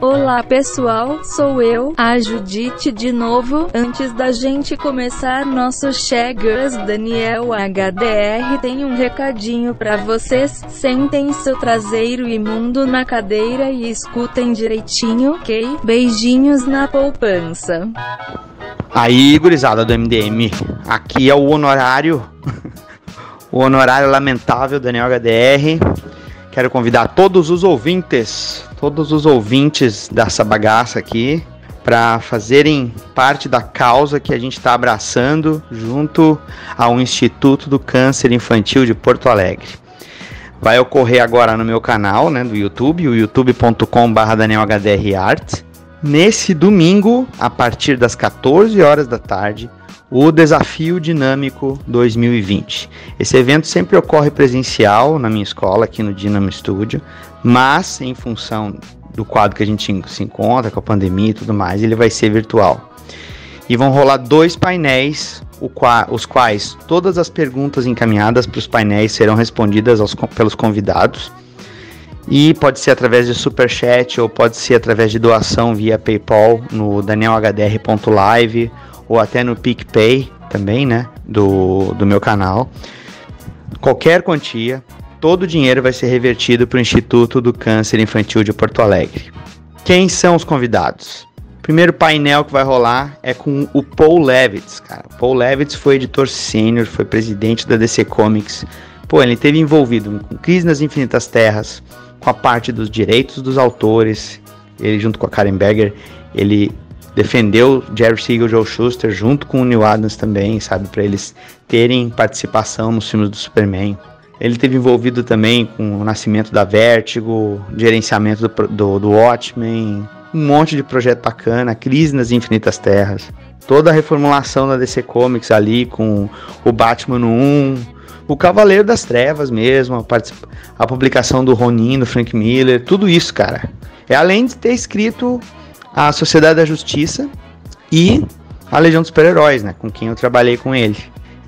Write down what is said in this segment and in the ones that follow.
Olá pessoal, sou eu, a Judite de novo. Antes da gente começar nosso Chegas, Daniel HDR tem um recadinho para vocês. Sentem seu traseiro imundo na cadeira e escutem direitinho, ok? Beijinhos na poupança. Aí, gurizada do MDM, aqui é o honorário, o honorário lamentável Daniel HDR. Quero convidar todos os ouvintes, todos os ouvintes dessa bagaça aqui, para fazerem parte da causa que a gente está abraçando junto ao Instituto do Câncer Infantil de Porto Alegre. Vai ocorrer agora no meu canal, né, do YouTube, o youtube.com/danielhdrart. Nesse domingo, a partir das 14 horas da tarde, o Desafio Dinâmico 2020. Esse evento sempre ocorre presencial na minha escola, aqui no Dinamo Studio, mas em função do quadro que a gente se encontra, com a pandemia e tudo mais, ele vai ser virtual. E vão rolar dois painéis, os quais todas as perguntas encaminhadas para os painéis serão respondidas aos, pelos convidados. E pode ser através de super chat ou pode ser através de doação via PayPal no danielhdr.live ou até no PicPay também, né, do, do meu canal. Qualquer quantia, todo o dinheiro vai ser revertido para o Instituto do Câncer Infantil de Porto Alegre. Quem são os convidados? Primeiro painel que vai rolar é com o Paul Levitz, cara. Paul Levitz foi editor sênior, foi presidente da DC Comics. Pô, ele esteve envolvido com Crise nas Infinitas Terras, com a parte dos direitos dos autores. Ele junto com a Karen Berger, ele defendeu Jerry Siegel e Joe Schuster junto com o Neil Adams também, sabe, para eles terem participação nos filmes do Superman. Ele teve envolvido também com o nascimento da Vertigo, gerenciamento do, do, do Watchmen, um monte de projeto bacana, Crise nas Infinitas Terras, toda a reformulação da DC Comics ali com o Batman no 1, o Cavaleiro das Trevas mesmo, a, a publicação do Ronin, do Frank Miller, tudo isso, cara. É além de ter escrito a Sociedade da Justiça e a Legião dos Super-Heróis, né? Com quem eu trabalhei com ele.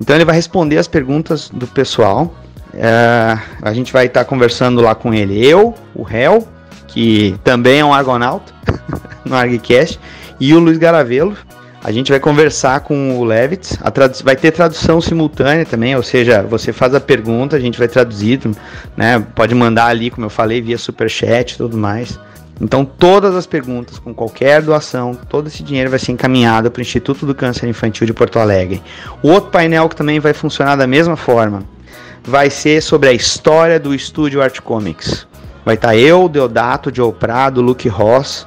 Então ele vai responder as perguntas do pessoal. É, a gente vai estar tá conversando lá com ele. Eu, o Hel, que também é um argonauta no ArgCast, e o Luiz Garavelo. A gente vai conversar com o Levitz, vai ter tradução simultânea também, ou seja, você faz a pergunta, a gente vai traduzir, né? Pode mandar ali, como eu falei, via superchat e tudo mais. Então, todas as perguntas, com qualquer doação, todo esse dinheiro vai ser encaminhado para o Instituto do Câncer Infantil de Porto Alegre. O outro painel que também vai funcionar da mesma forma vai ser sobre a história do estúdio Art Comics. Vai estar tá eu, Deodato, Joe Prado, Luke Ross,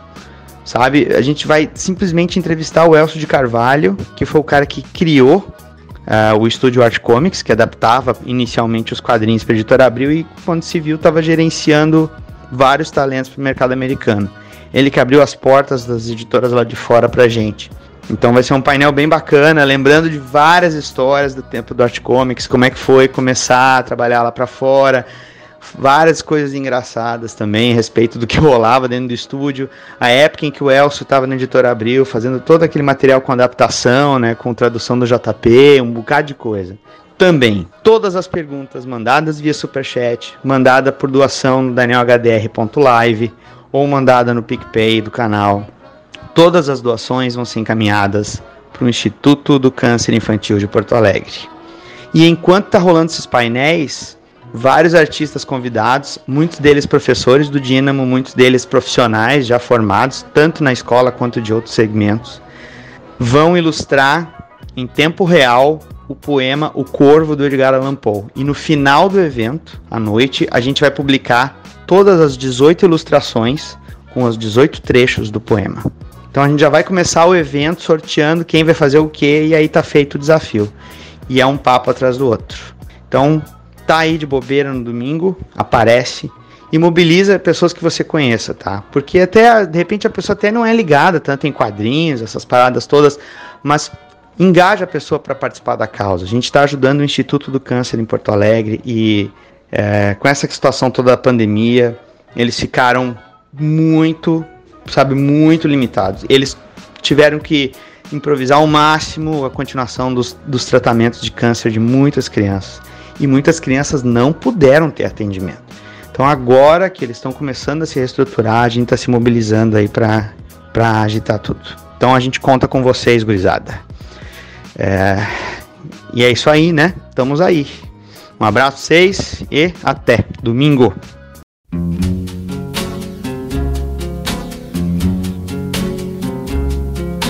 sabe? A gente vai simplesmente entrevistar o Elcio de Carvalho, que foi o cara que criou uh, o estúdio Art Comics, que adaptava inicialmente os quadrinhos para a editora Abril e quando se viu estava gerenciando vários talentos para o mercado americano. Ele que abriu as portas das editoras lá de fora para gente. Então vai ser um painel bem bacana, lembrando de várias histórias do tempo do Art Comics, como é que foi começar a trabalhar lá para fora, várias coisas engraçadas também a respeito do que rolava dentro do estúdio, a época em que o Elcio estava na editora Abril, fazendo todo aquele material com adaptação, né, com tradução do JP, um bocado de coisa também todas as perguntas mandadas via superchat, mandada por doação no danielhdr.live ou mandada no PicPay do canal. Todas as doações vão ser encaminhadas para o Instituto do Câncer Infantil de Porto Alegre. E enquanto está rolando esses painéis, vários artistas convidados, muitos deles professores do Dínamo, muitos deles profissionais já formados, tanto na escola quanto de outros segmentos, vão ilustrar em tempo real o poema O Corvo do Edgar Allan Poe. E no final do evento, à noite, a gente vai publicar todas as 18 ilustrações com os 18 trechos do poema. Então a gente já vai começar o evento sorteando quem vai fazer o que e aí tá feito o desafio. E é um papo atrás do outro. Então tá aí de bobeira no domingo, aparece e mobiliza pessoas que você conheça, tá? Porque até de repente a pessoa até não é ligada tanto em quadrinhos, essas paradas todas, mas engaja a pessoa para participar da causa. A gente está ajudando o Instituto do Câncer em Porto Alegre e é, com essa situação toda da pandemia, eles ficaram muito, sabe, muito limitados. Eles tiveram que improvisar ao máximo a continuação dos, dos tratamentos de câncer de muitas crianças. E muitas crianças não puderam ter atendimento. Então agora que eles estão começando a se reestruturar, a gente está se mobilizando aí para agitar tudo. Então a gente conta com vocês, gurizada. É, e é isso aí, né? Estamos aí. Um abraço vocês e até domingo.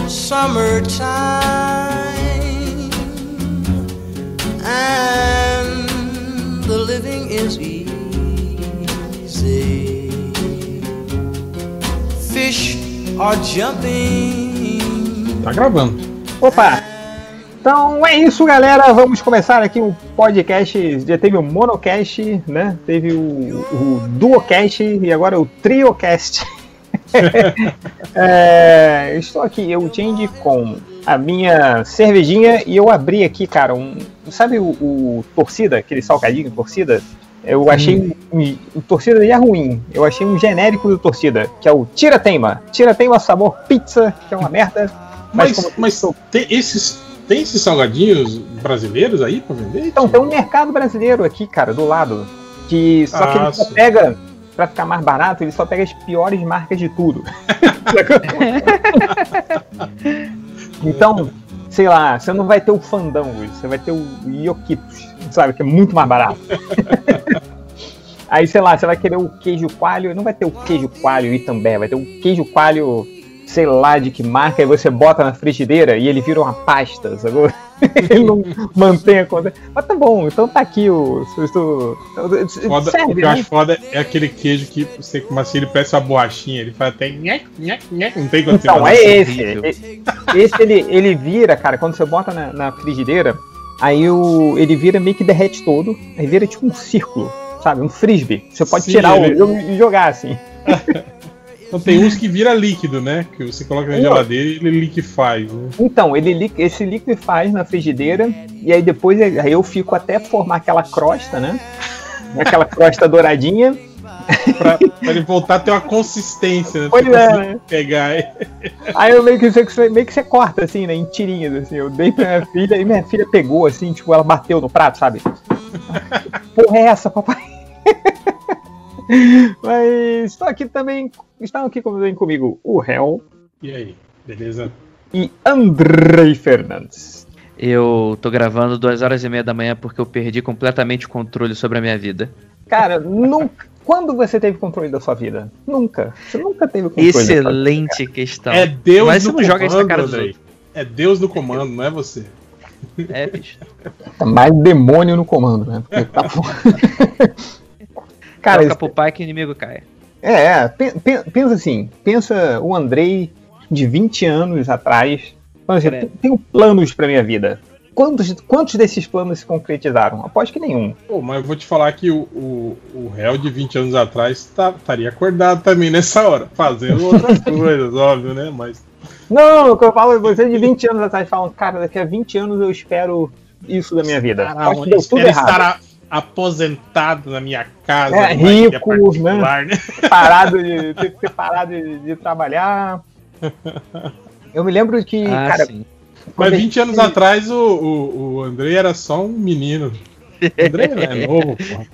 Summertime and the living is easy. Fish are jumping. Tá gravando. Opa! Então é isso, galera. Vamos começar aqui um podcast. Já teve o monocast, né? Teve o, o duocast e agora o triocast. é, estou aqui, eu Change, com a minha cervejinha e eu abri aqui, cara, um. Sabe o, o torcida, aquele salgadinho torcida? Eu achei hum. um, um, torcida é ruim. Eu achei um genérico do torcida, que é o Tira Teima. Tira Teima sabor pizza, que é uma merda. Mas, mas, mas tem esses tem esses salgadinhos brasileiros aí pra vender? Então, tem um mercado brasileiro aqui, cara, do lado. Que só que ele ah, só pega, pra ficar mais barato, ele só pega as piores marcas de tudo. então, sei lá, você não vai ter o Fandango, você vai ter o Yokitos, sabe, que é muito mais barato. Aí, sei lá, você vai querer o queijo coalho, não vai ter o queijo coalho Itambé, vai ter o queijo coalho sei lá de que marca, e você bota na frigideira e ele vira uma pasta, sacou? ele não mantém a conta. Mas tá bom, então tá aqui o. o, foda, serve, o que eu acho foda é aquele queijo que você assim, ele parece uma borrachinha, ele faz até. Não tem quanto Então, é esse. Esse ele, ele vira, cara, quando você bota na, na frigideira, aí o, ele vira meio que derrete todo, aí vira tipo um círculo, sabe? Um frisbee. Você pode Sim, tirar ele... o e jogar assim. Então tem uns que vira líquido, né? Que você coloca na geladeira e ele liquefaz. Né? Então, ele esse liquefaz na frigideira e aí depois aí eu fico até formar aquela crosta, né? Aquela crosta douradinha. pra, pra, ele voltar a ter uma consistência, né? Pois é, né? Pegar. Aí eu meio que, você, meio que você corta assim, né? Em tirinhas, assim. Eu dei pra minha filha e minha filha pegou, assim, tipo, ela bateu no prato, sabe? Porra, é essa, papai? Mas estou aqui também. Estão aqui comigo o Hel. E aí, beleza? E Andrei Fernandes. Eu tô gravando duas horas e meia da manhã porque eu perdi completamente o controle sobre a minha vida. Cara, nunca. Quando você teve controle da sua vida? Nunca. Você nunca teve controle Excelente questão. É Deus Mas no comando, joga isso na cara dos outros. É Deus no comando, não é você. É, bicho. Tá mais demônio no comando, né? Porque tá... Cara, Toca pro pai que o inimigo cai. É, é pensa assim, pensa o Andrei de 20 anos atrás. Assim, tenho planos pra minha vida. Quantos, quantos desses planos se concretizaram? Aposto que nenhum. Pô, mas eu vou te falar que o, o, o réu de 20 anos atrás tá, estaria acordado também nessa hora, fazendo outras coisas, óbvio, né? Mas. Não, o que eu falo, você de 20 anos atrás falam, cara, daqui a 20 anos eu espero isso da minha vida. Caramba, Acho que deu tudo errado. Estará aposentado na minha casa. É, rico, né? né? Parado de, ter, ter parado de, de, trabalhar. Eu me lembro que, ah, cara. Sim. Mas 20 anos atrás o, o, o André era só um menino. O André é novo, pô.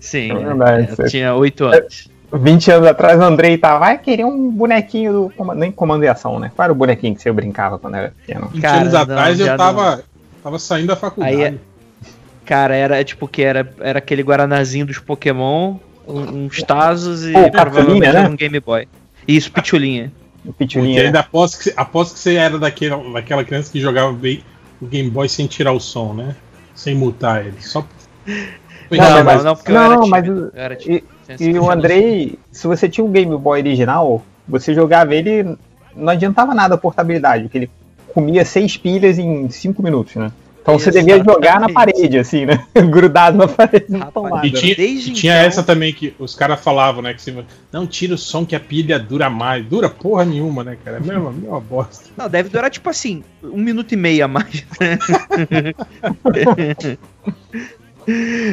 Sim, é tinha 8 anos. 20 anos atrás o Andrei tava, vai querer um bonequinho do. Nem comando e ação, né? Qual era o bonequinho que você brincava quando era pequeno? 20 Cara, anos não, atrás eu tava, tava saindo da faculdade. Aí, é- Cara, era tipo que era, era aquele Guaranazinho dos Pokémon, uns Tazos e Pô, provavelmente né? um Game Boy. Isso, Pitulinha. Pitulinha. Porque ainda aposto que, aposto que você era daquele, daquela criança que jogava bem o Game Boy sem tirar o som, né? Sem mutar ele. Só. Não, não, mas, não, porque não, eu mas era e, e o Andrei, se você tinha um Game Boy original, você jogava ele, não adiantava nada a portabilidade, porque ele comia seis pilhas em cinco minutos, né? Então você devia jogar na parede, assim, né? Grudado na parede na tomada. E tinha, e tinha então... essa também que os caras falavam, né? Que se, não tira o som que a pilha dura mais. Dura porra nenhuma, né, cara? É mesmo, mesma bosta. Não, deve durar tipo assim, um minuto e meio a mais.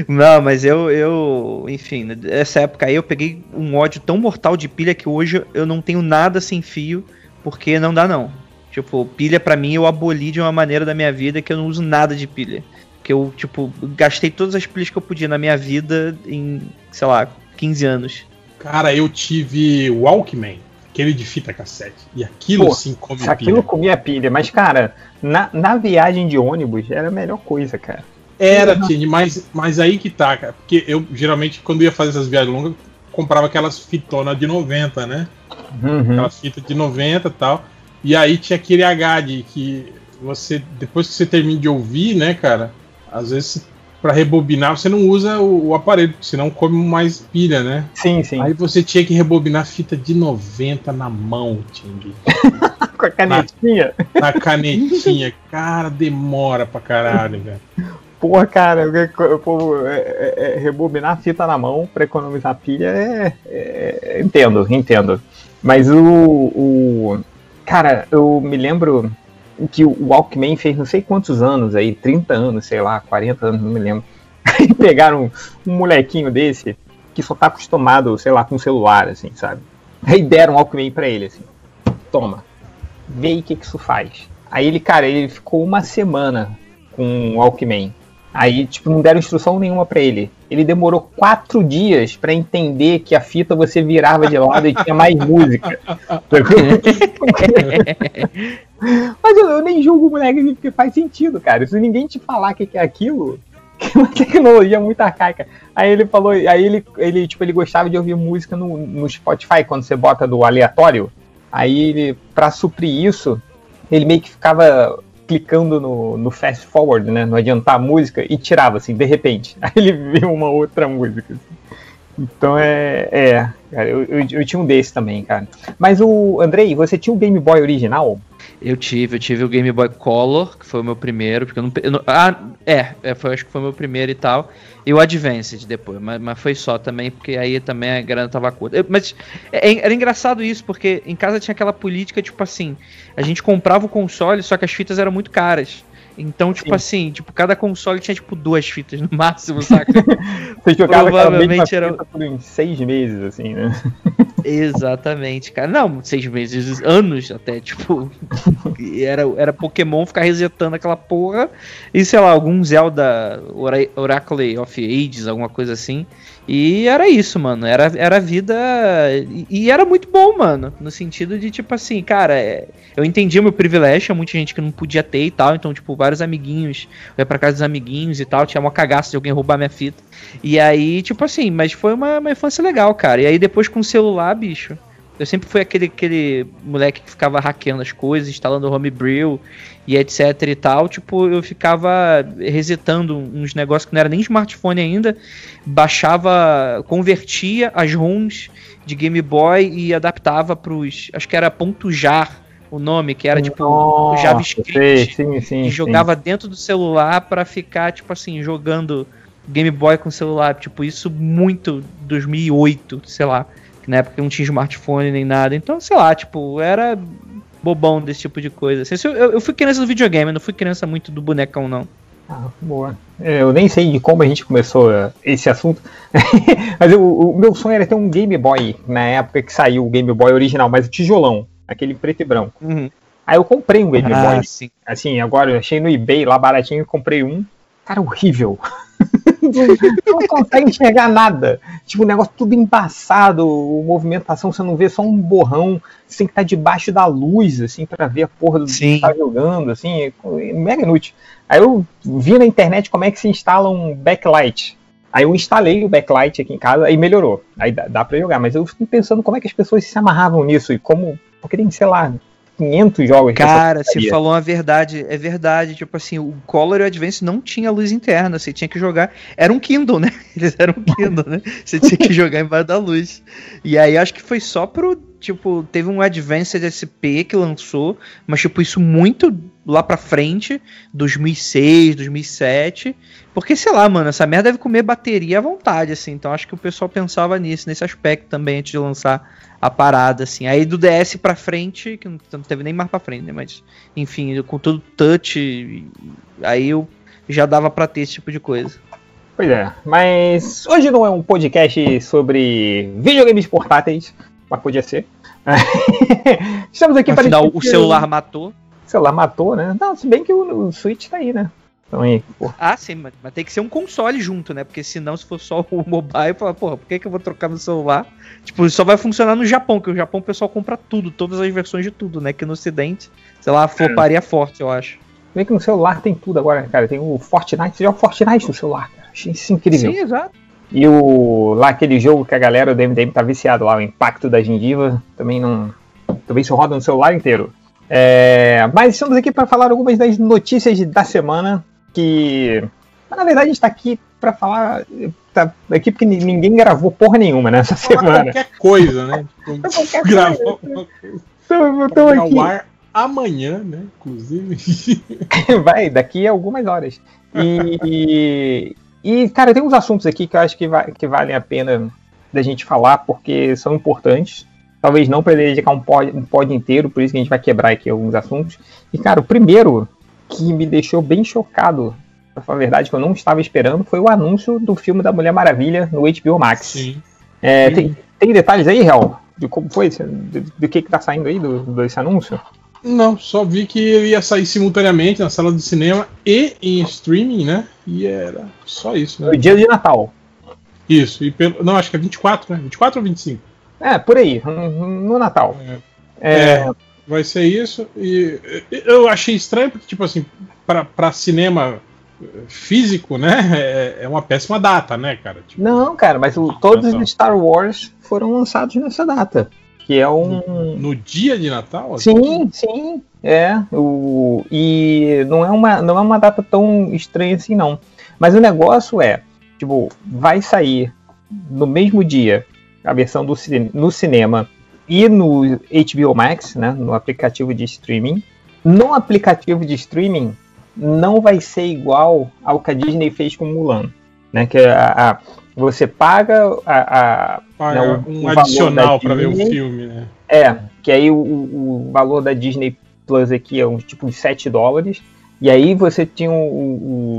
Não, mas eu, eu, enfim, nessa época aí eu peguei um ódio tão mortal de pilha que hoje eu não tenho nada sem fio, porque não dá não. Tipo, pilha para mim eu aboli de uma maneira da minha vida que eu não uso nada de pilha. Que Porque eu, tipo, gastei todas as pilhas que eu podia na minha vida em, sei lá, 15 anos. Cara, eu tive Walkman, aquele de fita cassete. E aquilo Pô, sim come Aquilo pilha. comia pilha, mas, cara, na, na viagem de ônibus era a melhor coisa, cara. Era, Tini, mas, mas aí que tá, cara. Porque eu geralmente, quando ia fazer essas viagens longas, comprava aquelas fitonas de 90, né? Uhum. Aquelas fitas de 90 e tal. E aí tinha aquele H de que você, depois que você termina de ouvir, né, cara? Às vezes, pra rebobinar, você não usa o, o aparelho, senão come mais pilha, né? Sim, sim. Aí você tinha que rebobinar fita de 90 na mão, Ting. Com a canetinha. Na canetinha. Cara, demora pra caralho, velho. Porra, cara, eu- pô, é- é- é rebobinar a fita na mão pra economizar pilha é, é- Entendo, entendo. Mas o, o. Cara, eu me lembro que o Walkman fez não sei quantos anos aí, 30 anos, sei lá, 40 anos, não me lembro. Aí pegaram um, um molequinho desse que só tá acostumado, sei lá, com celular, assim, sabe? Aí deram um Walkman pra ele, assim. Toma. Vê aí o que, que isso faz. Aí ele, cara, ele ficou uma semana com o Walkman. Aí, tipo, não deram instrução nenhuma pra ele. Ele demorou quatro dias pra entender que a fita você virava de lado e tinha mais música. Mas eu, eu nem julgo o moleque porque faz sentido, cara. Se ninguém te falar o que, que é aquilo, que é uma tecnologia muito arcaica. Aí ele falou, aí ele, ele, tipo, ele gostava de ouvir música no, no Spotify, quando você bota do aleatório. Aí ele, pra suprir isso, ele meio que ficava clicando no, no fast forward, né? No adiantar a música e tirava, assim, de repente. Aí ele viu uma outra música. assim. Então é. É, cara, eu, eu, eu tinha um desse também, cara. Mas o Andrei, você tinha um Game Boy original? Eu tive, eu tive o Game Boy Color, que foi o meu primeiro, porque eu não. eu não- ah, é, é, foi, acho que foi o meu primeiro e tal. E o Advanced depois, mas, mas foi só também, porque aí também a grana tava curta. Eu- mas é- é- era engraçado isso, porque em casa tinha aquela política, tipo assim, a gente comprava o console, só que as fitas eram muito caras. Então, tipo Sim. assim, tipo, cada console tinha, tipo, duas fitas no máximo, saca? Você jogava Provavelmente era- fita por uns seis meses, assim, né? Exatamente, cara. Não, seis meses, anos até, tipo. era, era Pokémon ficar resetando aquela porra. E sei lá, algum Zelda Ora- Oracle of Ages, alguma coisa assim. E era isso, mano. Era, era vida. E, era muito bom, mano. No sentido de, tipo assim, cara, é, eu entendi o meu privilégio, tinha muita gente que não podia ter e tal. Então, tipo, vários amiguinhos. Eu ia pra casa dos amiguinhos e tal. Tinha uma cagaça de alguém roubar minha fita. E aí, tipo assim, mas foi uma, uma infância legal, cara. E aí depois com o celular, bicho. Eu sempre fui aquele, aquele moleque que ficava hackeando as coisas, instalando homebrew e etc e tal. Tipo, eu ficava resetando uns negócios que não era nem smartphone ainda. Baixava, convertia as ROMs de Game Boy e adaptava pros. Acho que era ponto jar o nome, que era tipo JavaScript sei, sim, sim, e sim. jogava dentro do celular pra ficar, tipo assim, jogando Game Boy com celular. Tipo, isso muito 2008, sei lá. Na época não tinha smartphone nem nada. Então, sei lá, tipo, era bobão desse tipo de coisa. Assim, eu, eu fui criança do videogame, não fui criança muito do bonecão, não. Ah, boa. É, Eu nem sei de como a gente começou eh, esse assunto, mas eu- o meu sonho era ter um Game Boy na época que saiu o Game Boy original, mas o tijolão, aquele preto e branco. Aí eu comprei um Game Ah, Boy, sim. assim, agora eu achei no eBay lá baratinho e comprei um. Cara, horrível. Não consegue enxergar nada. Tipo, o negócio tudo embaçado, a movimentação, você não vê só um borrão. Você tem que estar debaixo da luz, assim, pra ver a porra do Sim. que tá jogando, assim, é mega inútil. Aí eu vi na internet como é que se instala um backlight. Aí eu instalei o backlight aqui em casa e melhorou. Aí dá, dá pra jogar, mas eu fico pensando como é que as pessoas se amarravam nisso e como. Porque tem, sei lá, 500 jogos. Cara, você falou uma verdade, é verdade. Tipo assim, o Color e o Advance não tinha luz interna, você tinha que jogar. Era um Kindle, né? Eles eram um Kindle, né? Você tinha que jogar embaixo da luz. E aí acho que foi só pro. Tipo, teve um Advanced SP que lançou, mas tipo, isso muito lá pra frente, 2006, 2007. Porque, sei lá, mano, essa merda deve comer bateria à vontade, assim. Então acho que o pessoal pensava nisso, nesse aspecto também, antes de lançar a parada, assim. Aí do DS pra frente, que não, não teve nem mais pra frente, né? Mas, enfim, com todo touch, aí eu já dava pra ter esse tipo de coisa. Pois é, mas hoje não é um podcast sobre videogames portáteis, mas podia ser. Estamos aqui para Afinal, o discutir- celular matou. O celular matou, né? Não, se bem que o, o Switch tá aí, né? Então aí. Ah, sim, mas, mas tem que ser um console junto, né? Porque senão, se for só o mobile, fala, porra, por que, que eu vou trocar no celular? Tipo, só vai funcionar no Japão, que o Japão o pessoal compra tudo, todas as versões de tudo, né? Que no Ocidente, sei lá, floparia forte, eu acho. Vê que no celular tem tudo agora, cara. Tem o Fortnite, você joga Fortnite no celular, cara. Achei isso incrível. Sim, exato. E o lá aquele jogo que a galera do MDM tá viciado lá, o Impacto da Gengiva, também não. Também se roda no celular inteiro. É, mas estamos aqui para falar algumas das notícias da semana que. Mas, na verdade, a gente tá aqui para falar. Tá aqui porque ni- ninguém gravou porra nenhuma nessa Falar semana. qualquer coisa, né? Tipo, Qualquer Gravou Então, então vai ao ar amanhã, né? Inclusive. Vai, daqui a algumas horas. E, e, cara, tem uns assuntos aqui que eu acho que, vai, que valem a pena da gente falar, porque são importantes. Talvez não para dedicar um pod, um pod inteiro, por isso que a gente vai quebrar aqui alguns assuntos. E, cara, o primeiro que me deixou bem chocado, pra falar a verdade, que eu não estava esperando, foi o anúncio do filme da Mulher Maravilha no HBO Max. Sim. É, tem, tem detalhes aí, Real? De como foi? esse- Do, do que, que tá saindo aí do, desse anúncio? Não, só vi que ele ia sair simultaneamente na sala de cinema e em streaming, né? E era só isso, No né? dia de Natal. Isso. E pelo, não, acho que é 24, né? 24 ou 25? É, por aí, no no Natal. É, É, vai ser isso. E eu achei estranho porque, tipo assim, pra, pra cinema físico, né? É, é uma péssima data, né, cara? Tipo, Não, cara, mas o- todos os Star Wars foram lançados nessa data. Que é um. no dia de Natal? assim? Sim, sim. É. O... E não é, uma, não é uma data tão estranha assim, não. Mas o negócio é, tipo, vai sair no mesmo dia a versão do no cinema e no HBO Max, né? No aplicativo de streaming. No aplicativo de streaming não vai ser igual ao que a Disney fez com Mulan. Né, que a, a- você paga a, a, Paga Não, o- um o valor adicional da pra ver o filme, né? é, que aí o, o valor da Disney Plus aqui é uns tipo uns 7 dólares. E aí você tinha o,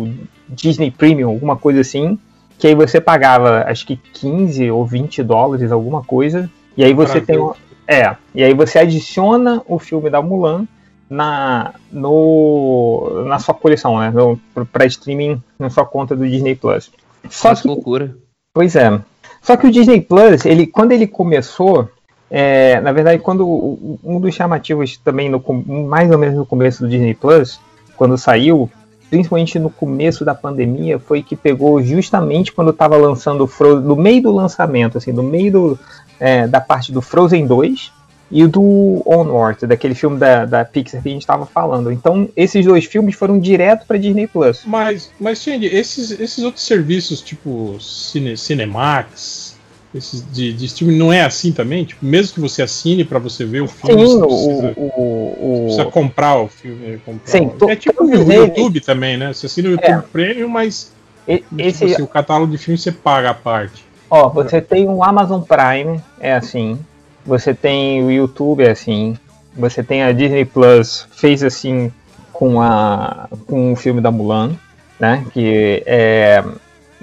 o Disney Premium, alguma coisa assim, que aí você pagava acho que 15 ou 20 dólares, alguma coisa. E aí você Pra tem é, e aí você adiciona o filme da Mulan na no na sua coleção, né, no, pra streaming na sua conta do Disney Plus. Só Nossa, que que loucura. Pois é. Só que o Disney Plus, ele, quando ele começou, é, na verdade, quando o- um dos chamativos também, no, mais ou menos no começo do Disney Plus, quando saiu, principalmente no começo da pandemia, foi que pegou justamente quando estava lançando o Frozen, no meio do lançamento, assim, no meio do, é, da parte do Frozen 2 e do Onward, daquele filme da, da Pixar que a gente estava falando. Então, esses dois filmes foram direto para Disney Plus. Mas, mas esses, esses outros serviços, tipo Cine, Cinemax, esses de, de streaming, não é assim também? Tipo, mesmo que você assine pra você ver o filme, Sim, você precisa, o, o, precisa comprar o filme. Comprar Sim, o- é tipo o eles- YouTube também, né? Você assina o YouTube Premium, mas e- tipo esse, assim, o catálogo de filme você paga a parte. Ó, você tem o Amazon Prime, é assim. Você tem o YouTube, é assim. Você tem a Disney Plus, fez assim com, a, com o filme da Mulan, né? Que é.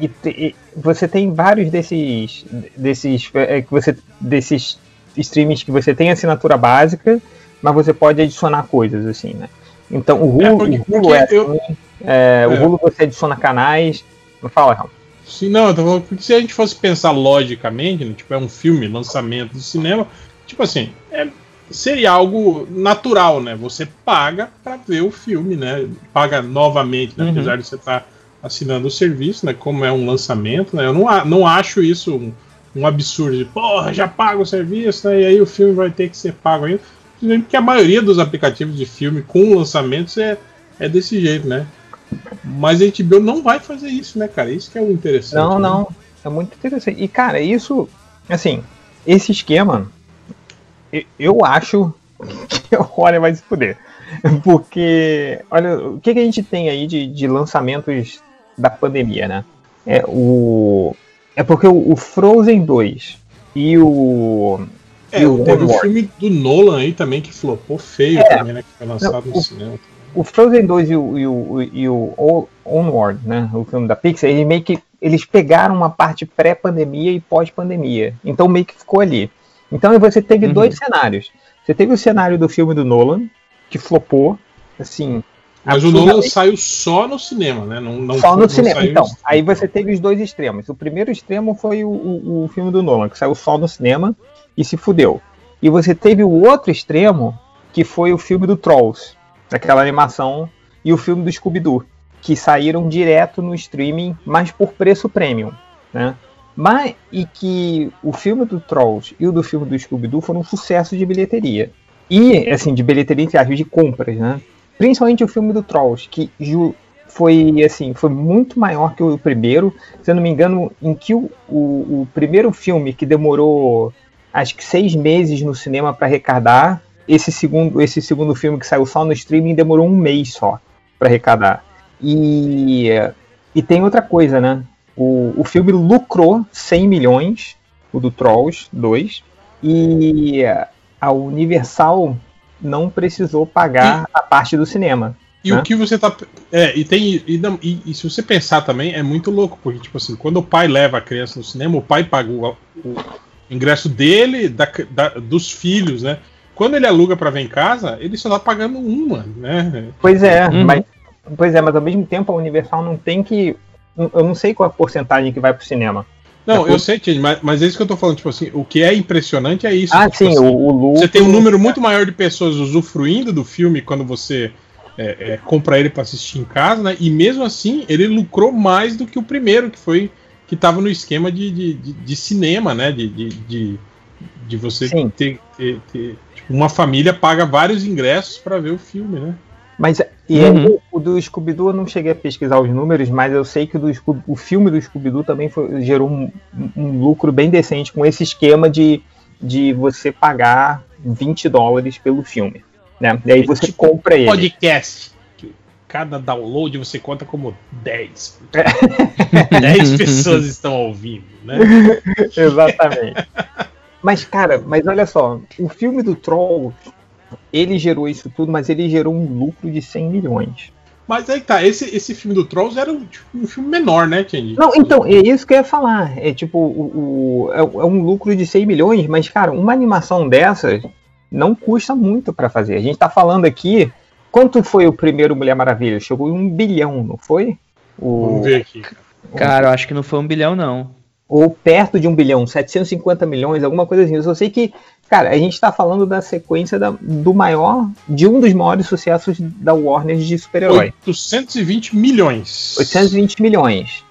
E, te- e você tem vários desses. desses. é, que você, desses streams que você tem assinatura básica, mas você pode adicionar coisas, assim, né? Então o Hulu É, porque- o Hulu é assim, eu- é, o É. Hulu você adiciona canais. Fala, Raul. Sim, não, eu tô falando porque se a gente fosse pensar logicamente, né, tipo, é um filme, lançamento do cinema, tipo assim, é- seria algo natural, né? Você paga pra ver o filme, né? Paga novamente, né? Uhum. apesar de você estar assinando o serviço, né? Como é um lançamento, né? Eu não, não acho isso um, um absurdo de, porra, já paga o serviço, né? E aí o filme vai ter que ser pago ainda. Simplesmente Porque a maioria dos aplicativos de filme com lançamentos é, é desse jeito, né? Mas a HBO não vai fazer isso, né, cara? Isso que é o interessante. Não, né? não. É muito interessante. E, cara, isso, assim, esse esquema, eu, eu acho que o Warner vai se fuder. Porque, olha, o que, que a gente tem aí de, de lançamentos da pandemia, né? É, o, é porque o, o Frozen 2 e o. É, e o teve o filme do Nolan aí também que flopou feio É. também, né? Que foi lançado Não, no o- cinema. O Frozen 2 e o, e o, e O- Onward, né, o filme da Pixar, ele meio que eles pegaram uma parte pré-pandemia e pós-pandemia. Então meio que ficou ali. Então você teve Uhum. dois cenários. Você teve o cenário do filme do Nolan, que flopou, assim, Mas o Nolan saiu só no cinema, né? Não, não só no não cinema. Então, aí você teve os dois extremos. O primeiro extremo foi o, o, o filme do Nolan, que saiu só no cinema e se fudeu. E você teve o outro extremo, que foi o filme do Trolls, daquela animação, e o filme do Scooby-Doo, que saíram direto no streaming, mas por preço premium, né? Mas, e que o filme do Trolls e o do filme do Scooby-Doo foram um sucesso de bilheteria. E, assim, de bilheteria entre aspas, de compras, né? Principalmente o filme do Trolls, que foi assim, foi muito maior que o primeiro. Se eu não me engano, em que o, o, o primeiro filme que demorou acho que seis meses no cinema para arrecadar, esse segundo, esse segundo filme que saiu só no streaming demorou um mês só para arrecadar. E, e tem outra coisa, né? O, o filme lucrou 100 milhões, o do Trolls 2, e a Universal não precisou pagar a parte do cinema. E né? o que você tá. É, e tem. E, não- e- e se você pensar também, é muito louco, porque, tipo assim, quando o pai leva a criança no cinema, o pai paga o, o ingresso dele, da, da- dos filhos, né? Quando ele aluga pra ver em casa, ele só tá pagando uma, né? Pois é, Uhum. mas pois é, mas ao mesmo tempo a Universal não tem que eu não sei qual é a porcentagem que vai pro cinema. Não, É, eu sei, Tini, mas, mas é isso que eu tô falando, tipo assim, o que é impressionante é isso. Ah, tipo sim, assim, o, o lucro. Você tem um número muito maior de pessoas usufruindo do filme quando você é, é, compra ele para assistir em casa, né? E mesmo assim, ele lucrou mais do que o primeiro, que foi que tava no esquema de, de, de- de cinema, né? De, de, de, de você Sim. ter, ter- ter- tipo, uma família paga vários ingressos para ver o filme, né? Mas e Uhum. o, o do Scooby-Doo eu não cheguei a pesquisar os números, mas eu sei que o, do Scoo- o filme do Scooby-Doo também foi- gerou um, um lucro bem decente com esse esquema de, de você pagar 20 dólares pelo filme. Né? E aí você Tipo compra ele. Podcast. que Cada download você conta como 10. 10 pessoas estão ouvindo, né? Exatamente. mas, cara, mas olha só, o filme do Troll, ele gerou isso tudo, mas ele gerou um lucro de 100 milhões. Mas aí tá, esse, esse filme do Trolls era um, tipo, um filme menor, né, Kendi? Não, então, é isso que eu ia falar. É tipo, o, o- é, é um lucro de 100 milhões, mas, cara, uma animação dessas não custa muito pra fazer. A gente tá falando aqui. Quanto foi o primeiro Mulher Maravilha? Chegou em um bilhão, não foi? O- Vamos ver aqui. Cara, eu acho que não foi um bilhão, não. Ou perto de um bilhão, 750 milhões, alguma coisa assim. Eu só sei que, cara, a gente está falando da sequência da- do maior, de um dos maiores sucessos da Warner de super-herói. 820 milhões. 820 milhões.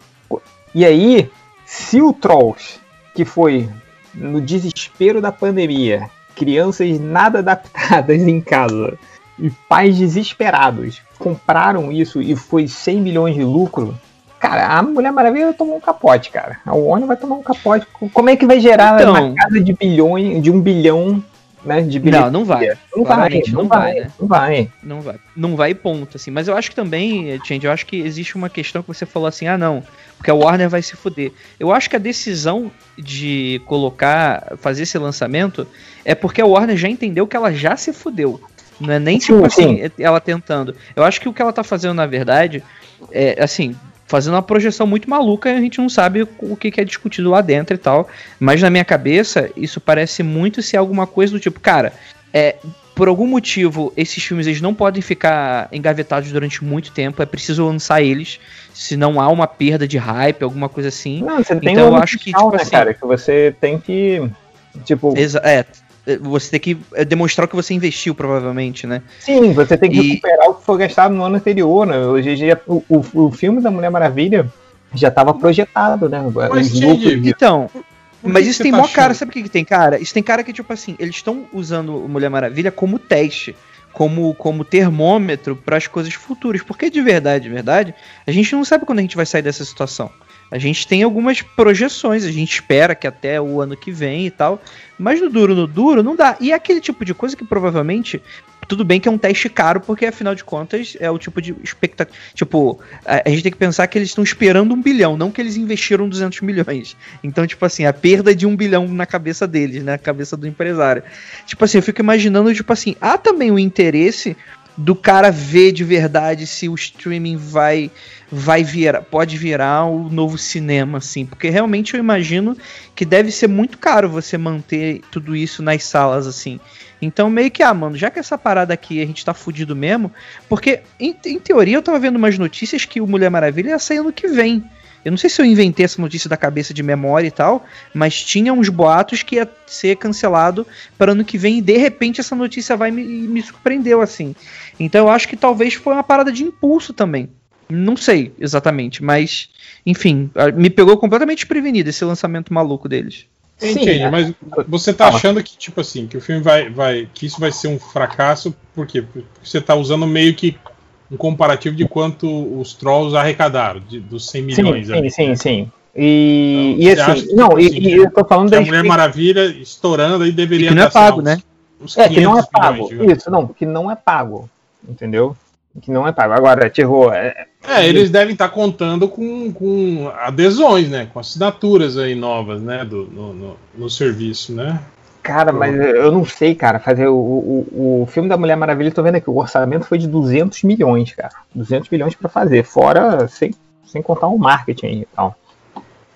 E aí, se o Trolls, que foi no desespero da pandemia, crianças nada adaptadas em casa e pais desesperados compraram isso e foi 100 milhões de lucro, cara, a Mulher Maravilha tomou um capote, cara. A Warner vai tomar um capote. Como é que vai gerar Então- uma casa de bilhões, de um bilhão, né, de bilhões? Não, não vai. Não vai, não não vai, vai, né? não vai. Não vai. Não vai, ponto, assim. Mas eu acho que também, Change, eu acho que existe uma questão que você falou assim, ah, não, porque a Warner vai se fuder. Eu acho que a decisão de colocar, fazer esse lançamento, é porque a Warner já entendeu que ela já se fudeu. Não é nem Sim, tipo assim, sim. ela tentando. Eu acho que o que ela tá fazendo, na verdade, é assim, fazendo uma projeção muito maluca, a gente não sabe o que que é discutido lá dentro e tal. Mas na minha cabeça, isso parece muito ser alguma coisa do tipo, cara, é, por algum motivo, esses filmes eles não podem ficar engavetados durante muito tempo, é preciso lançar eles, senão há uma perda de hype, alguma coisa assim. Não, você tem Então, um eu acho que, tipo né, assim- cara, que você tem que, tipo, Exa- é, você tem que é, demonstrar o que você investiu, provavelmente, né? sim, você tem que E- recuperar o que foi gastado no ano anterior, né? Hoje já- o, o, o filme da Mulher Maravilha já estava projetado, né? Mas, de- Então, mas isso tem tá mó cara, achando? sabe o que, que tem cara? Isso tem cara que, tipo assim, eles estão usando o Mulher Maravilha como teste, como, como termômetro para as coisas futuras. Porque de verdade, de verdade, a gente não sabe quando a gente vai sair dessa situação. A gente tem algumas projeções, a gente espera que até o ano que vem e tal, mas no duro, no duro, não dá. E é aquele tipo de coisa que provavelmente. Tudo bem que é um teste caro, porque afinal de contas é o tipo de expectativa. Tipo, a, a gente tem que pensar que eles estão esperando um bilhão, não que eles investiram 200 milhões. Então, tipo assim, a perda de um bilhão na cabeça deles, né? Na cabeça do empresário. Tipo assim, eu fico imaginando, tipo assim, há também o interesse do cara ver de verdade se o streaming vai vai virar, pode virar o novo cinema, assim, porque realmente eu imagino que deve ser muito caro você manter tudo isso nas salas, assim. Então, meio que, ah, mano, já que essa parada aqui a gente tá fudido mesmo, porque em, em teoria eu tava vendo umas notícias que o Mulher Maravilha ia sair ano que vem. Eu não sei se eu inventei essa notícia da cabeça de memória e tal, mas tinha uns boatos que ia ser cancelado para ano que vem e de repente essa notícia vai me, me surpreendeu assim. Então eu acho que talvez foi uma parada de impulso também. Não sei exatamente, mas enfim, me pegou completamente desprevenido esse lançamento maluco deles. Entende, é. mas você tá achando que, tipo assim, que o filme vai, vai. que isso vai ser um fracasso, por quê? Porque você tá usando meio que um comparativo de quanto os trolls arrecadaram, de, dos 100 milhões. Sim, sim, sim, sim. E, então, e assim, não, assim, e, e, eu tô falando da. A Mulher Maravilha estourando aí deveria. E que não é pago, né? é, que não é pago. Milhões, isso, não, que não é pago. Entendeu? Que não é pago. Agora, Terror. É, é, eles devem estar contando com, com adesões, né? Com assinaturas aí novas, né? Do, no, no, no serviço, né? Cara, mas eu não sei, cara, fazer o, o, o filme da Mulher Maravilha, tô vendo aqui, o orçamento foi de 200 milhões, cara. 200 milhões para fazer, fora, sem, sem contar o marketing e tal.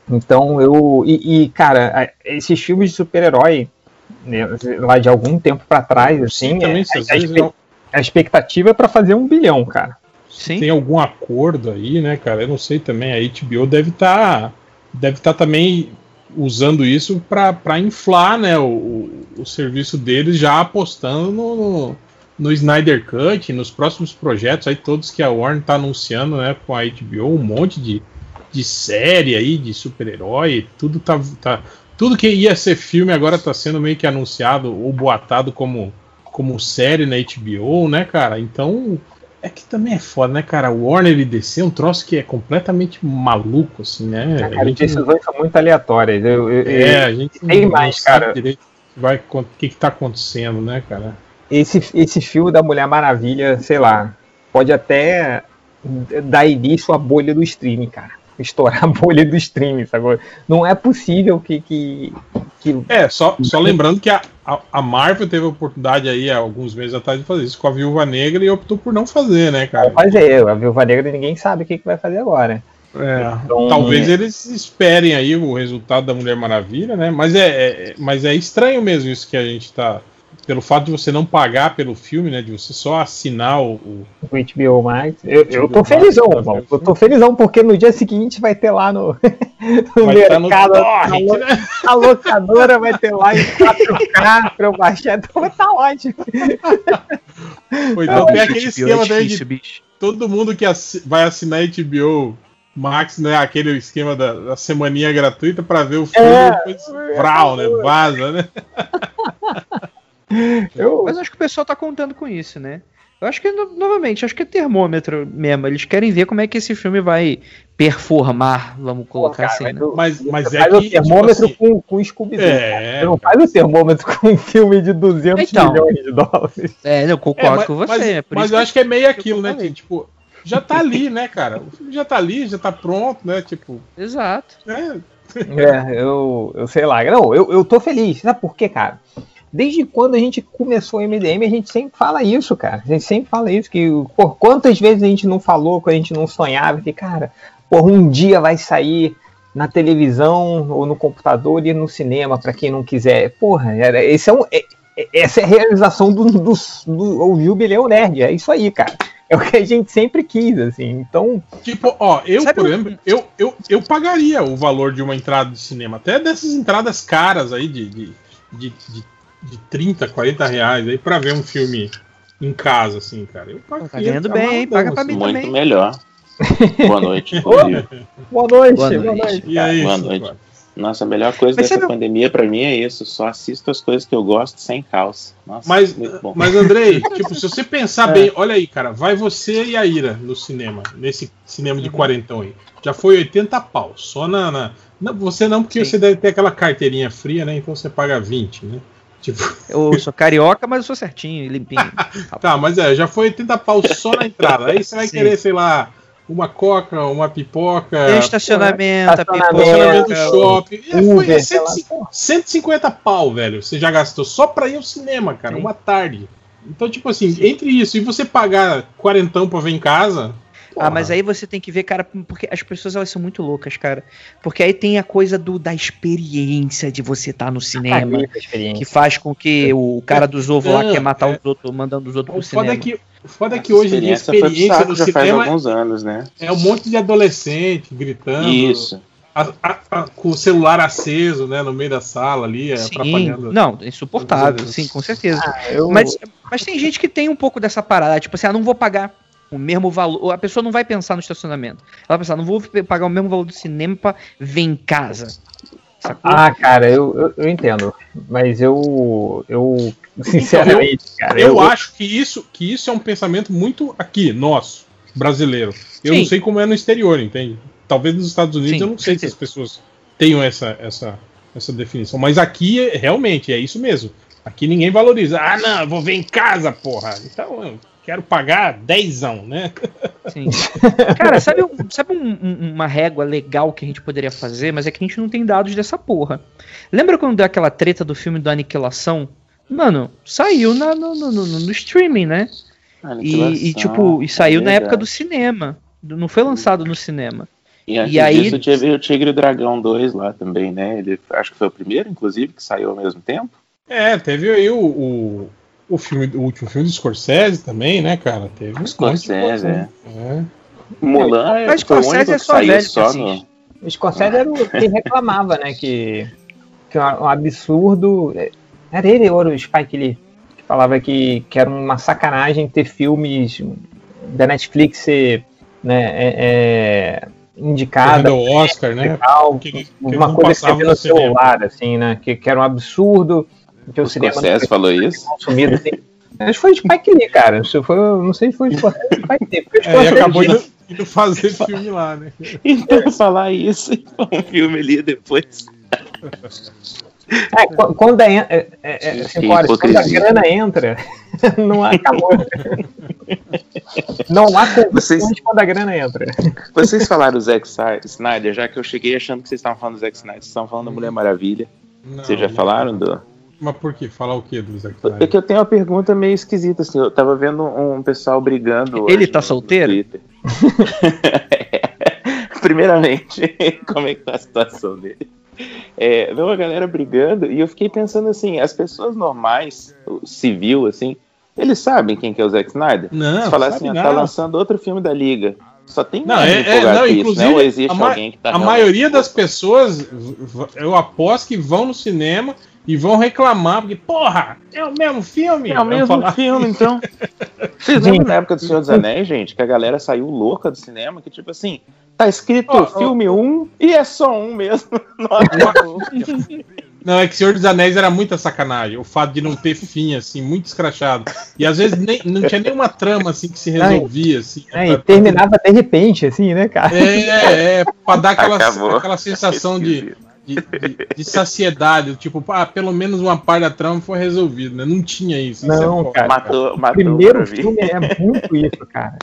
Então eu. E, e cara, esses filmes de super-herói, né, lá de algum tempo para trás, assim, Sim, é, a, a, a, expectativa é para fazer um bilhão, cara. Sim. Tem algum acordo aí, né, cara? Eu não sei também. A HBO deve estar. Tá, deve estar tá também usando isso para inflar né, o, o, serviço deles, já apostando no, no, no, Snyder Cut, nos próximos projetos aí, todos que a Warner está anunciando né, com a HBO, um monte de, de série aí, de super-herói, tudo tá, tá. Tudo que ia ser filme agora está sendo meio que anunciado ou boatado como, como série na HBO, né, cara? Então é que também é foda, né, cara? O Warner e DC é um troço que é completamente maluco, assim, né? Ah, cara, as decisões são muito aleatórias. Eu, eu, é, a gente tem mais, cara. Direito vai, o que, que tá acontecendo, né, cara? Esse, esse filme da Mulher Maravilha, sei lá, pode até dar início à bolha do streaming, cara estourar a bolha do streaming, sabe? Não é possível que. que, que... É, só, só lembrando que a, a, Marvel teve a oportunidade aí há alguns meses atrás de fazer isso com a Viúva Negra e optou por não fazer, né, cara? Vai fazer, a Viúva Negra ninguém sabe o que, que vai fazer agora. É, então, talvez é... eles esperem aí o resultado da Mulher Maravilha, né? Mas é, é, mas é estranho mesmo isso que a gente tá pelo fato de você não pagar pelo filme, né? De você só assinar o. O, o HBO Max. Eu, eu tô felizão, irmão. Eu tô felizão porque no dia seguinte vai ter lá no, no vai mercado. No torrent, a, né? a locadora vai ter lá em 4K pra eu baixar. Então tá ótimo. Ou então tem aquele esquema daí de todo mundo que vai assinar HBO Max, né? Aquele esquema da, da semaninha gratuita para ver o filme é, depois vral, né? Vaza, né? Eu... Mas acho que o pessoal tá contando com isso, né? Eu acho que, novamente, acho que é termômetro mesmo. Eles querem ver como é que esse filme vai performar, vamos colocar Pô, cara, assim, né? Mas, mas é faz que, o termômetro tipo assim, com, com Scooby é, Você não faz o termômetro com um filme de 200 então, milhões de dólares. É, eu concordo é, mas, com você. Mas, é mas eu acho que é meio aquilo, né? Que, tipo, já tá ali, né, cara? O filme já tá ali, já tá pronto, né? Tipo. Exato. É, é eu, eu sei lá. Não, eu, eu tô feliz. Sabe por quê, cara? Desde quando a gente começou o MDM, a gente sempre fala isso, cara. A gente sempre fala isso, que por quantas vezes a gente não falou, quando a gente não sonhava, que, cara, por um dia vai sair na televisão ou no computador e no cinema, para quem não quiser. Porra, era, esse é um, é, é, essa é a realização do, do, do, do Jubileu Nerd, é isso aí, cara. É o que a gente sempre quis, assim. Então. Tipo, ó, eu, por exemplo, eu, eu, eu pagaria o valor de uma entrada de cinema, até dessas entradas caras aí de, de, de, de de 30, 40 reais aí pra ver um filme em casa, assim, cara. Eu pago tá ganhando bem, hein? Paga pra mim Muito também. melhor. Boa noite. boa, noite boa noite. Boa noite. E aí, boa noite. Nossa, a melhor coisa mas dessa pandemia para mim é isso. Só assisto as coisas que eu gosto sem calça. Nossa, mas, mas Andrei, tipo, se você pensar é. bem, olha aí, cara, vai você e a Ira no cinema, nesse cinema de uhum. quarentão aí. Já foi 80 pau. Só na. na não, você não, porque Sim. você deve ter aquela carteirinha fria, né? Então você paga 20, né? Tipo... Eu sou carioca, mas eu sou certinho, limpinho. tá, mas é, já foi 80 pau só na entrada. Aí você vai Sim. querer, sei lá, uma coca, uma pipoca. Tem estacionamento, é, pipoca. Estacionamento do shopping. É, foi é 150, 150 pau, velho. Você já gastou só pra ir ao cinema, cara, Sim. uma tarde. Então, tipo assim, entre isso e você pagar quarentão pra ver em casa. Ah, mas aí você tem que ver, cara, porque as pessoas elas são muito loucas, cara. Porque aí tem a coisa do da experiência de você estar tá no cinema, que faz com que o cara dos ovos lá quer matar é, os outros, mandando os outros pro cinema. É que, o foda é que hoje a experiência do cinema faz alguns anos, né? É um monte de adolescente gritando. Isso. A, a, a, com o celular aceso, né, no meio da sala ali, sim, atrapalhando. Não, é insuportável, sim, com certeza. Ah, eu... mas, mas tem gente que tem um pouco dessa parada, tipo assim, ah, não vou pagar o mesmo valor. A pessoa não vai pensar no estacionamento. Ela vai pensar, não vou pagar o mesmo valor do cinema pra ver em casa. Sacou? Ah, cara, eu, eu, eu, entendo. Mas eu. Eu. Sinceramente, então, eu, cara. Eu, eu, acho que isso, que isso é um pensamento muito aqui, nosso, brasileiro. Eu Sim. não sei como é no exterior, entende? Talvez nos Estados Unidos Sim, eu não sei se as pessoas tenham essa, essa, essa definição. Mas aqui, realmente, é isso mesmo. Aqui ninguém valoriza. Ah, não, eu vou ver em casa, porra. Então, eu quero pagar dezão, né? Sim. Cara, sabe, sabe um, um, uma régua legal que a gente poderia fazer, mas é que a gente não tem dados dessa porra. Lembra quando deu aquela treta do filme da Aniquilação? Mano, saiu na, no, no, no, no streaming, né? E, e, tipo, e saiu é na época do cinema. Não foi lançado no cinema. E antes e aí... disso teve o Tigre e o Dragão 2 lá também, né? Ele, acho que foi o primeiro, inclusive, que saiu ao mesmo tempo. É, teve aí o, o, o, filme, o último filme do Scorsese também, né, cara? Teve um Scorsese, é. é. Mulan é, Scorsese é só velho só assim. no... O Scorsese era o que reclamava, né, que, que um absurdo... Era ele ou o Spike Lee? Que falava que, que era uma sacanagem ter filmes da Netflix ser né, é, é indicada. o Oscar, né? Tal, que, que uma coisa vê no celular, assim, né? Que, que era um absurdo. Que o, o cinema Scorsese falou isso? Consumido, assim. Acho que foi de Spike Lee, cara. Se foi, não sei se foi de Scorsese ou Spike Lee. É, acabou indo, indo, fazer filme lá, né? Então falar isso e um filme ali depois. É, quando, a, é, é, é, assim, quando a grana entra, não acabou. Não há vocês, quando a grana entra. Vocês falaram do Zack Snyder, já que eu cheguei achando que vocês estavam falando do Zack Snyder, vocês estavam falando da Mulher Maravilha. Não, vocês já falaram do. Mas por que? Falar o que do Zack Snyder? É que eu tenho uma pergunta meio esquisita, assim. Eu tava vendo um pessoal brigando. Ele tá no, solteiro? No Primeiramente, como é que tá a situação dele? É, uma galera brigando e eu fiquei pensando assim, as pessoas normais, o civil, assim, eles sabem quem que é o Zack Snyder? Não, Se falar assim, tá lançando outro filme da Liga. Só tem não, é, é, não, inclusive, não existe a, alguém que tá A maioria das pessoas, eu aposto que vão no cinema e vão reclamar, porque, porra, é o mesmo filme. É o mesmo filme, então. Vocês lembram na época do Senhor dos Anéis, gente, que a galera saiu louca do cinema, que tipo assim, tá escrito oh, filme 1 oh. um, e é só um mesmo. Não, é que Senhor dos Anéis era muita sacanagem. O fato de não ter fim, assim, muito escrachado. E às vezes nem, não tinha nenhuma trama, assim, que se resolvia, assim. É, pra, e terminava de repente, assim, né, cara? É, é, pra dar aquela, aquela sensação de, de, de, de, saciedade. Tipo, ah, pelo menos uma parte da trama foi resolvida, né? Não tinha isso. Não, isso é cara. Matou, matou o primeiro filme é muito isso, cara.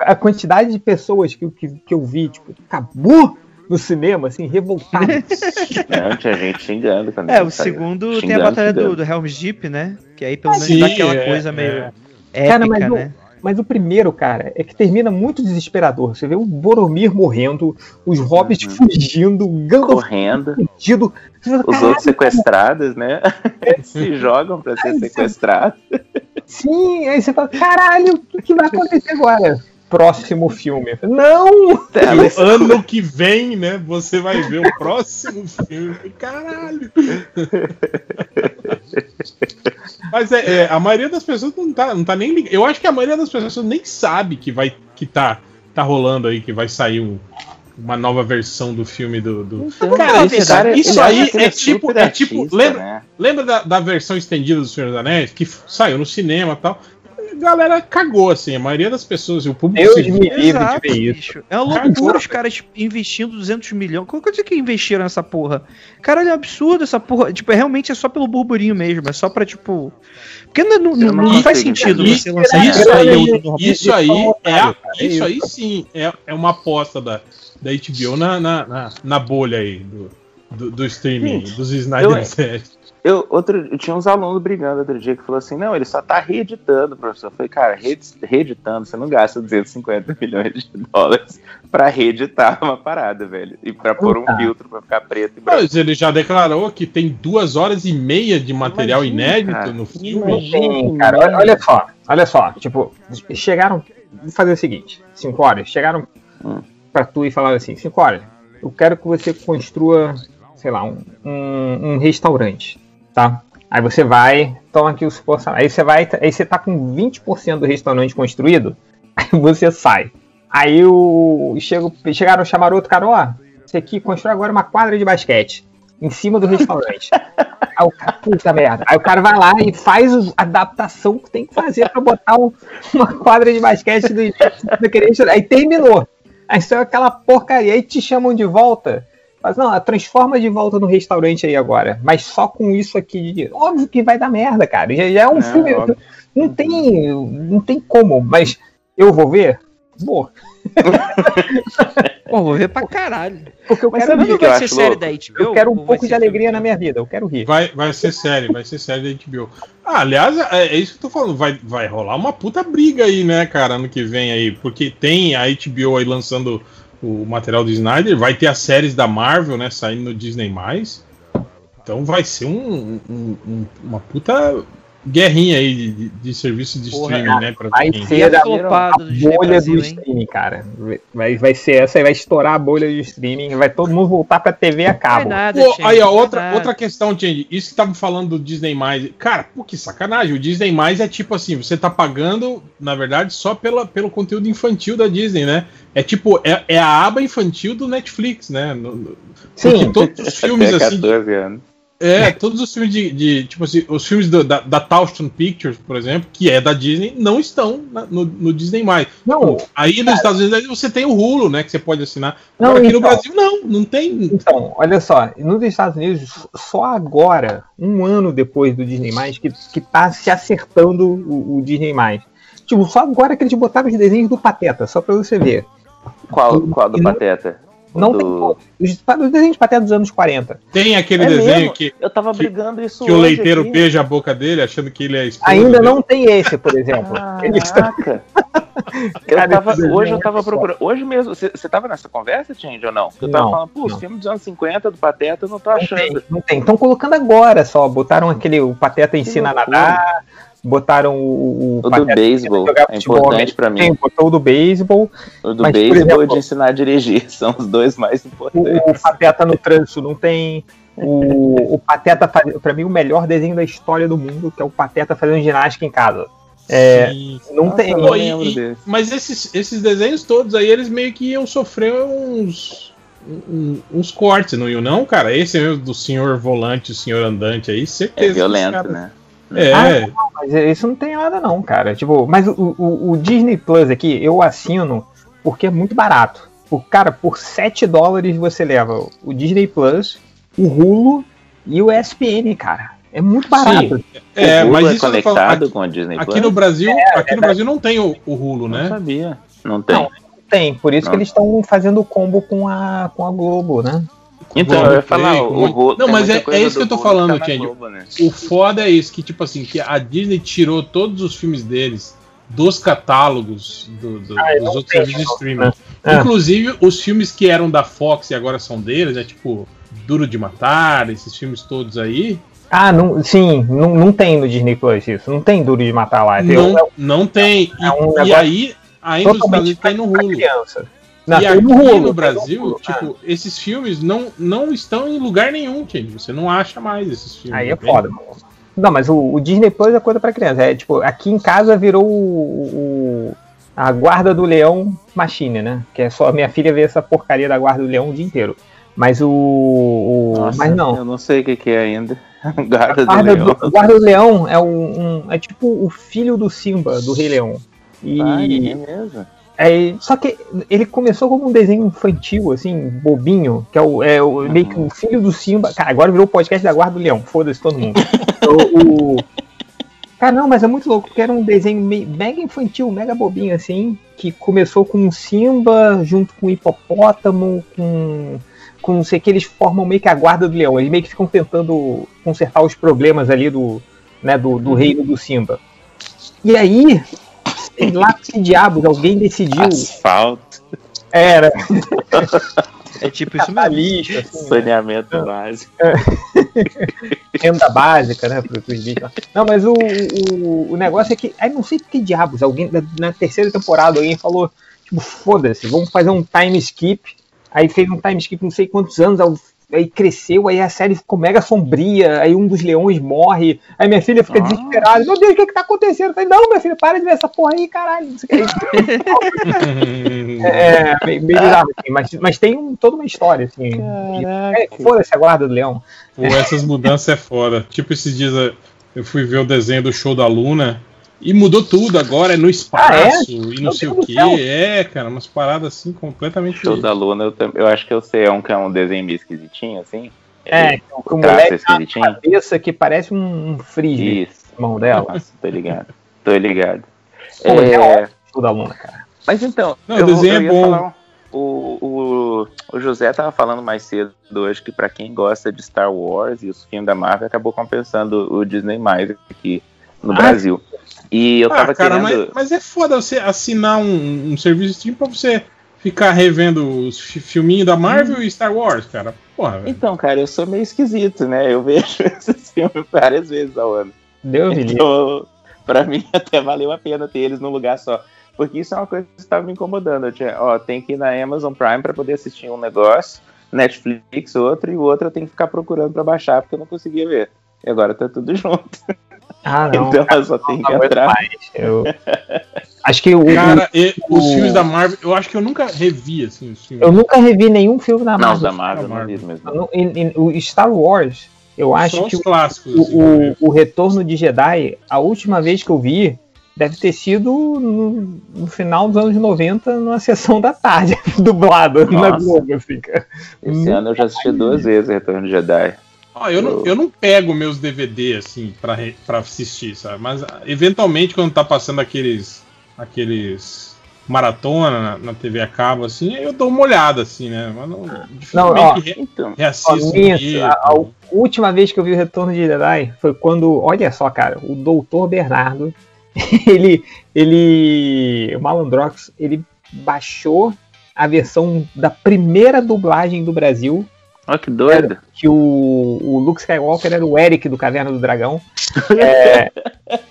A quantidade de pessoas que, que, que eu vi, tipo, acabou no cinema, assim, revoltado. Não, tinha gente xingando. Quando é, o segundo tem a batalha do, do Helm's Deep, né? Que aí pelo menos Sim, dá aquela é, coisa meio é. épica, cara, mas né? Mas o primeiro, cara, é que termina muito desesperador. Você vê o Boromir morrendo, os hobbits uhum. fugindo, o Gandalf correndo, fugido. os outros sequestrados, né? É. Se jogam pra ser sequestrados. Sim, aí você fala, caralho, o que, que vai acontecer agora? próximo filme. Não! ano que vem, né? Você vai ver o próximo filme. Caralho! Mas é, é, a maioria das pessoas não tá, não tá nem ligando. Eu acho que a maioria das pessoas nem sabe que vai que tá, tá rolando aí, que vai sair um, uma nova versão do filme do. do... Então, cara, isso, cara, isso aí é, é tipo. É tipo. Lembra, né? lembra da, da versão estendida do Senhor dos Anéis? Que saiu no cinema e tal galera cagou, assim. A maioria das pessoas, o público. Deus me livre de ver isso. É uma loucura os caras investindo 200 milhões. Qual coisa que investiram nessa porra? Caralho, é absurdo essa porra. Tipo, é, realmente é só pelo burburinho mesmo. É só pra, tipo. Porque não, não, não, não faz sentido você lançar isso aí. Isso aí, é, a, isso aí sim é, é uma aposta da, da HBO na, na, na, na bolha aí do, do, do streaming, dos Snyder Eu, outro, eu tinha uns alunos brigando outro dia que falou assim: não, ele só tá reeditando, professor. Eu falei, cara, reeditando, você não gasta 250 milhões de dólares pra reeditar uma parada, velho. E pra pôr um filtro pra ficar preto e branco. Mas ele já declarou que tem duas horas e meia de material Imagina, inédito cara. no filme. Sim, cara, olha, olha só, olha só, tipo, chegaram, vou fazer o seguinte, 5 horas, chegaram Hum. pra tu e falaram assim, 5 horas, eu quero que você construa, sei lá, um, um, um restaurante, tá? Aí você vai, toma aqui os orçamento, aí você vai, aí você tá com 20% do restaurante construído, aí você sai. Aí o, chego, chegaram, chamaram outro cara, ó, você aqui constrói agora uma quadra de basquete em cima do restaurante. Aí o cara, puta merda. Aí o cara vai lá e faz a adaptação que tem que fazer pra botar um- uma quadra de basquete do daquele restaurante. Aí terminou. Aí saiu aquela porcaria. Aí te chamam de volta. Mas não, transforma de volta no restaurante aí agora. Mas só com isso aqui. de- Óbvio que vai dar merda, cara. Já, já é um É, filme. óbvio. Não tem, não tem como. Mas eu vou ver? Vou. Pô, vou ver pra caralho. Porque eu Mas quero rir. que eu vai ser série da HBO? Eu quero um pouco de alegria filme? na minha vida. Eu quero rir. Vai, vai ser série, vai ser série da HBO. Ah, aliás, é, é isso que eu tô falando. Vai, vai rolar uma puta briga aí, né, cara, ano que vem aí. Porque tem a HBO aí lançando o material do Snyder, vai ter as séries da Marvel, né, saindo no Disney. Então vai ser um, um- um- uma puta guerrinha aí de, de, de serviço de Porra, streaming, né? Pra vai quem- ser a a bolha Brasil, do hein? streaming, cara. Vai, vai ser essa aí, vai estourar a bolha do streaming, vai todo mundo voltar pra TV a Não cabo. é nada, Pô, gente, aí, ó, não outra, nada. outra questão, Change. Isso que tava falando do Disney Cara, pô, que sacanagem. O Disney é tipo assim, você tá pagando, na verdade, só pela, pelo conteúdo infantil da Disney, né? É tipo, é, é a aba infantil do Netflix, né? No- no- porque Sim, todos os filmes, assim. 14 anos. É, todos os filmes de, de- tipo assim, os filmes do- da, da Tauston Pictures, por exemplo, que é da Disney, não estão na- no, no Disney+. não, Aí nos Estados Unidos você tem o Hulu, né, que você pode assinar. Não, Agora aqui no então. Brasil não, não tem. então, olha só, nos Estados Unidos, só agora, um ano depois do Disney, que, que tá se acertando o, o Disney. Tipo, só agora que eles botaram os desenhos do Pateta, só pra você ver. Qual, qual do Pateta? Não do... tem como. Os, os desenhos de Pateta dos anos 40. Tem aquele É desenho mesmo? que, Eu tava que- brigando isso que o leiteiro aqui. beija a boca dele achando que ele é Ainda dele. não tem esse, por exemplo. Tão- Caraca! Eu tava, hoje eu é tava procurando. Hoje mesmo, você tava nessa conversa, Change, ou não? Eu tava Não, falando, pô, não. filmes dos anos 50 do Pateta eu não tô Não tem, achando. não tem. Estão colocando agora só. Botaram aquele. O Pateta ensina a nadar. Botaram o. O do Pateta beisebol é importante pra mim. Botou o do beisebol. O do beisebol e de ensinar a dirigir. São os dois mais O, importantes. o Pateta no trânsito não tem. O, o Pateta faz. Pra mim, o melhor desenho da história do mundo, que é o Pateta fazendo ginástica em casa. É, Sim. não Nossa, tem. não e- lembro e- desse. mas esses, esses desenhos todos aí, eles meio que iam sofrer uns. um- uns cortes, não iam, não, cara? Esse mesmo do senhor volante, o senhor andante aí, certeza. É violento, os caras- né? É, Mas isso não tem nada, não, cara. Tipo, mas o, o, o Disney Plus aqui, eu assino porque é muito barato. Por, cara, por 7 dólares você leva o Disney Plus, o Hulu e o ESPN, cara. É muito barato. é, o Hulu mas é isso conectado falando, aqui, com o Disney aqui Plus? no Brasil, aqui no Brasil não tem o, o Hulu, Não né? sabia. Não tem. Não. Tem, por isso Não. que eles estão fazendo o combo com a, com a Globo, né? Então, Globo eu ia falar, Play, o, o Hulu- Não, mas é- é isso que eu tô falando, tá né? O foda é isso, que tipo assim, que a Disney tirou todos os filmes deles dos catálogos do- do- Ah, dos outros serviços de streaming. né? É. Inclusive, os filmes que eram da Fox e agora são deles, é tipo Duro de Matar, esses filmes todos aí, Ah, não, sim, não, não tem no Disney Plus isso. Não tem duro de matar lá. Não, é não tem. E, é um e aí, ainda nos Estados Unidos tem no Hulu. criança. Não, e aqui no tem no Brasil, tipo, esses filmes não, não estão em lugar nenhum, gente. Você não acha mais esses filmes. Aí é entende? foda, mano. Não, mas o, o Disney Plus é coisa pra criança. É tipo, aqui em casa virou o, o- a Guarda do Leão Machine, né? Que é só minha filha vê essa porcaria da Guarda do Leão o dia inteiro. Mas o. o- Nossa, mas não. Eu não sei o que, que é ainda. Guarda do Guarda Leão. do, Guarda do Leão é um, um- é tipo o filho do Simba do Rei Leão. E Ai, é mesmo? É, só que ele começou como um desenho infantil, assim, bobinho, que é, o, é o- meio que o filho do Simba. Cara, agora virou o podcast da Guarda do Leão, foda-se todo mundo. o, o- Cara, não, mas é muito louco, porque era um desenho me- mega infantil, mega bobinho, assim, que começou com um Simba junto com um hipopótamo, com, com não sei o que, eles formam meio que a guarda do leão. Eles meio que ficam tentando consertar os problemas ali do, né, do, do reino do Simba. E aí, lá que diabos, alguém decidiu. Asfalto, Era, É tipo isso mesmo. capitalista, assim, né? saneamento básico. renda básica, né, para os bichos. Não, mas o, o, o negócio é que, aí não sei por que diabos, alguém na, na terceira temporada alguém falou, tipo, foda-se, vamos fazer um time skip. Aí fez um time skip não sei quantos anos, aí- cresceu, aí a série ficou mega sombria, aí um dos leões morre, aí minha filha fica Ah. desesperada, meu Deus, o que que tá acontecendo? Eu falei, não, minha filha, para de ver essa porra aí, caralho. Não sei o que. É, meio, meio bizarro, assim, mas, mas tem um- toda uma história, assim. É, Foda-se a guarda do leão. Pô, essas mudanças é foda. Tipo, esses dias eu fui ver o desenho do show da Luna e mudou tudo. Agora é no espaço e não Meu sei Deus o que. É, cara, umas paradas assim completamente. Show da Luna, eu, eu acho que eu sei, é um que é um desenho meio esquisitinho, assim. É, que o- que o traço moleque uma esquisitinho. cabeça que parece um, um frisbee Isso, mão dela. nossa, tô ligado. Tô ligado. Pô, é É, o da Luna, cara. Mas então, Não, o eu, desenho eu é bom. falar, o, o, o José tava falando mais cedo hoje que pra quem gosta de Star Wars e os filmes da Marvel acabou compensando o Disney mais aqui no Ah, Brasil. E eu Ah, tava cara, querendo. mas, mas é foda você assinar um, um serviço Steam pra você ficar revendo os fi- filminhos da Marvel Hum. e Star Wars, cara. Porra, velho. Então, cara, eu sou meio esquisito, né? Eu vejo esses filmes várias vezes ao ano. Deus livre. Então, pra mim até valeu a pena ter eles num lugar só. Porque isso é uma coisa que estava me incomodando. Eu tinha, ó, tem que ir na Amazon Prime pra poder assistir um negócio, Netflix outro, e o outro eu tenho que ficar procurando pra baixar porque eu não conseguia ver. E agora tá tudo junto. Ah, não. então eu só não que entrar. Eu... Acho que o, Cara, e os o- filmes da Marvel, eu acho que eu nunca revi assim os filmes. eu nunca revi nenhum filme da Não, Marvel. da Marvel Da não Marvel. mesmo. Não- em- em- o Star Wars, eu acho Só que os o, clássicos. assim, o, o Retorno de Jedi, a última vez que eu vi, deve ter sido no, no final dos anos 90, numa sessão da tarde, dublada na Nossa. Globo, assim, cara. Esse ano eu já assisti duas vezes Retorno de Jedi. Ó, eu, não, eu não pego meus DVD assim pra, re- pra assistir, sabe? Mas ah, eventualmente quando tá passando aqueles aqueles maratona na, na TV a cabo assim, aí eu dou uma olhada assim, né? Mas não, re- Então, Ó, reassisto. nisso, inteiro. a, a última vez que eu vi o Retorno de Jedi foi quando, olha só, cara, o Doutor Bernardo, ele, ele, o Malandrox, ele baixou a versão da primeira dublagem do Brasil, olha que doido. que o, o Luke Skywalker era o Eric do Caverna do Dragão. É,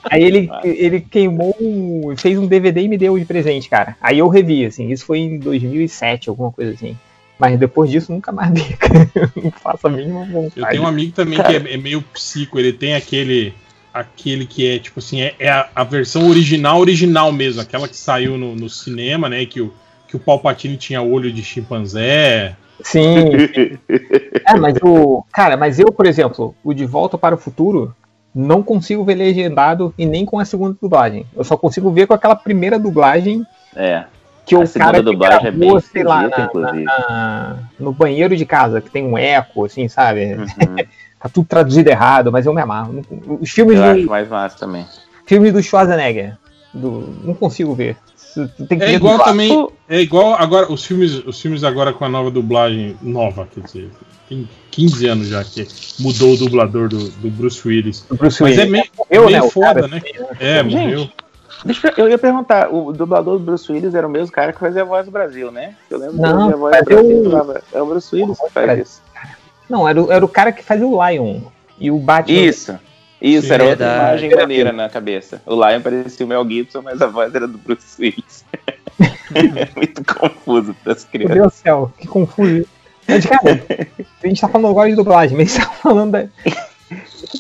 aí ele, ele queimou, um- fez um DVD e me deu de presente, cara. Aí eu revi, assim, isso foi em 2007, alguma coisa assim. Mas depois disso nunca mais vi. Não faço a mínima vontade. Eu tenho um amigo também Cara. que é, é meio psico, ele tem aquele aquele que é tipo assim, é, é a, a versão original original mesmo, aquela que saiu no, no cinema, né, que o que o Palpatine tinha olho de chimpanzé. Sim. É, mas o. Cara, mas eu, por exemplo, o De Volta para o Futuro, não consigo ver legendado e nem com a segunda dublagem. Eu só consigo ver com aquela primeira dublagem É. que A o cara dublagem é gravou, bem sei lá, na- na- no banheiro de casa, que tem um eco, assim, sabe? Uhum. Tá tudo traduzido errado, mas eu me amarro. Os filmes, Eu do, mais massa também. filmes do Schwarzenegger, do, não consigo ver. Tem que É igual dublado. também, é igual agora os filmes, os filmes agora com a nova dublagem nova, quer dizer, tem 15 anos já que mudou o dublador do, do Bruce Willis. do Bruce Mas é Willis. meio, Morreu, meio né, foda, cara? né? É, Gente, morreu. Deixa eu, eu ia perguntar, o dublador do Bruce Willis era o mesmo cara que fazia a voz do Brasil, né? Eu lembro que Não, fazia a voz do Brasil. É o Bruce Willis que faz isso. Não, era, o- era o cara que fazia o Lion. E o Batman. Isso. Isso, Sim, era outra verdade. imagem maneira na cabeça. O Lion parecia o Mel Gibson, mas a voz era do Bruce Willis. é muito confuso para as Meu crianças. Deus do céu, que confuso. Mas, cara, a gente tá falando agora de dublagem, mas a gente tá falando da.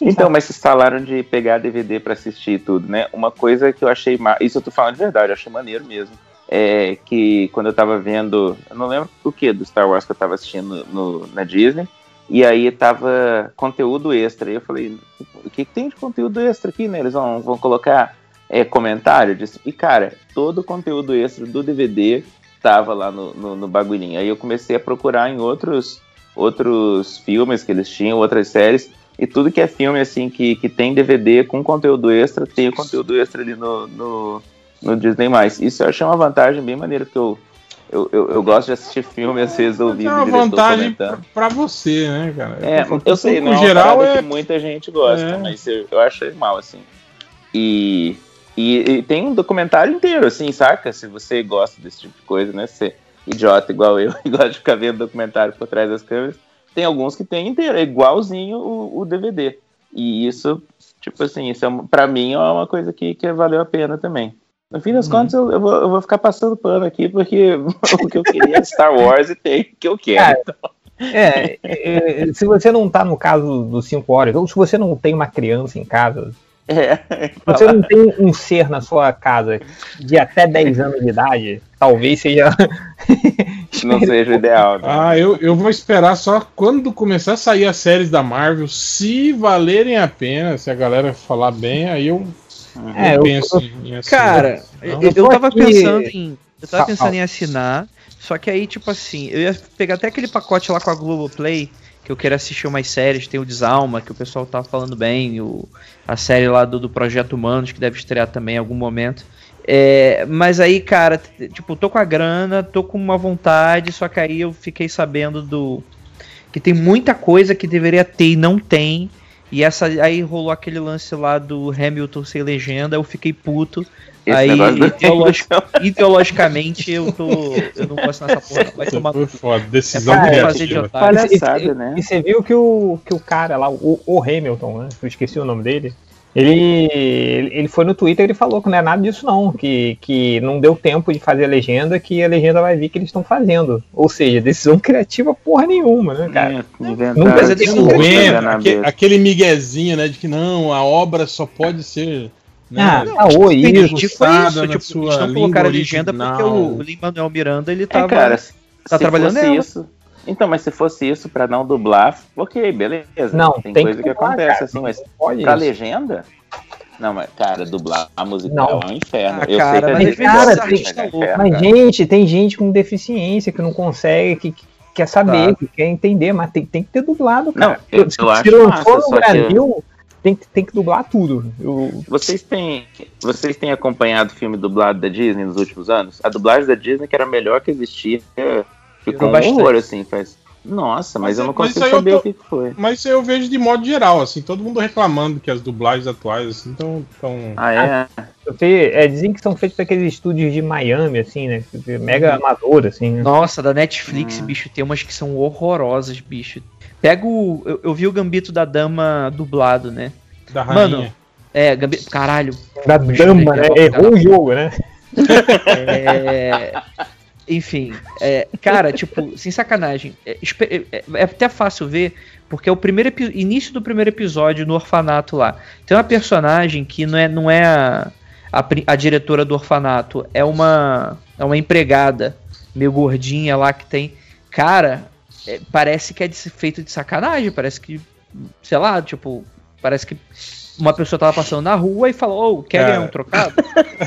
Então, mas vocês falaram de pegar DVD pra assistir tudo, né? Uma coisa que eu achei. Ma... Isso eu tô falando de verdade, eu achei maneiro mesmo. É que quando eu tava vendo. Eu não lembro o que do Star Wars que eu tava assistindo no, na Disney. E aí tava conteúdo extra. E eu falei, o que, que tem de conteúdo extra aqui, né? Eles vão, vão colocar é, comentário disso. E, cara, todo o conteúdo extra do DVD tava lá no, no, no bagulhinho. Aí eu comecei a procurar em outros, outros filmes que eles tinham, outras séries. E tudo que é filme, assim, que, que tem DVD com conteúdo extra, tem o conteúdo extra ali no, no, no Disney+. Isso eu achei uma vantagem bem maneira, porque eu, Eu, eu, eu gosto de assistir filme, às vezes É ouvindo uma o diretor vantagem pra você, né, cara? É, eu sei, no não é uma geral é. que muita gente gosta, É. mas eu, eu acho mal, assim. E, e, e tem um documentário inteiro, assim, saca? Se você gosta desse tipo de coisa, né? Ser idiota igual eu e gosta de ficar vendo documentário por trás das câmeras, tem alguns que tem inteiro, é igualzinho o, o DVD. E isso, tipo assim, isso é, uma- pra mim é uma coisa que, que valeu a pena também. No fim das Uhum. contas, eu, eu vou, eu vou ficar passando pano aqui, porque o que eu queria é Star Wars e tem o que eu quero. É, é, é, se você não tá no caso dos 5 horas, ou se você não tem uma criança em casa, É, se você não tem um ser na sua casa de até 10 anos de idade, talvez seja. não seja o ideal. Né? Ah, eu, eu vou esperar só quando começar a sair as séries da Marvel, se valerem a pena, se a galera falar bem, aí eu, É, eu eu- penso em assinar. Cara, eu, Eu eu tava aqui- pensando em. Eu tava pensando em assinar, só que aí, tipo assim, eu ia pegar até aquele pacote lá com a Globoplay, que eu queria assistir umas séries, tem o Desalma, que o pessoal tava falando bem, o, a série lá do, do Projeto Humanos, que deve estrear também em algum momento. É, mas aí, cara, tipo, tô com a grana, tô com uma vontade, só que aí eu fiquei sabendo do. que tem muita coisa que deveria ter e não tem. E essa aí rolou aquele lance lá do Hamilton sem legenda, eu fiquei puto. Esse aí, ideologi- ideologicamente, eu tô. Eu não gosto nessa porra. Vai tomar foi foda. Decisão É pra criativa. fazer de otário. Palhaçada, e, né? e você viu que o, que o cara lá, o, o Hamilton, né? Eu esqueci o nome dele. Ele, ele foi no Twitter e ele falou que não é nada disso, não. Que, que não deu tempo de fazer a legenda, que a legenda vai vir que eles estão fazendo. Ou seja, decisão criativa porra nenhuma, né, cara? É, Não, mas esse eles Não não monte de vendo, coisa na aque- mesa. aquele miguezinho, né, de que não, a obra só pode ser. Né, Ah, oi, Entendi, isso. foi Usada isso. Tipo, sua eles não colocaram a legenda original. porque o Lin-Manuel Miranda ele tava. É, cara, tá trabalhando fosse nela. isso. Então, mas se fosse isso pra não dublar, ok, beleza. Não, tem, tem coisa que que, dublar, acontece cara. assim, mas Pode pra isso. legenda? Não, mas, cara, dublar a musical Não. é um inferno. Ah, Eu cara, sei que mas gente cara, tem- é tá inferno, Mas, cara. gente, tem gente com deficiência que não consegue, que, que quer saber, Claro. que quer entender, mas tem, tem que ter dublado, Não, cara. eu- se eu se acho lançou massa, no só que- Brasil, tem, que- tem que dublar tudo. Eu, Vocês têm, vocês têm acompanhado o filme dublado da Disney nos últimos anos? A dublagem da Disney, que era a melhor que existia, ficou um bastante. horror, assim. Faz... Nossa, mas, Mas eu não consigo saber tô- o que foi. Mas isso eu vejo de modo geral, assim, todo mundo reclamando que as dublagens atuais, assim, estão. Tão... Ah, é? é, dizem que são feitos aqueles estúdios de Miami, assim, né? Mega amador, assim. né? Nossa, da Netflix, Hum. bicho, tem umas que são horrorosas, bicho. Pega o. Eu, eu vi o Gambito da Dama dublado, né? Da Mano, rainha. É, Gambito. Caralho. Da dama, né? Errou o jogo, né? É, enfim, é, cara, tipo, sem sacanagem. É, espe- é- é até fácil ver, porque é o primeiro início do primeiro episódio no orfanato lá. Tem uma personagem que não é, não é a, a, a diretora do orfanato, é uma, é uma empregada meio gordinha lá que tem. Cara, é, parece que é de- feito de sacanagem, parece que, sei lá, tipo, parece que uma pessoa tava passando na rua e falou, ô, quer Cara. ganhar um trocado?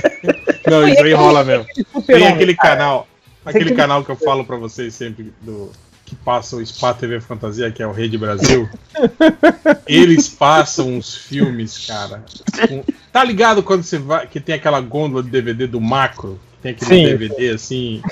Não, isso aí rola mesmo. Tem aquele canal, aquele que- canal que eu falo pra vocês sempre do que passa o Spa TV Fantasia, que é o Rede Brasil. Eles passam uns filmes, cara. com- Tá ligado quando você vai que tem aquela gôndola de DVD do Macro? Que tem aquele Sim. DVD assim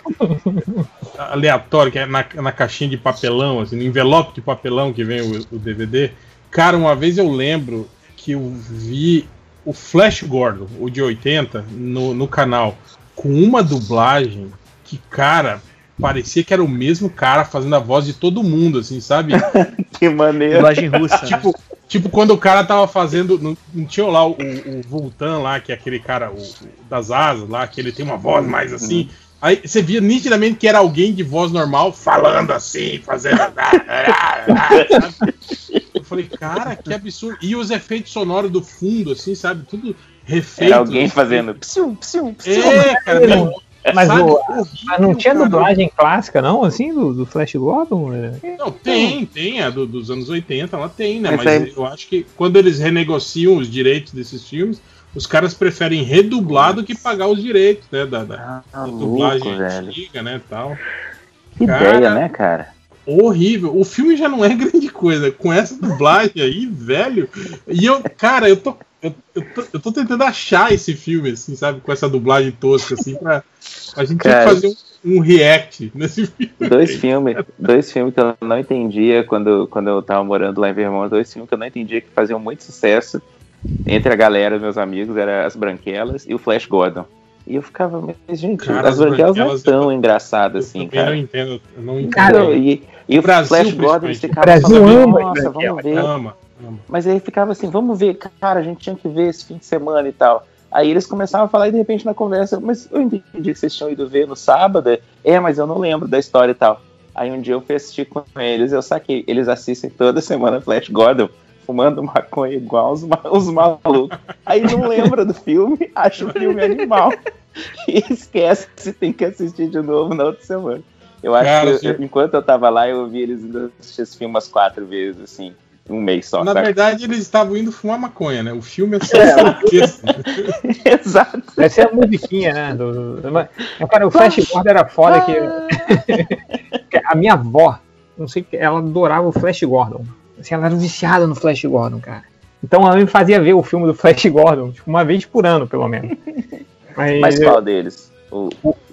aleatório que é na, na caixinha de papelão, assim, no envelope de papelão que vem o, o DVD. Cara, uma vez eu lembro que eu vi o Flash Gordon, o de 80, no, no canal, com uma dublagem que, cara, parecia que era o mesmo cara fazendo a voz de todo mundo, assim, sabe? Que maneiro. Dublagem russa. né? tipo, tipo, quando o cara tava fazendo. Não, não tinha lá o, o Vultan lá, que é aquele cara o- das asas lá, que ele tem uma voz mais assim. Aí você via nitidamente que era alguém de voz normal falando assim, fazendo. Eu falei, cara, que absurdo. E os efeitos sonoros do fundo, assim, sabe? Tudo refeito. Era alguém assim. fazendo. Psiu, psiu, psiu. É, cara, meio- Mas, sabe? o- mas não tinha cara. dublagem clássica, não, assim, do, do Flash Gordon? né? Não, tem, tem, a do- dos anos 80, ela tem, né? Mas Mas eu acho que quando eles renegociam os direitos desses filmes, os caras preferem redublar do que pagar os direitos, né? Da, da, Ah, da dublagem louco, velho. antiga, né? Tal. Que Cara, ideia, né, cara? Horrível. O filme já não é grande coisa. Com essa dublagem aí, velho. E eu, cara, eu tô. Eu, eu tô, eu tô tentando achar esse filme, assim, sabe? Com essa dublagem tosca, assim, pra. A gente Cara. fazer um, um react nesse filme. Dois filmes, dois filmes que eu não entendia quando, quando eu tava morando lá em Vermont, dois filmes que eu não entendia que faziam muito sucesso entre a galera, meus amigos, era As Branquelas e o Flash Gordon. E eu ficava, mas, gente, Cara, As As Branquelas não é Branquelas, tão eu- engraçado Eu assim, também não cara. entendo. Eu não entendo. Cara, Não, e, e o Brasil, Flash Gordon eles principalmente. ficavam Brasil falando, ama nossa, vamos ver. ama. Mas aí ficava assim, vamos ver, cara, a gente tinha que ver esse fim de semana e tal. Aí eles começavam a falar e de repente na conversa, mas eu entendi que vocês tinham ido ver no sábado. É, mas eu não lembro da história e tal. Aí um dia eu fui assistir com eles, eu saquei. Eles assistem toda semana Flash Gordon, fumando maconha igual os, os malucos. Aí não lembra do filme, acha o filme animal. E esquece se tem que assistir de novo na outra semana. Eu acho Cara, que eu- enquanto eu tava lá, eu vi eles assistir esse filme umas quatro vezes, assim, um mês só. Na saca? verdade, eles estavam indo fumar maconha, né? O filme é só texto. Exato. Deve ser a musiquinha, né? Do, do- mas, cara, o Flash Gordon era foda que, que a minha avó, não sei ela adorava o Flash Gordon. Assim, ela era viciada no Flash Gordon, cara. Então ela me fazia ver o filme do Flash Gordon, tipo, uma vez por ano, pelo menos. Mas, Mas qual deles? O,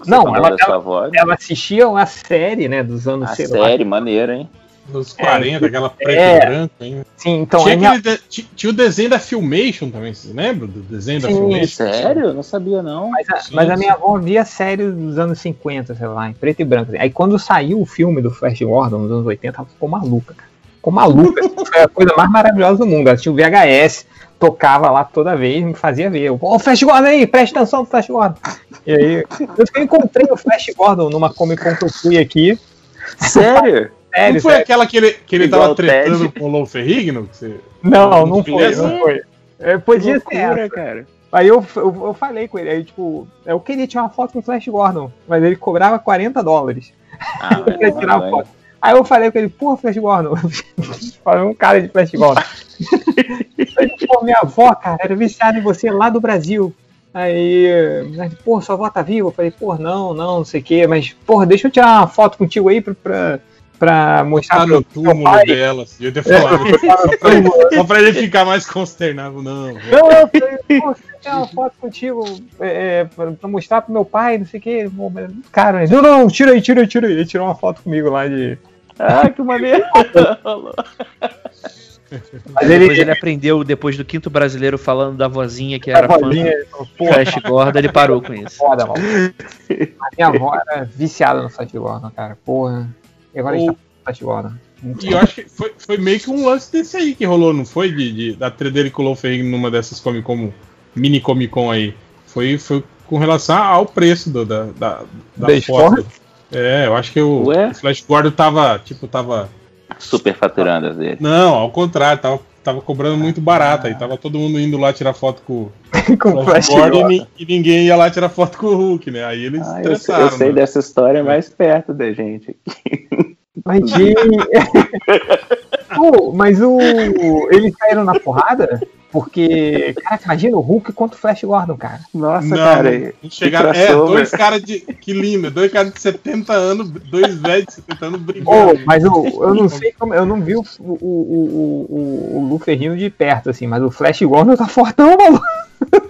Não, ela- avó? ela assistia a série, né, dos anos, A sei lá. série, maneira, hein? Nos 40, aquela preto É. e branco, hein? Sim, então tinha, a minha, de- ti- tinha o desenho da Filmation também, vocês lembram do desenho da Sim, Filmation? Sério? Não sabia, não. Mas a, Sim, mas a sim. minha avó via série dos anos 50, sei lá, em preto e branco. Aí quando saiu o filme do Flash Gordon nos anos 80, ela ficou maluca, cara. Ficou maluca. Foi a coisa mais maravilhosa do mundo. Ela tinha o VHS, tocava lá toda vez, me fazia ver. Ô, Flash Gordon aí, presta atenção no Flash Gordon. E aí, eu eu encontrei o Flash Gordon numa Comic Con que eu fui aqui. Sério? Sério, Não foi sério. aquela que ele, que ele Igual tava tretando com o Lou Ferrigno? Você... Não, não foi, Essa? não foi. É, podia ser essa. cara. Aí eu, eu, eu falei com ele, aí tipo, eu queria tirar uma foto com o Flash Gordon, mas ele cobrava 40 dólares. Ah, Eu queria tirar uma foto. Aí eu falei com ele, porra, Flash Gordon. Falei um cara de Flash Gordon. Aí, pô, minha avó, cara, era viciada em você lá do Brasil. Aí, mas, pô, sua avó tá viva? Eu falei, pô, não, não, não sei o quê, mas, porra, deixa eu tirar uma foto contigo aí pra, pra, pra mostrar pro no túmulo pai. dela, assim, eu ia falar. só, pra ele, só pra ele ficar mais consternado, não. velho. Não, eu falei, pô, tirar uma foto contigo é, é, pra, pra mostrar pro meu pai, não sei o mas, Cara, não, não, tira aí, tira aí, tira aí. Ele tirou uma foto comigo lá de. Ah, que maneiro. Mas Depois ele, ele aprendeu, depois do quinto brasileiro falando da vozinha que a era fã vozinha, do pô, Flash Gordon, ele parou com isso. foda, mano. A minha avó era viciada no Flash Gordon, cara. Porra. E agora a gente tá Flash Gordon. E eu acho que foi, foi meio que um lance desse aí que rolou, não foi? De, de- da treta dele com o Ferrigno numa dessas Comic Con, mini Comic Con aí. Foi, foi com relação ao preço do, da, da, da Da foto. É, eu acho que o, o Flash Gordon tava, tipo, tava... Super faturando as dele. Não, ao contrário, tava, tava cobrando muito barato aí. Tava todo mundo indo lá tirar foto com com o Flash Gordon e, e ninguém ia lá tirar foto com o Hulk, né? Aí eles Ah, eu, eu sei né? dessa história mais perto da gente. Mas, de... Pô, mas o. Eles caíram na porrada? Porque, caraca, imagina o Hulk contra o Flash Gordon, cara. Nossa, Não, cara. chegaram. que É, crossover. dois caras de. Que lindo, dois caras de 70 anos, dois velhos de 70 anos brigando. mas o, eu não sei como. Eu não vi o, o, o, o, o Lu Ferrino de perto, assim, mas o Flash Gordon tá fortão, maluco.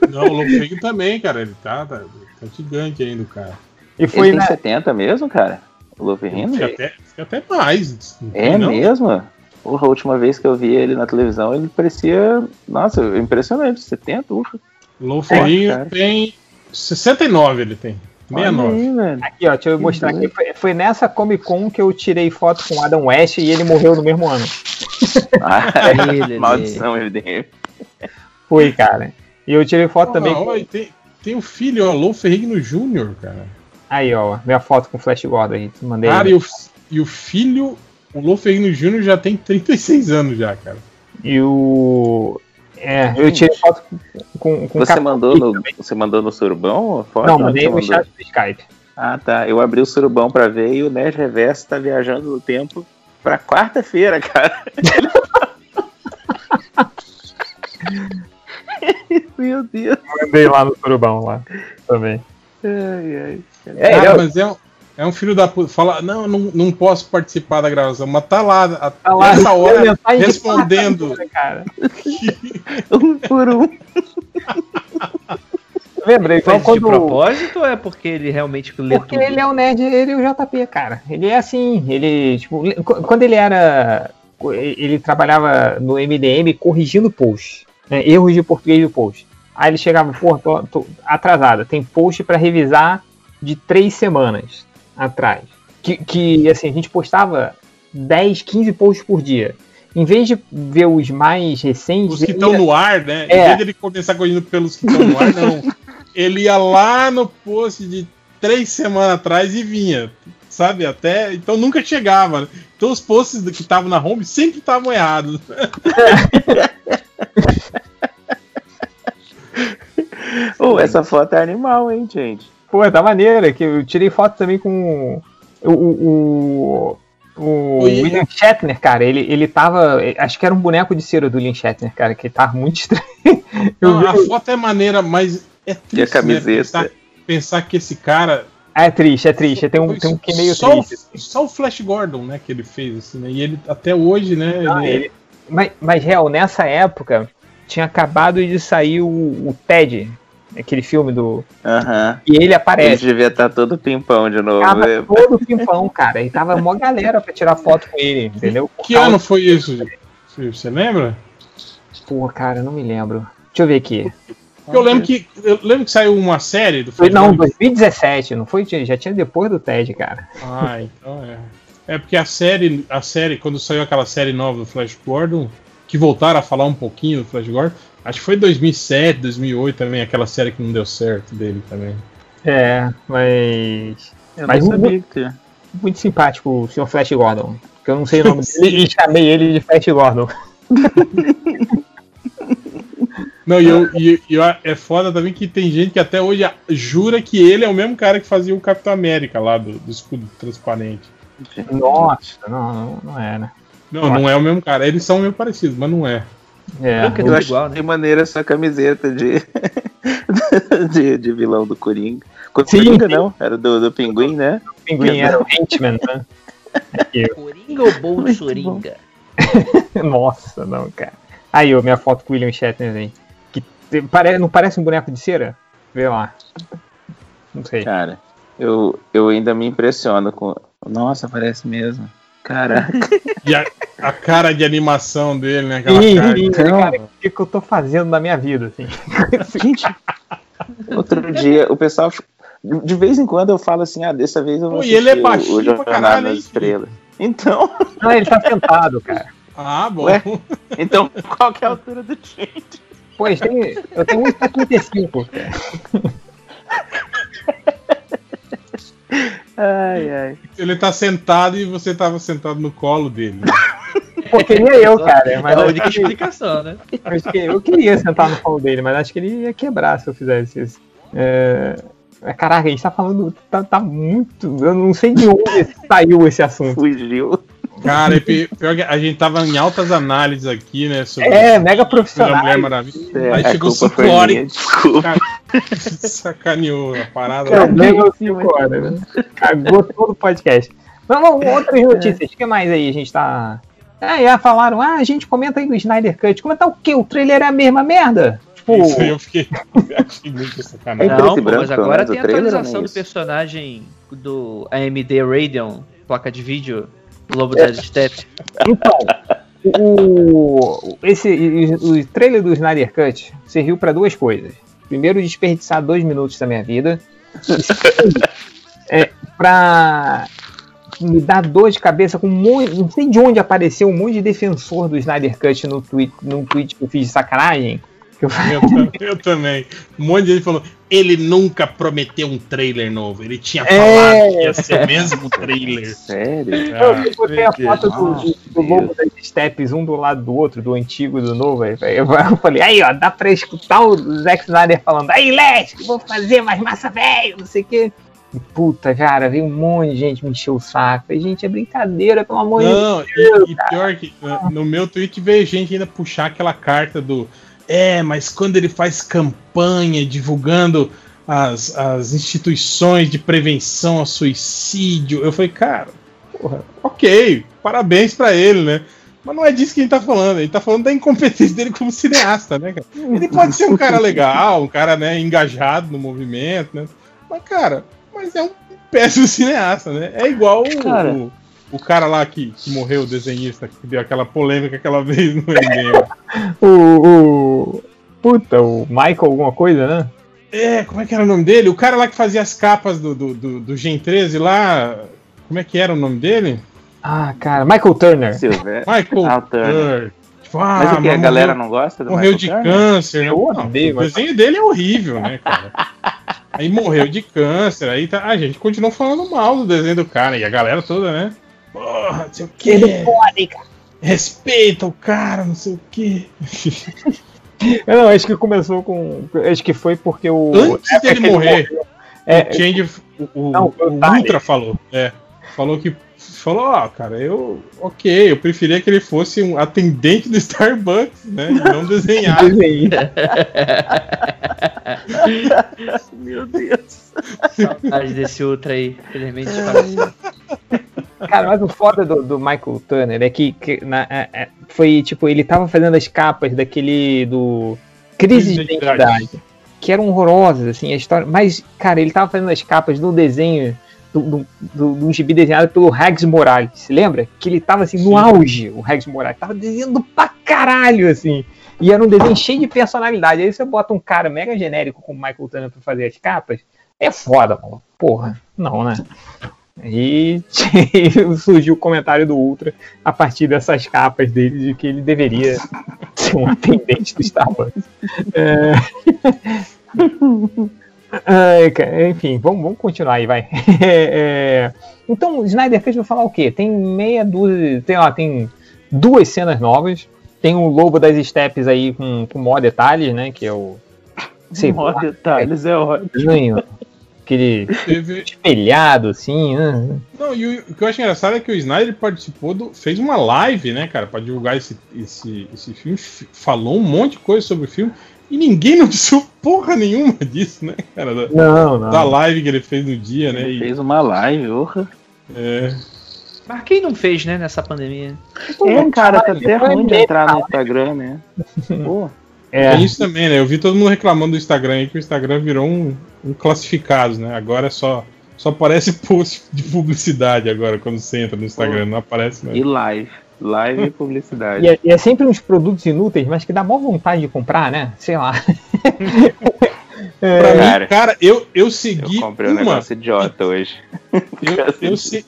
Não, o Lofeg também, cara. Ele tá, tá, tá gigante ainda, cara. E foi Ele tem na. 70 mesmo, cara? O Wolverine? Fica até, fica até mais. não É tem, não? Porra, a última vez que eu vi ele na televisão, ele parecia. Nossa, impressionante. 70, ufa. Loferinho cara. tem 69, ele tem. Olha 69. aí. Aqui, ó, deixa eu mostrar aqui. Foi, foi nessa Comic Con que eu tirei foto com o Adam West e ele morreu no mesmo ano. Ah, Ele, maldição, MDM. Foi, cara. E eu tirei foto também. Ah, com- tem, tem o filho, ó, Lou Ferrigno Jr., cara. Aí, ó, minha foto com o Flash Gordon aí. Mandei. Cara, e o, e o filho, o Lou Ferrigno Jr. já tem 36 anos já, cara. E o. É, eu tirei foto com, com, Você mandou, no, também. você mandou no surubão foto? Não, mandei você no mandou? chat do Skype. Ah, tá. Eu abri o surubão pra ver e o Nerd Reverso tá viajando no tempo pra quarta-feira, cara. Meu Deus. Mandei lá no Surubão lá também. Ai, ai. É, Cara, ele- mas é um, é um filho da puta. Fala, não, não, não posso participar da gravação, mas tá lá, a, tá lá nessa hora, de respondendo. quarta-feira, Cara. Um por um. Lembra? Ele Igual faz de quando. propósito ou é porque ele realmente lê Porque tudo? ele é o nerd, ele é o JP, cara. Ele é assim, ele, tipo, qu- quando ele era. Ele trabalhava no MDM corrigindo post, né, erros de português do post. Aí ele chegava, pô, tô, tô atrasada, tem post pra revisar de três semanas atrás. Que, que, assim, a gente postava 10, 15 posts por dia. Em vez de ver os mais recentes. Os que ele estão ia- no ar, né? Em É. vez de ele começar correndo pelos que estão no ar, não. Ele ia lá no post de três semanas atrás e vinha. Sabe? Até. Então nunca chegava. Então os posts que estavam na home sempre estavam errados. Ô, essa foto é animal, hein, gente? Pô, tá maneira, que eu tirei foto também com o, o, o, o. William Shatner, cara. Ele, ele tava. Acho que era um boneco de cera do William Shatner, cara, que tava muito estranho. Eu Não, vi- a foto é maneira, mas é triste. E a camiseta? Né? Pensar, pensar que esse cara. É triste, é triste. Tem um, tem um que meio só, triste. o, só o Flash Gordon, né, que ele fez, assim, né? E ele até hoje, né? Não, ele- ele- mas, mas, real, nessa época, tinha acabado de sair o, o Ted, aquele filme do. Aham. E ele Ele aparece. devia estar todo pimpão de novo. Tava né? todo pimpão, cara. E tava mó galera pra tirar foto com ele, entendeu? Por Que causa- ano foi isso? Você lembra? Pô, cara, não me lembro. Deixa eu ver aqui. Eu lembro que eu lembro que saiu uma série do Foi, Flash não, Gordon. 2017, não foi? Já tinha depois do TED, cara. Ah, então é. É porque a série, a série, quando saiu aquela série nova do Flash Gordon, que voltaram a falar um pouquinho do Flash Gordon, acho que foi 2007, 2008 também, aquela série que não deu certo dele também. É, mas. Eu Mas não sabia que tinha. Muito simpático o Sr. Flash Gordon. Que eu não sei o nome dele e chamei ele de Flash Gordon. Não, e, eu, e, e eu- é foda também que tem gente que até hoje jura que ele é o mesmo cara que fazia o Capitão América lá do, do escudo transparente. Nossa, não, não, não é, né? Não, não é o mesmo cara. Eles são meio parecidos, mas não é. É. Eu tudo acho igual, né? que maneira essa camiseta de, de, de vilão do Coringa. Sim, Coringa sim. não, era do, do Pinguim, né? O pinguim era o Ant-Man, né? Coringa ou Bolsoringa? Nossa, não, cara. Aí, ó, minha foto com o William Shatner aí. Que te- pare, não parece um boneco de cera? Vê lá. Não sei. Cara, eu, eu ainda me impressiono com. Nossa, parece mesmo. Caraca. E a, a cara de animação dele, né? Aquela Ih, cara. Então- cara, o que, que eu tô fazendo na minha vida, assim? Gente, outro dia o pessoal. De vez em quando eu falo assim, ah, dessa vez eu vou Pô, e ele é o- baixinho o pra Jornada caralho, nas hein? Estrelas. Então, Não, ele tá sentado, cara. Ah, bom. Ué? então qual que é a altura do gente? Pô, eles têm- eu tenho 1,75. Ai, ai. Ele tá sentado e você tava sentado no colo dele. Pô, queria eu, cara. Mas é a acho única que- explicação, né? eu queria sentar no colo dele, mas acho que ele ia quebrar se eu fizesse isso. É... mas, Caraca, a gente tá falando. Tá, tá muito. Eu não sei de onde saiu esse assunto. Fugiu. Cara, e pi- pior que a gente tava em altas análises aqui, né? Sobre É, mega a profissional. Mulher Maravilha. É, Aí a chegou culpa foi cinco horas minha, desculpa. e sacaneou a parada. É, mega 5 horas. né? Cagou todo o podcast. Não, não, outras notícias. O que mais aí a gente tá. Ah, já falaram, ah, a gente comenta aí do Snyder Cut. Comentar o quê? O trailer é a mesma merda? Tipo, Isso aí eu fiquei. achei muito sacanagem. É Não, pô, mas agora menos, tem o trailer, atualização do personagem do AMD Radeon, placa de vídeo, Lobo das Steppe. Então, o, esse, o, o trailer do Snyder Cut serviu para duas coisas. Primeiro, desperdiçar dois minutos da minha vida. E é, pra me dar dor de cabeça com um monte. Não sei de onde apareceu um monte de defensor do Snyder Cut no tweet, num tweet que eu fiz de sacanagem. Eu Eu, eu também. Um monte de gente falou: ele nunca prometeu um trailer novo. Ele tinha É. falado que ia ser o mesmo trailer. Sério? Eu Ah, botei a foto do, do, das steps, um do lado do outro, do antigo e do novo. aí, Eu, eu falei, aí ó, dá pra escutar o Zack Snyder falando, aí Lesk, vou fazer mais massa velho, não sei o quê. E, puta, cara, veio um monte de gente me encher o saco. Falei, gente, é brincadeira, pelo amor de Deus. Não, e, e pior que uh, no meu tweet veio gente ainda puxar aquela carta do. É, mas quando ele faz campanha divulgando as, as instituições de prevenção ao suicídio, eu falei, cara, porra, ok, parabéns pra ele, né? Mas não é disso que a gente tá falando, a gente tá falando da incompetência dele como cineasta, né, cara? Ele pode ser um cara legal, um cara, né, engajado no movimento, né? Mas, cara, mas é um péssimo cineasta, né? É igual o Cara. o, o cara lá que, que morreu, o desenhista, que deu aquela polêmica aquela vez no MDM. O, o. Puta, o Michael alguma coisa, né? É, como é que era o nome dele? O cara lá que fazia as capas do, do, do, do Gen 13 lá. Como é que era o nome dele? Ah, cara, Michael Turner. Silver. Michael Ah, Turner. Turner. Tipo, ah, Mas o que? A galera não gosta do Morreu Michael de Turner? câncer, né? Eu Não, odeio, o mas- desenho dele é horrível, né, cara? Aí morreu de câncer, aí tá, a gente continuou falando mal do desenho do cara, e a galera toda, né? Porra, não sei o quê. Respeita o cara, não sei o quê. Eu Não, acho que começou com. Acho que foi porque o. Antes época dele morrer, morreu, É, o Change, o, Não, o o. Ultra falou, é, falou que falou, ó, cara, eu, ok, eu preferia que ele fosse um atendente do Starbucks, né, e não desenhar. Meu Deus. Saudade desse Ultra aí. Felizmente faleceu. Cara, mas o foda do, do Michael Turner é que, que na- é- é- foi tipo, ele tava fazendo as capas daquele do Crise de Identidade. Que eram horrorosas, assim, a história. Mas, cara, ele tava fazendo as capas do desenho do, do, do, do gibi desenhado pelo Rex Morales, se lembra? Que ele tava assim, no Sim. auge, o Rex Morales, tava desenhando pra caralho, assim. E era um desenho cheio de personalidade. Aí você bota um cara mega genérico como Michael Turner pra fazer as capas, é foda, mano. Porra, não, né? E surgiu o comentário do Ultra a partir dessas capas dele de que ele deveria ser um atendente do Starbucks. É... Cara, enfim, vamos, vamos continuar aí, vai. É, Então, Snyder fez vai falar o quê? Tem meia dúzia, tem, ó, tem duas cenas novas. Tem o Lobo das Steppes aí com, com maior detalhes, né? Que é o. Sei Mó lá, detalhes, é ótimo. Aquele Teve, espelhado, assim, né? Não, e o, o que eu acho engraçado é que o Snyder participou do. fez uma live, né, cara, pra divulgar esse, esse, esse filme, falou um monte de coisa sobre o filme, e ninguém noticiou porra nenhuma disso, né, cara? Da, Não, não. da live que ele fez no dia, né? Ele E, fez uma live, porra. é, Mas quem não fez, né, nessa pandemia? É, cara, tá até ruim de entrar no Instagram, né? Pô, É, Tem isso também, né? Eu vi todo mundo reclamando do Instagram aí que o Instagram virou um, um classificados, né? Agora é só. Só aparece post de publicidade agora quando você entra no Instagram, não aparece e mais. live. Live e publicidade. e, é, e é sempre uns produtos inúteis, mas que dá maior vontade de comprar, né? Sei lá. Pra Cara, mim, cara, eu, eu Eu segui comprei um uma. negócio idiota hoje. Eu, eu, se-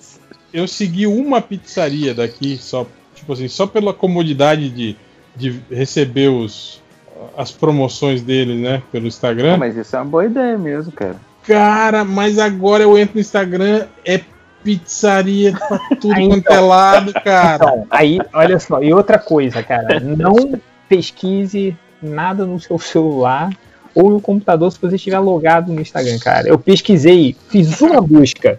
eu segui uma pizzaria daqui, só, tipo assim, só pela comodidade de, de receber os, as promoções deles, né? Pelo Instagram. Pô, mas isso é uma boa ideia mesmo, cara. Cara, mas agora eu entro no Instagram, é pizzaria pra tudo quanto é lado, cara. Então, aí, olha só, e outra coisa, cara, não pesquise nada no seu celular ou no computador se você estiver logado no Instagram, cara. Eu pesquisei, fiz uma busca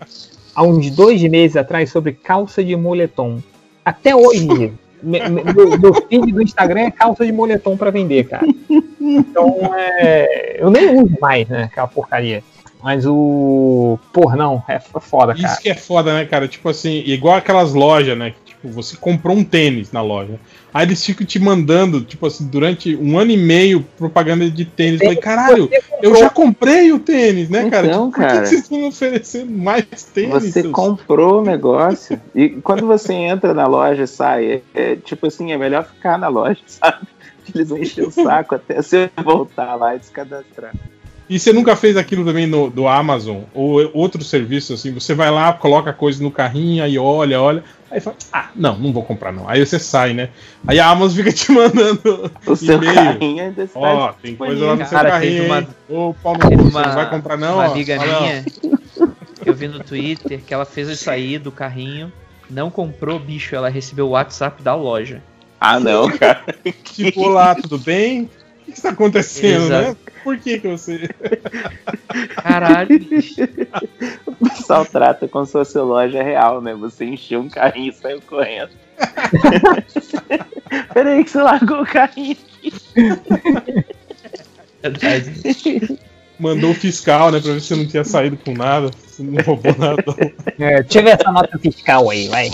há uns dois meses atrás sobre calça de moletom. Até hoje, meu, meu feed do Instagram é calça de moletom pra vender, cara. Então, é, eu nem uso mais, né, aquela porcaria. Mas o. Porra, não, é foda, cara. Isso que é foda, né, cara? Tipo assim, igual aquelas lojas, né? Tipo, você comprou um tênis na loja. Aí eles ficam te mandando, tipo assim, durante um ano e meio, propaganda de tênis. Eu falei, caralho, Você eu comprou- já comprei o tênis, né, cara? Então, Tipo, por que cara. que vocês estão me oferecendo mais tênis? Você seus- comprou o negócio. E quando você entra na loja e sai, é, é, tipo assim, é melhor ficar na loja, sabe? Eles vão encher o saco até você voltar lá e descadastrar. E você nunca fez aquilo também no, do Amazon ou outro serviço assim? Você vai lá, coloca a coisa no carrinho, aí olha, olha, aí fala, ah, não, não vou comprar não. Aí você sai, né? Aí a Amazon fica te mandando O seu e-mail. carrinho ainda está Ó, tem coisa lá no seu Cara, carrinho, uma-? Ô, Paulo, você uma, não vai comprar não? uma ó. amiga ó. minha, eu vi no Twitter que ela fez isso aí do carrinho, não comprou bicho, ela recebeu o WhatsApp da loja. Ah, não, cara. Tipo, olá, tudo bem? O que está acontecendo, Exato. né? Por que que você... Caralho, bicho. O pessoal trata como se fosse loja real, né? Você encheu um carrinho e saiu correndo. Peraí que você largou o carrinho. Verdade. Mandou o fiscal, né? Pra ver se você não tinha saído com nada. Você não roubou nada. É, deixa eu ver essa nota fiscal aí, vai.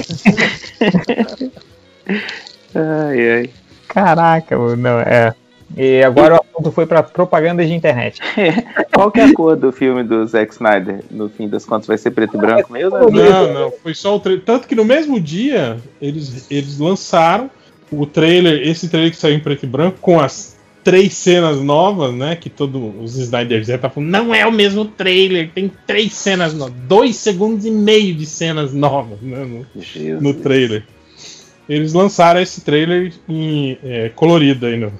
Ai, ai. Caraca, mano, não, é. E agora o assunto foi pra propaganda de internet. Qual que é a cor do filme do Zack Snyder? No fim das contas, vai ser preto e branco mesmo? Não, não, foi só o trailer. Tanto que no mesmo dia eles, eles lançaram o trailer, esse trailer que saiu em preto e branco, com as três cenas novas, né? Que todos os Snyder já tá falando, não é o mesmo trailer, tem três cenas novas, dois segundos e meio de cenas novas né, no, no trailer. Eles lançaram esse trailer em é, colorido ainda.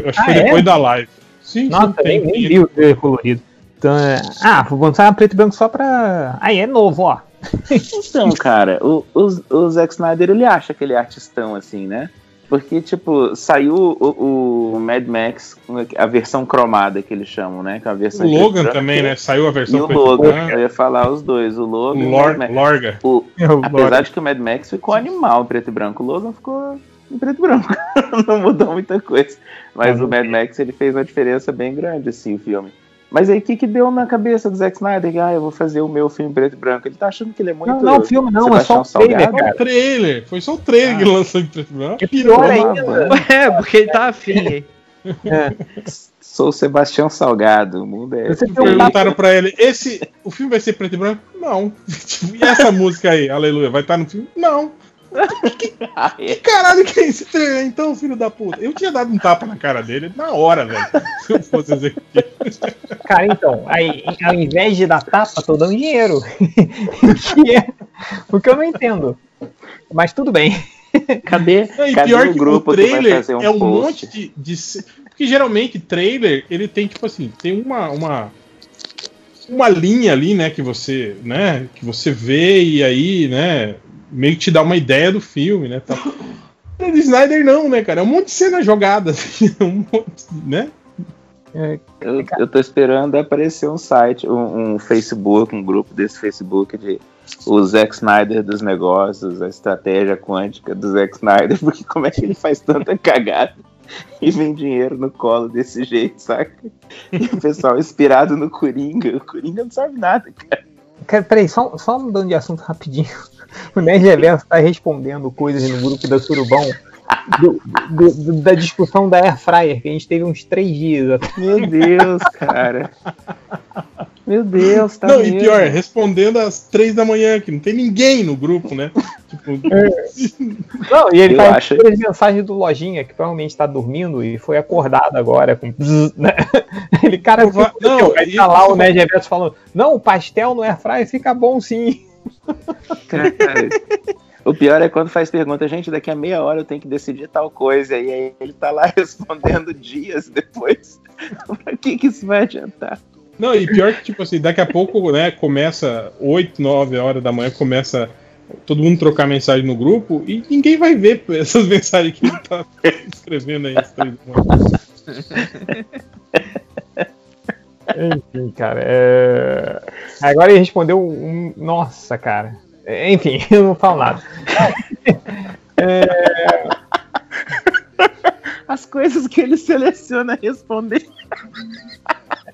Foi- acho que Ah, foi é? depois da live. Sim, Nossa, sim, nem, nem vi o trailer colorido. Então, é... Ah, vou lançar preto e branco só pra. Aí é novo, ó. Então, cara, o, o, o Zack Snyder, ele acha aquele artistão assim, né? Porque, tipo, saiu o, o Mad Max, a versão cromada que eles chamam, né? Que é a O versão em Logan também, né? Saiu a E versão o e Logan, branco. eu ia falar os dois, o Logan e o Lor- Mad Max. Lorga. O, apesar gosto. de que o Mad Max ficou animal preto e branco, o Logan ficou em preto e branco. não mudou muita coisa. Mas Ah, o Mad Max, ele fez uma diferença bem grande, assim, o filme. Mas aí, o que que deu na cabeça do Zack Snyder? Que, Ah, eu vou fazer o meu filme em preto e branco. Ele tá achando que ele é muito... Não, não, filme não, é só o Sebastião trailer? Foi o trailer. Foi só o trailer que ele lançou em preto e branco. É pior ainda. É, porque ele tá afim. hein? Sou o Sebastião Salgado, o mundo é... Você um Perguntaram pra ele, esse, o filme vai ser preto e branco? Não. E essa música aí, aleluia, vai estar no filme? Não. É. Que caralho que é esse trailer então, filho da puta? Eu tinha dado um tapa na cara dele na hora, velho. Se eu fosse executivo. Cara, então, aí, ao invés de dar tapa, tô dando dinheiro. que é, porque eu não entendo. Mas tudo bem. Cadê, Não, e cadê pior o que grupo o que trailer fazer um é um post? monte de, de Porque geralmente trailer, ele tem, tipo assim, tem uma. uma uma linha ali, né, que você, né, que você vê e aí, né, meio que te dá uma ideia do filme, né, tal. O do Snyder não, né, cara, é um monte de cena jogada, assim, um monte, né? Eu, eu tô esperando aparecer um site, um, um Facebook, um grupo desse Facebook de o Zack Snyder dos negócios, a estratégia quântica do Zack Snyder, porque como é que ele faz tanta cagada e vem dinheiro no colo desse jeito, saca? E o pessoal inspirado no Coringa, o Coringa não sabe nada, cara. Cara, peraí, só, só mudando de assunto rapidinho. O Nerd Reverso tá respondendo coisas no grupo da Surubão do- do- do- da discussão da Air Fryer, que a gente teve uns três dias. Meu Deus, cara. Meu Deus, tá não, mesmo. e pior, respondendo às três da manhã, que não tem ninguém no grupo, né? Tipo, Não, e ele Eu tá acho- as mensagens do Lojinha, que provavelmente tá dormindo e foi acordado agora com. né? Ele, cara, não, não, aí e- tá lá o Nerd Reverso falando: Não, o pastel no Air Fryer fica bom sim. Cara, O pior é quando faz pergunta, gente, daqui a meia hora eu tenho que decidir tal coisa, e aí ele tá lá respondendo dias depois. pra que que isso vai adiantar? Não, e pior que, tipo assim, daqui a pouco, né, começa 8, 9 horas da manhã, começa todo mundo trocar mensagem no grupo e ninguém vai ver essas mensagens que ele tá escrevendo aí. Enfim, cara. é- Agora ele respondeu um. Nossa, cara. É, Enfim, eu não falo nada. As coisas que ele seleciona responder.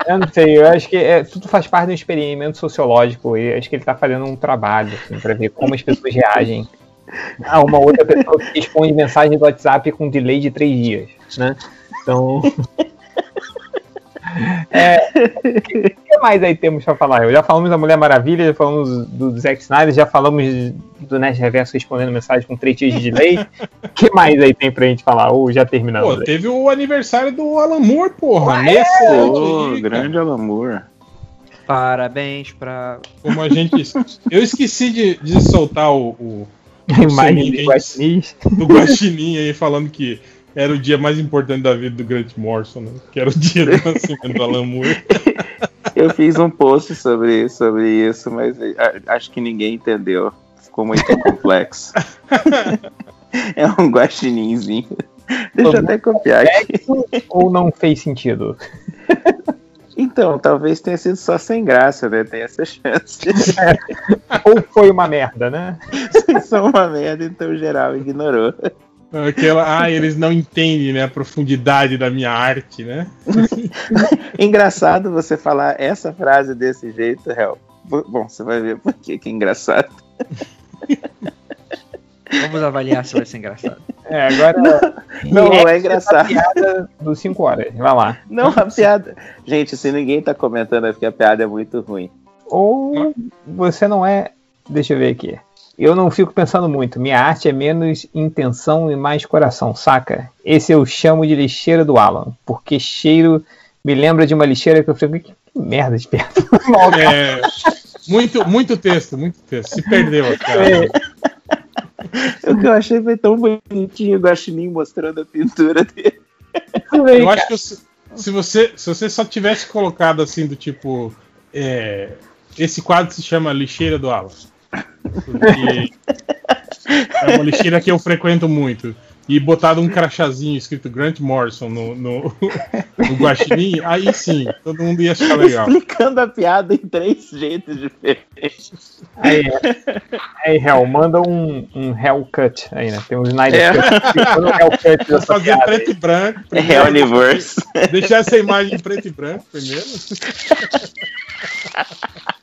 Eu não sei, eu acho que é, tudo faz parte do experimento sociológico e acho que ele tá fazendo um trabalho assim, para ver como as pessoas reagem a uma outra pessoa que responde mensagem do WhatsApp com delay de três dias, né? Então. É, o que, que mais aí temos pra falar? Já falamos da Mulher Maravilha, já falamos do Zack Snyder, já falamos do Nerd Reverso respondendo mensagem com três dias de delay. O que mais aí tem pra gente falar? Ou já terminamos? Pô, teve o aniversário do Alan Moore, porra. Ah, é? ano Ô, aí, grande amor. Parabéns pra. Como a gente. Eu esqueci de, de soltar o, o A imagem gente. Guaxinins. do Guaxinim aí falando que era o dia mais importante da vida do Grant Morrison, né? Que era o dia do nascimento do Alan Moore. Eu fiz um post sobre, sobre isso, mas a- acho que ninguém entendeu. Ficou muito complexo. é um guaxininzinho. Deixa eu até copiar aqui. Ou não fez sentido? Então, talvez tenha sido só sem graça, né? Tem essa chance. Ou foi uma merda, né? Só uma merda, então geral ignorou. Aquela, ah, eles não entendem né, a profundidade da minha arte, né? Engraçado você falar essa frase desse jeito, Hel. Bom, você vai ver por que que é engraçado. Vamos avaliar se vai ser engraçado. É, agora. Não, react é engraçado. da piada dos 5 horas. Vai lá. Não, a piada. Gente, se ninguém tá comentando é porque a piada é muito ruim. Ou você não é. Deixa eu ver aqui. Eu não fico pensando muito. Minha arte é menos intenção e mais coração, saca? Esse eu chamo de lixeira do Alan. Porque cheiro me lembra de uma lixeira que eu fico. Que merda de perto. É, muito, muito texto, muito texto. Se perdeu, cara. O que eu achei foi tão bonitinho o Guaxinim mostrando a pintura dele. Eu acho que se, se você, se você só tivesse colocado assim do tipo. é, esse quadro se chama Lixeira do Alan. Porque é uma lixeira que eu frequento muito. E botado um crachazinho escrito Grant Morrison no, no, no guaxinim, aí sim, todo mundo ia achar legal. Explicando a piada em três jeitos diferentes. Aí, aí Hell, manda um, um Hellcut aí, né? Tem um Snyder É. Cut. Dessa fazer preto e branco. É primeiro. Universe. Deixar essa imagem em preto e branco primeiro.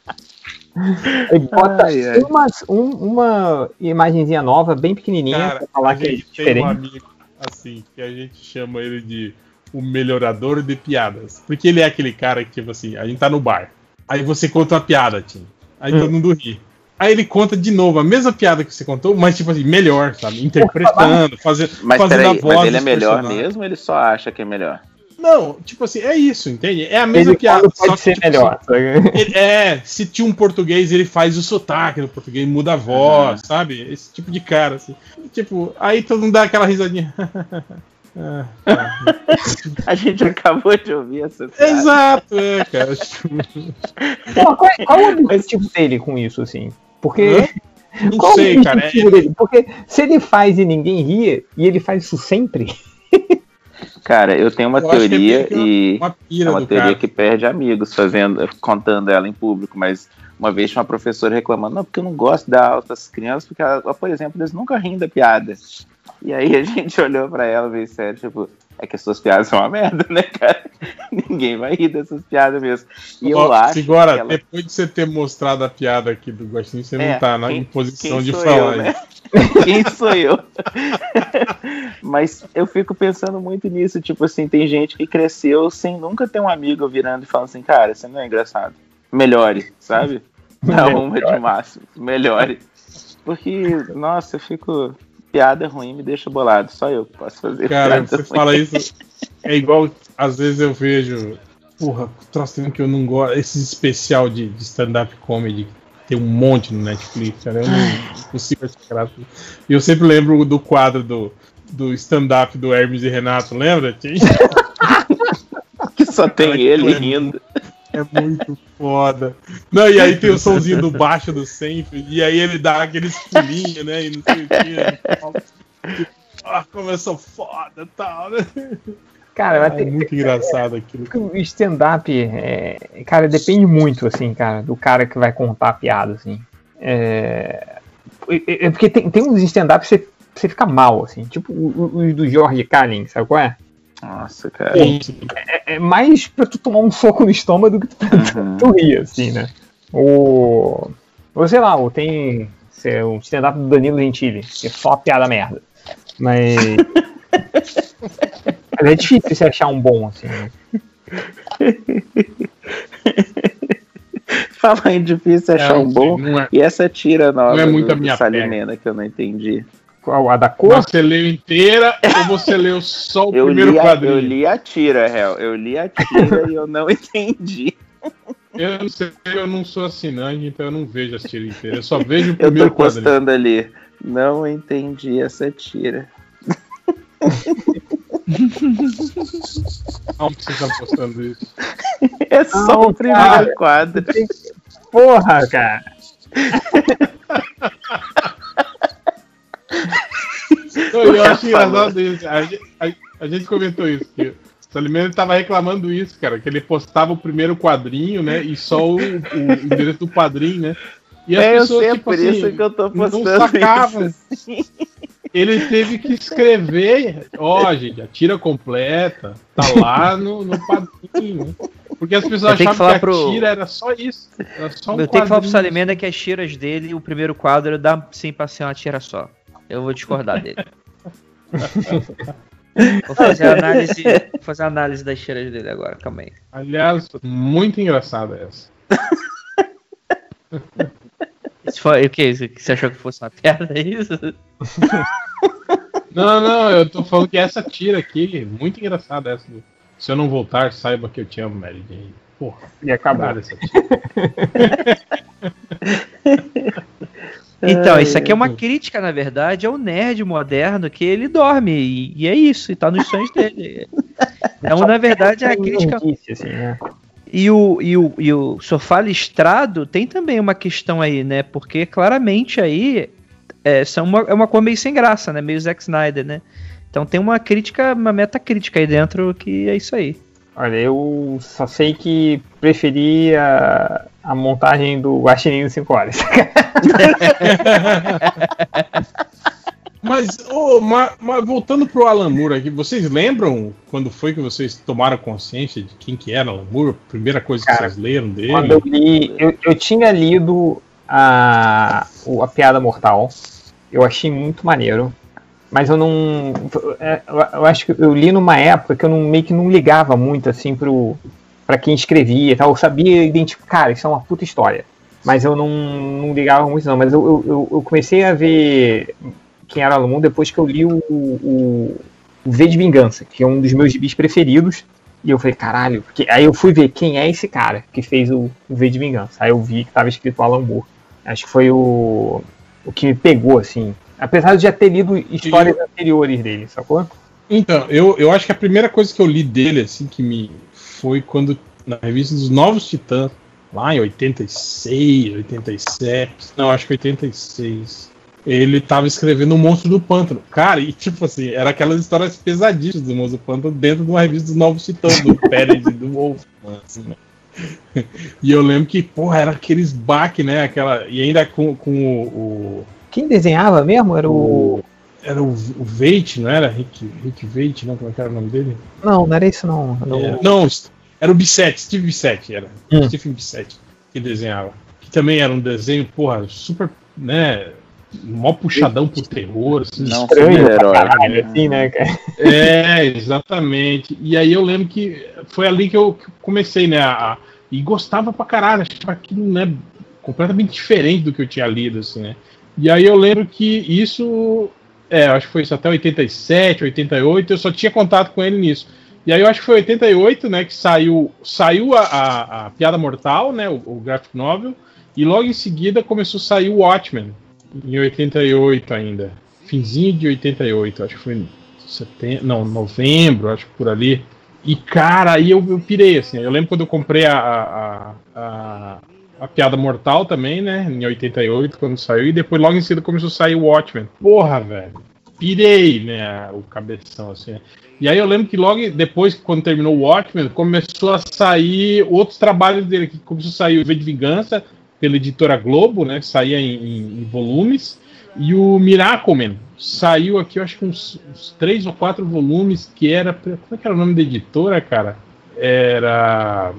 Bota Ai, ai. Uma, um- uma imagenzinha nova, bem pequenininha, Cara, pra falar a que é gente tem um diferente. amigo assim, que a gente chama ele de o melhorador de piadas. Porque ele é aquele cara que, tipo assim, a gente tá no bar. Aí você conta uma piada, Tim. Aí Hum. todo mundo ri. Aí ele conta de novo a mesma piada que você contou, mas tipo assim, melhor, sabe? Interpretando, fazendo, Mas fazendo peraí, a voz. mas ele é melhor mesmo ou ele só acha que é melhor? Não, tipo assim, é isso, entende? É a mesma Ele piada. quando só pode que, ser tipo melhor. assim, ele- é, se tinha um português, ele faz o sotaque no português, muda a voz, sabe? Esse tipo de cara, assim. Tipo, aí todo mundo dá aquela risadinha. Ah, tá. A gente acabou de ouvir essa piada. Exato, é, cara. Tipo, Pô, qual, é- qual é o objetivo dele com isso, assim? Porque. Hã? Não qual sei, é o cara. É, dele? Porque se ele faz e ninguém ria, e ele faz isso sempre. Cara, eu tenho uma Eu é teoria meio que uma- e uma é uma teoria cara. que perde amigos fazendo, contando ela em público, mas uma vez tinha uma professora reclamando, não, porque eu não gosto de dar aula para as crianças, porque, ela, por exemplo, eles nunca riem da piada. E aí a gente olhou pra ela meio sério, tipo, é que as suas piadas são uma merda, né, cara? Ninguém vai rir dessas piadas mesmo. E eu Ó, acho Agora, que ela... depois de você ter mostrado a piada aqui do Gostinho, você É, não tá na quem- em posição de falar. eu, né? Quem sou eu? Mas eu fico pensando muito nisso, tipo assim, tem gente que cresceu sem nunca ter um amigo virando e falando assim, cara, você não é engraçado. Melhore, sabe? Dá uma de máximo. Melhore. Porque, nossa, eu fico. Piada ruim me deixa bolado. Só eu que posso fazer. Cara, você ruim. fala isso. É igual, às vezes eu vejo. Porra, troço que eu não gosto. Esse especial de, de stand-up comedy. Tem um monte no Netflix, cara. Eu não consigo achar. E eu sempre lembro do quadro do, do stand-up do Hermes e Renato, lembra? Que só tem Cara, ele rindo. É muito foda. Não, e aí tem o somzinho do baixo do sempre, e aí ele dá aqueles pulinhos, né? E não sei o que. Ah, como eu sou foda e tal, né? Cara, vai É muito engraçado aquilo. o stand-up, é, cara, depende muito, assim, cara, do cara que vai contar a piada, assim. É, é- porque tem, tem uns stand-up que você, você fica mal, assim, tipo os do Jorge Carlin, sabe qual é? Nossa, cara. É, é mais pra tu tomar um soco no estômago do que pra Uhum. tu rir, assim, né? O. Ou sei lá, ou tem um stand-up do Danilo Gentili, que é só piada merda. Mas. Mas é difícil você achar um bom, assim, né? Falar em difícil achar É, um bom. É. E essa tira nova Não é muito do, a minha do Salimena que eu não entendi. Qual? A da cor? Você leu inteira ou você leu só o Eu primeiro li, a, quadrinho? eu li a tira, Hel. Eu li a tira e eu não entendi. Eu não sei, eu não sou assinante, então eu não vejo as tiras inteiras. Eu só vejo o Eu primeiro tô quadrinho. postando ali. Não entendi essa tira. Onde que você tá postando isso? É só Não, o primeiro cara. quadro. Porra, cara! Não, eu acho engraçado isso. A gente, a- a gente comentou isso. Que o Salimena tava reclamando isso, cara. Que ele postava o primeiro quadrinho, né? E só o, o endereço do padrinho, né? E as É, eu pessoas, sei, é tipo por assim, isso que eu tô não postando sacavam. isso. Ele teve que escrever. Ó, gente, a tira completa tá lá no, no padrinho. né? Porque as pessoas Eu que achavam que, falar a pro- tira era só isso. Era só um eu tenho que falar pro. Salimena que as tiras dele, o primeiro quadro, dá sim pra ser uma tira só. Eu vou discordar dele. Vou fazer a análise, vou fazer a análise das cheiras dele agora, calma aí. Aliás, muito engraçada essa. Isso foi, o que? Você achou que fosse uma piada, é isso? Não, não, eu tô falando que essa tira aqui, muito engraçada essa. do, Se eu não voltar, saiba que eu te amo, Mary Jane. Porra, E acabou. caralho essa tira. Então, isso aqui é uma crítica, na verdade, ao nerd moderno que ele dorme. E, e é isso, e tá nos sonhos dele. Então, na verdade, a crítica. Notícia, assim, né? E o, e, o, e o sofá listrado tem também uma questão aí, né? Porque claramente aí é, são uma, é uma coisa meio sem graça, né? Meio Zack Snyder, né? Então tem uma crítica, uma metacrítica aí dentro que é isso aí. Olha, eu só sei que preferi a, a montagem do Guaxinim 5 horas. Mas, ô, ma- mas voltando pro Alan Moore aqui, vocês lembram quando foi que vocês tomaram consciência de quem que era Alan Moore? Primeira coisa que Cara, vocês leram dele? Quando eu li, eu, eu tinha lido a, a Piada Mortal. Eu achei muito maneiro. Mas eu não. é, Eu, acho que eu li numa época que eu não, meio que não ligava muito assim pro, pra quem escrevia e tal. Eu sabia identificar, cara, isso é uma puta história. Mas eu não, não ligava muito, não. Mas eu, eu, eu- comecei a ver quem era Moore depois que eu li o, o, o V de Vingança, que é um dos meus gibis preferidos. E eu falei, caralho, porque aí eu fui ver quem é esse cara que fez o, o V de Vingança. Aí eu vi que tava escrito Alan Moore. Acho que foi o, o que me pegou, assim. Apesar de já ter lido histórias anteriores dele, sacou? Então, eu, eu acho que a primeira coisa que eu li dele, assim, que me foi quando, na revista dos Novos Titãs, lá em 86, 87, não, acho que 86, ele tava escrevendo o Monstro do Pântano. Cara, e tipo assim, era aquelas histórias pesadíssimas do Monstro do Pântano dentro de uma revista dos Novos Titãs, do Pérez e do Wolf, assim, né? E eu lembro que, porra, era aqueles baque, né? Aquela, e ainda com, com o, o Quem desenhava mesmo era o. era o, o Veit, não era? Rick, Rick Veit, não? Como é era o nome dele? Não, não era isso não. Era o- Era- não, era o Bissetti, Steve Bissetti, era. Hum. Stephen Bissetti, que desenhava. Que também era um desenho, porra, super, né? Mó puxadão pro terror, assim. Não, Estranho pra super-herói. caralho, assim, né, cara? É, exatamente. E aí eu lembro que foi ali que eu que eu comecei, né? A- e gostava pra caralho, achava aquilo, né? Completamente diferente do que eu tinha lido, assim, né? E aí eu lembro que isso. É, acho que foi isso até 87, 88, eu só tinha contato com ele nisso. E aí eu acho que foi 88, né, que saiu, saiu a, a, a Piada Mortal, né, o, o graphic novel, e logo em seguida começou a sair o Watchmen, em 88 ainda. Finzinho de 88, acho que foi em setembro, não, novembro, acho que por ali. E cara, aí eu, eu pirei, assim. Eu lembro quando eu comprei a, a, a, a Piada Mortal também, né, em 88, quando saiu, e depois logo em seguida começou a sair o Watchmen. Porra, velho. Pirei, né, o cabeção, assim. E aí eu lembro que logo depois, quando terminou o Watchmen, começou a sair outros trabalhos dele, que começou a sair o V de Vingança, pela editora Globo, né? Saía em, em- em volumes. E o Miracleman saiu aqui, eu acho que uns, uns três ou quatro volumes, que era. Como é que era o nome da editora, cara? Era.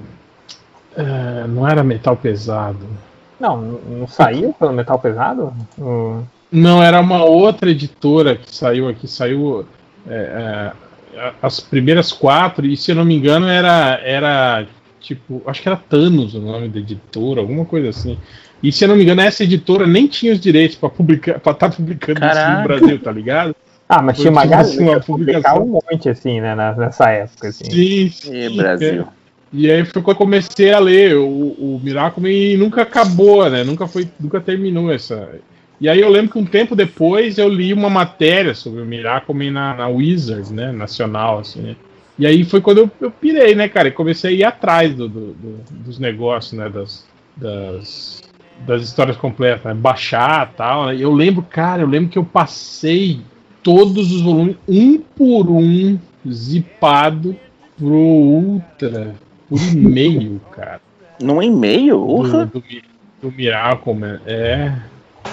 É, não era metal pesado. Não, não saiu pelo Metal Pesado? Não, era uma outra editora que saiu aqui, saiu é, é, as primeiras quatro, e se eu não me engano era, era tipo, acho que era Thanos o nome da editora, alguma coisa assim. E se eu não me engano, essa editora nem tinha os direitos para publicar, para estar publicando isso Caraca. no Brasil, tá ligado? Ah, mas Foi tinha uma tipo assim, uma publicação. um monte, assim, né, nessa época, assim. Sim, sim. E Brasil. E aí foi quando eu comecei a ler o, o Miracle e nunca acabou, né? Nunca foi, nunca terminou essa. E aí eu lembro que um tempo depois eu li uma matéria sobre o Miracle na, na Wizards, né? Nacional, assim. né? E aí foi quando eu, eu pirei, né, cara? E comecei a ir atrás do, do- do- dos negócios, né? Das, das, das histórias completas, né? baixar tal. Né? Eu lembro, cara, eu lembro que eu passei todos os volumes, um por um, zipado pro Ultra, por e-mail, cara. Num e-mail? Do, do, do Miracle, man. É.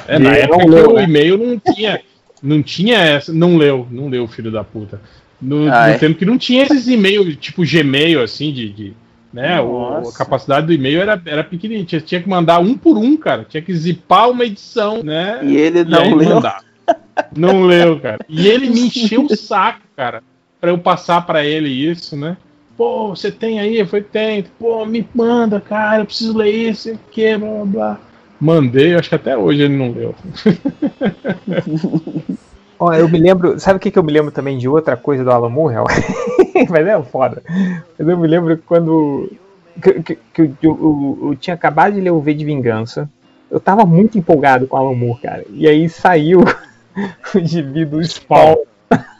É, E na época leu, o né? e-mail não tinha. Não tinha essa. Não leu, não leu, filho da puta. No, Ah, no é? tempo que não tinha esses e-mails, tipo Gmail, assim, de. de né, o- a capacidade do e-mail era, era pequenininha. Tinha, tinha que mandar um por um, cara. Tinha que zipar uma edição, né? E ele E não leu. mandar. Não leu, cara. E ele me encheu o saco, cara, pra eu passar pra ele isso, né? Pô, você tem aí? Eu falei, tem. Pô, me manda, cara, eu preciso ler isso, o que, blá, blá, blá. Mandei, acho que até hoje ele não leu. Ó, eu me lembro, sabe o que, que eu me lembro também de outra coisa do Alan Moore? Mas é foda. Mas eu me lembro quando que, que, que eu, eu- eu tinha acabado de ler o V de Vingança. Eu tava muito empolgado com o Alan Moore, cara. E aí saiu o gibi do Spawn.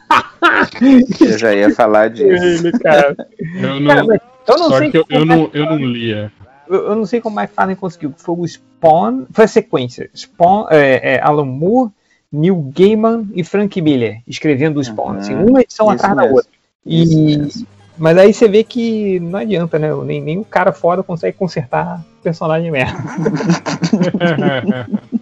Eu já ia falar disso. Cara. Eu Cara, não, mas eu não sei que eu, é não, eu não lia. eu, eu não sei como a Farley conseguiu. Foi o Spawn. Foi a sequência. Spawn, é, é, Alan Moore, Neil Gaiman e Frank Miller escrevendo o Spawn. Uhum. Assim, uma edição Isso atrás da outra. E, mas aí você vê que não adianta, né? Nem, nem o cara foda consegue consertar personagem merda.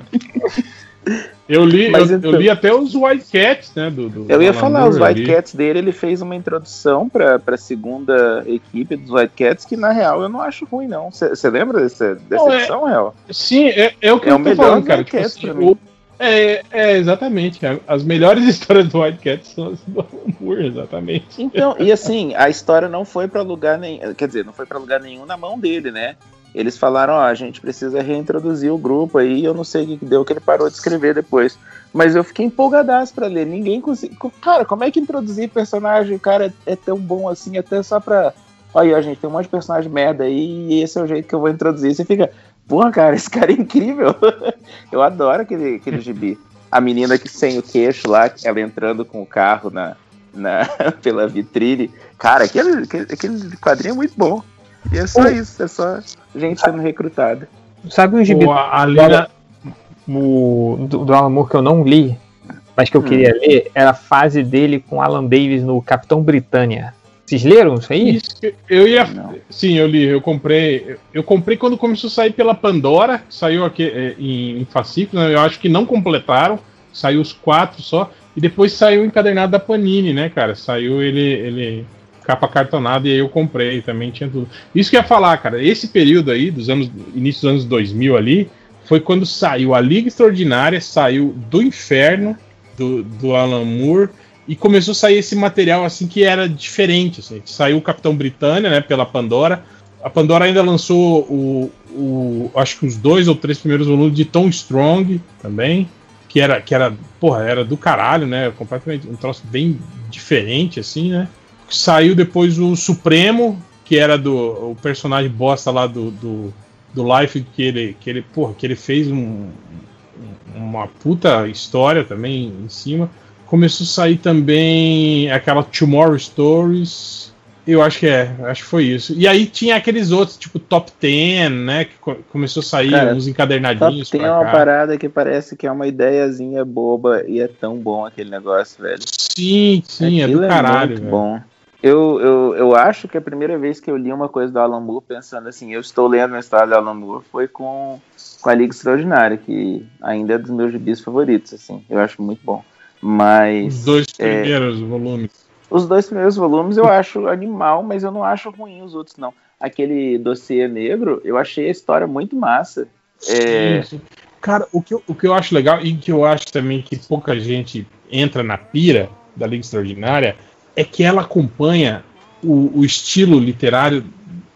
Eu li, Mas eu, então- eu li até os White Cats, né? Do, do Eu ia Alan falar, Moore, os eu White li. Cats dele, ele fez uma introdução pra, pra segunda equipe dos White Cats, que na real eu não acho ruim, não. Você lembra dessa, dessa Não, é- real? Sim, é, é o que É eu o tô melhor falando, do cara. White Tipo Cats assim, o- é, é, exatamente. cara. As melhores histórias do White Cats são as do Alan Moore, exatamente. Então, e assim, a história não foi pra lugar nenhum, quer dizer, não foi pra lugar nenhum na mão dele, né? Eles falaram, ó, a gente precisa reintroduzir o grupo aí, eu não sei o que deu, que ele parou de escrever depois. Mas eu fiquei empolgadaço pra ler, ninguém conseguiu. Cara, como é que introduzir personagem, cara, é tão bom assim, até só pra. Olha, gente, tem um monte de personagem merda aí, e esse é o jeito que eu vou introduzir. Você fica, porra, cara, esse cara é incrível. eu adoro aquele, aquele gibi. A menina que sem o queixo lá, ela entrando com o carro na, na, pela vitrine. Cara, aquele, aquele quadrinho é muito bom. E é só isso, é só gente sendo recrutada. Sabe um gibi Pô, a, Lina, o- do, do Alan Moore que eu não li, mas que eu Hum. queria ler, era a fase dele com Alan Davis no Capitão Britânia. Vocês leram isso aí? Isso, eu- ia. Não. Sim, eu li, eu comprei. eu- Eu comprei quando começou a sair pela Pandora, saiu aqui é, em, em fascículo, né, eu acho que não completaram, saiu os quatro só, e depois saiu o encadernado da Panini, né, cara? Saiu ele, ele capa cartonada e aí eu comprei, também tinha tudo. Isso que eu ia falar, cara, esse período aí, dos anos, início dos anos 2000 ali, foi quando saiu a Liga Extraordinária, saiu do Inferno, do, do Alan Moore, e começou a sair esse material assim que era diferente. Assim. Saiu o Capitão Britânia, né, pela Pandora. A Pandora ainda lançou o, o acho que os dois ou três primeiros volumes de Tom Strong também, que era que era, porra, era do caralho, né, completamente um troço bem diferente assim, né? Saiu depois o Supremo, que era do o personagem bosta lá do, do, do Life que ele que ele, porra, que ele fez um, uma puta história também em cima começou a sair também aquela Tomorrow Stories. Eu acho que é, acho que foi isso. E aí tinha aqueles outros, tipo Top 10, né? Que co- começou a sair Cara, uns encadernadinhos tem pra uma cá. parada que parece que é uma ideiazinha boba e é tão bom aquele negócio, velho. Sim, sim, é Aquilo do caralho, muito velho. bom. Eu, eu, eu acho que a primeira vez que eu li uma coisa do Alan Moore pensando assim, eu estou lendo a história do Alan Moore, foi com, com a Liga Extraordinária, que ainda é dos meus gibis favoritos, assim. Eu acho muito bom. Mas Os dois é, primeiros volumes. os dois primeiros volumes eu acho animal, mas eu não acho ruim os outros, não. Aquele dossiê negro, eu achei a história muito massa. É, Sim, sim. Cara, o que, eu, o que eu acho legal e que eu acho também que pouca gente entra na pira da Liga Extraordinária é que ela acompanha o, o estilo literário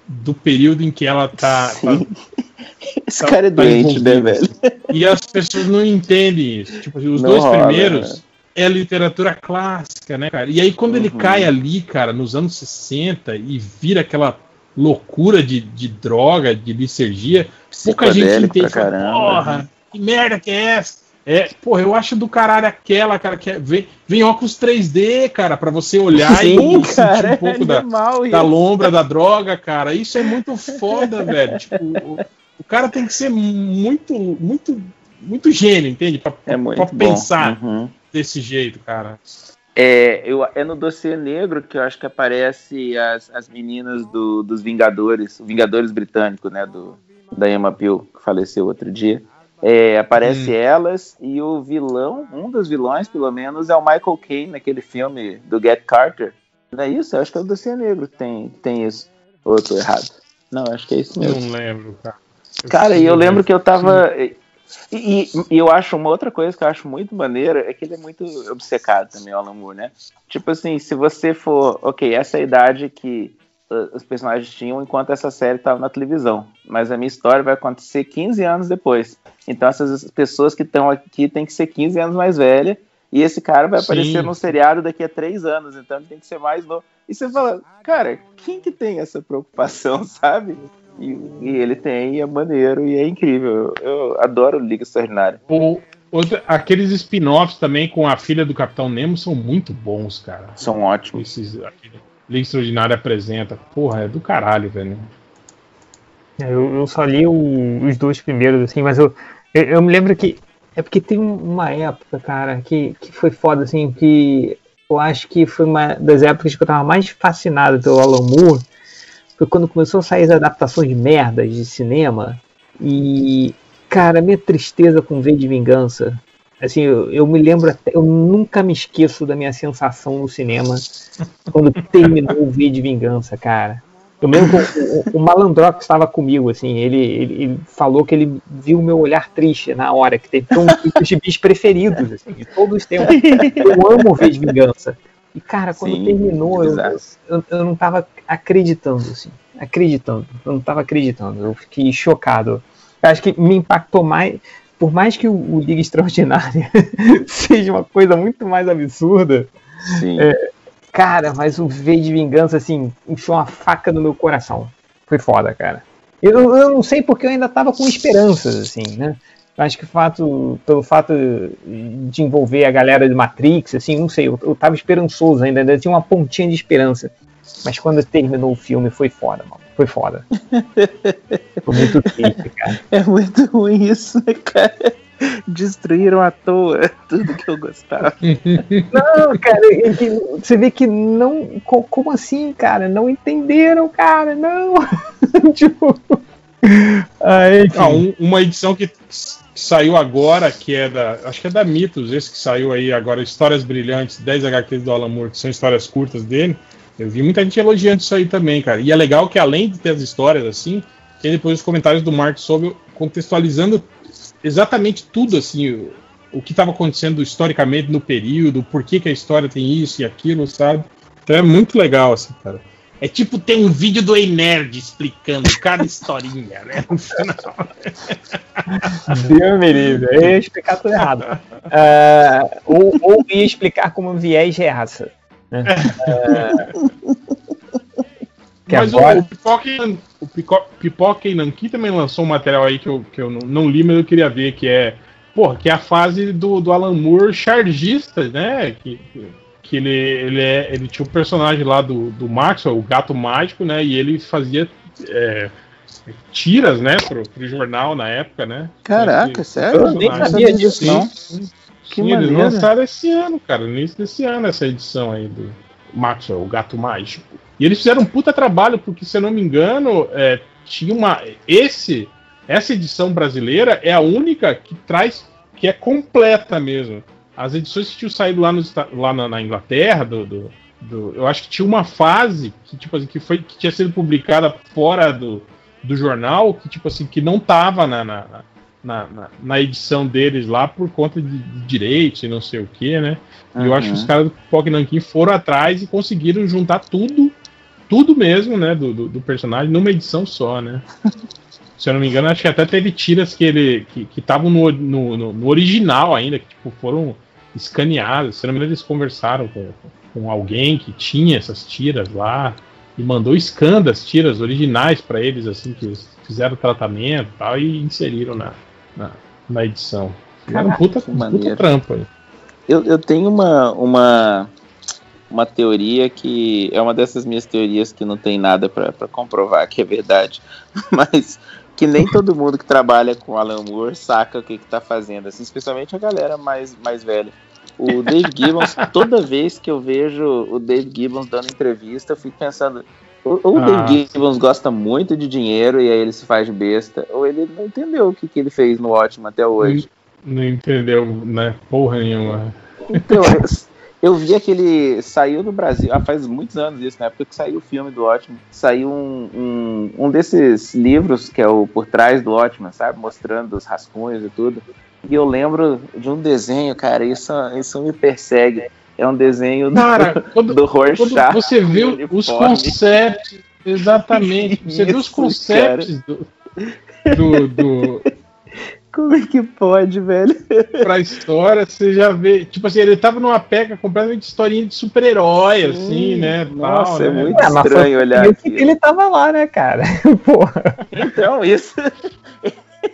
do período em que ela tá, tá. Esse tá- cara é tá doente, né, envolvido. velho? E as pessoas não entendem isso. Tipo, os Não dois rola, primeiros é literatura clássica, né, cara? E aí quando ele Uhum. cai ali, cara, nos anos 60 e vira aquela loucura de, de droga, de licergia, pouca gente entende. Porra, que merda que é essa? É, porra, eu acho do caralho aquela, cara, que é, vem, vem óculos 3D, cara, pra você olhar Sim, e sentir cara, um pouco da, animal da isso. lombra da droga, cara. Isso é muito foda, velho. Tipo, o, o cara tem que ser muito, muito, muito gênio, entende? Pra, É muito pra pensar Uhum. desse jeito, cara. É, eu, é no dossiê negro que eu acho que aparece as, as meninas do, dos Vingadores, Vingadores britânico, né, do, da Emma Peel, que faleceu outro dia. É, aparece Hum. elas e o vilão, um dos vilões, pelo menos, é o Michael Caine, naquele filme do Get Carter. Não é isso? Eu acho que é o dossiê negro tem, tem isso. Ou eu tô errado? Não, acho que é isso mesmo. Não lembro, cara. Cara, e eu lembro que eu tava. E, e- e eu acho uma outra coisa que eu acho muito maneira é que ele é muito obcecado também, o Alan Moore, né? Tipo assim, se você for, ok, essa é a idade que os personagens tinham enquanto essa série estava na televisão, mas a minha história vai acontecer 15 anos depois. Então essas pessoas que estão aqui têm que ser 15 anos mais velhas e esse cara vai Sim. aparecer num seriado daqui a 3 anos, então ele tem que ser mais novo. E você fala, cara, quem que tem essa preocupação, sabe? E, e ele tem, e é maneiro, e é incrível. Eu, eu adoro Liga Extraordinária. O, outra- aqueles spin-offs também com a filha do Capitão Nemo são muito bons, cara. São ótimos. Esses, aquele Liga Extraordinária apresenta. Porra, é do caralho, velho. Eu, eu só li o- os dois primeiros, assim, mas eu, eu, eu me lembro que. É porque tem um- uma época, cara, que, que foi foda, assim, que eu acho que foi uma das épocas que eu tava mais fascinado pelo Alan Moore. Foi quando começou a sair as adaptações de merdas de cinema. E, cara, minha tristeza com V de Vingança. Assim, eu, eu me lembro até. Eu nunca me esqueço da minha sensação no cinema quando terminou o V de Vingança, cara. Eu lembro que o, o, o Malandrox estava comigo, assim, ele, ele, ele falou que ele viu o meu olhar triste na hora, que teve um dos gibis preferidos, assim, de todos os tempos. Eu amo ver de vingança. E, cara, quando Sim, terminou, eu, eu, eu não tava acreditando, assim, acreditando, eu não tava acreditando, eu fiquei chocado. Eu acho que me impactou mais, por mais que o, o Liga Extraordinária seja uma coisa muito mais absurda, Sim. Cara, mas o V de Vingança, assim, enfiou uma faca no meu coração. Foi foda, cara. Eu, eu não sei porque eu ainda tava com esperanças, assim, né? Acho que o fato, pelo fato de envolver a galera de Matrix, assim, não sei, eu, eu tava esperançoso ainda, ainda tinha uma pontinha de esperança. Mas quando terminou o filme, foi foda, mano. Foi foda. Foi muito triste, cara. É muito ruim isso, né, cara? Destruíram à toa tudo que eu gostava. Não, cara, é que você vê que não. co- Como assim, cara? Não entenderam, cara, não. tipo. Ah, enfim. Ah, um- uma edição que, que saiu agora, que é da. Acho que é da Mitos, esse que saiu aí agora, Histórias Brilhantes, 10 HQs do Alan Moore, que são histórias curtas dele. Eu vi muita gente elogiando isso aí também, cara. E é legal que além de ter as histórias assim, tem depois os comentários do Mark sobre contextualizando exatamente tudo, assim, o, o que estava acontecendo historicamente no período, por que, que a história tem isso e aquilo, sabe? Então é muito legal, assim, cara. É tipo ter um vídeo do Ei Nerd explicando cada historinha, né? No final. Deus. Eu ia explicar tudo errado. Ah, ou, ou ia explicar como viés de raça. Né? Ah, que Mas o- agora. o, Pipoca, e- o Pico- Pipoca e também lançou um material aí que eu, que eu não, não li, mas eu queria ver, que é. Porra, que é a fase do, do Alan Moore chargista, né? Que, que ele, ele, é, ele tinha o personagem lá do, do Maxwell, o gato mágico, né? E ele fazia é, tiras, né, pro, pro jornal na época, né? Caraca, sério? Eu nem sabia disso, não. sim. Que Sim, eles lançaram esse ano, cara, no início desse ano, essa edição aí do Maxwell, o gato mágico. E eles fizeram um puta trabalho, porque, se eu não me engano, é, tinha uma. Esse, essa edição brasileira é a única que traz, que é completa mesmo. As edições que tinham saído lá, Esta- lá na, na Inglaterra, do, do- do- eu acho que tinha uma fase que, tipo assim, que, foi, que tinha sido publicada fora do, do jornal, que, tipo assim, que não tava na, na, na, na- na edição deles lá por conta de, de direitos e não sei o que, né? E eu acho que os Uhum. caras do Pipoca e Nankin foram atrás e conseguiram juntar tudo, tudo mesmo, né, do, do, do personagem numa edição só, né? Se eu não me engano, acho que até teve tiras que ele que estavam no, no, no- no original ainda, que tipo, foram escaneadas. Se eu não me engano, eles conversaram com, com alguém que tinha essas tiras lá e mandou scan das tiras originais para eles, assim, que eles fizeram tratamento e tal, e inseriram na, na, na edição. Um Caraca, puta, que puta maneiro. trampo aí. Eu, eu tenho uma, uma, uma teoria que é uma dessas minhas teorias que não tem nada pra pra comprovar que é verdade, mas que nem todo mundo que trabalha com Alan Moore saca o que, que tá fazendo, assim, especialmente a galera mais, mais velha. O Dave Gibbons, toda vez que eu vejo o Dave Gibbons dando entrevista, eu fico pensando, ou, o Ah. Dave Gibbons gosta muito de dinheiro e aí ele se faz de besta, ou ele não entendeu o que, que ele fez no ótimo até hoje. Não entendeu, né? Porra nenhuma. Então, eu, Eu vi aquele. Saiu no Brasil, ah, faz muitos anos isso, na época que saiu o filme do Ótimo. Saiu um, um, um desses livros que é o Por Trás do Ótimo, sabe? Mostrando os rascunhos e tudo. E eu lembro de um desenho, cara, isso, isso me persegue. É um desenho Cara, do, quando, do Rorschach. quando você vê os conceitos, exatamente, você vê os conceitos do, do, do, Como é que pode, velho? pra história, você já vê. Tipo assim, ele tava numa peca completamente historinha de super-herói, assim, né? Nossa, tal, é né? muito É, estranho olhar aqui. ele tava lá, né, cara? Porra. Então, isso.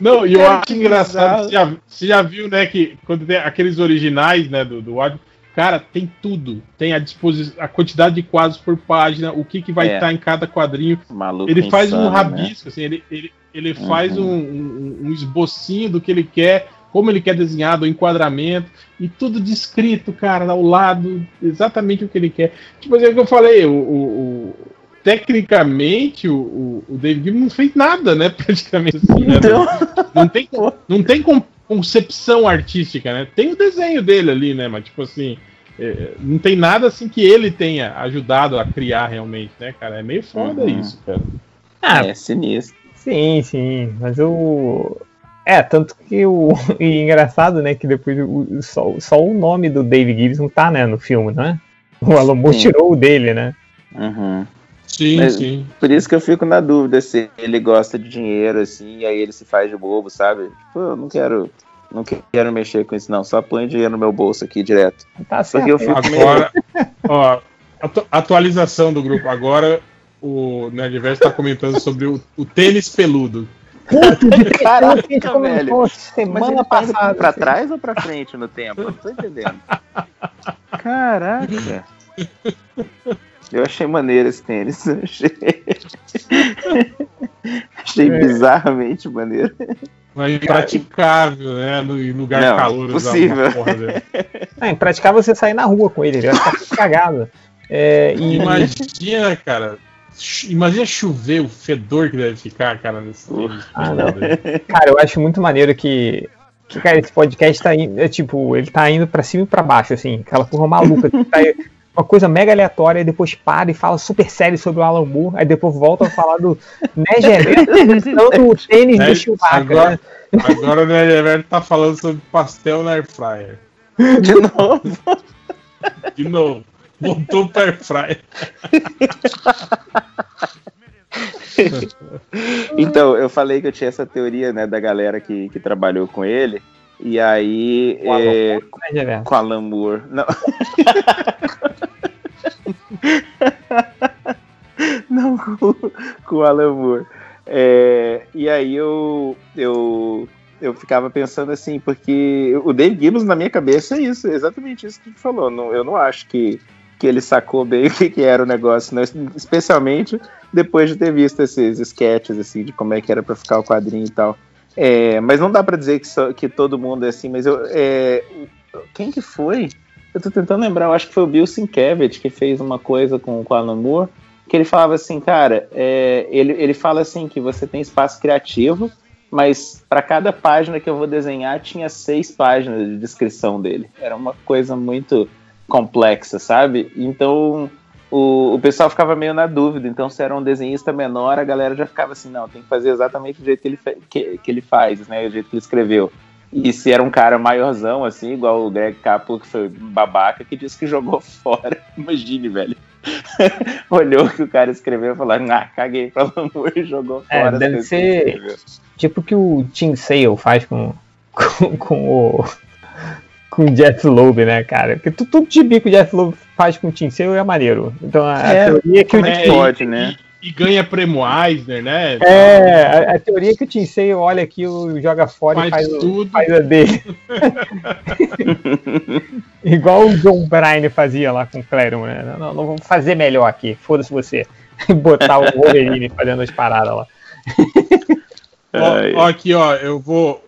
Não, e eu Cara, acho que engraçado, você já, você já viu, né, que quando tem aqueles originais, né, do, do Watchmen, cara, tem tudo. Tem a disposição, a quantidade de quadros por página, o que, que vai É. estar em cada quadrinho. Maluco. Ele faz um insano, né? rabisco, assim, ele, ele, ele faz Uhum. um, um, um esbocinho do que ele quer, como ele quer desenhado, o enquadramento, e tudo descrito, cara, ao lado, exatamente o que ele quer. Tipo assim, é o que eu falei, o, o- o- tecnicamente o, o, David Gibbons não fez nada, né, praticamente assim, né? Então, Não tem, não tem con- concepção artística, né? Tem o desenho dele ali, né? Mas, tipo assim, é, não tem nada assim que ele tenha ajudado a criar realmente, né, cara? É meio foda Uhum. isso, cara. Ah, é sinistro. sim, sim. Mas o. É, tanto que o. E engraçado, né, que depois o, só, só o nome do Dave Gibbs não tá, né, no filme, não é? O Sim. tirou o dele, né? Uhum. Sim, Mas- sim. Por isso que eu fico na dúvida se ele gosta de dinheiro, assim, e aí ele se faz de bobo, sabe? Tipo, eu não quero. Não quero mexer com isso, não. Só põe dinheiro no meu bolso aqui direto. Tá certo. Porque eu fico meio. Agora, ó, atu- atualização do grupo. Agora o Nerdverse está comentando sobre o, o tênis peludo. Puto de Caraca, Mas semana tá passada. pra trás ou pra frente no tempo? Não tô entendendo. Caraca. Eu achei maneiro esse tênis. Achei, achei É. bizarramente maneiro. Mas impraticável, né? No em lugar Não, calor possível. É, em praticar você sair na rua com ele, ele vai ficar tudo cagado. É, e, Imagina, cara. Imagina chover, o fedor que deve ficar, cara, nesse tênis. Ah, cara, eu acho muito maneiro que, que cara, esse podcast tá indo, é tipo, ele tá indo pra cima e pra baixo, assim, aquela porra maluca. que tá aí, uma coisa mega aleatória, e depois para e fala super sério sobre o Alan Moore, aí depois volta a falar do Negereto usando o tênis É, do Chewbacca, agora- né? Agora o Nerdverse tá falando sobre pastel na air fryer. De novo. De novo. Voltou pra air fryer. Então, eu falei que eu tinha essa teoria, né, da galera que, que trabalhou com ele. E aí. Alan é, Negereto. com Alan Moore. Não. Não com, com o Alan Moore. É, e aí eu, eu, eu ficava pensando assim, porque o Dave Gibbons na minha cabeça é isso, é exatamente isso que tu falou. Não, eu não acho que, que ele sacou bem o que, que era o negócio, não, especialmente depois de ter visto esses sketches assim, de como é que era pra ficar o quadrinho e tal. É, mas não dá pra dizer que, só- que todo mundo é assim, mas eu. é, quem que foi? Eu tô tentando lembrar, eu acho que foi o Bill Sienkiewicz que fez uma coisa com, com o Alan Moore, que ele falava assim, cara, é, ele, ele fala assim que você tem espaço criativo, mas para cada página que eu vou desenhar tinha seis páginas de descrição dele. Era uma coisa muito complexa, sabe? Então o, o pessoal ficava meio na dúvida. Então, se era um desenhista menor, a galera já ficava assim, não, tem que fazer exatamente do jeito que ele, que, que ele faz, né? O jeito que ele escreveu. E se era um cara maiorzão, assim, igual o Greg Capullo, que foi babaca, que disse que jogou fora. Imagine, velho. Olhou o que o cara escreveu e falou, ah, caguei pelo amor e jogou É, fora. as deve ser-. Tipo o que o Tim Sale faz com, com, com o. Com o Jeff Loeb, né, cara? Porque tu- tudo de bico o Jeff Loeb faz com o Tim Sale é maneiro. Então a, a É, teoria é que o é Tim- pode, né? E, e ganha prêmio Eisner, né? É, a, a teoria é que o Tim Sale olha aquilo, joga fora Faz e faz, o- tudo. faz a dele. Igual o John Bryan fazia lá com o Claremont, né? Não, não, não vamos fazer melhor aqui, foda-se você. E botar o Wolverine fazendo as paradas lá. Ó, ó, aqui, ó, eu vou.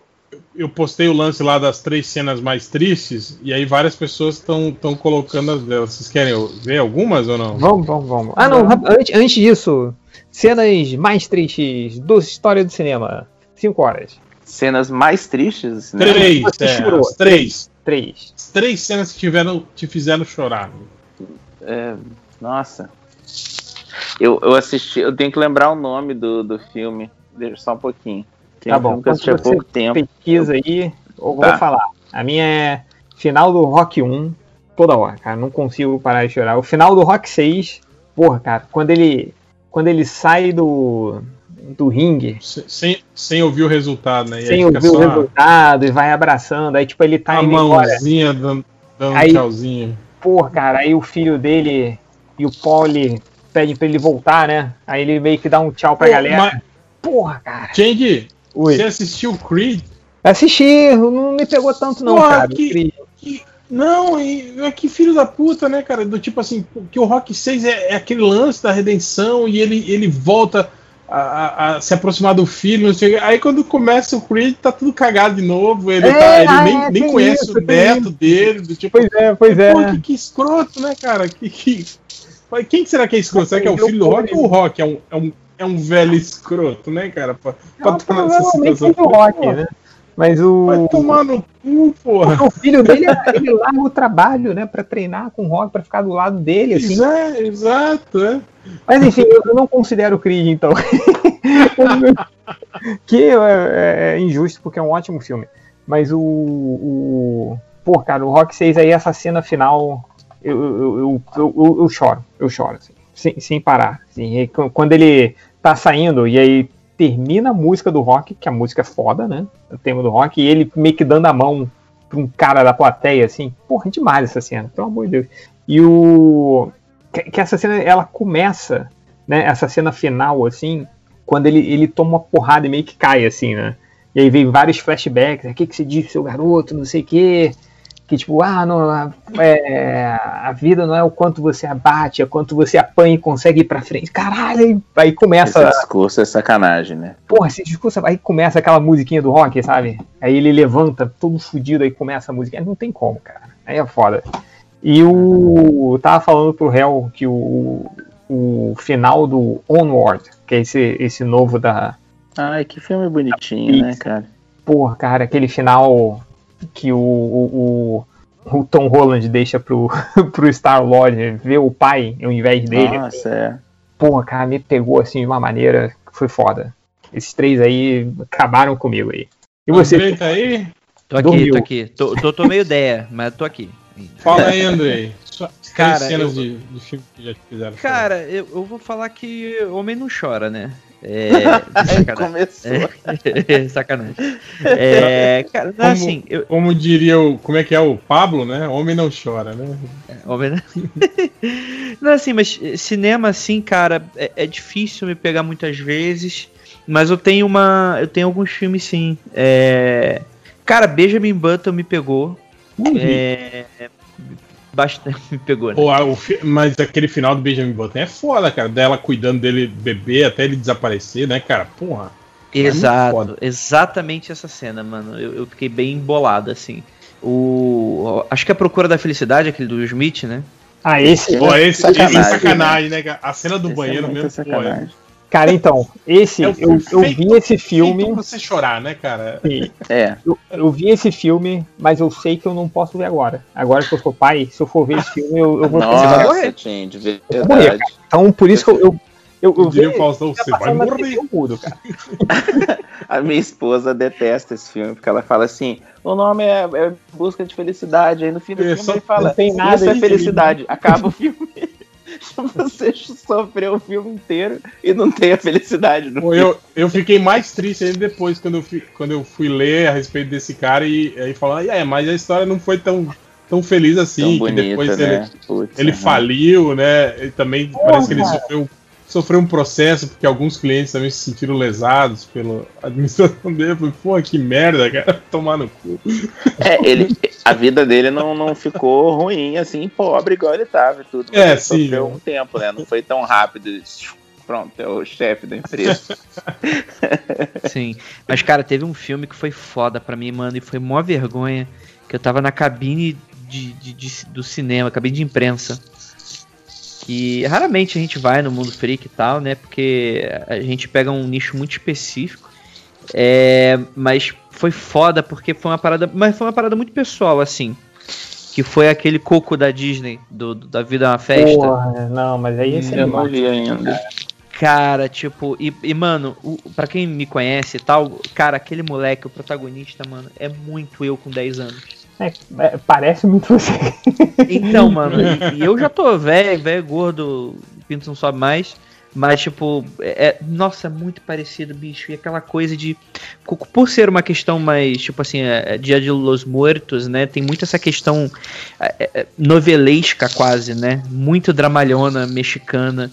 Eu postei o lance lá das três cenas mais tristes, e aí várias pessoas estão colocando as delas. Vocês querem ver algumas ou não? Vamos, vamos, vamos. Ah, não, antes, antes disso, cenas mais tristes da história do cinema. Cinco horas. Cenas mais tristes, né? Três, é, chorou. três. três. Três cenas que tiveram, te fizeram chorar. É, nossa. Eu, eu assisti, eu tenho que lembrar o nome do, do filme. Deixa só um pouquinho. Tem Tá um bom, que eu assisti há enquanto você pouco tempo. Pesquisa aí, eu Tá. vou falar. A minha é final do Rock 1, toda hora, cara. Não consigo parar de chorar. O final do Rock 6, porra, cara, quando ele. Quando ele sai do. do ringue, Se- Sem, sem ouvir o resultado, né? E sem ouvir o só a- resultado e vai abraçando. Aí, tipo, ele tá a indo embora. mãozinha dando, dando Aí- um tchauzinho. Porra, cara, aí o filho dele e o Pauli pedem pra ele voltar, né? Aí ele meio que dá um tchau pra Pô, galera. mas- Porra, cara. Change, Oi. você assistiu o Creed? Assisti, não me pegou tanto não, Porra, cara. que- Que- Não, e, é que filho da puta, né, cara? Do tipo assim, que o Rock 6 é, é aquele lance da redenção e ele, ele volta a, a- a se aproximar do filho, não sei o quê. Aí quando começa o Creed, tá tudo cagado de novo. Ele, É, tá- ele ah, nem, é, nem conhece isso, o neto dele. Do tipo, Pois é, pois é. Pô, que, que escroto, né, cara? Que, que... Quem que será que é escroto? Será que é o filho do Rock ou o Rock é um, é um, é um velho escroto, né, cara? Pra, pra Não, estar nessa situação. foi o Rock, né? Mas o. Vai tomar no cu, porra. O filho dele, ele larga o trabalho, né, pra treinar com o Rock, pra ficar do lado dele, assim. Exa- Exato, é. Mas enfim, eu não considero o Creed, então. que é, é injusto, porque é um ótimo filme. Mas o. o pô, cara, o Rock 6 aí, essa cena final, eu, eu, eu, eu, eu- choro. Eu choro, assim, sem, sem parar. assim. Qu- quando ele tá saindo, e aí termina a música do Rock, que a música é foda, né? O tema do Rock, e ele meio que dando a mão pra um cara da plateia, assim. Porra, é demais essa cena, pelo amor de Deus. E o. Que, essa cena, ela começa, né? Essa cena final, assim, quando ele, ele toma uma porrada e meio que cai, assim, né? E aí vem vários flashbacks, o que, que você disse, seu garoto, não sei o quê. Que tipo, ah, não, a, é, a vida não é o quanto você abate, é quanto você apanha e consegue ir pra frente. Caralho, aí começa. Esse discurso é sacanagem, né? Porra, esse discurso, aí começa aquela musiquinha do rock, sabe? Aí ele levanta todo fudido, aí começa a música. Não tem como, cara. Aí é foda. E o. Eu tava falando pro réu que o, o final do Onward, que é esse, esse novo da. Ai, que filme bonitinho, né, cara? Porra, cara, aquele final que o, o, o, Tom Holland deixa pro, pro Star Lord ver o pai ao invés dele. Nossa, é. Porra, cara, me pegou assim de uma maneira que foi foda. Esses três aí acabaram comigo aí. E você? Andrei, tá aí? Tô aqui, Dormiu. tô aqui. Tô, tô, tô meio ideia, mas tô aqui. Fala aí, Andrei. Só Cara, cenas eu- de, de filme que já te fizeram. Cara, eu, eu vou falar que homem não chora, né? É. sacanagem. Começou. sacanagem. É, cara, não, Como- assim, eu, Como diria o. Como é que é o Pablo, né? Homem não chora, né? Homem, né? Não, assim, mas eh, cinema, assim, cara, é, é difícil me pegar muitas vezes. Mas eu tenho uma. Eu tenho alguns filmes, sim. É, Cara, Benjamin Button me pegou. É... Bastante me pegou, né? Pô, o fi- mas aquele final do Benjamin Button é foda, cara. Dela cuidando dele bebê até ele desaparecer, né, cara? Porra. é Exato, foda. exatamente essa cena, mano. Eu, eu fiquei bem embolado, assim. O. Acho que a Procura da Felicidade, aquele do Smith, né? Ah, esse. Pô, esse Sacanagem, esse é sacanagem, né, cara? A cena do Esse é banheiro muita mesmo, pô, é, sacanagem. Cara, então, esse, é eu, eu vi esse filme. você chorar, né, cara? sim, É, Eu, eu vi esse filme, mas eu sei que eu não posso ver agora. Agora que eu sou pai, se eu for ver esse filme, eu, eu vou nossa, morrer. Tim, de Eu vou morrer, verdade. Então, por isso que eu. Eu, eu, eu vi- Faustão, tá você vai morrer. TV, eu mudo, cara. A minha esposa detesta esse filme, porque ela fala assim: o nome é, é Busca de Felicidade. Aí no fim do É, filme só- ele fala: não tem nada Isso é felicidade. Acaba o filme. Você sofreu o filme inteiro e não tem a felicidade no Pô, eu, eu fiquei mais triste ainda depois, quando eu, fui, quando eu fui ler a respeito desse cara e aí falar, é, mas a história não foi tão, tão feliz assim, Tão depois né? ele, Putz, ele faliu, né? E também parece que ele sofreu, sofreu um processo, porque alguns clientes também se sentiram lesados pela administração dele. Eu falei, pô, que merda, cara, tomar no cu. É, ele, a vida dele não, não ficou ruim, assim, pobre igual ele tava e tudo. É, ele sim. Sofreu um tempo, né? Não foi tão rápido. Pronto, é o chefe da empresa. Sim. Mas, cara, teve um filme que foi foda pra mim, mano, e foi mó vergonha. Que eu tava na cabine de, de- de- do cinema, cabine de imprensa. Que raramente a gente vai no mundo freak e tal, né? Porque a gente pega um nicho muito específico. É, mas foi foda porque foi uma parada, mas foi uma parada muito pessoal assim. Que foi aquele coco da Disney, do, do da vida é uma festa. Porra, não, mas aí esse é Eu não vi ainda. Cara, tipo, e, e mano, o, pra quem me conhece e tal, cara, aquele moleque, o protagonista, mano, é muito eu com 10 anos. É, é, parece muito você. Então, mano, e, eu já tô velho, velho, gordo, pinto não sobe mais. Mas, tipo, é, é- nossa, é muito parecido, bicho. E aquela coisa de. Por ser uma questão mais, tipo assim, é, é Dia de Los Muertos, né? Tem muito essa questão é, é, novelesca, quase, né? Muito dramalhona, mexicana.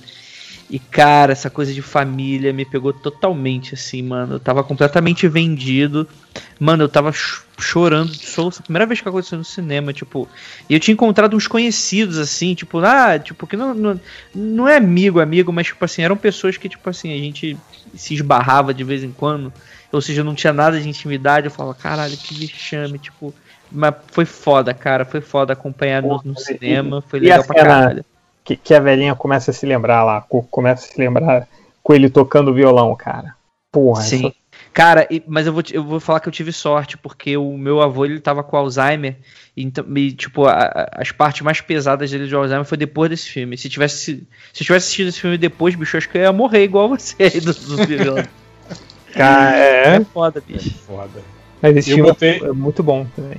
E, cara, essa coisa de família me pegou totalmente, assim, mano. Eu tava completamente vendido. Mano, eu tava ch- chorando de soluço. A primeira vez que aconteceu no cinema, tipo. E eu tinha encontrado uns conhecidos, assim, tipo, ah, tipo, que não, não, não é amigo, amigo, mas, tipo assim, eram pessoas que, tipo assim, a gente se esbarrava de vez em quando. Ou seja, não tinha nada de intimidade. Eu falava, caralho, que vexame, tipo. Mas foi foda, cara. Foi foda acompanhar no, no cinema. Foi legal pra caralho. Que, que a velhinha começa a se lembrar lá, co- começa a se lembrar com ele tocando violão, cara. Porra, Sim. essa- Cara, e- mas eu vou, eu vou falar que eu tive sorte, porque o meu avô ele tava com Alzheimer, então, e, tipo, a- a- as partes mais pesadas dele de Alzheimer foi depois desse filme. Se tivesse, se eu tivesse assistido esse filme depois, bicho, acho que eu ia morrer igual você aí do, do vilão. Cara, É é, foda, bicho. Foda. mas esse Eu filme botei- é muito bom também.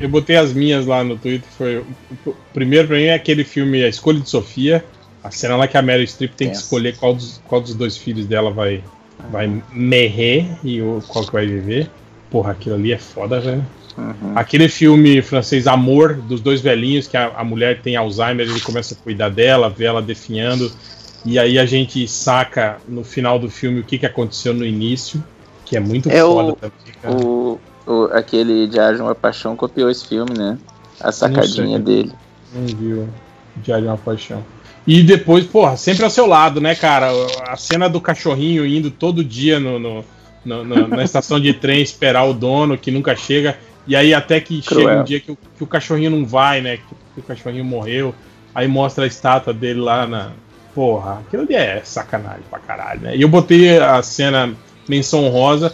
Eu botei as minhas lá no Twitter. Foi o primeiro pra mim é aquele filme A Escolha de Sofia. A cena lá que a Meryl Streep tem que escolher qual dos, qual dos dois filhos dela vai, vai morrer e o, qual que vai viver. Porra, aquilo ali é foda, velho. Uhum. Aquele filme francês Amor, dos dois velhinhos, que a, a mulher tem Alzheimer, ele começa a cuidar dela, vê ela definhando. E aí a gente saca no final do filme o que, que aconteceu no início, que é muito É foda o- também, cara. O, o, aquele Diário de uma Paixão copiou esse filme, né? A sacadinha sei. dele. Não viu Diário de uma Paixão. E depois, porra, sempre ao seu lado, né, cara? A cena do cachorrinho indo todo dia no, no- no- no- na estação de trem esperar o dono que nunca chega. E aí até que Cruel. chega um dia que o, que o cachorrinho não vai, né? Que, que o cachorrinho morreu. Aí mostra a estátua dele lá na. Porra, aquilo ali é sacanagem pra caralho, né? E eu botei a cena menção honrosa.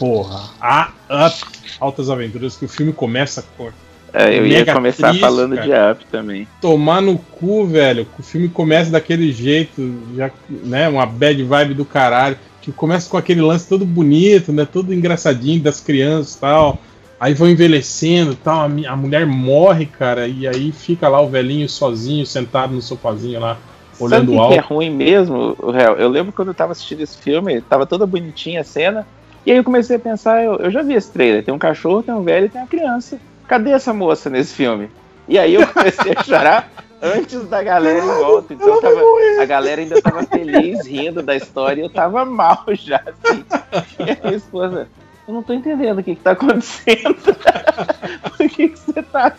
Porra, a Up, Altas Aventuras, que o filme começa com É, eu ia Mega começar triste, falando cara. de Up também. tomar no cu, velho. que O filme começa daquele jeito, já, né? Uma bad vibe do caralho. Que começa com aquele lance todo bonito, né? Todo engraçadinho das crianças e tal. Aí vão envelhecendo e tal. A, a mulher morre, cara. E aí fica lá o velhinho sozinho, sentado no sofazinho lá, olhando Sabe o alto. que é ruim mesmo, o réu? Eu lembro quando eu tava assistindo esse filme, tava toda bonitinha a cena. E aí eu comecei a pensar, eu, eu já vi esse trailer. Tem um cachorro, tem um velho e tem uma criança. Cadê essa moça nesse filme? E aí eu comecei a chorar antes da galera em volta. Então eu tava- a galera ainda tava feliz, rindo da história, e eu tava mal já, assim. E a minha esposa, eu não tô entendendo o que que tá acontecendo. Por que que você tá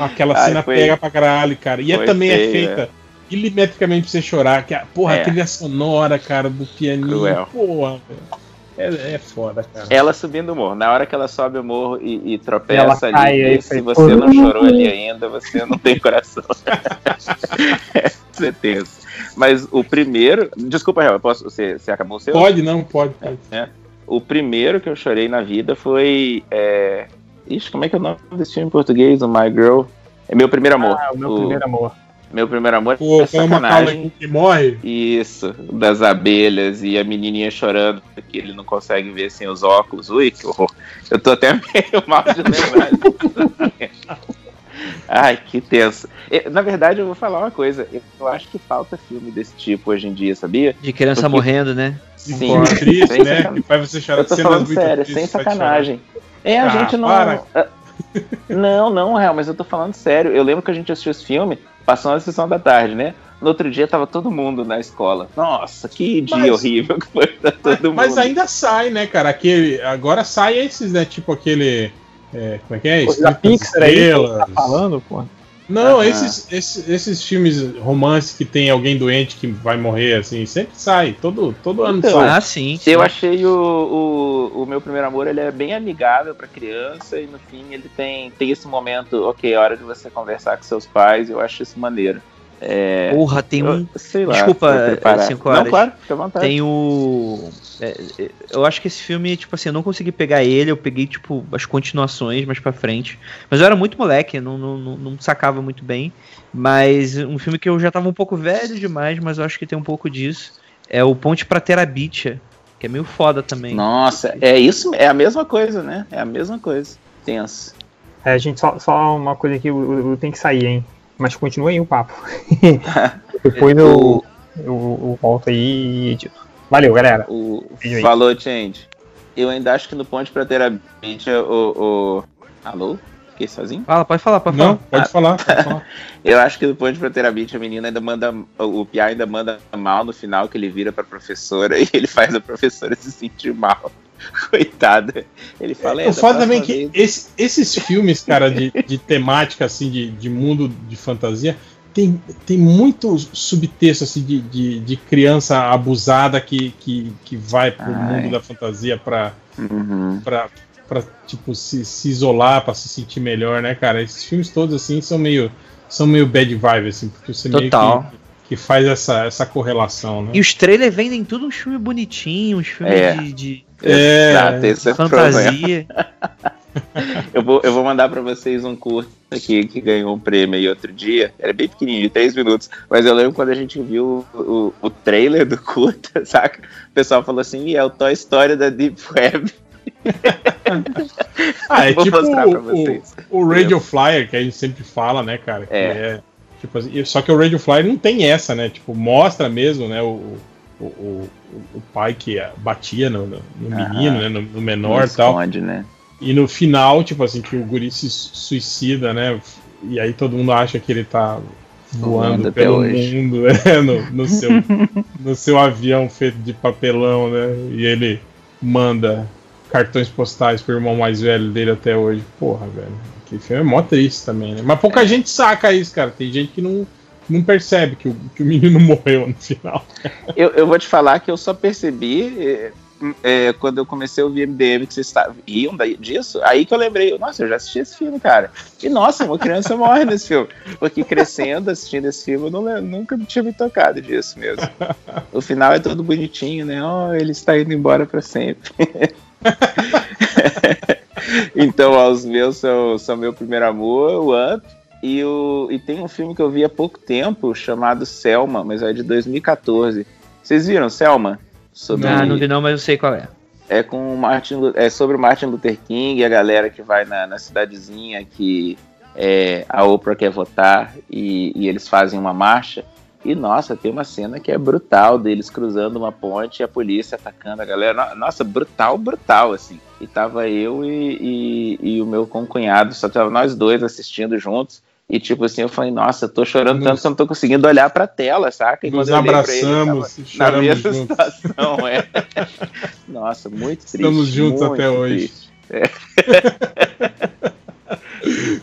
Aquela Ai, cena foi- pega pra caralho, cara. E é, também é feio, feita milimetricamente pra você chorar. Que a, porra, É. a trilha sonora, cara, do pianinho. Cruel. Porra, velho. É, é foda, cara. Ela subindo o morro. Na hora que ela sobe o morro e, e Ela tropeça ali, cai, aí e se foi- você não chorou ali ainda, você não tem coração. é, certeza. Mas o primeiro. Desculpa, Real, eu posso, você, você acabou o seu? Pode, não, pode. pode. O primeiro que eu chorei na vida foi. É... Ixi, como é que é o nome desse filme em português? O My Girl. É meu primeiro amor. Ah, o meu primeiro amor. Meu primeiro amor Pô, é foi uma sacanagem. que morre. Isso, das abelhas e a menininha chorando que ele não consegue ver sem os óculos. Ui, que horror. Eu tô até meio mal de lembrar. Ai, que tenso. Eu- Na verdade, eu vou falar uma coisa. Eu acho que falta filme desse tipo hoje em dia, sabia? De criança Porque- morrendo, né? Sim, Muito triste, sem né? Que faz você chorar Eu tô falando muito sério, sem sacanagem. É, a Ah, gente não. para. Ah, Não, não, real, mas eu tô falando sério. Eu lembro que a gente assistiu esse filme, passou na sessão da tarde, né? No outro dia tava todo mundo na escola. Nossa, que dia Mas- horrível que foi pra todo chorar. mundo. Mas ainda sai, né, cara? Aquele, agora sai esses, né? Tipo aquele. é, como é que é? Nas Pixar aí, tá falando, pô. Não, esses, esses, esses filmes romance que tem alguém doente que vai morrer, assim, sempre sai. Todo, todo ano Então, sai. Ah, sim. sim. Eu achei o, o, o meu primeiro amor ele é bem amigável pra criança e no fim ele tem, tem esse momento, ok, é hora de você conversar com seus pais, eu acho isso maneiro. É, Porra, tem eu- um. sei lá, Desculpa, preparar. é, cinco Não, horas. claro, fica à vontade. Tem o. é, é, eu acho que esse filme, tipo assim, eu não consegui pegar ele, eu peguei, tipo, as continuações mais pra frente. Mas eu era muito moleque, não, não, não, não sacava muito bem. Mas um filme que eu já tava um pouco velho demais, mas eu acho que tem um pouco disso. É o Ponte pra Terabitia, que é meio foda também. Nossa, é isso, é a mesma coisa, né? É a mesma coisa. Tenso. É, gente, só, só uma coisa aqui, eu, eu tenho que sair, hein? Mas continua aí o papo. Depois eu, eu, eu volto aí e edito. Valeu, galera. O, falou, Change. Eu ainda acho que no Ponte pra Terabit, o, o. Alô? Fiquei sozinho? Fala, pode falar, pode Não, falar. pode falar, pode falar. Eu acho que no Ponte pra Terabit a menina ainda manda. O Pia ainda manda mal no final, que ele vira pra professora e ele faz a professora se sentir mal. Coitada. Ele fala, é, Eu da falo também próxima que esse- esses filmes, cara, de, de temática, assim, de, de mundo de fantasia, tem, tem muito subtexto, assim, de, de, de criança abusada que, que, que vai pro Ai. mundo da fantasia pra, Uhum. pra, pra tipo, se, se isolar, pra se sentir melhor, né, cara? Esses filmes todos, assim, são meio, são meio bad vibe, assim, porque você Total. meio que, que faz essa, essa correlação, né? E os trailers vendem tudo uns filmes bonitinhos, uns filmes É. de, de É, Exato, esse é fantasia. Eu vou, eu vou mandar pra vocês um curto aqui que ganhou um prêmio aí outro dia. Era bem pequenininho, de 3 minutos. Mas eu lembro quando a gente viu o, o, o trailer do curta, saca? O pessoal falou assim: "Ih, é o Toy Story da Deep Web. Ah, é Vou tipo mostrar pra o, vocês. o, o Radio Flyer, que a gente sempre fala, né, cara? Que É. é, tipo só que o Radio Flyer não tem essa, né? Tipo, mostra mesmo, né, o, o, o, o pai que batia no, no- no Aham. menino, né, no, no menor e tal. esconde, né? E no final, tipo assim, que o guri se suicida, né? E aí todo mundo acha que ele tá voando pelo mundo, né? No, no seu, no seu avião feito de papelão, né? E ele manda cartões postais pro irmão mais velho dele até hoje. Porra, velho. Que filme é mó triste também, né? Mas pouca gente saca isso, cara. Tem gente que não, não percebe que o, que o menino morreu no final. Eu, eu vou te falar que eu só percebi é, quando eu comecei a ouvir MDM que vocês daí- disso. Aí que eu lembrei, nossa, eu já assisti esse filme, cara. E nossa, uma criança morre nesse filme. Porque crescendo, assistindo esse filme, eu não nunca tinha me tocado disso mesmo. O final é todo bonitinho, né? Oh, ele está indo embora para sempre. então, ó, os meus são, são meu primeiro amor, o Up. E, o, e tem um filme que eu vi há pouco tempo chamado Selma, mas é de 2014. Vocês viram Selma? Sobre, Ah, não vi não, mas eu sei qual é. é com o Martin, é sobre o Martin Luther King e a galera que vai na, na cidadezinha que é, a Oprah quer votar e, e eles fazem uma marcha. E nossa, tem uma cena que é brutal deles cruzando uma ponte e a polícia atacando a galera. No- Nossa, brutal, brutal, assim. E tava eu e, e, e o meu concunhado, só tava nós dois assistindo juntos. E tipo assim, eu falei, nossa, eu tô chorando tanto que eu não tô conseguindo olhar pra tela, saca? E Nos ele, ele tava abraçamos e na mesma juntos. situação, é. Nossa, muito triste. Estamos juntos até hoje. triste. É.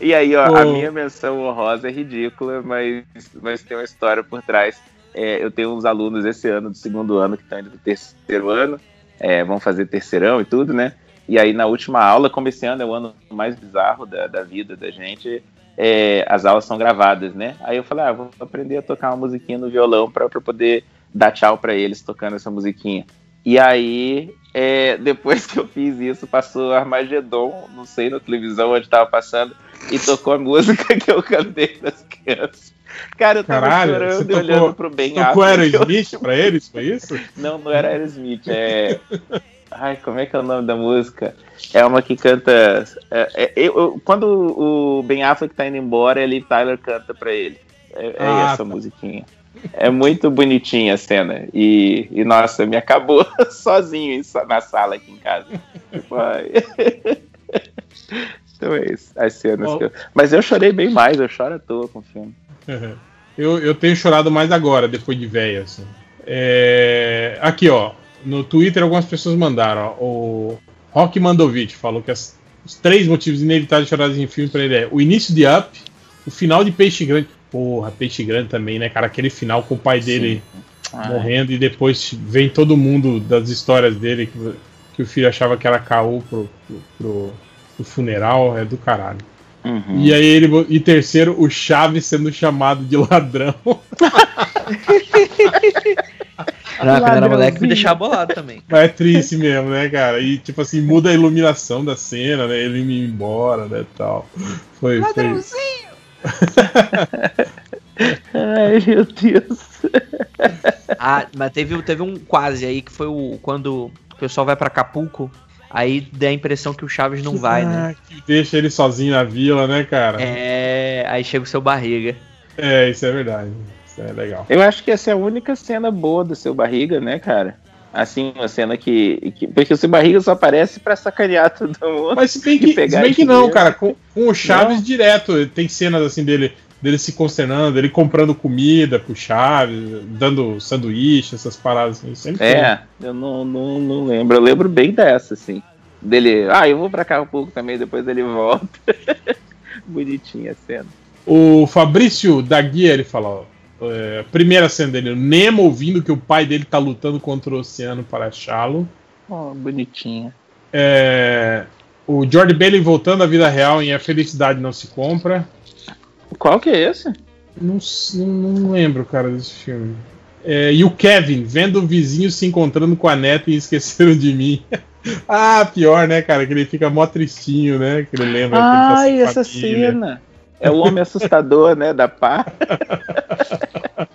e aí, ó, a minha menção honrosa é ridícula, mas, mas tem uma história por trás. É, eu tenho uns alunos esse ano, do segundo ano, que estão indo pro terceiro ano, é, vão fazer terceirão e tudo, né? E aí, na última aula, como esse ano é o ano mais bizarro da, da vida da gente, é, as aulas são gravadas, né? Aí eu falei, ah, vou aprender a tocar uma musiquinha no violão para poder dar tchau para eles tocando essa musiquinha. E aí, é, depois que eu fiz isso, passou Armagedon, não sei, na televisão onde tava passando, e tocou a música que eu cantei das crianças. Cara, eu tava Caralho, chorando e tocou- olhando pro Ben Tocou Affleck. Aerosmith pra eles, foi isso? Não, não era Aerosmith, é. Ai, como é que é o nome da música? É uma que canta. é- é- eu- quando o Ben Affleck tá indo embora, ele Tyler canta pra ele. É, é Ah, essa tá. musiquinha. É muito bonitinha a cena. E, e, nossa, me acabou sozinho na sala aqui em casa. Então é isso. As cenas Bom. que eu... Mas eu chorei bem mais, eu choro à toa com o filme. Eu, eu tenho chorado mais agora, depois de velho, assim. É, Aqui, ó. No Twitter, algumas pessoas mandaram. Ó, o Rock Mandovich falou que as- os três motivos inevitáveis de chorar em filme pra ele é o início de Up, o final de Peixe Grande. Porra, Peixe Grande também, né, cara? Aquele final com o pai dele Ai. morrendo e depois vem todo mundo das histórias dele que, que o filho achava que era caô pro, pro, pro- pro funeral. É do caralho. Uhum. E aí ele. E terceiro, o Chaves sendo chamado de ladrão. Ah, quando era moleque me Ladrãozinho. deixava bolado também. Mas é triste mesmo, né, cara? E tipo assim, muda a iluminação da cena, né? Ele indo embora, né? Tal. Foi. foi... Ai, meu Deus. Ah, mas teve, teve um quase aí que foi o quando o pessoal vai pra Acapulco, aí dá a impressão que o Chaves não vai, né? Ah, que deixa ele sozinho na vila, né, cara? É, aí chega o seu barriga. É, isso é verdade. É legal. Eu acho que essa é a única cena boa do seu barriga, né, cara? Assim, uma cena que. que- porque o seu barriga só aparece pra sacanear todo mundo. Mas se bem que, pegar se bem que não, cara. Com, com o Chaves direto, tem cenas assim dele, dele se consternando, ele comprando comida pro Chaves, dando sanduíche, essas paradas assim. Sempre tem. É, eu não, não, não lembro. Eu lembro bem dessa, assim. Dele. Ah, eu vou pra cá um pouco também, depois ele volta. Bonitinha a cena. O Fabrício da Guia, ele fala, ó, é, primeira cena dele, o Nemo ouvindo que o pai dele tá lutando contra o oceano para achá-lo. Oh, bonitinha. É, o George Bailey voltando à vida real em A Felicidade Não Se Compra. Qual que é esse? Não, não, lembro, cara, desse filme. É, e o Kevin, vendo o vizinho se encontrando com a neta e esqueceram de mim. ah, pior, né, cara? Que ele fica mó tristinho, né? Que ele lembra que ele tá Ai, essa família. cena. É o homem assustador, né? Da pá.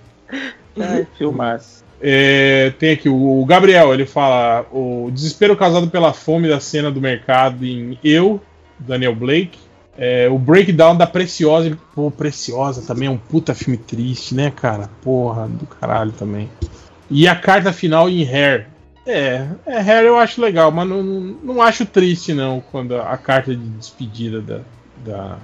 Ai, filmaço. É, tem aqui o Gabriel, ele fala o desespero causado pela fome da cena do mercado em Eu, Daniel Blake. É, o breakdown da Preciosa. Pô, Preciosa também é um puta filme triste, né, cara? Porra, do caralho também. E a carta final em Hair. É, é Hair eu acho legal, mas não, não, não acho triste, não, quando a, a carta de despedida da, da,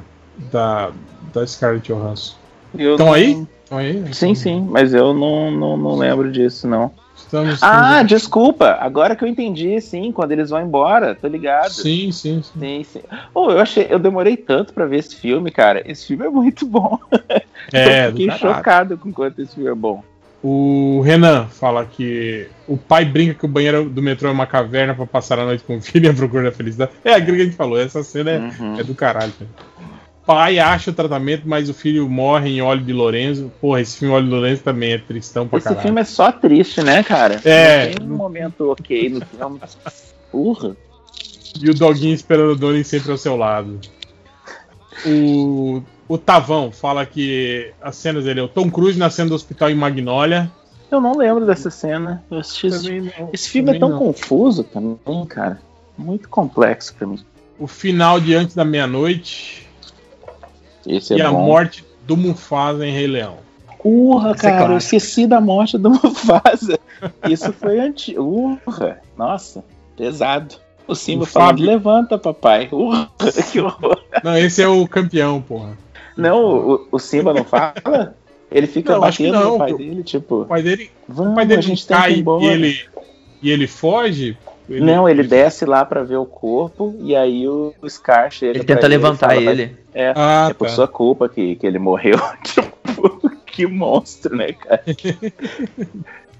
da, da Scarlett Johansson. Estão não- aí? Estão aí? Sim, sim, mas eu não, não, não lembro disso, não. Estamos, Ah, desculpa. Agora que eu entendi, sim, quando eles vão embora, tô ligado. sim, sim, sim. Sim, sim. Oh, eu achei, eu demorei tanto pra ver esse filme, cara. Esse filme é muito bom. É, eu fiquei chocado com quanto esse filme é bom. O Renan fala que o pai brinca que o banheiro do metrô é uma caverna pra passar a noite com o filho e a procura da felicidade. É aquilo que a gente falou, essa cena é, Uhum. é do caralho. cara. Pai acha o tratamento, mas o filho morre em óleo de Lorenzo. Porra, esse filme Óleo de Lorenzo também é tristão pra Esse caralho. filme é só triste, né, cara? É. Não tem um momento ok no filme. Porra. E o doguinho esperando o Donnie sempre ao seu lado. O, o Tavão fala que as cenas dele é o Tom Cruise na cena do hospital em Magnolia. Eu não lembro dessa cena. Eu assisti esse... Também não, esse filme é tão não. confuso também, cara. Muito complexo pra mim. O final de Antes da Meia-Noite. Esse e é a bom. morte do Mufasa em Rei Leão. Urra, Esse é cara, eu clássico. esqueci da morte do Mufasa. Isso foi antigo. Urra, nossa, pesado. O Simba O falando, Fábio- levanta, papai. Urra, que horror. Não, esse é o campeão, porra. Não, o, o Simba não fala? Ele fica Não, batendo não, no pai pô. dele, O tipo, pai dele, vamos, o pai a dele gente que ir cai e ele, e ele foge. Ele- Não, ele desce lá pra ver o corpo e aí o Scar chega Ele tenta levantar fala, ele. É, Ah, é por tá. sua culpa que, que ele morreu. tipo, que monstro, né, cara?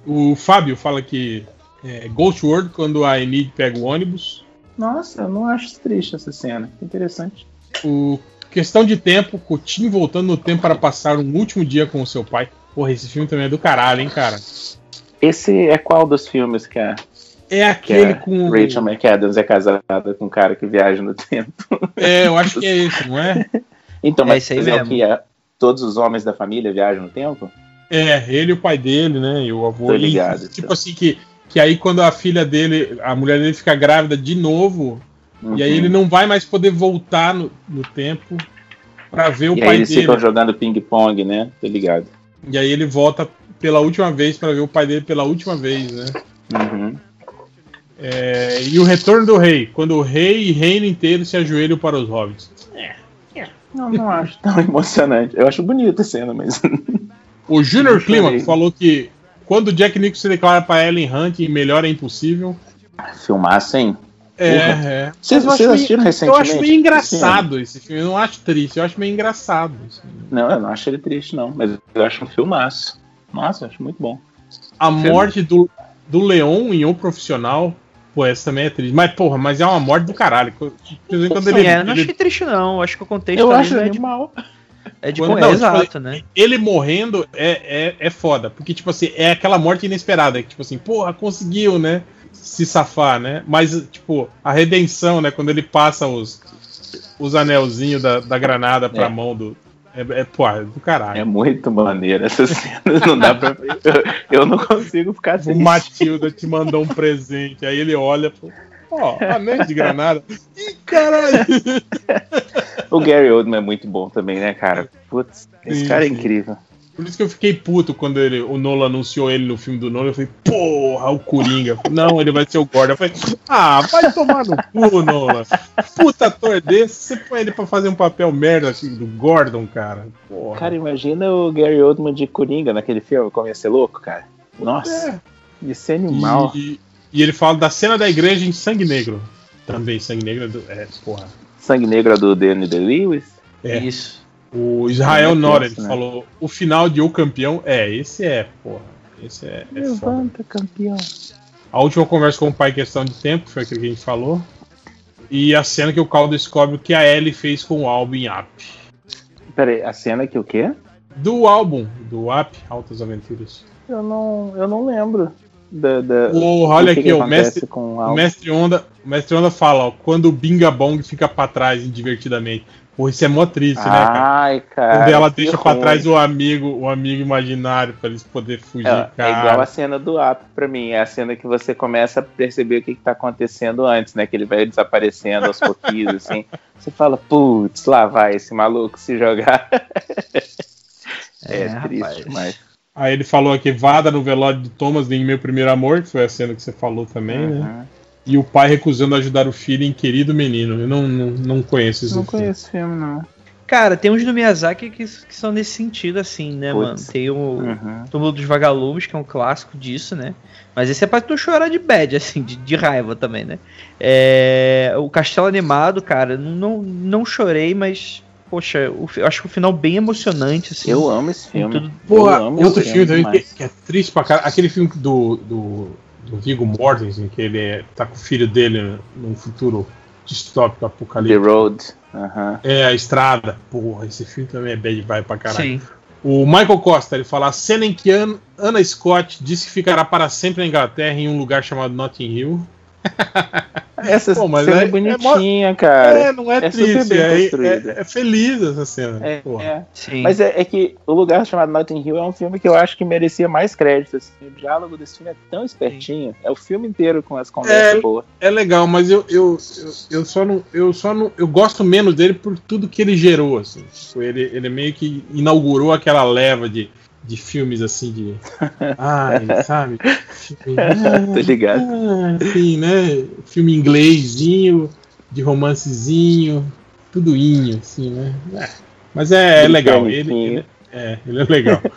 O Fábio fala que é Ghost World quando a Enid pega o ônibus. Nossa, eu não acho triste essa cena. Interessante. O Questão de Tempo, Coutinho voltando no tempo para passar um último dia com o seu pai. Porra, esse filme também é do caralho, hein, cara? Esse é qual dos filmes que a, É que aquele a com. Rachel McAdams é casada com um cara que viaja no tempo? É, eu acho que é esse, não é? Então, É mas aí é o mesmo. que é, todos os homens da família viajam no tempo? É, ele e o pai dele, né? E o avô. Tô E, ligado. tipo assim, que, que aí quando a filha dele, a mulher dele fica grávida de novo, e aí Uhum. ele não vai mais poder voltar no, no tempo pra ver o E aí pai eles dele. ficam jogando ping-pong, né? Tô ligado. E aí ele volta pela última vez pra ver o pai dele pela última vez, né? Uhum. É, e o retorno do rei, quando o rei e reino inteiro se ajoelham para os hobbits. Não, não acho tão emocionante. Eu acho bonita a cena, mas. O Junior Eu. Climax falou que quando o Jack Nicholson se declara para Ellen Hunt em Melhor é Impossível. Hein? É, Porra. é. Vocês, Eu acho vocês meio- assistiram Eu recentemente? acho meio engraçado esse filme. Eu não acho triste, eu acho meio engraçado. Não, eu não acho ele triste, não. Mas eu acho um filmaço. Nossa, eu acho muito bom. A morte do, do Leon em O Profissional. Pô, essa também é triste. Mas, porra, mas é uma morte do caralho. Quando Sim, ele, é, não ele- achei triste, não. Acho que o contexto Eu acho é de, animal. é de Quando- não, é tipo, exato, né? ele morrendo é, é, é foda. Porque, tipo assim, é aquela morte inesperada. que, Tipo assim, porra, conseguiu, né? Se safar, né? Mas, tipo, a redenção, né? Quando ele passa os, os anelzinhos da, da granada pra É. mão do. É, é, pô, é do caralho. É muito maneiro essa cena. Não dá pra. Eu, eu não consigo ficar O triste. Matilda te mandou um presente. Aí ele olha, pô, ó, anéis de granada. Ih, caralho! O Gary Oldman é muito bom também, né, cara? Putz, esse Sim, cara é incrível. Por isso que eu fiquei puto quando ele, o Nolan anunciou ele no filme do Nolan. Eu falei, porra, o Coringa. Não, ele vai ser o Gordon. Eu falei, ah, vai tomar no cu, Nolan. Puta ator desse, você põe ele pra fazer um papel merda assim, do Gordon, cara. Porra. Cara, imagina o Gary Oldman de Coringa naquele filme, como ia ser louco, cara. Nossa, ia ser animal. E, e ele fala da cena da igreja em Sangue Negro. Também, Sangue Negro é, do, é porra. Sangue Negro é do Danny DeLewis? É. Isso. O Israel É, Nora, tenso, ele né? falou, o final de O Campeão, é, esse é, porra. Esse é, é foda. Levanta, campeão. A última conversa com o pai, questão de tempo, foi aquilo que a gente falou. E a cena que o Cal descobre o que a Ellie fez com o álbum em App. Peraí, a cena que o quê? Do álbum, do App, Altas Aventuras. Eu não, eu não lembro. Da, da, Porra, olha aqui, o mestre, com o o mestre Onda, o mestre Onda fala, ó, quando o Binga Bong fica pra trás divertidamente. Pô, isso é mó triste, né, cara? Ai, cara. Quando ela deixa pra ruim. trás o amigo, o amigo imaginário pra eles poderem fugir, É, é cara. igual a cena do app pra mim. É a cena que você começa a perceber o que, que tá acontecendo antes, né? Que ele vai desaparecendo aos pouquinhos, assim. Você fala, putz, lá vai esse maluco se jogar. É, É, triste rapaz. demais. Aí ele falou aqui, vada no velório de Thomas em Meu Primeiro Amor, que foi a cena que você falou também, né? E o pai recusando ajudar o filho em Querido Menino. Eu não, não, não conheço esse Não filme. conheço esse filme, não. Cara, tem uns do Miyazaki que, que são nesse sentido, assim, né, Putz. mano? Tem o Uhum. Túmulo dos Vagalumes, que é um clássico disso, né? Mas esse é pra tu chorar de bad, assim, de, de raiva também, né? É, o Castelo Animado, cara, não, não chorei, mas, poxa, o acho que o final bem emocionante, assim. Eu amo esse filme. tudo- Porra, Eu amo outro esse filme também que, que é triste pra caralho. Aquele filme do, do, do Viggo Mortensen, que ele é- tá com o filho dele num futuro distópico, The apocalíptico. Road. Aham. É, a estrada. Porra, esse filme também é bad vibe pra caralho. Sim. O Michael Costa, ele fala a cena em que An- Anna Scott disse que ficará para sempre na Inglaterra em um lugar chamado Notting Hill. Essa Pô, mas cena é- é, é bonitinha, cara. é, não é, é super triste, bem é, construída. é- é feliz essa cena. É, porra. é. Sim. Mas é, é que o lugar chamado Notting Hill é um filme que eu acho que merecia mais crédito. assim. O diálogo desse filme é tão espertinho. É o filme inteiro com as conversas É. boas. É legal, mas eu, eu, eu, eu só não. Eu só não. Eu gosto menos dele por tudo que ele gerou, assim. Tipo, Ele, ele meio que inaugurou aquela leva de, de filmes assim de. Ai, sabe? Filme, Tá ligado? ah, assim, né? Filme inglesinho, de romancezinho, tudoinho, assim, né? É, Mas é, é legal. Ele, ele- é, ele é legal.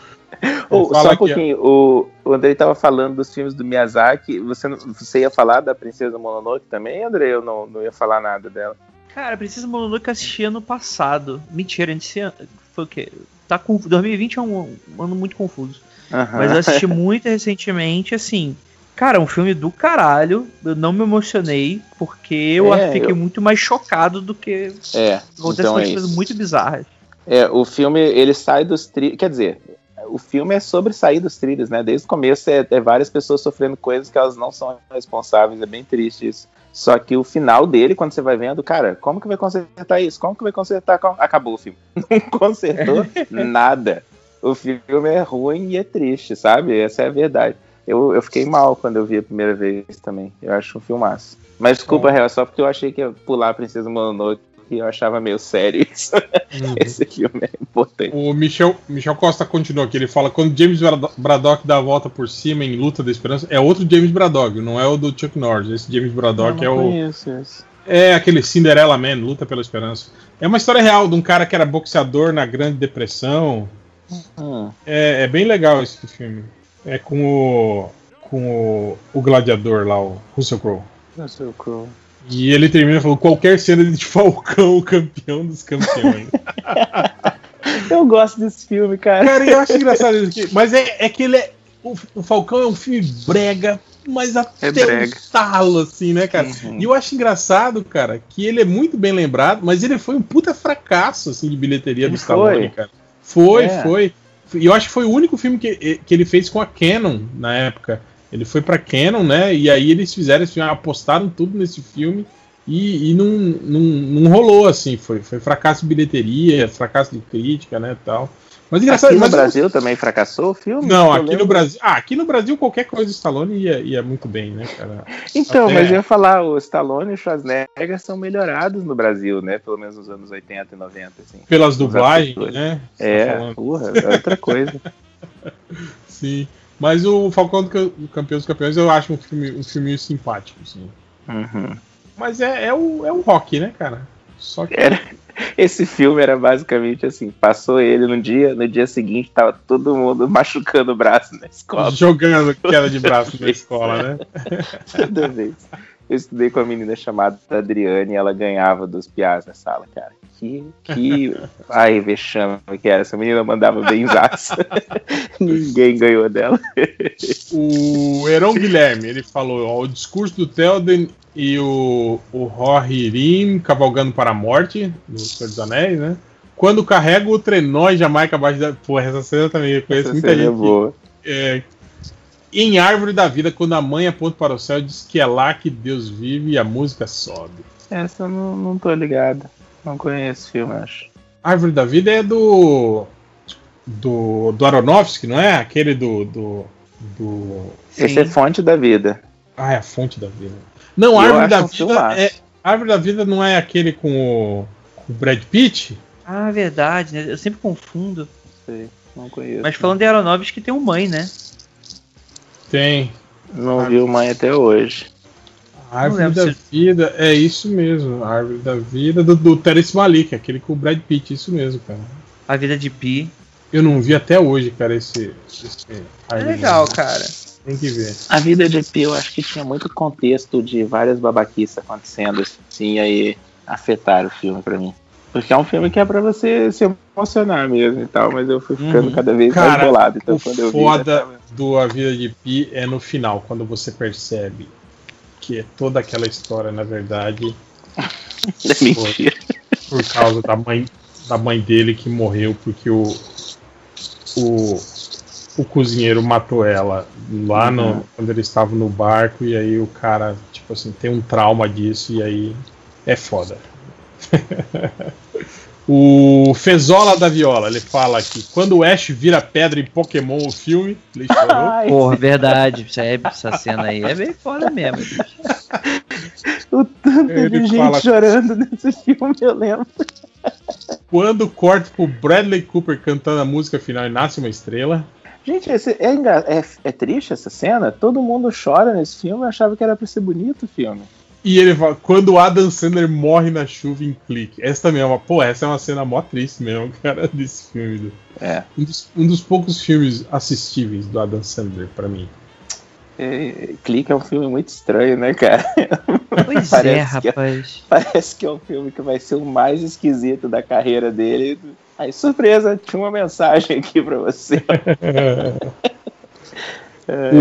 Fala só um aqui, ó. pouquinho, o, o Andrei tava falando dos filmes do Miyazaki. Você, não- você ia falar da Princesa Mononoke também, Andrei? Eu não, não ia falar nada dela. Cara, Princesa Mononoke eu assisti ano passado. Mentira, ano. Foi o quê? Tá com 2020 é um, um ano muito confuso. Mas eu assisti muito recentemente, assim. Cara, um filme do caralho. Eu não me emocionei, porque eu É, fiquei eu- muito mais chocado do que É, acontece então é coisas muito bizarras. É, o filme, ele sai dos trilhos. Quer dizer, o filme é sobre sair dos trilhos, né? Desde o começo é, é várias pessoas sofrendo coisas que elas não são responsáveis. É bem triste isso. Só que o final dele, quando você vai vendo, cara, como que vai consertar isso? Como que vai consertar? Acabou o filme. Não consertou nada. O filme é ruim e é triste, sabe? Essa é a verdade. Eu, eu fiquei mal quando eu vi a primeira vez também. Eu acho um filmaço. Mas desculpa, Bom. Real, só porque eu achei que ia pular a Princesa Mononoke e eu achava meio sério isso. Uhum. Esse filme é importante. O Michel, Michel Costa continua aqui. Ele fala: quando James Braddock dá a volta por cima em Luta da Esperança, é outro James Braddock, não é o do Chuck Norris. Esse James Braddock é o. conheço isso. É aquele Cinderella Man, Luta pela Esperança. É uma história real de um cara que era boxeador na Grande Depressão. Hum, É, é bem legal esse filme. É com o. com o, o gladiador lá, o Russell Crowe. Russell Crowe. E ele termina falando: qualquer cena de Falcão, o campeão dos campeões. Eu gosto desse filme, cara. Cara, eu acho engraçado isso aqui. Mas é, é que ele é. O, o Falcão é um filme brega, mas até É brega. um talo, assim, né, cara? Uhum. E eu acho engraçado, cara, que ele é muito bem lembrado, mas ele foi um puta fracasso, assim, de bilheteria Ele do Stallone, foi. cara. Foi, É. foi. E eu acho que foi o único filme que, que ele fez com a Canon na época. Ele foi pra Canon, né? E aí eles fizeram esse filme, apostaram tudo nesse filme e, e não, não, não rolou, assim. Foi, foi fracasso de bilheteria, fracasso de crítica, né, tal. Mas engraçado, Aqui no mas- Brasil também fracassou o filme? não, aqui no. Brasil. Ah, aqui no Brasil qualquer coisa do Stallone ia, ia muito bem, né, cara? Então, Até- mas eu ia falar, o Stallone e o Schwarzenegger são melhorados no Brasil, né? Pelo menos nos anos 80 e 90, assim. Pelas dublagens, né? Tá É, porra, é outra coisa. Sim. Mas o Falcão do Ca- do Campeão dos Campeões eu acho um filme um filminho simpático, sim. Uhum. Mas é, é, o, é o rock, né, cara? Só que. Era, esse filme era basicamente assim, passou ele no dia, no dia seguinte tava todo mundo machucando o braço na escola. Jogando queda de braço na escola, né? Toda vez. Eu estudei com uma menina chamada Adriane e ela ganhava dos piás na sala, cara. Que, que. Ai, vexame que era. Essa menina mandava benzaço. Ninguém ganhou dela. O Heron Guilherme, ele falou: ó, o discurso do Telden e o, o Rohirrim cavalgando para a morte, no Senhor dos Anéis, né? Quando carrega o trenó em Jamaica abaixo da. Pô, essa cena também eu conheço Essa muita é gente. que- boa. é, em Árvore da Vida, quando a mãe aponta para o céu, diz que é lá que Deus vive e a música sobe. Essa eu não, não tô ligado. Não conheço esse filme, acho. Árvore da Vida é do. do, do Aronofsky, não é? Aquele do. do, do... Esse é fonte da vida. Ah, é a fonte da vida. Não, Eu Árvore da um Vida. É, Árvore da Vida não é aquele com o, com o Brad Pitt? Ah, verdade, né? Eu sempre confundo. Sei, não conheço. Mas falando de Aeronovski que tem um mãe, né? Tem. Não vi o mãe até hoje. Árvore da se- Vida, é isso mesmo. Árvore da Vida do, do Terence Malik, aquele com o Brad Pitt, isso mesmo, cara. A vida de Pi. Eu não vi até hoje, cara, esse. esse É legal, cara. Tem que ver. A vida de Pi, eu acho que tinha muito contexto de várias babaquices acontecendo assim, e aí afetaram o filme pra mim. Porque é um filme que é pra você se emocionar mesmo e tal, mas eu fui ficando Uhum. cada vez mais Cara, bolado. Então o quando eu vi. foda tava- do A Vida de Pi é no final, quando você percebe que é toda aquela história, na verdade, É mentira. por causa da mãe, da mãe dele que morreu porque o, o, o cozinheiro matou ela lá no, Uhum. quando ele estava no barco e aí o cara, tipo assim, tem um trauma disso e aí é foda. o Fezola da Viola, ele fala aqui, quando o Ash vira pedra em Pokémon o filme, ele chorou. Ai, Porra, verdade. É- essa cena aí é bem foda mesmo. bicho. o tanto Ele de gente fala- chorando nesse filme, eu lembro. Quando corta pro Bradley Cooper cantando a música final e nasce uma estrela. Gente, esse- é, é- é triste essa cena? Todo mundo chora nesse filme, eu achava que era pra ser bonito o filme. E ele fala, quando o Adam Sandler morre na chuva em clique. Essa também é uma. Pô, essa é uma cena mó triste mesmo, cara, desse filme. do- É. Um dos, um dos poucos filmes assistíveis do Adam Sandler, pra mim. É, Clique é um filme muito estranho, né, cara? Pois Parece é, que é- rapaz. Parece que é um filme que vai ser o mais esquisito da carreira dele. Aí, surpresa, tinha uma mensagem aqui pra você.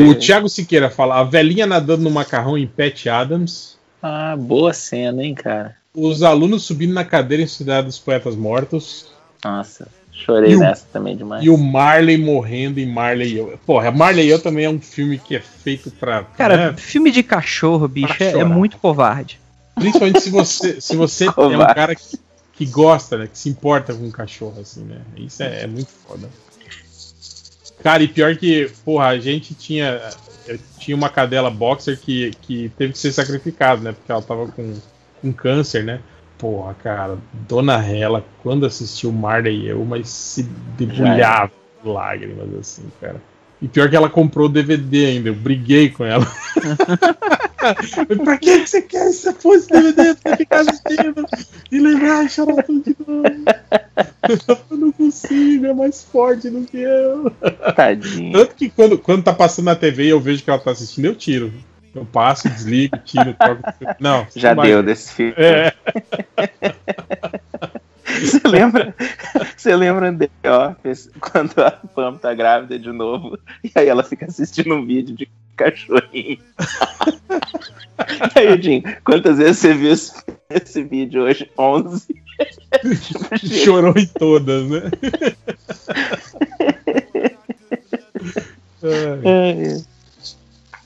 O Thiago Siqueira fala: a velhinha nadando no macarrão em Pat Adams. Ah, boa cena, hein, cara? Os alunos subindo na cadeira em Cidade dos Poetas Mortos. Nossa, chorei o- nessa também demais. E o Marley morrendo em Marley e eu. Porra, Marley e eu também é um filme que é feito pra. Cara, né? filme de cachorro, bicho, é, é muito covarde. Principalmente se você, se você é um cara que, que gosta, né? Que se importa com um cachorro, assim, né? Isso é, é muito foda. Cara, e pior que, porra, a gente tinha. Tinha uma cadela boxer que, que teve que ser sacrificada, né? Porque ela tava com, com câncer, né? Porra, cara, Dona Hela, quando assistiu Marley e eu, mas se debulhava de lágrimas, assim, cara. E pior que ela comprou o DVD ainda, eu briguei com ela. pra que você quer esse fosse DVD pra ficar assistindo e lembrar e chorar tudo de novo? Eu não consigo, é mais forte do que eu. Tadinho. Tanto que quando, quando tá passando na TV e eu vejo que ela tá assistindo, eu tiro. Eu passo, desligo, tiro, troco. Não, Já deu desse filme. É, Você lembra? Você lembra de Office quando a Pam tá grávida de novo e aí ela fica assistindo um vídeo de cachorrinho. Aí, Jim, quantas vezes você viu esse, esse vídeo hoje? 11. Chorou em todas, né? É.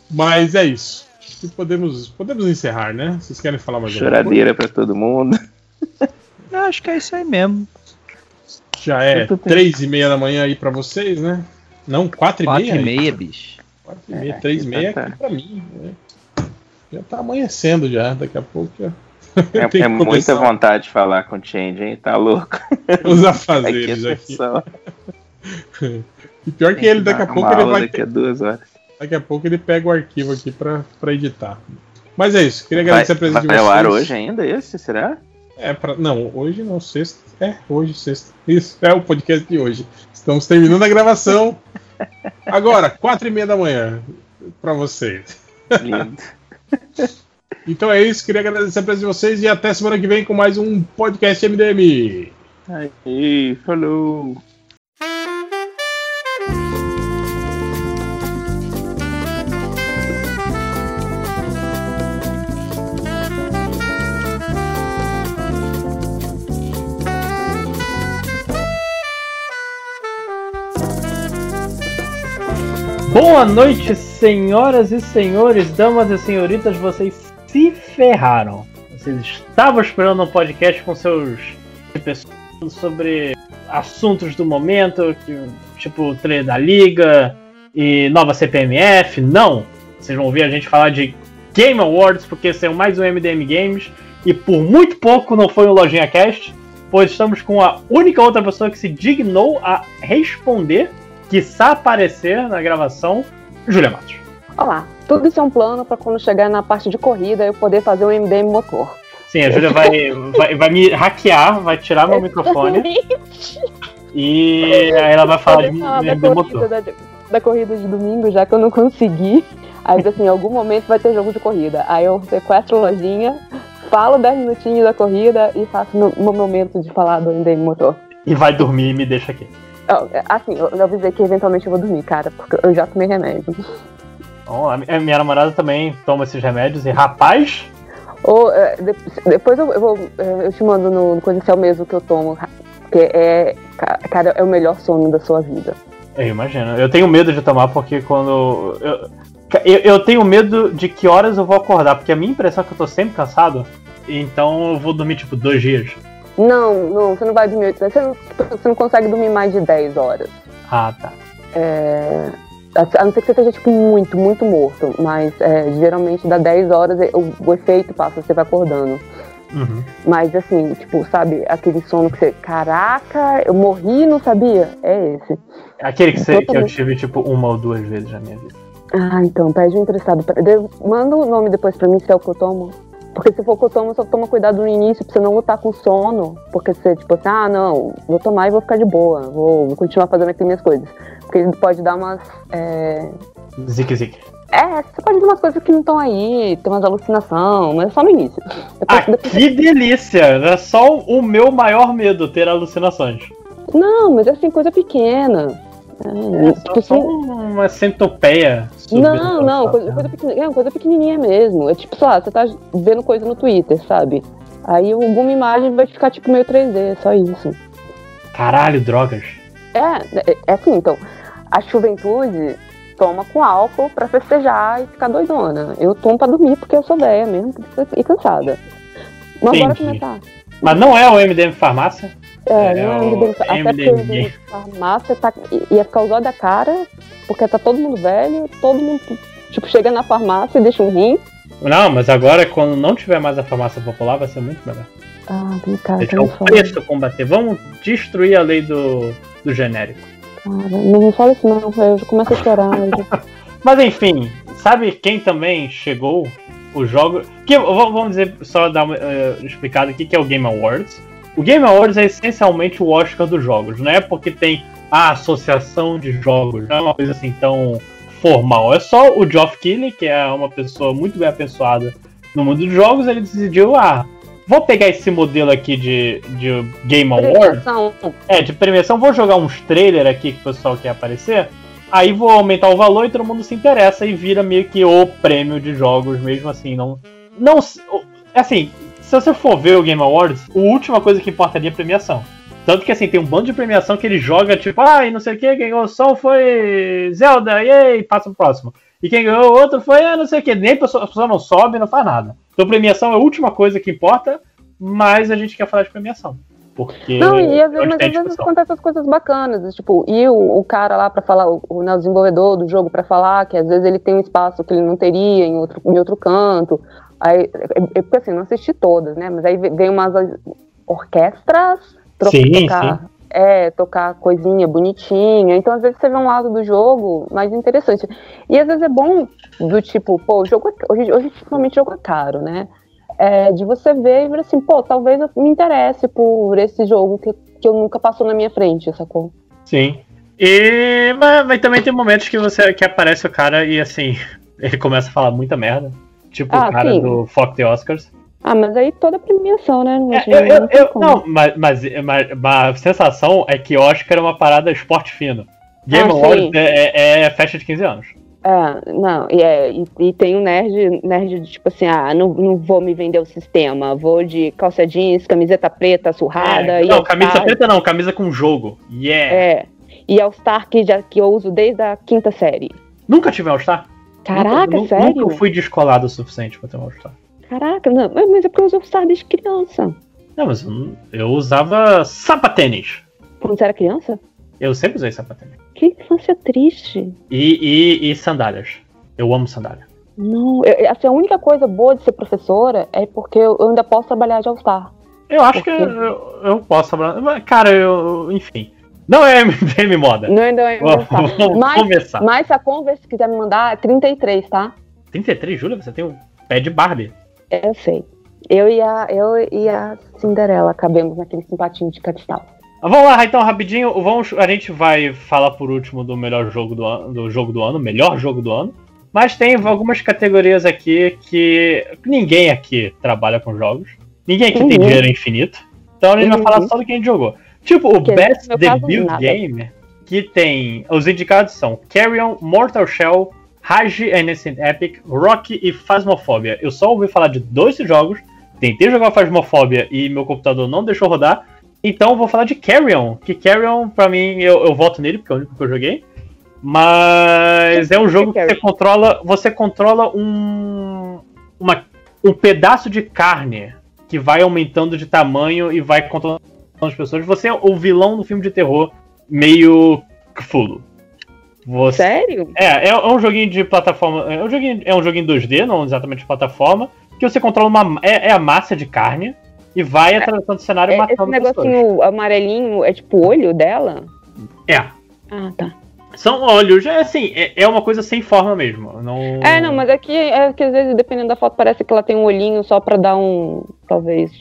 Mas é isso. Acho que podemos, podemos encerrar, né? Vocês querem falar mais alguma coisa? Choradeira pra todo mundo. Eu acho que é isso aí mesmo. Já é três e meia da manhã aí pra vocês, né? Não, quatro e Quatro meia? e meia, bicho. Quatro e meia, É, três e meia tá. aqui pra mim. né? Já tá amanhecendo já, daqui a pouco já. É, Tem é muita vontade de falar com o Change, hein? Tá louco? os Aqui afazeres é aqui. E pior que ele, daqui a pouco ele vai daqui a duas horas. daqui a pouco ele pega o arquivo aqui pra, pra editar. Mas é isso, queria Vai, agradecer a presença de vai vocês. ao ar hoje ainda esse, será? É pra, não, hoje não, sexta. É, hoje, sexta. Isso, é o podcast de hoje. Estamos terminando a gravação. Agora, quatro e meia da manhã, pra vocês. Lindo. Então é isso, queria agradecer a presença de vocês e até semana que vem com mais um podcast MDM. Aí, falou. Boa noite, senhoras e senhores, damas e senhoritas, vocês se ferraram. Vocês estavam esperando um podcast com seus pessoas sobre assuntos do momento, tipo o trailer da Liga e nova CPMF. Não! Vocês vão ouvir a gente falar de Game Awards, porque é mais um MDM Games, e por muito pouco não foi um Lojinha Cast, pois estamos com a única outra pessoa que se dignou a responder quiçá aparecer na gravação, Júlia Matos. Olá, tudo isso é um plano para quando chegar na parte de corrida eu poder fazer um MDM motor. Sim, a Júlia vai, vai, vai me hackear, vai tirar meu microfone e aí ela vai falar de falar da MD corrida, motor. da, da corrida de domingo, já que eu não consegui. Aí assim, em algum momento vai ter jogo de corrida. Aí eu sequestro lojinha, falo 10 minutinhos da corrida e faço meu momento de falar do MDM motor. E vai dormir e me deixa aqui. Assim, eu eu avisei que eventualmente eu vou dormir, cara, porque eu já tomei remédio. Bom, a mi- a minha namorada também toma esses remédios e rapaz, Ou é, de- depois eu, vou, é, eu te mando no, no coisa se é o mesmo que eu tomo. Que é, ca- cara, é o melhor sono da sua vida. eu imagino. Eu tenho medo de tomar porque quando. Eu, eu, eu tenho medo de que horas eu vou acordar, porque a minha impressão é que eu tô sempre cansado, então eu vou dormir tipo dois dias. Não, não, você não vai dormir. Você não, tipo, você não consegue dormir mais de 10 horas. Ah, tá. É, a não ser que você esteja, tipo, muito, muito morto. Mas é, geralmente dá 10 horas, o, o efeito passa, você vai acordando. Uhum. Mas assim, tipo, sabe, aquele sono que você. Caraca, eu morri não sabia? É esse. Aquele que, você, que eu tive tipo uma ou duas vezes na minha vida. Ah, então, pede um emprestado. Pra... de- Manda o nome depois pra mim se é o que eu tomo. Porque se for que eu tomo, só toma cuidado no início pra você não lutar com sono. Porque você, tipo assim, ah, não, vou tomar e vou ficar de boa. Vou, continuar fazendo aqui minhas coisas. Porque ele pode dar umas. É, Zique Zique. é você pode dar umas coisas que não estão aí, tem umas alucinação, mas só no início. Ah, Depois, depois- que delícia! É só o meu maior medo ter alucinações. Não, mas é assim, coisa pequena. É, É tipo só, só assim, uma centopeia. Não, não, face, coisa, coisa, pequenininha, é coisa pequenininha mesmo. É tipo, sei lá, você tá vendo coisa no Twitter, sabe? Aí alguma imagem vai ficar tipo meio 3D, é só isso. Caralho, drogas. É, é, é assim, então, a juventude toma com álcool pra festejar e ficar doidona. Eu tomo pra dormir porque eu sou velha mesmo e cansada. Mas bora Entendi. começar. Mas não é o MDM Farmácia? É, É não é o até porque a farmácia tá, ia ficar usando da cara, porque tá todo mundo velho, todo mundo, tipo, chega na farmácia e deixa um rim. Não, mas agora, quando não tiver mais a farmácia popular, vai ser muito melhor. Ah, cá, Deixar o preço combater. Vamos destruir a lei do, do genérico. Cara, não me fala isso não, eu já começo a chorar. já- Mas enfim, sabe quem também chegou? O jogo. Que, vamos dizer, só dar uma eh, explicada aqui que é o Game Awards. O Game Awards é essencialmente o Oscar dos jogos, não é porque tem a associação de jogos, não é uma coisa assim tão formal. É só o Geoff Keighley, que é uma pessoa muito bem apessoada no mundo dos jogos, ele decidiu, ah, vou pegar esse modelo aqui de, de Game Awards Premiação. é, de premiação, vou jogar uns trailers aqui que o pessoal quer aparecer. aí vou aumentar o valor e todo mundo se interessa e vira meio que o prêmio de jogos, mesmo assim, não. Não. Assim, se você for ver o Game Awards, a última coisa que importa ali é a premiação. Tanto que assim, tem um bando de premiação que ele joga, tipo, ah, e não sei o que, quem ganhou o som foi Zelda, e aí, passa pro próximo. E quem ganhou o outro foi, ah, não sei o que, nem a pessoa, a pessoa não sobe, não faz nada. Então premiação é a última coisa que importa, mas a gente quer falar de premiação. Porque Não, e às é vezes, mas às vezes acontecem essas coisas bacanas, tipo, e o, o cara lá pra falar, o, o, né, o desenvolvedor do jogo pra falar que às vezes ele tem um espaço que ele não teria em outro, em outro canto. Aí, é- é porque assim, não assisti todas, né? Mas aí vem umas orquestras Sim, tocar, É, tocar coisinha bonitinha. Então, às vezes, você vê um lado do jogo mais interessante. E às vezes é bom do tipo, pô, o jogo é, hoje, hoje principalmente jogo é caro, né? É, de você ver e ver assim, pô, talvez eu me interesse por esse jogo que, que eu nunca passou na minha frente, sacou? Sim. E mas, mas também tem momentos que você que aparece o cara e assim, ele começa a falar muita merda. Tipo Ah, o cara sim. do Fuck the Oscars. Ah, mas aí toda premiação, né? É, Hoje eu, eu- não eu- não, mas, mas, mas, mas a sensação é que Oscar é uma parada esporte fino. Game Ah, Awards é, é, é festa de 15 anos. É, não, e, é, e, e tem um nerd, nerd de tipo assim, ah, não, não vou me vender o sistema, vou de calça jeans, camiseta preta, surrada. É, não, All camisa Star, preta não, camisa com jogo. Yeah. É, e All Star que, já, que eu uso desde a quinta série. Nunca tive All-Star. Caraca, nunca, nu- sério? Nunca fui descolado o suficiente pra ter um All-Star. Caraca, não, mas é porque eu uso All Star desde criança. Não, mas eu, eu usava sapatênis. Quando você era criança? Eu sempre usei sapatênis. Que infância triste. E, e, e sandálias. Eu amo sandália. Não, eu- assim, a única coisa boa de ser professora é porque eu ainda posso trabalhar de All Star. Eu acho Por que eu, eu posso trabalhar. Cara, eu. Enfim. Não é MDM moda. Não é Vamos, All Star. vamos Mas, começar. mas se a Converse quiser me mandar, é 33, tá? 33, Júlia, você tem um pé de Barbie. Eu sei. Eu e a, eu e a Cinderela cabemos naquele simpatinho de cristal. Ah, Vamos lá, então, rapidinho. Vamos, a gente vai falar por último do melhor jogo do, ano, do jogo do ano, melhor jogo do ano. Mas tem algumas categorias aqui que ninguém aqui trabalha com jogos. Ninguém aqui tem Uhum. dinheiro infinito. Então a gente vai Uhum. falar só do que a gente jogou. Tipo, o Que, Best Debut. Game, que tem. Os indicados são Carrion, Mortal Shell, Rage Innocent Epic, Rocky e Phasmophobia. Eu só ouvi falar de dois jogos. Tentei jogar Phasmophobia e meu computador não deixou rodar. Então eu vou falar de Carrion. Que Carrion, pra mim, eu, eu voto nele, porque é o único que eu joguei. Mas é um jogo que você controla. Você controla um. Uma, um pedaço de carne que vai aumentando de tamanho e vai controlando as pessoas. Você é o vilão no filme de terror meio Cthulhu. Você, Sério? é, é um joguinho de plataforma. É um joguinho, é um joguinho 2D, não exatamente de plataforma. Que você controla uma. É, é a massa de carne e vai atravessando o cenário É, esse matando pessoas. negocinho amarelinho é tipo o olho dela? É. Ah, tá. São olhos, é assim, é, é uma coisa sem forma mesmo. Não... É, não, mas aqui é que às vezes, dependendo da foto, parece que ela tem um olhinho só pra dar um. Talvez.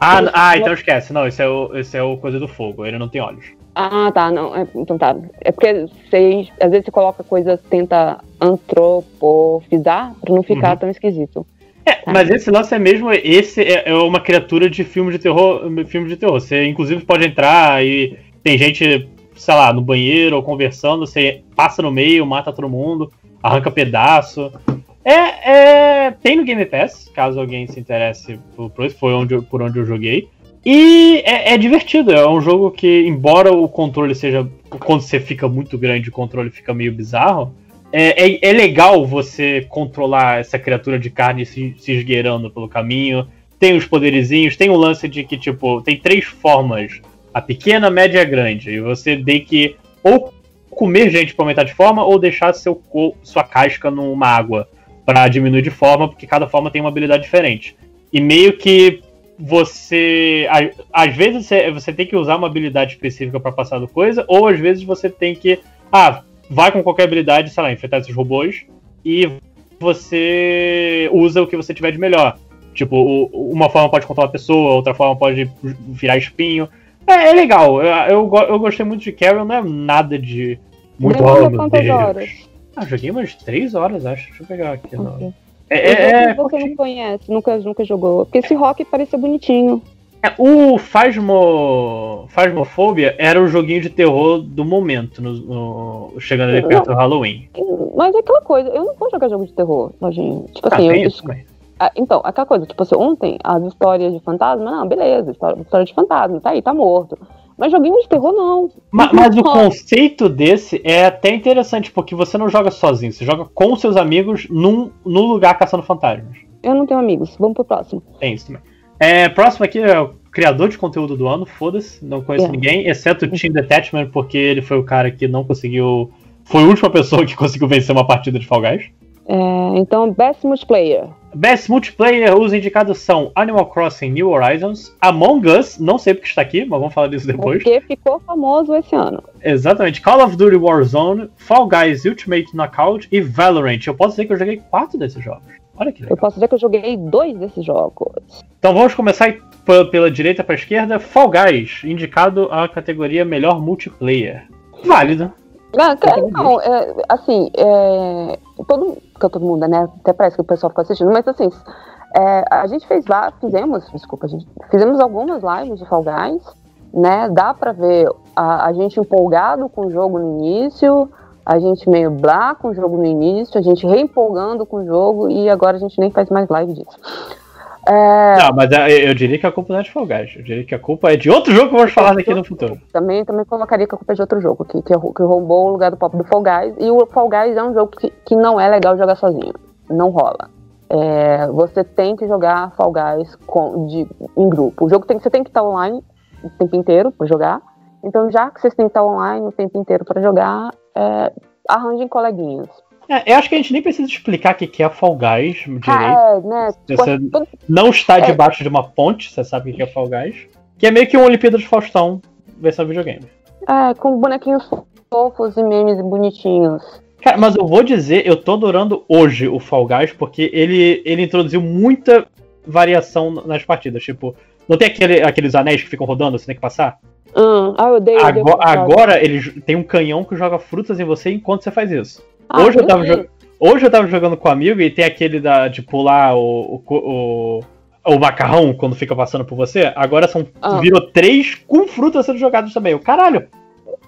Ah, ah, então esquece. Não, esse é, o, esse é o coisa do fogo. Ele não tem olhos. Ah, tá, não. é, então tá. É porque você, às vezes você coloca coisas, tenta antropofizar pra não ficar Uhum. tão esquisito. É, Tá. mas esse lance é mesmo. Esse é, é uma criatura de filme de terror. Filme de terror. Você inclusive pode entrar e tem gente, sei lá, no banheiro ou conversando, você passa no meio, mata todo mundo, arranca pedaço. É, é, tem no Game Pass, caso alguém se interesse por, por isso, foi onde, por onde eu joguei. E é, é divertido, é um jogo que, embora o controle seja. Quando você fica muito grande, o controle fica meio bizarro. É, é, é legal você controlar essa criatura de carne se, se esgueirando pelo caminho. Tem os poderizinhos, tem o lance de que, tipo, tem três formas: a pequena, a média e a grande. E você tem que ou comer gente pra aumentar de forma, ou deixar seu, sua casca numa água pra diminuir de forma, porque cada forma tem uma habilidade diferente. E meio que você. Às vezes você, você tem que usar uma habilidade específica pra passar do coisa, ou às vezes você tem que. Ah, vai com qualquer habilidade, sei lá, enfrentar esses robôs e você usa o que você tiver de melhor. Tipo, uma forma pode controlar a pessoa, outra forma pode virar espinho. É, é legal. Eu, eu, eu gostei muito de Carol, não é nada de muito meu quantas horas? Ah, joguei umas 3 horas, acho. Deixa eu pegar aqui. não. Ok. É, é, é que você não conhece, nunca, nunca jogou. Porque esse rock parecia bonitinho. É, o Phasmo... Phasmophobia era o joguinho de terror do momento, no, no- chegando ali perto do Halloween. Mas é aquela coisa, eu não vou jogar jogo de terror, Lojinha. Tipo Ah, assim, eu, isso também. Ah, então, aquela coisa, tipo assim, ontem as histórias de fantasma, não, beleza, história, história de fantasma, tá aí, tá morto. Mas joguinho de terror, não. Ma- Mas, o conceito desse é até interessante, porque você não joga sozinho, você joga com seus amigos num, num lugar caçando fantasmas. Eu não tenho amigos, vamos pro próximo. Tem isso também. É, próximo aqui é o criador de conteúdo do ano, foda-se, não conheço É. ninguém, exceto o Team Detachment, porque ele foi o cara que não conseguiu. Foi a última pessoa que conseguiu vencer uma partida de Fall Guys. É, então, Best Multiplayer. Best Multiplayer, os indicados são Animal Crossing New Horizons, Among Us, não sei porque está aqui, mas vamos falar disso depois. Porque ficou famoso esse ano. Exatamente, Call of Duty Warzone, Fall Guys Ultimate Knockout e Valorant. Eu posso dizer que eu joguei quatro desses jogos. Olha que Eu legal. posso dizer que eu joguei dois desses jogos. Então vamos começar pela direita para a esquerda. Fall Guys, indicado à categoria Melhor Multiplayer. Válido. Ah, cara, não, é, assim, é, todo, todo mundo, né? Até parece que o pessoal fica assistindo, mas assim, é, a gente fez lá, fizemos, desculpa, a gente, fizemos algumas lives de Fall Guys, né? Dá pra ver a, a gente empolgado com o jogo no início, a gente meio blá com o jogo no início, a gente reempolgando com o jogo e agora a gente nem faz mais live disso. É, Não, mas é, eu diria que a culpa não é de Fall Guys. Eu diria que a culpa é de outro jogo que vamos falar daqui no futuro. também, também colocaria que a culpa é de outro jogo, que, que, que roubou o lugar do pop do Fall Guys. E o Fall Guys é um jogo que, que não é legal jogar sozinho. Não rola. É, você tem que jogar Fall Guys com, de, em grupo. O jogo tem, você tem que estar online o tempo inteiro para jogar. Então, já que vocês têm que estar online o tempo inteiro para jogar, é, arranjem coleguinhas. É, eu acho que a gente nem precisa explicar o que é Fall Guys direito. Ah, é, né? Você- Não está É. debaixo de uma ponte, você sabe o que é Fall Guys. Que é meio que um Olimpíada de Faustão, versão videogame. é, com bonequinhos fofos e memes bonitinhos. Cara, mas eu vou dizer, eu tô adorando hoje o Fall Guys, porque ele, ele introduziu muita variação nas partidas. Tipo, não tem aquele, aqueles anéis que ficam rodando, você tem que passar? Hum, ah, eu odeio. eu odeio Agora, agora ele tem um canhão que joga frutas em você enquanto você faz isso. Ah, hoje, eu tava hoje eu tava jogando com um amigo e tem aquele da, de pular o, o, o, o macarrão quando fica passando por você. Agora são Ah. virou três com frutas sendo jogadas também. O caralho!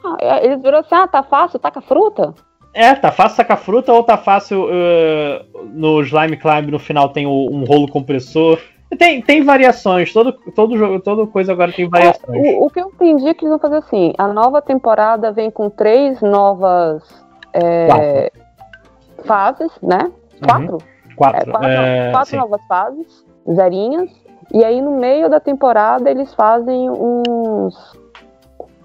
Ah, eles viram assim, ah, tá fácil, taca fruta. É, tá fácil sacar fruta ou tá fácil uh, no Slime Climb no final tem o- um rolo compressor. Tem, tem variações, todo, todo jogo, toda coisa agora tem variações. O, o que eu entendi é que eles vão fazer assim, a nova temporada vem com três novas é, fases, né? Quatro? Quatro. É, quatro, é, quatro novas fases, zerinhas. E aí no meio da temporada eles fazem uns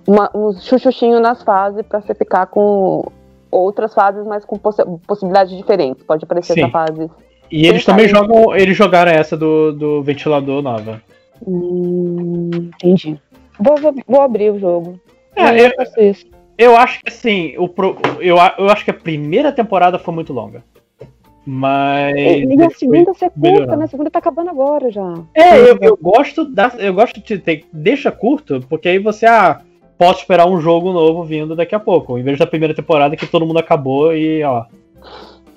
uma, uns chuchuchinhos nas fases pra você ficar com outras fases, mas com possi- possibilidades diferentes. Pode aparecer Sim. essa fase. E eles também jogam. Eles jogaram essa do, do ventilador nova. Hum, entendi. Vou, vou, vou abrir o jogo. É, eu, faço isso. Eu acho que assim, o pro- eu, eu acho que a primeira temporada foi muito longa. Mas. E a depois segunda você curta, né? A segunda tá acabando agora já. É, eu, eu gosto da. Eu gosto de ter. Deixa curto, porque aí você, ah, posso esperar um jogo novo vindo daqui a pouco. Em vez da primeira temporada que todo mundo acabou e, ó.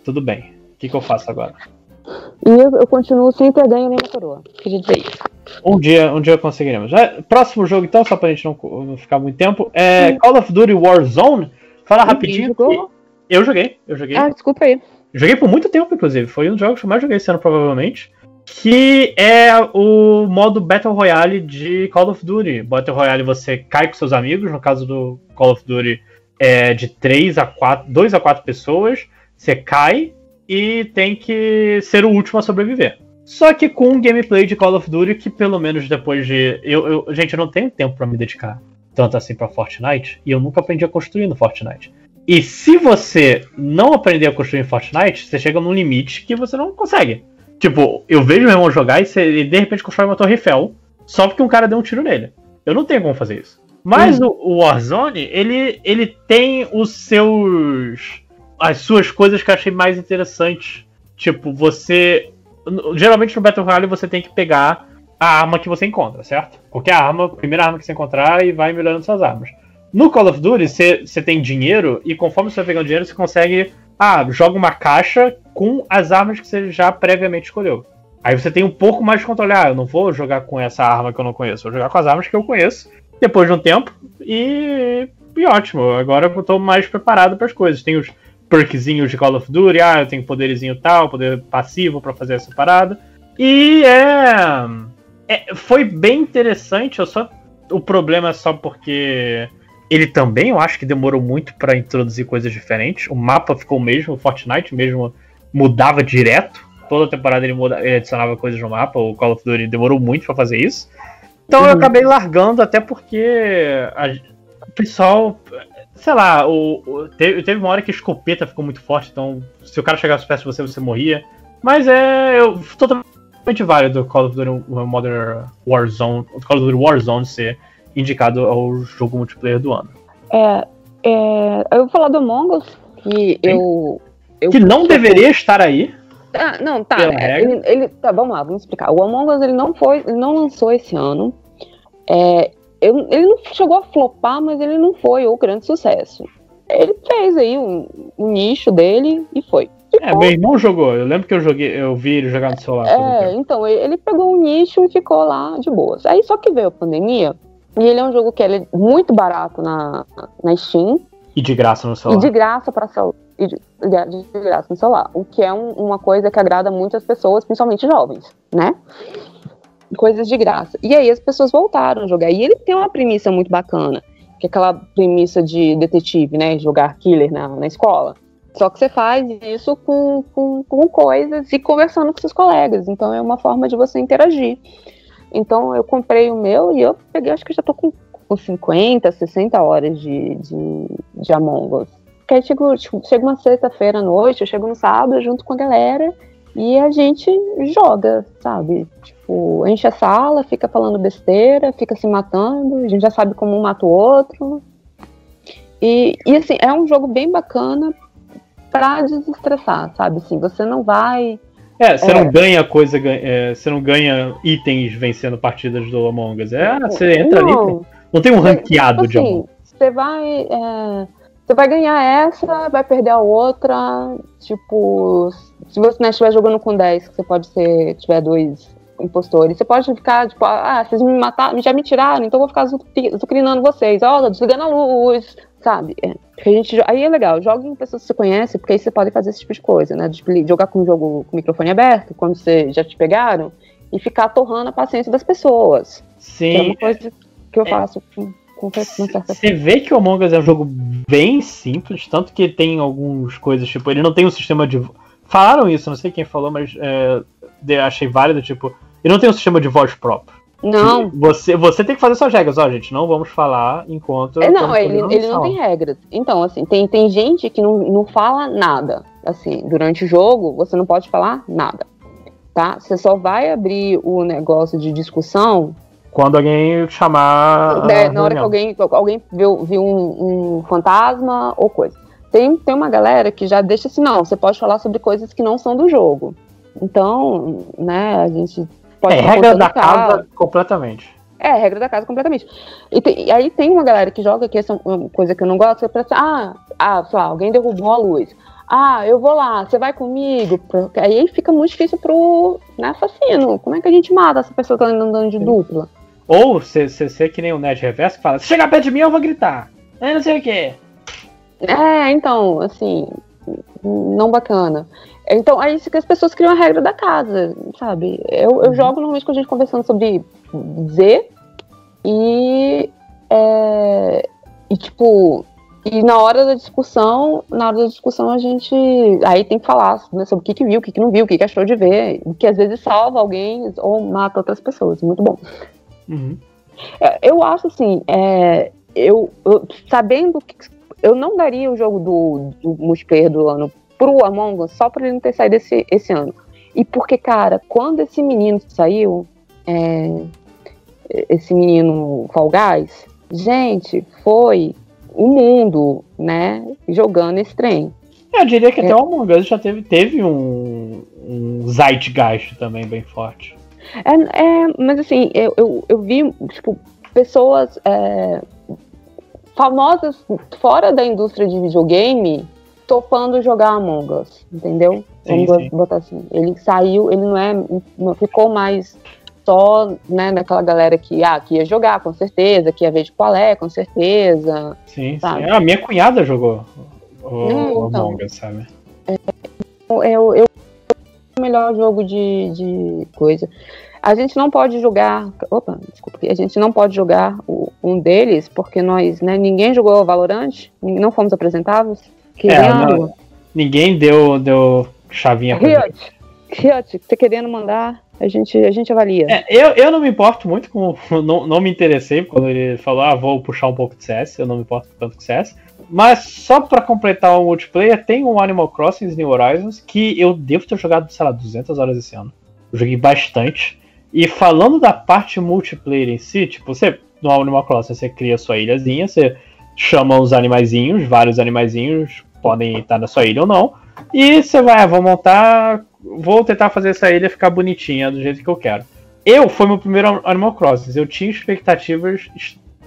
Tudo bem. O que, que eu faço agora? E eu, eu continuo sem perder nem na coroa. Queria dizer isso. Um dia, um dia conseguiremos. É, próximo jogo, então, só pra gente não, não ficar muito tempo. É Call of Duty Warzone. Fala rapidinho. Eu joguei, eu joguei. Ah, desculpa aí. Joguei por muito tempo, inclusive. Foi um dos jogos que eu mais joguei esse ano, provavelmente. Que é o modo Battle Royale de Call of Duty. Battle Royale você cai com seus amigos. No caso do Call of Duty é de 3 a 4, 2 a 4 pessoas. Você cai e tem que ser o último a sobreviver. Só que com um gameplay de Call of Duty que pelo menos depois de. Eu, eu- gente, eu não tenho tempo pra me dedicar tanto assim pra Fortnite. E eu nunca aprendi a construir no Fortnite. E se você não aprender a construir em Fortnite, você chega num limite que você não consegue. Tipo, eu vejo meu irmão jogar e ele de repente constrói uma Torre Eiffel só porque um cara deu um tiro nele. Eu não tenho como fazer isso. Mas o, o Warzone, ele, ele tem os seus. As suas coisas que eu achei mais interessantes. Tipo, você. Geralmente no Battle Royale você tem que pegar a arma que você encontra, certo? Qualquer arma, primeira arma que você encontrar e vai melhorando suas armas. No Call of Duty, você você tem dinheiro e conforme você vai pegando dinheiro, você consegue. Ah, joga uma caixa com as armas que você já previamente escolheu. Aí você tem um pouco mais de controle. Ah, eu não vou jogar com essa arma que eu não conheço, vou jogar com as armas que eu conheço depois de um tempo e, e ótimo. Agora eu tô mais preparado para as coisas. Tem os perkzinhos de Call of Duty, ah, eu tenho poderzinho tal, poder passivo para fazer essa parada. E é, é, Foi bem interessante, eu só. O problema é só porque. Ele também, eu acho que demorou muito para introduzir coisas diferentes. O mapa ficou o mesmo, o Fortnite mesmo mudava direto. Toda temporada ele, muda, ele adicionava coisas no mapa. O Call of Duty demorou muito para fazer isso. Então eu acabei largando, até porque a, o pessoal. Sei lá, o, o, teve, teve, uma hora que a escopeta ficou muito forte, então se o cara chegasse perto de você, você morria. Mas é. Eu, totalmente válido o Call of Duty Modern Warzone, o Call of Duty Warzone ser indicado ao jogo multiplayer do ano. É, é, eu vou falar do Among Us, que eu, eu. Que não deveria estar aí. Ah, não, tá. Ele, ele, tá, vamos lá, vamos explicar. O Among Us ele não foi, ele não lançou esse ano. É, eu, ele não chegou a flopar, mas ele não foi o grande sucesso. Ele fez aí um, um nicho dele e foi. É, meu irmão jogou. Eu lembro que eu joguei, eu vi ele jogar no celular. É, então, ele pegou um nicho e ficou lá de boas. Aí só que veio a pandemia, e ele é um jogo que é muito barato na, na Steam. E de graça no celular. E de graça para celular e de, de graça no celular. O que é um, uma coisa que agrada muito as pessoas, principalmente jovens, né? Coisas de graça. E aí as pessoas voltaram a jogar. E ele tem uma premissa muito bacana, que é aquela premissa de detetive, né? Jogar killer na, na escola. Só que você faz isso com, com, com coisas e conversando com seus colegas. Então é uma forma de você interagir. Então eu comprei o meu e eu peguei, acho que já tô com, com 50, 60 horas de, de, de Among Us. Porque aí chego, tipo, chega uma sexta-feira à noite, eu chego no sábado junto com a galera e a gente joga, sabe? Tipo, enche a sala, fica falando besteira, fica se matando, a gente já sabe como um mata o outro. E, e assim, é um jogo bem bacana pra desestressar, sabe? Assim, você não vai. É, você é, não ganha coisa, é, você não ganha itens vencendo partidas do Among Us. É, você entra não, ali. Não tem um ranqueado tipo, assim, de Among Us. Você vai. É, você vai ganhar essa, vai perder a outra. Tipo, se você né, estiver jogando com 10, que você pode ser, tiver dois impostores, você pode ficar, tipo, ah, vocês me mataram, já me tiraram, então eu vou ficar zucrinando vocês, ó, oh, desligando a luz, sabe? É, a gente, aí é legal, jogue com pessoas que você conhece, porque aí você pode fazer esse tipo de coisa, né? De jogar com um jogo com o microfone aberto, quando você já te pegaram, e ficar torrando a paciência das pessoas. Sim. É uma coisa que eu é. faço você vê que o Among Us é um jogo bem simples, tanto que tem algumas coisas, tipo, ele não tem um sistema de. Falaram isso, não sei quem falou, mas é, achei válido, tipo, ele não tem um sistema de voz próprio. Não. Você, você tem que fazer suas regras, ó, gente. Não vamos falar enquanto. É, não, ele, ele não tem regras. Então, assim, tem, tem gente que não, não fala nada. Assim, durante o jogo, você não pode falar nada. Tá? Você só vai abrir o negócio de discussão quando alguém chamar. É, na hora que alguém, alguém viu, viu um, um, fantasma ou coisa. Tem, tem uma galera que já deixa assim, não, você pode falar sobre coisas que não são do jogo. Então, né, a gente pode. É regra da casa completamente. É, regra da casa completamente. E, e, aí tem uma galera que joga, que essa é uma coisa que eu não gosto, que é ah, ah, sei lá, alguém derrubou a luz. Ah, eu vou lá, você vai comigo? Aí fica muito difícil pro né, assassino. Como é que a gente mata essa pessoa que tá andando de dupla? Ou você ser que nem o Ned Reverso que fala, se chegar perto de mim eu vou gritar. É não sei o quê. É, então, assim, não bacana. Então, aí as pessoas criam a regra da casa, sabe? Eu, eu uhum. jogo normalmente com a gente conversando sobre Z e. É, e tipo. E na hora da discussão, na hora da discussão a gente aí tem que falar né, sobre o que, que viu, o que, que não viu, o que, que achou de ver, que às vezes salva alguém ou mata outras pessoas. Muito bom. Uhum. É, eu acho assim, é, eu, eu, sabendo que eu não daria o jogo do, do multiplayer do ano pro Among Us só por ele não ter saído esse, esse ano. E porque, cara, quando esse menino saiu, é, esse menino Fall Guys, gente, foi o mundo, né, jogando esse trem. Eu diria que é. até o Among Us já teve, teve um, um zeitgeist também bem forte. É, é, mas assim, eu, eu, eu vi, tipo, pessoas é, famosas fora da indústria de videogame topando jogar Among Us, entendeu? Sim, Vamos sim. botar assim. Ele saiu, ele não é. Não ficou mais só, né, daquela galera que, ah, que ia jogar, com certeza, que ia ver de qual é, com certeza. Sim, sim. Sabe? Ah, minha cunhada jogou o, Hum, o então. Among Us, sabe? Eu, eu, eu o melhor jogo de, de coisa. A gente não pode jogar. Opa, desculpa. A gente não pode jogar o- um deles, porque nós, né, ninguém jogou Valorant, não fomos apresentados. Querendo. não. Ninguém deu, deu chavinha pra. Riot, Riot, você querendo mandar, a gente, a gente avalia. É, eu, eu não me importo muito com. Não, não me interessei quando ele falou, ah, vou puxar um pouco de CS. Eu não me importo tanto com CS. Mas só pra completar o multiplayer, tem um Animal Crossing New Horizons que eu devo ter jogado, sei lá, 200 horas esse ano. Eu joguei bastante. E falando da parte multiplayer em si, tipo, você no Animal Crossing você cria sua ilhazinha, você chama os animaizinhos, vários animaizinhos podem estar na sua ilha ou não. E você vai, ah, vou montar, vou tentar fazer essa ilha ficar bonitinha do jeito que eu quero. Eu foi meu primeiro Animal Crossing, eu tinha expectativas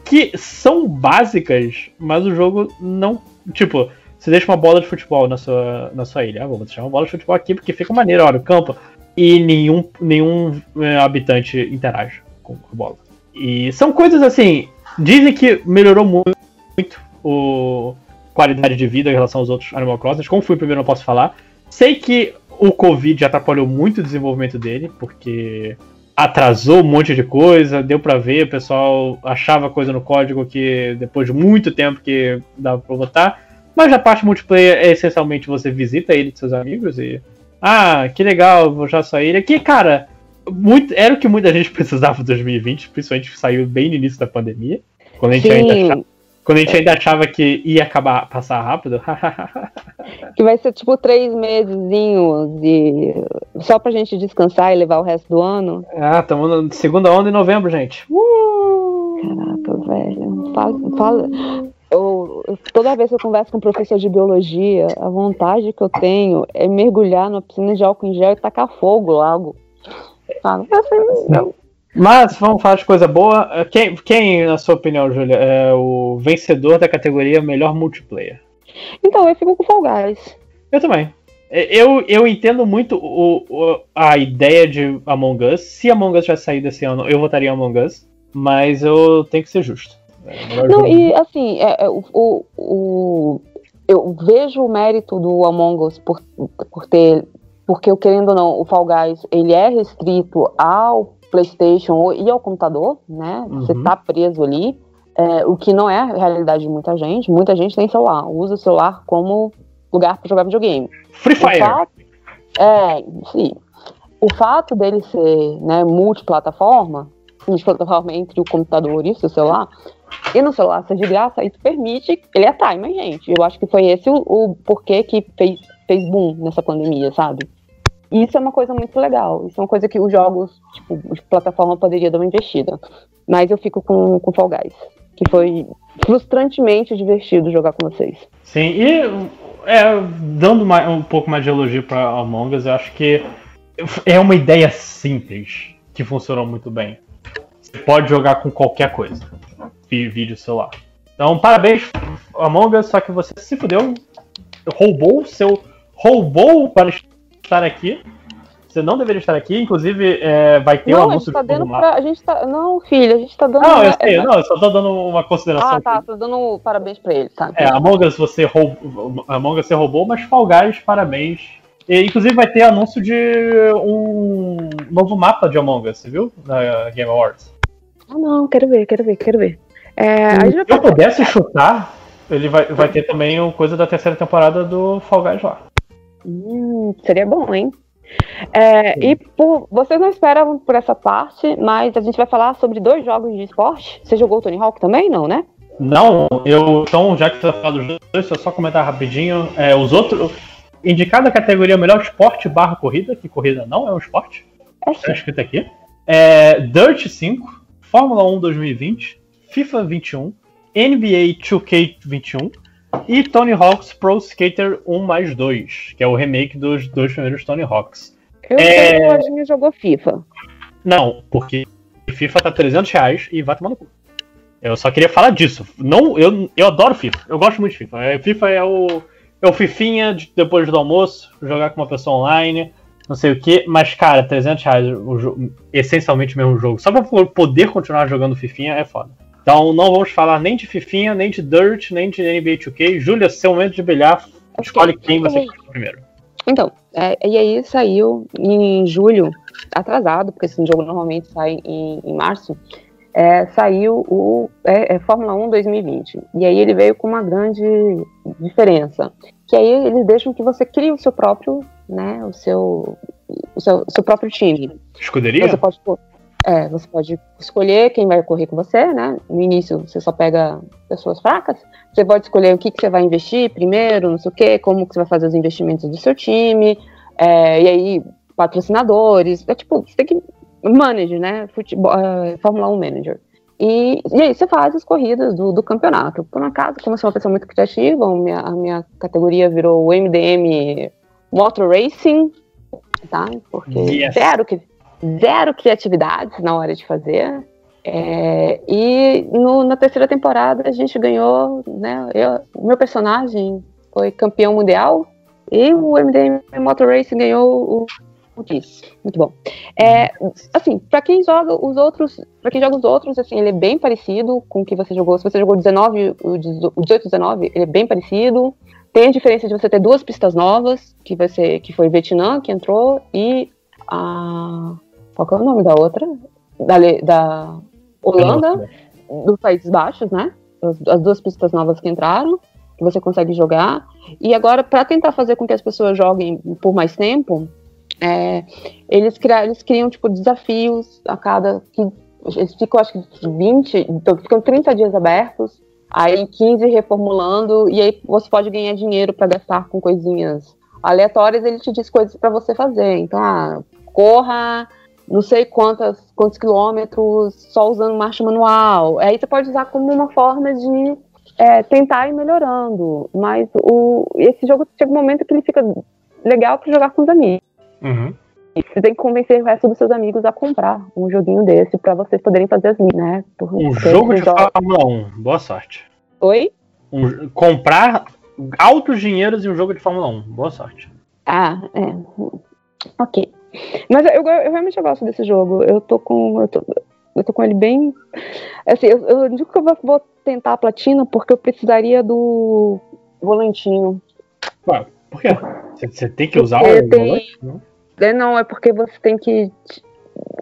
que são básicas, mas o jogo não, tipo, você deixa uma bola de futebol na sua, na sua ilha. Ah, vou deixar uma bola de futebol aqui porque fica maneiro, olha, o campo. E nenhum, nenhum é, habitante interage com a bola. E são coisas assim, dizem que melhorou muito, muito o qualidade de vida em relação aos outros Animal Crossing. Como fui primeiro, não posso falar. Sei que o Covid atrapalhou muito o desenvolvimento dele, porque atrasou um monte de coisa, deu pra ver, o pessoal achava coisa no código que depois de muito tempo que dava pra botar. Mas a parte multiplayer é essencialmente você visita ele e seus amigos e. Ah, que legal, vou já sair. Aqui, cara, muito, era o que muita gente precisava em 2020, principalmente saiu bem no início da pandemia. Quando a gente ainda achava, quando a gente ainda achava que ia acabar passar rápido. que vai ser tipo três mesezinhos de... só pra gente descansar e levar o resto do ano. ah, estamos na segunda onda em novembro, gente. Caraca, velho. Fala, fala. Eu, toda vez que eu converso com um professor de biologia, a vontade que eu tenho é mergulhar numa piscina de álcool em gel e tacar fogo logo. Fala, assim, não. Mas vamos falar de coisa boa. Quem, quem na sua opinião, Júlia, é o vencedor da categoria melhor multiplayer? Então, eu fico com Fall Guys. Eu também. Eu, eu entendo muito o, o- a ideia de Among Us. Se Among Us tivesse saído esse ano, eu votaria em Among Us. Mas eu tenho que ser justo. É o melhor Não, e assim, é, é, o, o, o- eu vejo o mérito do Among Us por, por ter. Porque, eu querendo ou não, o Fall Guys ele é restrito ao PlayStation e ao computador, né? Você Uhum. tá preso ali. é, o que não é a realidade de muita gente. Muita gente tem celular, usa o celular como lugar para jogar videogame. Free Fire! fato, é, sim. O fato dele ser né, multiplataforma, multiplataforma entre o computador e o seu celular, e no celular ser de graça, isso permite. Ele é timer, gente. Eu acho que foi esse o, o porquê que fez, fez boom nessa pandemia, sabe? E Isso é uma coisa muito legal. Isso é uma coisa que os jogos, tipo, de plataforma poderia dar uma investida. Mas eu fico com, com Fall Guys, que foi frustrantemente divertido jogar com vocês. Sim, e é, dando mais- um pouco mais de elogio pra Among Us, eu acho que é uma ideia simples que funcionou muito bem. Você pode jogar com qualquer coisa, vídeo celular. Então, parabéns, Among Us, só que você se fudeu, roubou o seu. Roubou para estar aqui. Você não deveria estar aqui, inclusive é, vai ter um não, a anúncio gente tá do dando pra. A gente tá. Não, filho, a gente tá dando. Não, eu sei, é- não, eu só tô dando uma consideração. Ah, aqui. tá, tô dando parabéns pra ele, tá? É, Among Us você roubou, Among Us você roubou, mas Fall Guys, parabéns. E, inclusive vai ter anúncio de um novo mapa de Among Us, você viu? Na Game Awards. Ah, não, quero ver, quero ver, quero ver. É, a Se eu pudesse chutar, ele vai, vai ter também o coisa da terceira temporada do Fall Guys lá. Hum, seria bom, hein? É, e por, vocês não esperam por essa parte, mas a gente vai falar sobre dois jogos de esporte. Você jogou Tony Hawk também, não, né? Não, eu. Então, já que você tá falando dos dois, eu só comentar rapidinho. É, os outros. Indicada a categoria melhor esporte barra corrida, que corrida não é um esporte. É Tá escrito aqui. É, Dirt 5, Fórmula 1 2020, FIFA 21, NBA 2K21 e Tony Hawk's Pro Skater 1 mais 2, que é o remake dos dois primeiros Tony Hawks. Eu É. sei que o Lojinha jogou FIFA. Não, porque FIFA tá 300 reais e vai tomar no cu. Eu só queria falar disso. Não, eu, eu adoro FIFA. Eu gosto muito de FIFA. É, FIFA é o, é o Fifinha de- depois do almoço, jogar com uma pessoa online, não sei o que, mas cara, 300 reais, o essencialmente o mesmo jogo. Só pra po- poder continuar jogando Fifinha é foda. Então não vamos falar nem de Fifinha, nem de Dirt, nem de NBA 2K. Júlia, seu momento de brilhar, escolhe quem você quer primeiro. Então, é, e aí saiu em julho, atrasado, porque esse jogo normalmente sai em, em março, é, saiu o é, é Fórmula 1 2020. E aí ele veio com uma grande diferença. Que aí eles deixam que você crie o seu próprio, né, o seu, o seu, o seu próprio time. Escuderia? Você pode, é, você pode escolher quem vai correr com você, né? No início você só pega pessoas fracas. Você pode escolher o que, que você vai investir primeiro, não sei o quê, como que você vai fazer os investimentos do seu time, é, e aí patrocinadores. É tipo, você tem que manage, né? Futebol, é, Fórmula 1 manager. E, e aí você faz as corridas do, do campeonato. Por um acaso, como eu sou uma pessoa muito criativa, a minha, a minha categoria virou o MDM Motor Racing, tá? Porque Yes. zero, cri- zero criatividade na hora de fazer. É, e no- na terceira temporada a gente ganhou, né? Eu, meu personagem foi campeão mundial e o MDM Motor Racing ganhou o, o Kiss. Muito bom. É, assim, pra quem joga os outros, para quem joga os outros, assim, ele é bem parecido com o que você jogou. Se você jogou 19, o 18, 19, ele é bem parecido. Tem a diferença de você ter duas pistas novas, que vai ser, que foi Vietnã que entrou e a qual que é o nome da outra? Da, da Holanda, dos Países Baixos, né? As, as duas pistas novas que entraram, que você consegue jogar. E agora, para tentar fazer com que as pessoas joguem por mais tempo, é, eles, criam, eles criam tipo desafios a cada. que- Eles ficam, acho que 20, então ficam 30 dias abertos, aí 15 reformulando, e aí você pode ganhar dinheiro para gastar com coisinhas aleatórias, ele te diz coisas para você fazer. Então, ah, corra não sei quantas, quantos quilômetros só usando marcha manual. Aí você pode usar como uma forma de é, tentar ir melhorando. Mas o, esse jogo chega um momento que ele fica legal para jogar com os amigos. Uhum. Você tem que convencer o resto dos seus amigos a comprar um joguinho desse para vocês poderem fazer as minhas, né? Por- Um jogo de joga- Fórmula 1. Boa sorte. Oi? Um- comprar altos dinheiros em um jogo de Fórmula 1. Boa sorte. Ah, é. Ok. Mas eu, eu realmente gosto desse jogo. Eu tô com. Eu tô, eu tô com ele bem. Assim, eu, eu digo que eu vou, tentar a platina porque eu precisaria do volantinho. Ué, por quê? Você, tem que usar Porque o tem- volante? Não? É, não, é porque você tem que.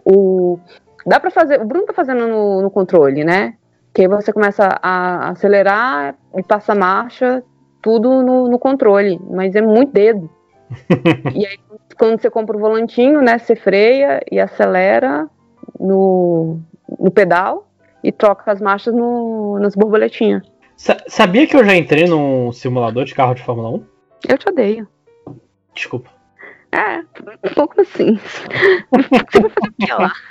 O, dá pra fazer. O Bruno tá fazendo no, no controle, né? Que aí você começa a acelerar e passa a marcha, tudo no, no controle. Mas é muito dedo. e aí, quando você compra o volantinho, né? Você freia e acelera no, no pedal e troca as marchas no, nas borboletinhas. Sa- sabia que eu já entrei num simulador de carro de Fórmula 1? Eu te odeio. Desculpa. É, um pouco assim. Você vai fazer o que lá?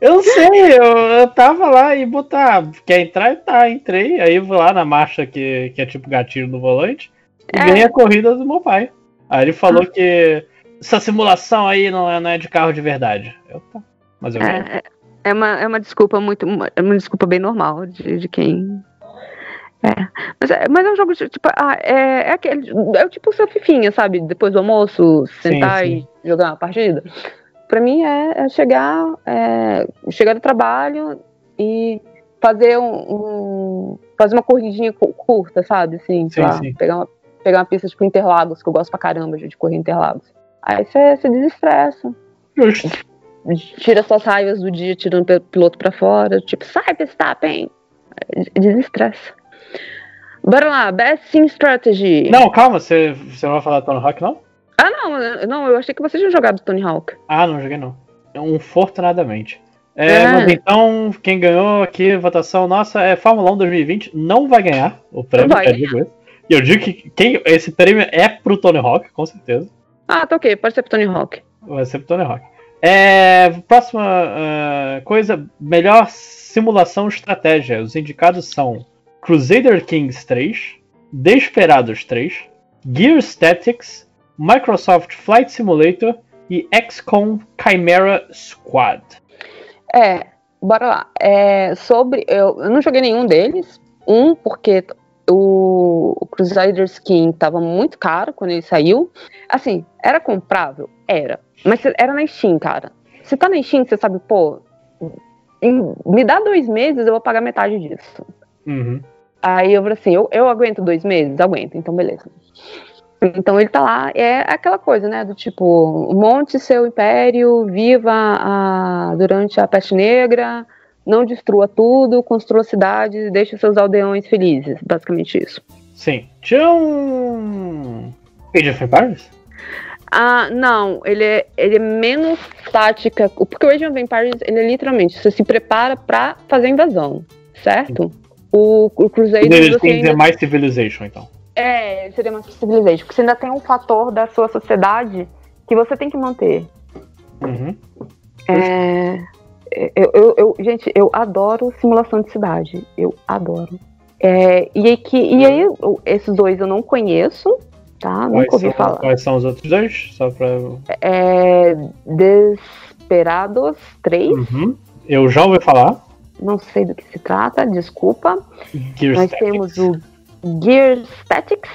Eu não sei, eu, eu tava lá e botar. Quer entrar tá, entrei. Aí eu vou lá na marcha que, que é tipo gatilho no volante e É. ganhei a corrida do meu pai. Aí ele falou que essa simulação aí não é, não é de carro de verdade. Eu tá. Mas eu. É, é- é uma, é uma desculpa muito. É uma desculpa bem normal de, de quem. É. Mas, é. mas é um jogo de, tipo. Ah, é, é aquele. É o tipo seu fifinha, sabe? Depois do almoço, sentar sim. e jogar uma partida. Pra mim é, é chegar. é, chegar do trabalho e fazer um. um- fazer uma corridinha cu- curta, sabe? Assim, Sim, lá, sim. Pegar, uma, pegar uma pista tipo Interlagos, que eu gosto pra caramba de correr Interlagos. Aí você você desestressa Justo. tira suas raivas do dia tirando o piloto pra fora, tipo, sai Verstappen! Desestressa. Bora lá, Best Sim Strategy. Não, calma, você, você não vai falar Tony Hawk, não? Ah, não, eu- não, eu achei que você tinha jogado Tony Hawk. Ah, não joguei não. Um fortunadamente. É, É. Mas então, quem ganhou aqui, votação nossa, é Fórmula 1 2020. Não vai ganhar o prêmio, Vai já digo isso. E eu digo que quem, esse prêmio é pro Tony Hawk, com certeza. Ah, tá ok, pode ser pro Tony Hawk. Vai ser pro Tony Hawk. É, próxima ah, coisa, melhor simulação estratégia. Os indicados são Crusader Kings 3, Desperados 3, Gear Statics, Microsoft Flight Simulator e XCOM Chimera Squad. É, bora lá. É, sobre. Eu, eu não joguei nenhum deles. Um, porque o, o Crusader Skin tava muito caro quando ele saiu. Assim, era comprável? Era. Mas era na Steam, cara. Se tá na Steam, você sabe, pô, me dá dois meses, eu vou pagar metade disso. Uhum. Aí eu falei assim, eu, eu aguento dois meses? Aguento, então beleza. Então ele tá lá, é aquela coisa, né, do tipo, monte seu império, viva a- durante a peste negra, não destrua tudo, construa cidades, deixe seus aldeões felizes, basicamente isso. Sim. Tinha um. Age of Empires? Ah, não, ele é, ele é menos tática, porque o Age of Empires, ele é literalmente, você se prepara pra fazer a invasão, certo? O, o Crusader, Ele tem que ainda mais Civilization, então. É, seria mais civilization. Porque você ainda tem um fator da sua sociedade que você tem que manter. Uhum. É, eu, eu- eu- gente, eu adoro simulação de cidade. Eu adoro. É, e, aí que, e aí, eu- esses dois eu não conheço, tá? Quais Nunca ouvi são, falar. quais são os outros dois? Só pra. É, Desperados 3, Uhum. Eu já ouvi falar. não sei do que se trata, desculpa. Nós temos o Gears Tactics.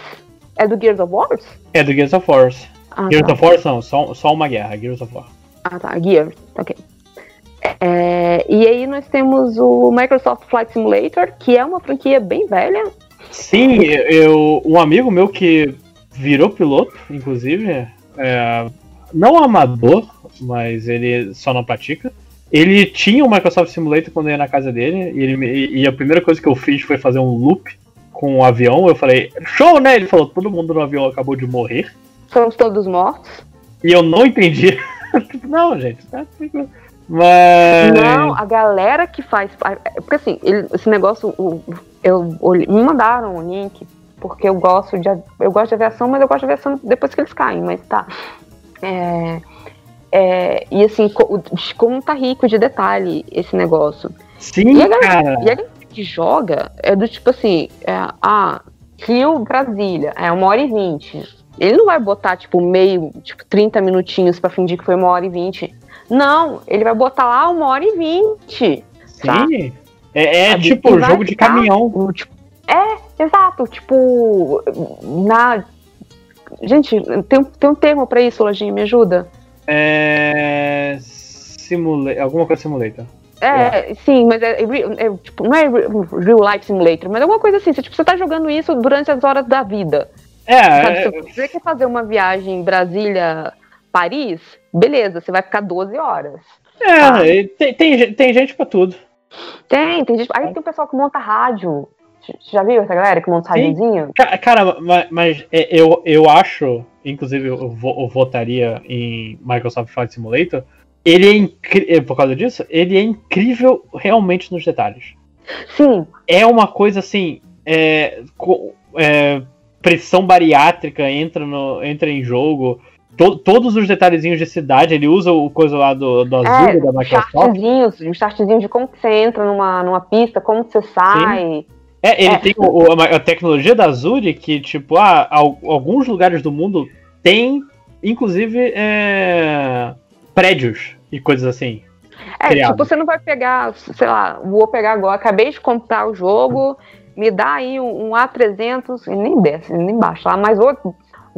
É do Gears of Wars? É do Gears of War. Ah, Gears tá. of War não, só, só uma guerra, Gears of War. Ah, tá. Gears. Ok. É, e aí nós temos o Microsoft Flight Simulator, que é uma franquia bem velha. Sim, eu, um amigo meu que virou piloto, inclusive, é, não amador, mas ele só não pratica. Ele tinha o Microsoft Simulator quando eu ia na casa dele, e, ele, e a primeira coisa que eu fiz foi fazer um loop com o avião. Eu falei, show, né? Ele falou, todo mundo no avião acabou de morrer. Somos todos mortos. E eu não entendi. Tipo, não, gente, tá tranquilo. Mas. Não, a galera que faz. Porque assim, ele- esse negócio. eu, me mandaram o link, porque eu gosto de. Eu gosto de aviação, mas eu gosto de aviação depois que eles caem, mas tá. É, é, e assim, co- como tá rico de detalhe esse negócio. Sim, E a galera, cara. e a galera que joga é do tipo assim, é, ah, Rio Brasília, é uma hora e vinte. Ele não vai botar, tipo, meio, tipo, 30 minutinhos pra fingir que foi uma hora e vinte. Não, ele vai botar lá uma hora e vinte. tá? Sim. É, é tipo vai jogo de ficar- caminhão. Tipo, é, exato, tipo, na... Gente, tem, um- tem um termo pra isso, Lojinha, me ajuda? É. Simula... Alguma coisa simulator. É, sim, mas é, é é, tipo, não é re- real life simulator, mas é alguma coisa assim. Você, tipo, você tá jogando isso durante as horas da vida. É, Sabe, é, você quer fazer uma viagem Brasília-Paris, beleza, você vai ficar 12 horas. É, tem, tem, gen- tem gente pra tudo. Tem, tem gente. Aí tem o pessoal que monta rádio. Você já viu essa galera que monta rádiozinho? Ca- Cara, ma- mas é, eu, eu acho, inclusive eu, eu votaria em Microsoft Flight Simulator. Ele é incrível, por causa disso, ele é incrível realmente nos detalhes. Sim, É uma coisa assim, é, é, pressão bariátrica entra, no, entra em jogo. To- todos os detalhezinhos de cidade, ele usa o coisa lá do, do Azure é, da Microsoft. chartzinhos, um chartzinho de como que você entra numa, numa pista, como que você sai. É, ele É. tem o- o- a tecnologia da Azure que, tipo, ah, al- alguns lugares do mundo tem, inclusive, é, prédios e coisas assim. É, criado. tipo, você não vai pegar, sei lá, vou pegar agora, acabei de comprar o jogo, me dá aí um, um A300, e nem desce, nem baixa lá, mas vou,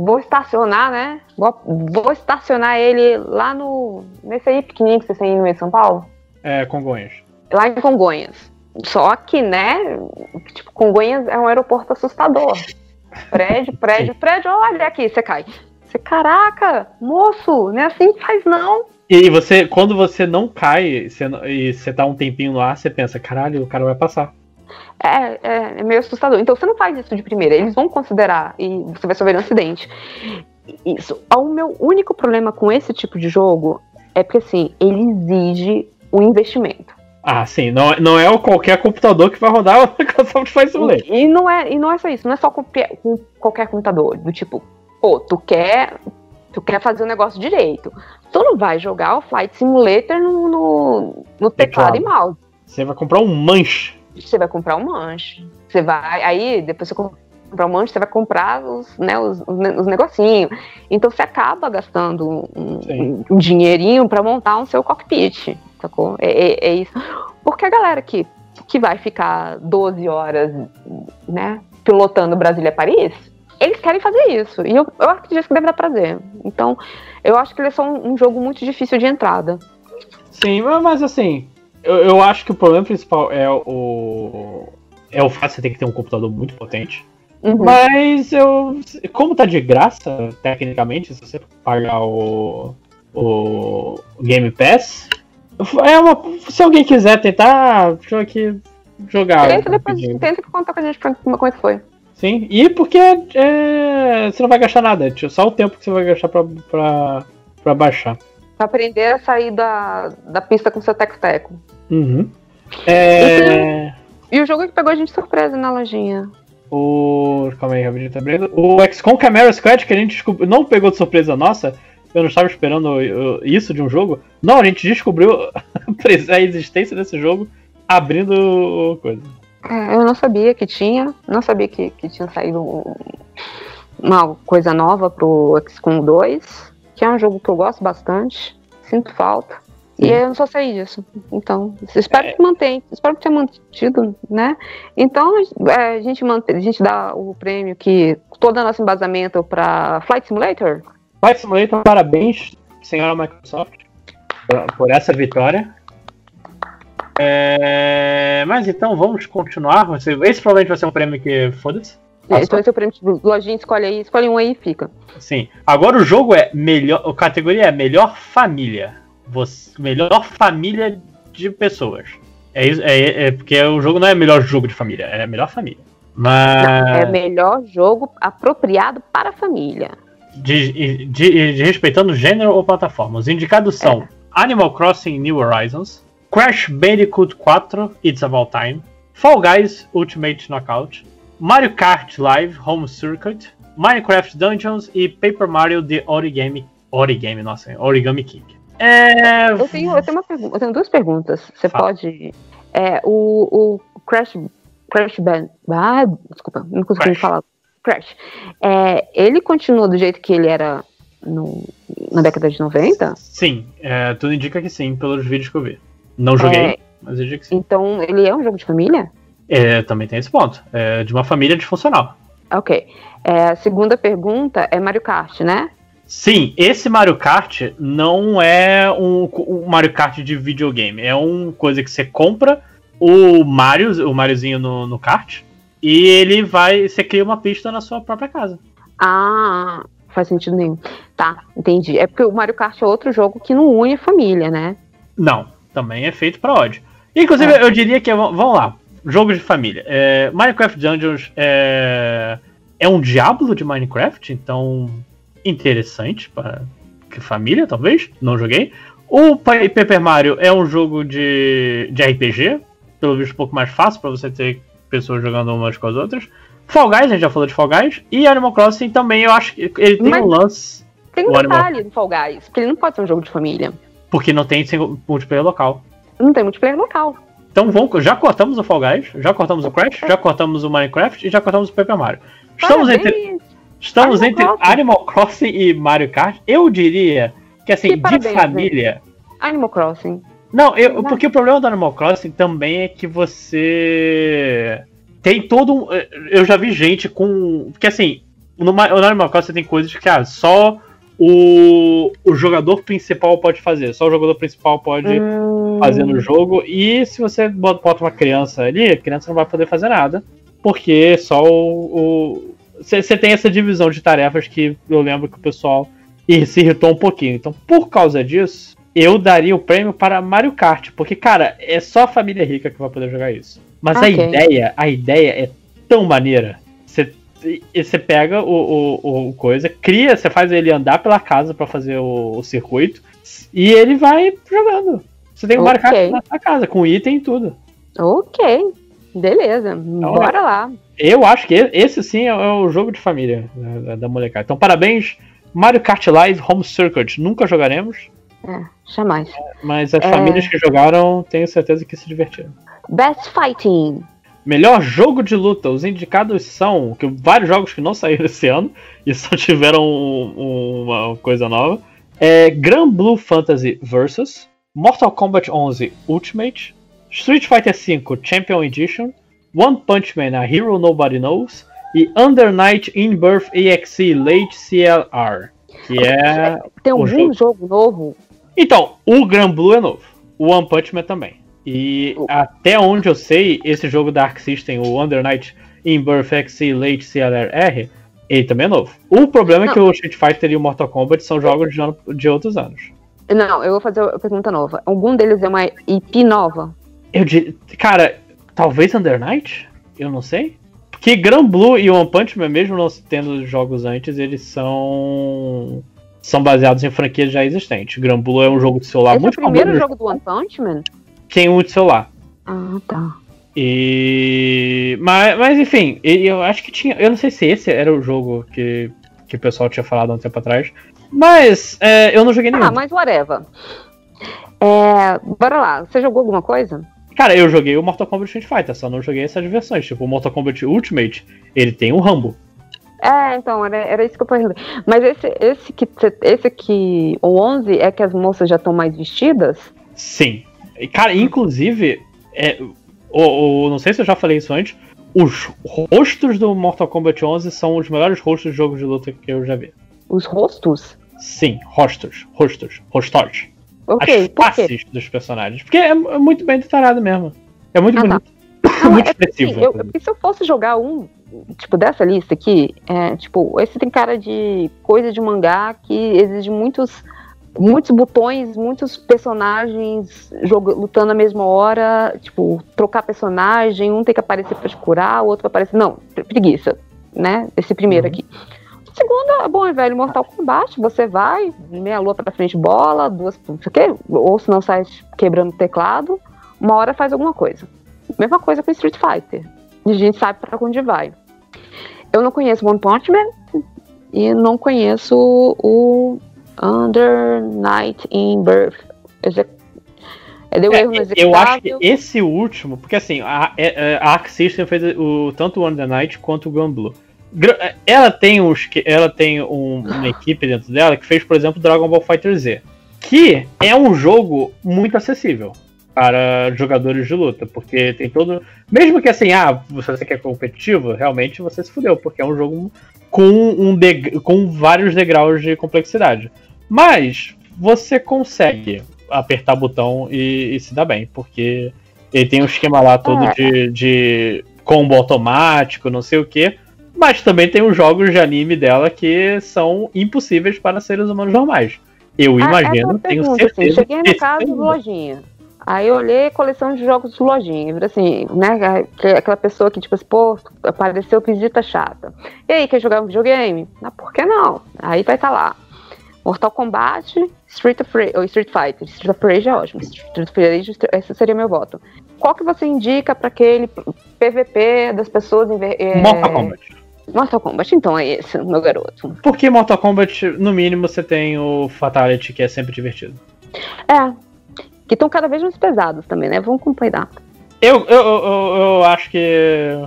vou estacionar, né? Vou, vou estacionar ele lá no. nesse aí pequenininho que vocês têm no meio de São Paulo, É, Congonhas. lá em Congonhas. Só que, né, tipo, Congonhas é um aeroporto assustador. Prédio, prédio, prédio, olha aqui, você cai. Você, caraca, moço, não é assim que faz não. E aí você, quando você não cai você e você tá um tempinho no ar, você pensa, caralho, o cara vai passar. É, é, é meio assustador. Então você não faz isso de primeira, eles vão considerar e você vai sofrer um acidente. Isso. O meu único problema com esse tipo de jogo é porque assim, ele exige um investimento. Ah, sim, não, não é o qualquer computador que vai rodar o Microsoft Flight Simulator. E não é, e não é só isso, não é só com, com qualquer computador, do tipo, pô, tu quer, tu quer fazer o negócio direito. Tu não vai jogar o Flight Simulator no, no, no teclado Teclado. e mouse. Você vai comprar um manche. Você vai comprar um manche. Você vai. Aí, depois você comprar um manche, você vai comprar os, né, os, os ne- os negocinhos. Então você acaba gastando um, um dinheirinho pra montar um seu cockpit. Sacou? É, é- é isso. Porque a galera que, que vai ficar 12 horas, né? pilotando Brasília-Paris, eles querem fazer isso. E eu, eu acredito que deve dar prazer. Então, eu acho que eles são um jogo muito difícil de entrada. Sim, mas assim, eu, eu acho que o problema principal é o. É o fato de você ter que ter um computador muito potente. Uhum. Mas eu. Como tá de graça, tecnicamente, se você pagar o. O Game Pass. É uma, se alguém quiser tentar, deixa eu aqui jogar. Tenta depois, tenta contar pra gente pra- como é que foi. Sim, e porque é, você não vai gastar nada, só o tempo que você vai gastar pra, pra, pra baixar. Pra aprender a sair da, da pista com seu teco-teco. Uhum. É, E o jogo que pegou a gente de surpresa na lojinha. o. Calma aí, rapidinho, tá abrindo. O XCOM Camera Squad, que a gente descobriu, não pegou de surpresa nossa, eu não estava esperando isso de um jogo. Não, a gente descobriu a existência desse jogo abrindo coisa. É, eu não sabia que tinha, não sabia que, que tinha saído um- uma coisa nova pro XCOM 2, que é um jogo que eu gosto bastante, sinto falta. E Sim. eu não só sei disso. Então, espero que mantenha, espero que tenha mantido, né? Então, é, a gente mantém, a gente dá o prêmio que todo o nosso embasamento para Flight Simulator. Flight Simulator, parabéns, senhora Microsoft, por, por essa vitória. É, mas então vamos continuar. Você- Esse provavelmente vai ser um prêmio que foda-se. Então, esse é o prêmio de lojinha, escolhe aí, escolhe um aí e fica. Sim. Agora o jogo é melhor. A categoria é melhor família. Você, melhor família de pessoas. É, isso, é, é porque o jogo não é melhor jogo de família, é melhor família. Mas É melhor jogo apropriado para a família. de, de- de- respeitando gênero ou plataforma. Os indicados são Animal Crossing New Horizons, Crash Bandicoot 4 It's About Time, Fall Guys Ultimate Knockout, Mario Kart Live Home Circuit, Minecraft Dungeons e Paper Mario The Origami Origami, nossa, Origami King. É, Eu tenho, eu tenho, uma pergunta, eu tenho duas perguntas. Você Fala. pode. É, o, o Crash. Crash Band. Ah, desculpa, não consegui Crash. falar. Crash. É, ele continua do jeito que ele era no, na década de 90? Sim, é, tudo indica que sim, pelos vídeos que eu vi. Não joguei, É. mas eu digo que sim. Então, ele é um jogo de família? É, também tem esse ponto. É de uma família disfuncional. Ok. É, a segunda pergunta é Mario Kart, né? Sim, esse Mario Kart não é um, um Mario Kart de videogame. É uma coisa que você compra o Mario, o Mariozinho no, no kart, e ele vai. Você cria uma pista na sua própria casa. Ah, faz sentido nenhum. Tá, entendi. É porque o Mario Kart é outro jogo que não une a família, né? Não, também é feito pra ódio. Inclusive, eu diria que. é- Vamos lá, jogo de família. É, Minecraft Dungeons é, é um diabo de Minecraft, então. Interessante para que família, talvez. Não joguei. O Pa- Paper Mario é um jogo de, de RPG, pelo visto um pouco mais fácil para você ter pessoas jogando umas com as outras. Fall Guys, a gente já falou de Fall Guys. E Animal Crossing também, eu acho que ele tem Mas- um lance. Tem um Animal- detalhe do Fall Guys, que ele não pode ser um jogo de família. Porque não tem multiplayer local. Não tem multiplayer local. Então vamos, já cortamos o Fall Guys, já cortamos o Crash, já cortamos o Minecraft e já cortamos o Paper Mario. Estamos entre, Parabéns. estamos Animal entre Crossing. Animal Crossing e Mario Kart. Eu diria que assim, Que de parabéns, família. Animal Crossing. Não, eu, porque o problema do Animal Crossing também é que você tem todo um. Eu já vi gente com. Porque assim, no, no Animal Crossing tem coisas que ah, só o, o jogador principal pode fazer. Só o jogador principal pode Hum, fazer no jogo. E se você bota uma criança ali, a criança não vai poder fazer nada. Porque só o. Você tem essa divisão de tarefas que eu lembro que o pessoal se irritou um pouquinho. Então, por causa disso, eu daria o prêmio para Mario Kart. Porque, cara, é só a família rica que vai poder jogar isso. Mas a Ok. ideia, a ideia é tão maneira. Você e você pega o, o, o coisa, cria, você faz ele andar pela casa pra fazer o, o circuito e ele vai jogando. Você tem o Mario Kart na sua casa, com item e tudo. Ok. Beleza. Bora lá. Eu acho que esse sim é, é o jogo de família né, da, da molecada. Então, parabéns, Mario Kart Live Home Circuit. Nunca jogaremos, É, jamais. mas as É. famílias que jogaram, tenho certeza que se divertiram. Best Fighting. Melhor jogo de luta. Os indicados são que vários jogos que não saíram esse ano e só tiveram um- um- uma coisa nova. É Grand Blue Fantasy Versus, Mortal Kombat 11 Ultimate, Street Fighter V Champion Edition, One Punch Man A Hero Nobody Knows e Under Night in Birth EXE Late CLR. Que é. Tem algum jogo. jogo novo? Então, o Gran Blue é novo. O One Punch Man também. E O- até onde eu sei, esse jogo da Arc System, o Under Night in Birth EXE Late CLR, ele também é novo. O problema é Não. que o Street Fighter e o Mortal Kombat são jogos de, ano- de outros anos. Não, eu vou fazer uma pergunta nova. Algum deles é uma IP nova? Eu diria. Cara, talvez Under Night? Eu não sei. Porque Gran Blue e One Punch Man, mesmo não tendo jogos antes, eles são. São baseados em franquias já existentes. Gran Blue é um jogo de celular Esse é o muito primeiro famoso. jogo do One Punch Man? Tem um de celular. Ah, tá. E. Mas, mas enfim, eu acho que tinha. Eu não sei se esse era o jogo que, que o pessoal tinha falado há um tempo atrás. Mas é, eu não joguei nenhum. Ah, mas whatever. É, bora lá, você jogou alguma coisa? Cara, eu joguei o Mortal Kombat Street Fighter, só não joguei essas versões. Tipo, o Mortal Kombat Ultimate, ele tem um Rambo. É, então, era, era isso que eu perguntei. Mas esse, esse que esse que o 11 é que as moças já estão mais vestidas? Sim. Cara, inclusive, é, o, o- não sei se eu já falei isso antes, os rostos do Mortal Kombat 11 são os melhores rostos de jogos de luta que eu já vi. Os rostos? Sim, rostos, rostos, rostos. Ok, As faces dos personagens. Porque é, é muito bem detalhado mesmo. É muito Ah, tá. bonito. Não, muito é porque, assim, expressivo. eu, inclusive. porque se eu fosse jogar um, tipo, dessa lista aqui, é, tipo, esse tem cara de coisa de mangá que exige muitos, muitos botões, muitos personagens joga- lutando na mesma hora, tipo, trocar personagem, um tem que aparecer pra te curar, o outro vai aparecer. Não, pre- preguiça, né? Esse primeiro Uhum. aqui. Segundo é bom, é velho, Mortal Kombat, você vai, meia lua pra frente, bola, duas, não sei o quê, ou se não sai quebrando o teclado, uma hora faz alguma coisa. Mesma coisa com Street Fighter. A gente sabe pra onde vai. Eu não conheço One Punch Man e não conheço o Under Night in Birth. É, deu erro no É, eu acho que esse último, porque assim, a, é- é, a Arc System fez o, tanto o Under Night quanto o Gun Blue. Gra- Ela tem, uns, ela tem um- uma equipe dentro dela que fez, por exemplo, Dragon Ball Fighter Z. Que é um jogo muito acessível para jogadores de luta, porque tem todo. Mesmo que assim, ah, você quer competitivo, realmente você se fudeu, porque é um jogo com, um com vários degraus de complexidade. Mas você consegue apertar botão e, e se dar bem, porque ele tem um esquema lá todo É. de, de combo automático, não sei o que. Mas também tem os jogos de anime dela que são impossíveis para seres humanos normais. Eu Ah, imagino, essa tenho pergunta, assim, certeza. cheguei que no caso do. Lojinha. Aí eu olhei a coleção de jogos de Lojinha. assim, né? que- Aquela pessoa que, tipo assim, pô, apareceu visita chata. E aí, quer jogar um videogame? Ah, por que não? Aí vai estar lá. Mortal Kombat, Street Rage, ou Street Fighter. Street of Rage é ótimo. Street of Rage, esse seria meu voto. Qual que você indica para aquele PVP das pessoas em ver- é, Mortal Kombat. Mortal Kombat, então é esse, meu garoto. Porque Mortal Kombat, no mínimo, você tem o Fatality, que é sempre divertido. É. Que estão cada vez mais pesados também, né? Vamos combinar. Eu, eu, eu, eu, eu acho que.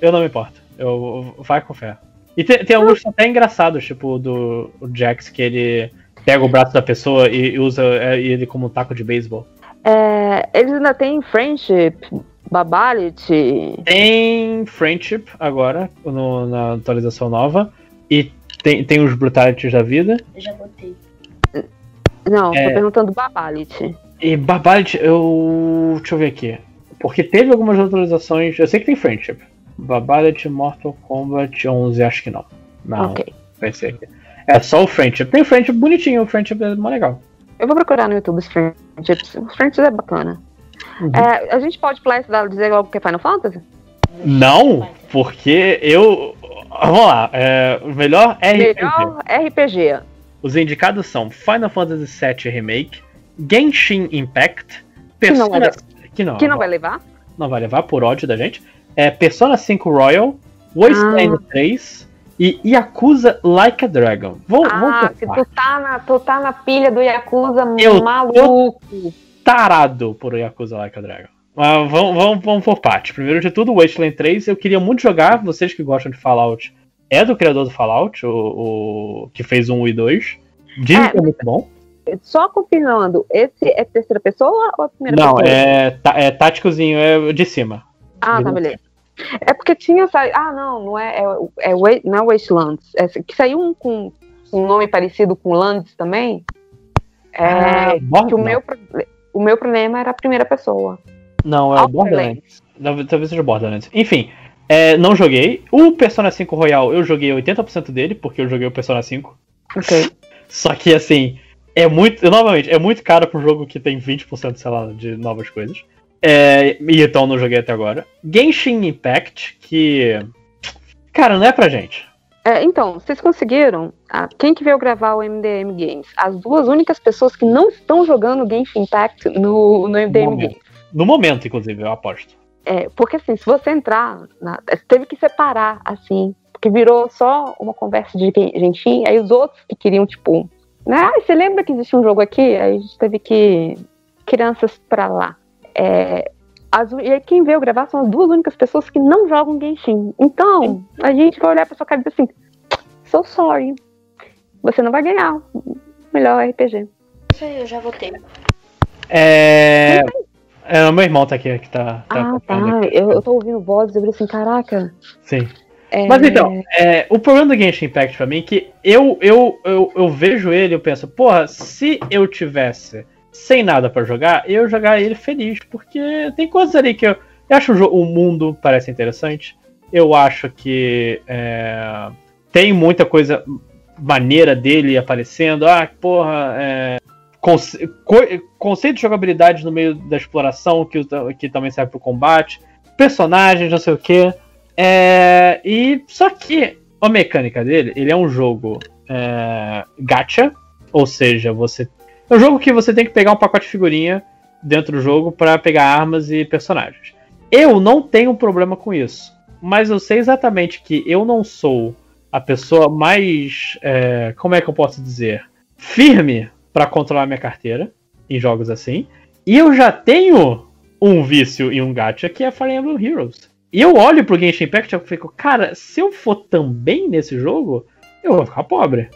Eu não me importo. Eu, vai com fé. E tem, tem alguns até engraçados, tipo o do Jax, que ele pega o braço da pessoa e, e usa é, ele como um taco de beisebol. É, eles ainda têm Friendship, Babality. Tem Friendship agora, no- na atualização nova. E tem, tem os Brutalities da vida. Eu já botei. Não, É. tô perguntando Babality. E Barbarity, eu. Deixa eu ver aqui. Porque teve algumas atualizações. Eu sei que tem Friendship. Barbarity, Mortal Kombat 11, acho que não. Não, Ok. vai ser aqui. É só o Friendship. Tem o Friendship bonitinho, o Friendship é mó legal. Eu vou procurar no YouTube os Friendships. Os Friendships é bacana. Uhum. É, a gente pode pular e dizer logo que é Final Fantasy? Não, porque eu. Vamos lá, é, melhor RPG. Melhor RPG. Os indicados são Final Fantasy VII Remake, Genshin Impact, Que não vai Persona. Que não, Que não vai levar? não vai levar por ódio da gente. É Persona 5 Royal, Wasteland Ah. 3 e Yakuza Like a Dragon. Vou, vou Ah, parte. tu tá, na, tu tá na pilha do Yakuza Eu maluco. Tarado por Yakuza Like a Dragon. Mas vamos, vamos, vamos por parte. Primeiro de tudo, Wasteland 3, eu queria muito jogar. Vocês que gostam de Fallout, é do criador do Fallout, o, o- que fez um e 2. Dizem É, que é muito bom. Só confirmando, esse é terceira pessoa ou a primeira Não, pessoa? é, tá- é táticozinho, é de cima. Ah, tá, Beleza. É porque tinha saído. Ah, não, não é, é, é, Wa- não é Wastelands. É, que saiu um com um nome parecido com Lands também. É, Ah, que o meu, o meu problema era a primeira pessoa. Não, é o Borderlands. Talvez seja Borderlands. Enfim, é, não joguei. O Persona 5 Royal eu joguei 80% dele, porque eu joguei o Persona 5. Ok. Só que assim, é muito. Novamente, é muito caro pra um jogo que tem 20%, sei lá, de novas coisas. É, e então não joguei até agora. Genshin Impact, que. Cara, não é pra gente. É, então, vocês conseguiram? Ah, quem que veio gravar o MDM Games? As duas únicas pessoas que não estão jogando Genshin Impact no, no MDM momento. Games. No momento, inclusive, eu aposto. É, porque assim, se você entrar, na- teve que separar, assim, porque virou só uma conversa de gentinho, aí os outros que queriam, tipo, né, ah, você lembra que existia um jogo aqui? Aí a gente teve que. Crianças pra lá. É, as- e aí quem veio gravar são as duas únicas pessoas que não jogam Genshin. Então, a gente vai olhar pra sua cara e dizer assim, so sorry. Você não vai ganhar o melhor RPG. Isso aí, eu já votei. É. É, o meu irmão tá aqui, que tá. tá Ah, tá. Eu, eu tô ouvindo vozes, eu falei assim, caraca. Sim. é, Mas então, é, o problema do Genshin Impact pra mim é que eu, eu, eu, eu vejo ele e eu penso, porra, se eu tivesse sem nada pra jogar, eu jogar ele feliz, porque tem coisas ali que eu, eu acho o, o mundo parece interessante, eu acho que é, tem muita coisa maneira dele aparecendo, ah, porra, é, conce- co- conceito de jogabilidade no meio da exploração, que, que também serve pro combate, personagens, não sei o que. É, e só que a mecânica dele, ele é um jogo é, gacha, ou seja, você é um jogo que você tem que pegar um pacote de figurinha dentro do jogo para pegar armas e personagens. Eu não tenho problema com isso, mas eu sei exatamente que eu não sou a pessoa mais, é, como é que eu posso dizer, firme para controlar minha carteira em jogos assim. E eu já tenho um vício e um gacha que é Fire Emblem Heroes. E eu olho pro Genshin Impact e fico, cara, se eu for também nesse jogo, eu vou ficar pobre.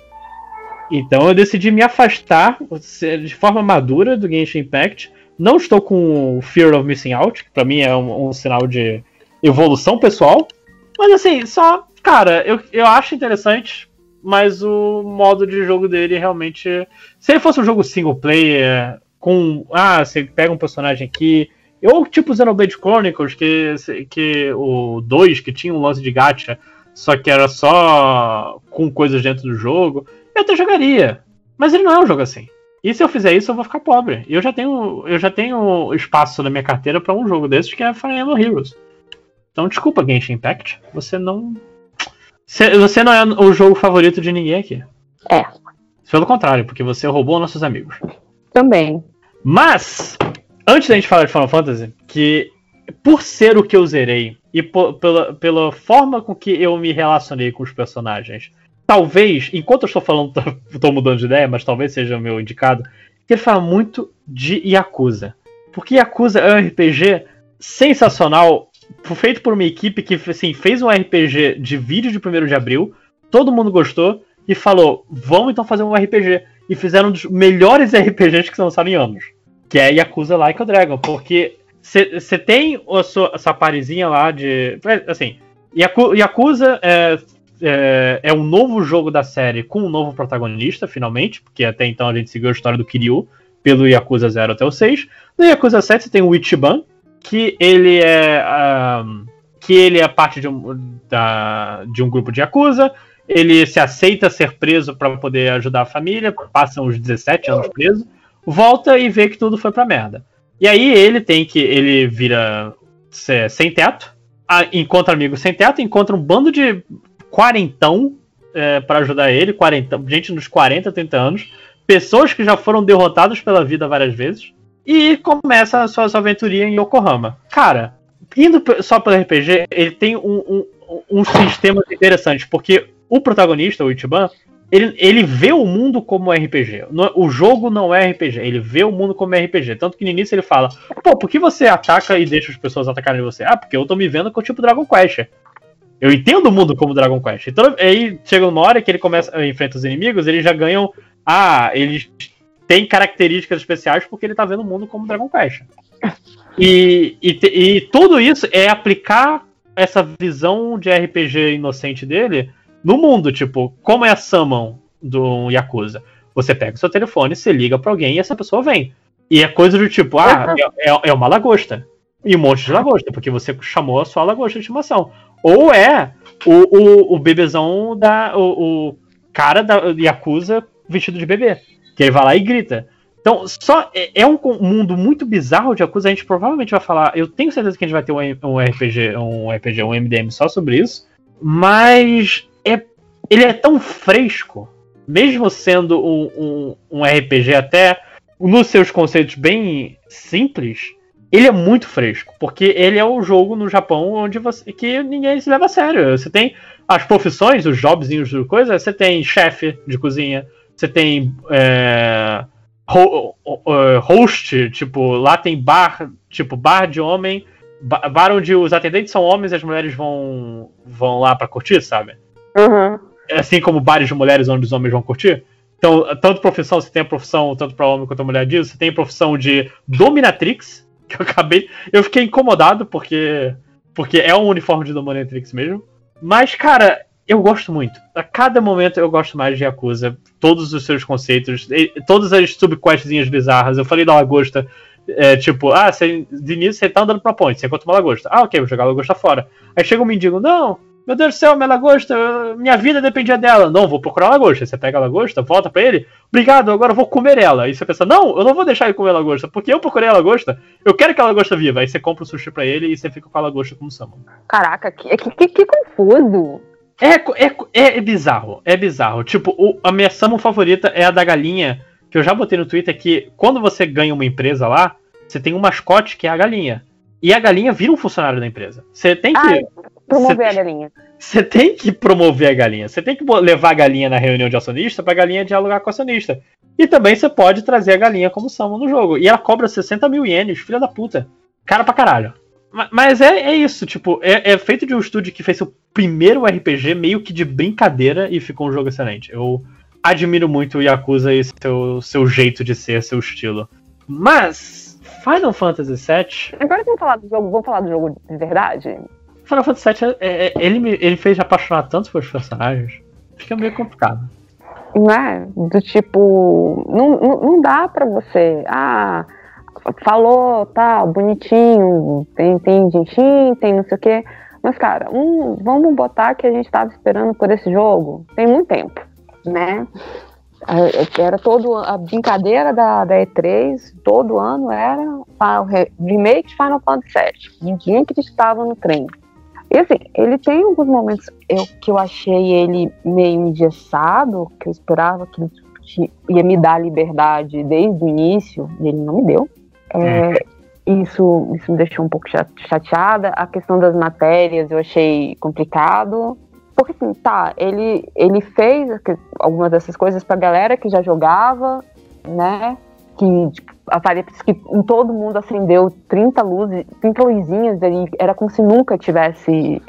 Então eu decidi me afastar de forma madura do Genshin Impact. Não estou com o Fear of Missing Out, que pra mim é um, um sinal de evolução pessoal. Mas assim, só, cara, eu, eu acho interessante, mas o modo de jogo dele realmente. Se ele fosse um jogo single player, com. Ah, você pega um personagem aqui. Ou tipo Xenoblade Chronicles, que, que o 2, que tinha um lance de gacha, só que era só com coisas dentro do jogo, eu até jogaria. Mas ele não é um jogo assim. E se eu fizer isso, eu vou ficar pobre. E eu já tenho, eu já tenho espaço na minha carteira para um jogo desses que é Fire Emblem Heroes. Então, desculpa, Genshin Impact. Você não. Você não é o jogo favorito de ninguém aqui. É. Pelo contrário, porque você roubou nossos amigos. Também. Mas, antes da gente falar de Final Fantasy, que por ser o que eu zerei e po- pela, pela forma com que eu me relacionei com os personagens, talvez, enquanto eu estou falando, estou mudando de ideia, mas talvez seja o meu indicado, que ele fala muito de Yakuza. Porque Yakuza é um RPG sensacional, feito por uma equipe que assim, fez um RPG de vídeo de 1 de abril, todo mundo gostou e falou: vamos então fazer um RPG. E fizeram um dos melhores RPGs que se lançaram em anos, que é Yakuza Like a Dragon, porque você tem a sua, essa parizinha lá de. Assim, Yaku- Yakuza é, é, é um novo jogo da série com um novo protagonista, finalmente, porque até então a gente seguiu a história do Kiryu pelo Yakuza 0 até o 6. No Yakuza 7 você tem o Ichiban, que ele é. ah, que ele é parte de um, da, de um grupo de Yakuza. Ele se aceita ser preso para poder ajudar a família, passa uns 17 anos preso, volta e vê que tudo foi pra merda. E aí ele tem que. Ele vira se- sem teto, encontra amigos sem teto, encontra um bando de quarentão é, para ajudar ele, 40, gente nos 40, 30 anos, pessoas que já foram derrotadas pela vida várias vezes, e começa a sua, sua aventurinha em Yokohama. Cara, indo só pelo RPG, ele tem um, um, um sistema interessante, porque o protagonista, o Ichiban, ele, ele vê o mundo como RPG. Não- O jogo não é RPG, ele vê o mundo como RPG. Tanto que no início ele fala: Pô, por que você ataca e deixa as pessoas atacarem você? Ah, porque eu tô me vendo com o tipo Dragon Quest. Eu entendo o mundo como Dragon Quest. Então aí chega uma hora que ele começa enfrenta os inimigos, eles já ganham. Ah, eles têm características especiais porque ele tá vendo o mundo como Dragon Quest. E, e, e tudo isso é aplicar essa visão de RPG inocente dele no mundo, tipo, como é a summon do Yakuza? Você pega o seu telefone, você liga pra alguém e essa pessoa vem. E é coisa do tipo, ah, é, é- é uma lagosta. E um monte de lagosta, porque você chamou a sua lagosta de estimação. Ou é o, o, o bebezão da. O, o cara da Yakuza vestido de bebê. Que ele vai lá e grita. Então, só é, é um mundo muito bizarro de Yakuza. A gente provavelmente vai falar. Eu tenho certeza que a gente vai ter um, um RPG, um RPG, um MDM só sobre isso. Mas é, ele é tão fresco, mesmo sendo um, um, um RPG até nos seus conceitos bem simples, ele é muito fresco, porque ele é o jogo no Japão onde você que ninguém se leva a sério. Você tem as profissões, os jobzinhos de coisa, você tem chefe de cozinha, você tem é, ho- host, tipo, lá tem bar, tipo, bar de homem, ba- bar onde os atendentes são homens e as mulheres vão vão lá pra curtir, sabe? Uhum. assim como bares de mulheres onde os homens vão curtir. Então, tanto profissão, você tem a profissão tanto para homem quanto a mulher disso, você tem a profissão de dominatrix, que eu acabei, eu fiquei incomodado porque porque é um uniforme de dominatrix mesmo. Mas cara, eu gosto muito. A cada momento eu gosto mais de Yakuza, todos os seus conceitos, e- todas as subquestzinhas bizarras. Eu falei da lagosta, é, tipo, ah, você, de início você tá andando pra ponte, você encontra uma lagosta. Ah, ok, vou jogar a lagosta fora. Aí chega um mendigo, não, meu Deus do céu, minha lagosta, minha vida dependia dela. Não, vou procurar a lagosta. Você pega a lagosta, volta pra ele, obrigado, agora eu vou comer ela. Aí você pensa, não, eu não vou deixar ele comer a lagosta, porque eu procurei a lagosta, eu quero que a lagosta viva. Aí você compra o sushi pra ele e você fica com a lagosta como summon. Caraca, que, que, que, que confuso. É, é, é, é bizarro, é bizarro. Tipo, o- a minha summon favorita é a da galinha, que eu já botei no Twitter, que quando você ganha uma empresa lá, você tem um mascote que é a galinha. E a galinha vira um funcionário da empresa. Você tem que. Ai, promover Cê- a galinha. Você tem que promover a galinha. Você tem que levar a galinha na reunião de acionista pra galinha dialogar com o acionista. E também você pode trazer a galinha como summon no jogo. E ela cobra 60 mil ienes, filha da puta. Cara pra caralho. Ma- Mas é, é isso, tipo, é, é feito de um estúdio que fez seu primeiro RPG meio que de brincadeira e ficou um jogo excelente. Eu admiro muito o Yakuza e seu, seu jeito de ser, seu estilo. Mas, Final Fantasy VII Agora vamos falar do jogo, vamos falar do jogo de verdade? Final Fantasy VII, é- é- ele, me, ele fez apaixonar tanto pelos personagens. Fica meio complicado. né? Do tipo, não, não, não dá pra você, ah, falou, tá, bonitinho, tem, tem tem não sei o quê. Mas, cara, um, vamos botar que a gente tava esperando por esse jogo tem muito tempo, né? Ah, Era todo a brincadeira da, da E3, todo ano era o remake de Final Fantasy VII. Ninguém acreditava no trem. E assim, ele tem alguns momentos eu, que eu achei ele meio engessado, que eu esperava que ele ia me dar liberdade desde o início, e ele não me deu. É, isso, isso me deixou um pouco cha- chateada. A questão das matérias eu achei complicado. Porque assim, tá, ele, ele fez algumas dessas coisas pra galera que já jogava, né? Que tipo, aparece que em todo mundo acendeu 30 luzes, 30 luzinhas ali, era como se nunca tivesse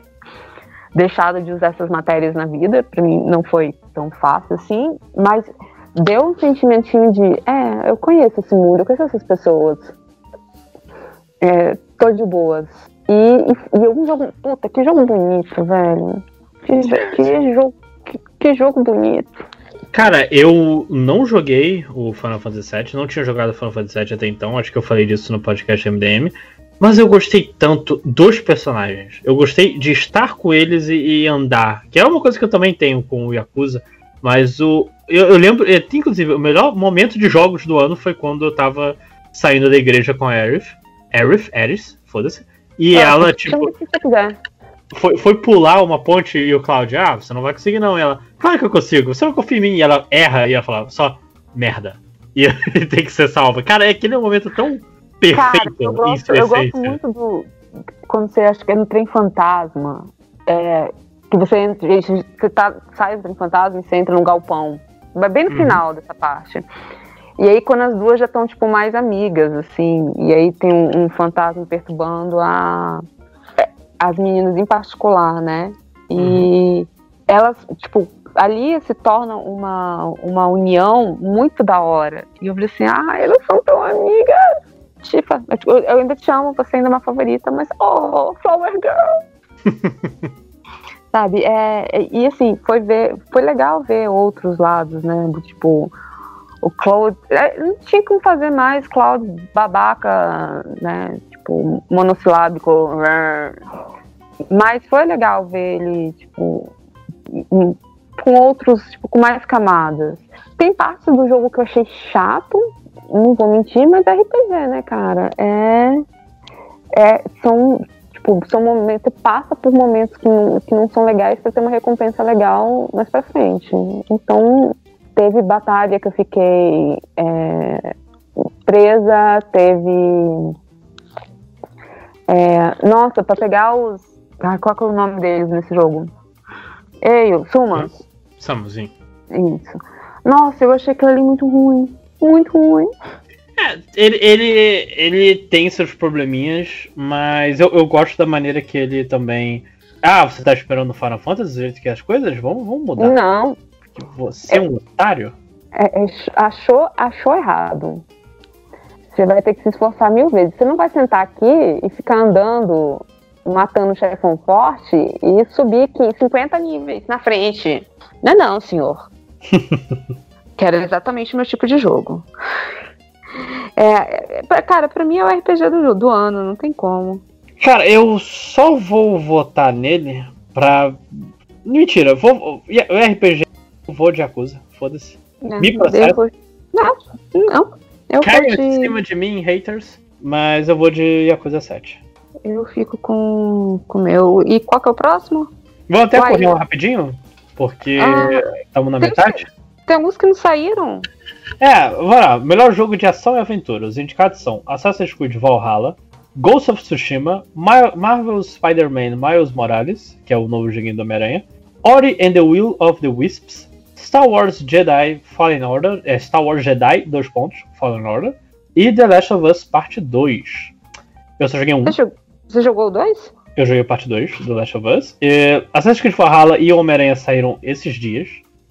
deixado de usar essas matérias na vida. Pra mim não foi tão fácil assim, mas deu um sentimentinho de, é, eu conheço esse mundo, eu conheço essas pessoas. É, tô de boas. E, e, e um jogo, puta, que jogo bonito, velho. Que, que jogo, que, que jogo bonito. Cara, eu não joguei o Final Fantasy VII, não tinha jogado Final Fantasy VII até então, acho que eu falei disso no podcast MDM. Mas eu gostei tanto dos personagens. Eu gostei de estar com eles e, e andar. Que é uma coisa que eu também tenho com o Yakuza. Mas o. Eu, eu lembro. é, Inclusive, o melhor momento de jogos do ano foi quando eu tava saindo da igreja com a Aerith. Aerith, Aerith, foda-se. E Ah, ela, tipo, que você quiser. Foi, foi pular uma ponte e o Cláudio, ah, você não vai conseguir não. E ela, claro que eu consigo, você não confia em mim. E ela erra e ela fala, só, merda. E tem que ser salva. Cara, é aquele momento tão Cara, perfeito eu em gosto, eu gosto muito do. Quando você acha que é no trem fantasma. É, que você entra. Você tá, sai do trem fantasma e você entra num galpão. Vai bem no Uhum. final dessa parte. E aí quando as duas já estão, tipo, mais amigas, assim, e aí tem um, um fantasma perturbando a, as meninas em particular, né? E elas, tipo, ali se torna uma, uma união muito da hora. E eu falei assim, ah, elas são tão amigas. Tipo, eu, eu ainda te amo, você ainda é uma favorita, mas oh, Flower Girl. Sabe? É, é- e assim, foi ver. Foi legal ver outros lados, né? Tipo. O Cloud. é, não tinha como fazer mais Cloud babaca, né? Tipo, monossilábico. Mas foi legal ver ele, tipo. com outros, tipo, com mais camadas. Tem partes do jogo que eu achei chato, não vou mentir, mas é RPG, né, cara? É. é são Tipo, são momentos, você passa por momentos que não, que não são legais pra ter uma recompensa legal mais pra frente. Então, teve batalha que eu fiquei é, presa, teve. É, nossa, pra pegar os. Ah, qual que é o nome deles nesse jogo? Ei, Sumas. Samuzinho. Isso. Nossa, eu achei aquilo ali muito ruim. Muito ruim. É, ele, ele, ele tem seus probleminhas, mas eu, eu gosto da maneira que ele também. Ah, você tá esperando o Final Fantasy do jeito que é as coisas? Vamos, vamos mudar. Não, Você é um otário? É, é, achou, achou errado. Você vai ter que se esforçar mil vezes. Você não vai sentar aqui e ficar andando, matando o chefão forte e subir aqui 50 níveis na frente. Não é não, senhor. que era exatamente o meu tipo de jogo. É, cara, pra mim é o RPG do, do ano, não tem como. Cara, eu só vou votar nele pra. Mentira, vou. O RPG eu vou de Yakuza, foda-se. Me vou- Não, não. Eu Caia vou em de... cima de mim, haters, mas eu vou de Yakuza 7. Eu fico com o meu. E qual que é o próximo? Vamos até Vai. correr um rapidinho, porque Ah, estamos na tem metade. Tem alguns que não saíram. É, vamos lá. Melhor jogo de ação e aventura. Os indicados são Assassin's Creed Valhalla, Ghost of Tsushima, Ma- Marvel Spider-Man Miles Morales, que é o novo joguinho do Homem-Aranha, Ori and the Will of the Wisps, Star Wars Jedi Fallen Order, é Star Wars Jedi, dois pontos, Fallen Order, e The Last of Us Parte 2. Eu só joguei um, Você jogou, o dois? eu joguei parte 2 do Last of Us. E Assassin's Creed Valhalla e Homem-Aranha saíram esses dias.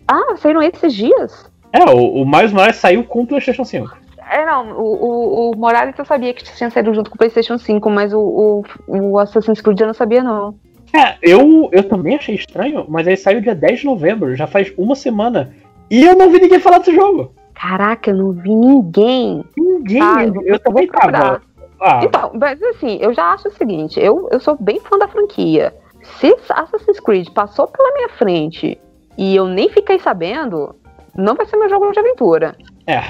Ah, saíram esses dias? É, o, o Miles Morales saiu com o PlayStation 5. É, não, o, o, o Morales eu sabia que tinha saído junto com o PlayStation 5, mas o, o, o Assassin's Creed eu não sabia, não. É, eu, eu também achei estranho, mas ele saiu dia 10 de novembro, já faz uma semana. E eu não vi ninguém falar desse jogo. Caraca, eu não vi ninguém. Ninguém. Ah, eu, eu também tava. Ah, Então, mas assim, eu já acho o seguinte, eu, eu sou bem fã da franquia. Se Assassin's Creed passou pela minha frente e eu nem fiquei sabendo, não vai ser meu jogo de aventura. é.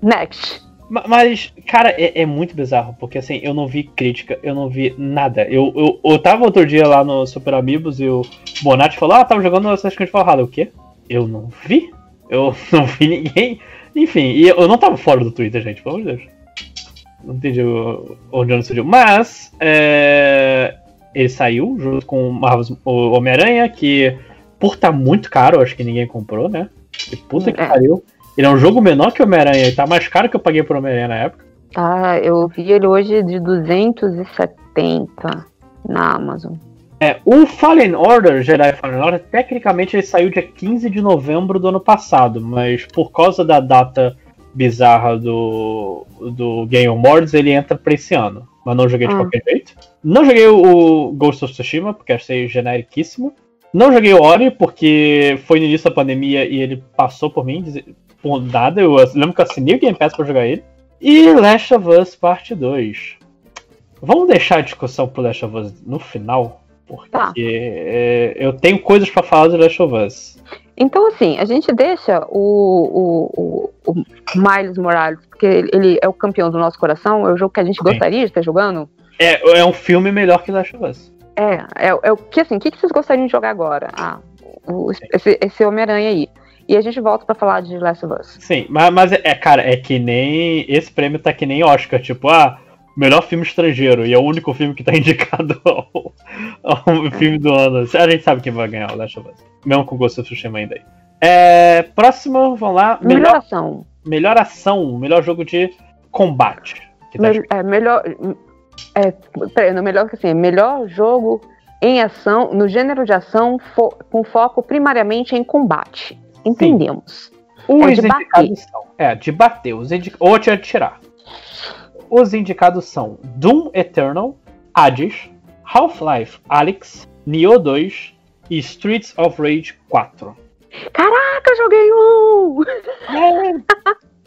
Next. Ma- Mas, cara, é, é muito bizarro, porque assim, eu não vi crítica, eu não vi nada. Eu, eu, eu tava outro dia lá no Super Amigos e o Bonatti falou: Ah, tava jogando Assassin's Creed Valhalla. O quê? Eu não vi? Eu não vi ninguém. Enfim, e eu não tava fora do Twitter, gente, pelo amor de Deus. Não entendi onde não surgiu. Mas, é, ele saiu junto com o Marvel's- o Homem-Aranha, que por tá muito caro, acho que ninguém comprou, né? Que puta que É. Ele é um jogo menor que o Homem-Aranha, e tá mais caro que eu paguei pro Homem-Aranha na época. Tá, eu vi ele hoje de 270 na Amazon. É, o Fallen Order, Jedi Fallen Order, tecnicamente ele saiu dia 15 de novembro do ano passado, mas por causa da data bizarra do, do Game Awards, ele entra pra esse ano. Mas não joguei de Ah. qualquer jeito. Não joguei o Ghost of Tsushima, porque achei generiquíssimo. Não joguei o Ori, porque foi no início da pandemia e ele passou por mim, por nada. Eu lembro que eu assinei o Game Pass pra jogar ele. E Last of Us Parte 2. Vamos deixar a discussão pro Last of Us no final? Porque Tá. é, eu tenho coisas pra falar do Last of Us. Então, assim, a gente deixa o, o, o, o Miles Morales, porque ele- ele é o campeão do nosso coração, é o jogo que a gente Sim. gostaria de estar jogando. É, é um filme melhor que Last of Us. É, é, é o que assim, o que, que vocês gostariam de jogar agora? Ah, o- esse, esse Homem-Aranha aí. E a gente volta pra falar de Last of Us. Sim, mas, mas é, é, cara, é que nem. Esse prêmio tá que nem Oscar, tipo, ah, melhor filme estrangeiro. E é o único filme que tá indicado ao, ao filme do ano. A gente sabe quem vai ganhar o Last of Us. Mesmo com Ghost of Tsushima ainda aí. É, próximo, vamos lá. Melhor, Melhoração. melhor ação, melhor jogo de combate. Tá Mel- é, melhor. É, peraí, melhor que assim, melhor jogo em ação, no gênero de ação, fo- com foco primariamente em combate. Entendemos. Os É de bater. indicados são. É, de bater. Os indi... Ou de atirar. Os indicados são Doom Eternal, Hades, Half-Life Alyx, Nioh 2 e Streets of Rage 4. Caraca, joguei um!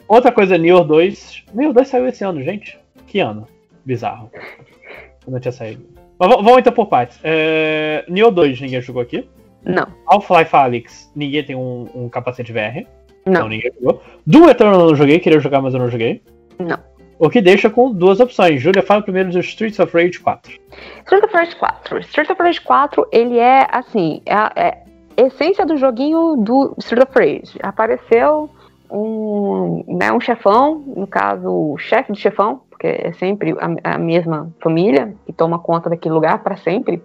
Outra coisa, Nioh 2. Nioh 2 saiu esse ano, gente. Que ano? Bizarro. Eu não tinha saído. Mas vamos então por partes. É... Nioh 2, ninguém jogou aqui. Não, Half-Life Alyx, ninguém tem um, um capacete VR. Então não, ninguém jogou. Doom Eternal eu não joguei, queria jogar, mas eu não joguei. não. O que deixa com duas opções. Júlia, fala primeiro do Streets of Rage 4. Street of Rage 4. Street of Rage 4, ele é, assim, é a é a essência do joguinho do Street of Rage. Apareceu um, né, um chefão, no caso, o chefe de chefão, porque é sempre a, a mesma família que toma conta daquele lugar para sempre.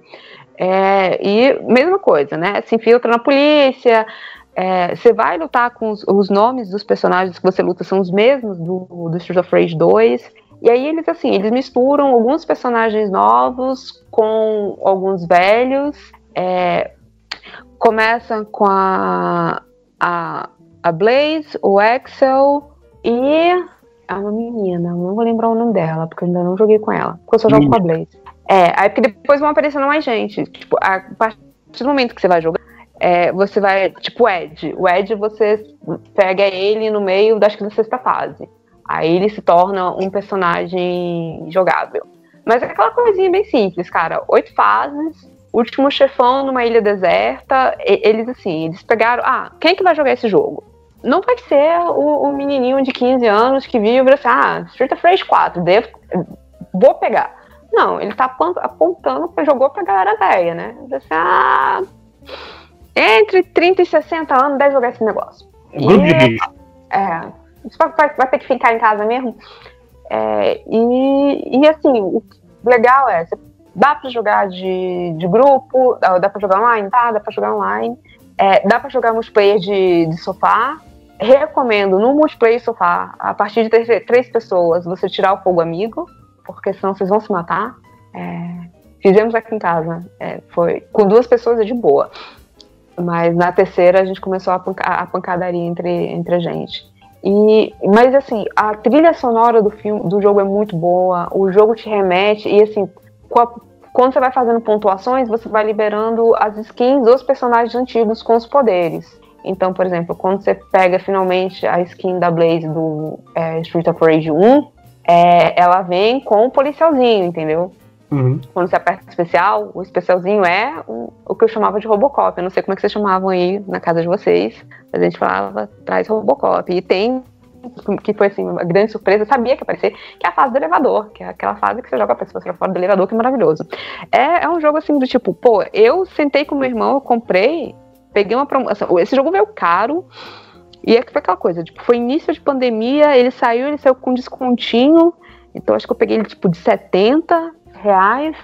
É, e mesma coisa, né? Se infiltra na polícia. é, você vai lutar com os, os nomes dos personagens que você luta são os mesmos do, do Street of Rage 2. E aí eles assim, eles misturam alguns personagens novos com alguns velhos. É, começa com a, a, a Blaze, o Axel e a uma menina, não vou lembrar o nome dela, porque eu ainda não joguei com ela. Porque eu só jogo com a Blaze. É, aí porque depois vão aparecendo mais gente. Tipo, a partir do momento que você vai jogar, é, você vai. Tipo, o Ed. O Ed você pega ele no meio acho que da sexta fase. Aí ele se torna um personagem jogável. Mas é aquela coisinha bem simples, cara. Oito fases, último chefão numa ilha deserta. Eles, assim, eles pegaram. Ah, quem é que vai jogar esse jogo? Não vai ser o, o menininho de 15 anos que vive assim, ah, Street of Rage 4, devo, vou pegar. Não, ele tá apon- apontando jogou pra galera velha, né? Assim, ah, entre 30 e 60 anos deve jogar esse negócio. Grupo de risco. é, vai, vai- ter que ficar em casa mesmo. É, e, e assim, o legal é, você- dá pra jogar de, de grupo, dá, dá pra jogar online, tá? Dá pra jogar online. É, dá pra jogar multiplayer de, de sofá. Recomendo no multiplayer sofá, a partir de três, três pessoas, você tirar o fogo amigo, porque senão vocês vão se matar. É, fizemos aqui em casa. é, foi com duas pessoas é de boa. Mas na terceira a gente começou a, panca a pancadaria entre, entre a gente. E, mas assim, a trilha sonora do filme, do jogo é muito boa, o jogo te remete, e assim, a- quando você vai fazendo pontuações, você vai liberando as skins dos personagens antigos com os poderes. Então, por exemplo, quando você pega finalmente a skin da Blaze do é, Street of Rage 1, é, ela vem com o policialzinho, entendeu? Uhum. Quando você aperta o especial, o especialzinho é o, o que eu chamava de Robocop. Eu não sei como é que vocês chamavam aí na casa de vocês, mas a gente falava, traz Robocop. E tem, que foi assim, uma grande surpresa, eu sabia que ia aparecer, que é a fase do elevador, que é aquela fase que você joga a pessoa pra fora do elevador, que é maravilhoso. É, é um jogo assim do tipo, pô, eu sentei com meu irmão, eu comprei, peguei uma promoção. Esse jogo veio caro. E é que foi aquela coisa, tipo, foi início de pandemia, ele saiu, ele saiu com descontinho. Então acho que eu peguei ele tipo de 70 reais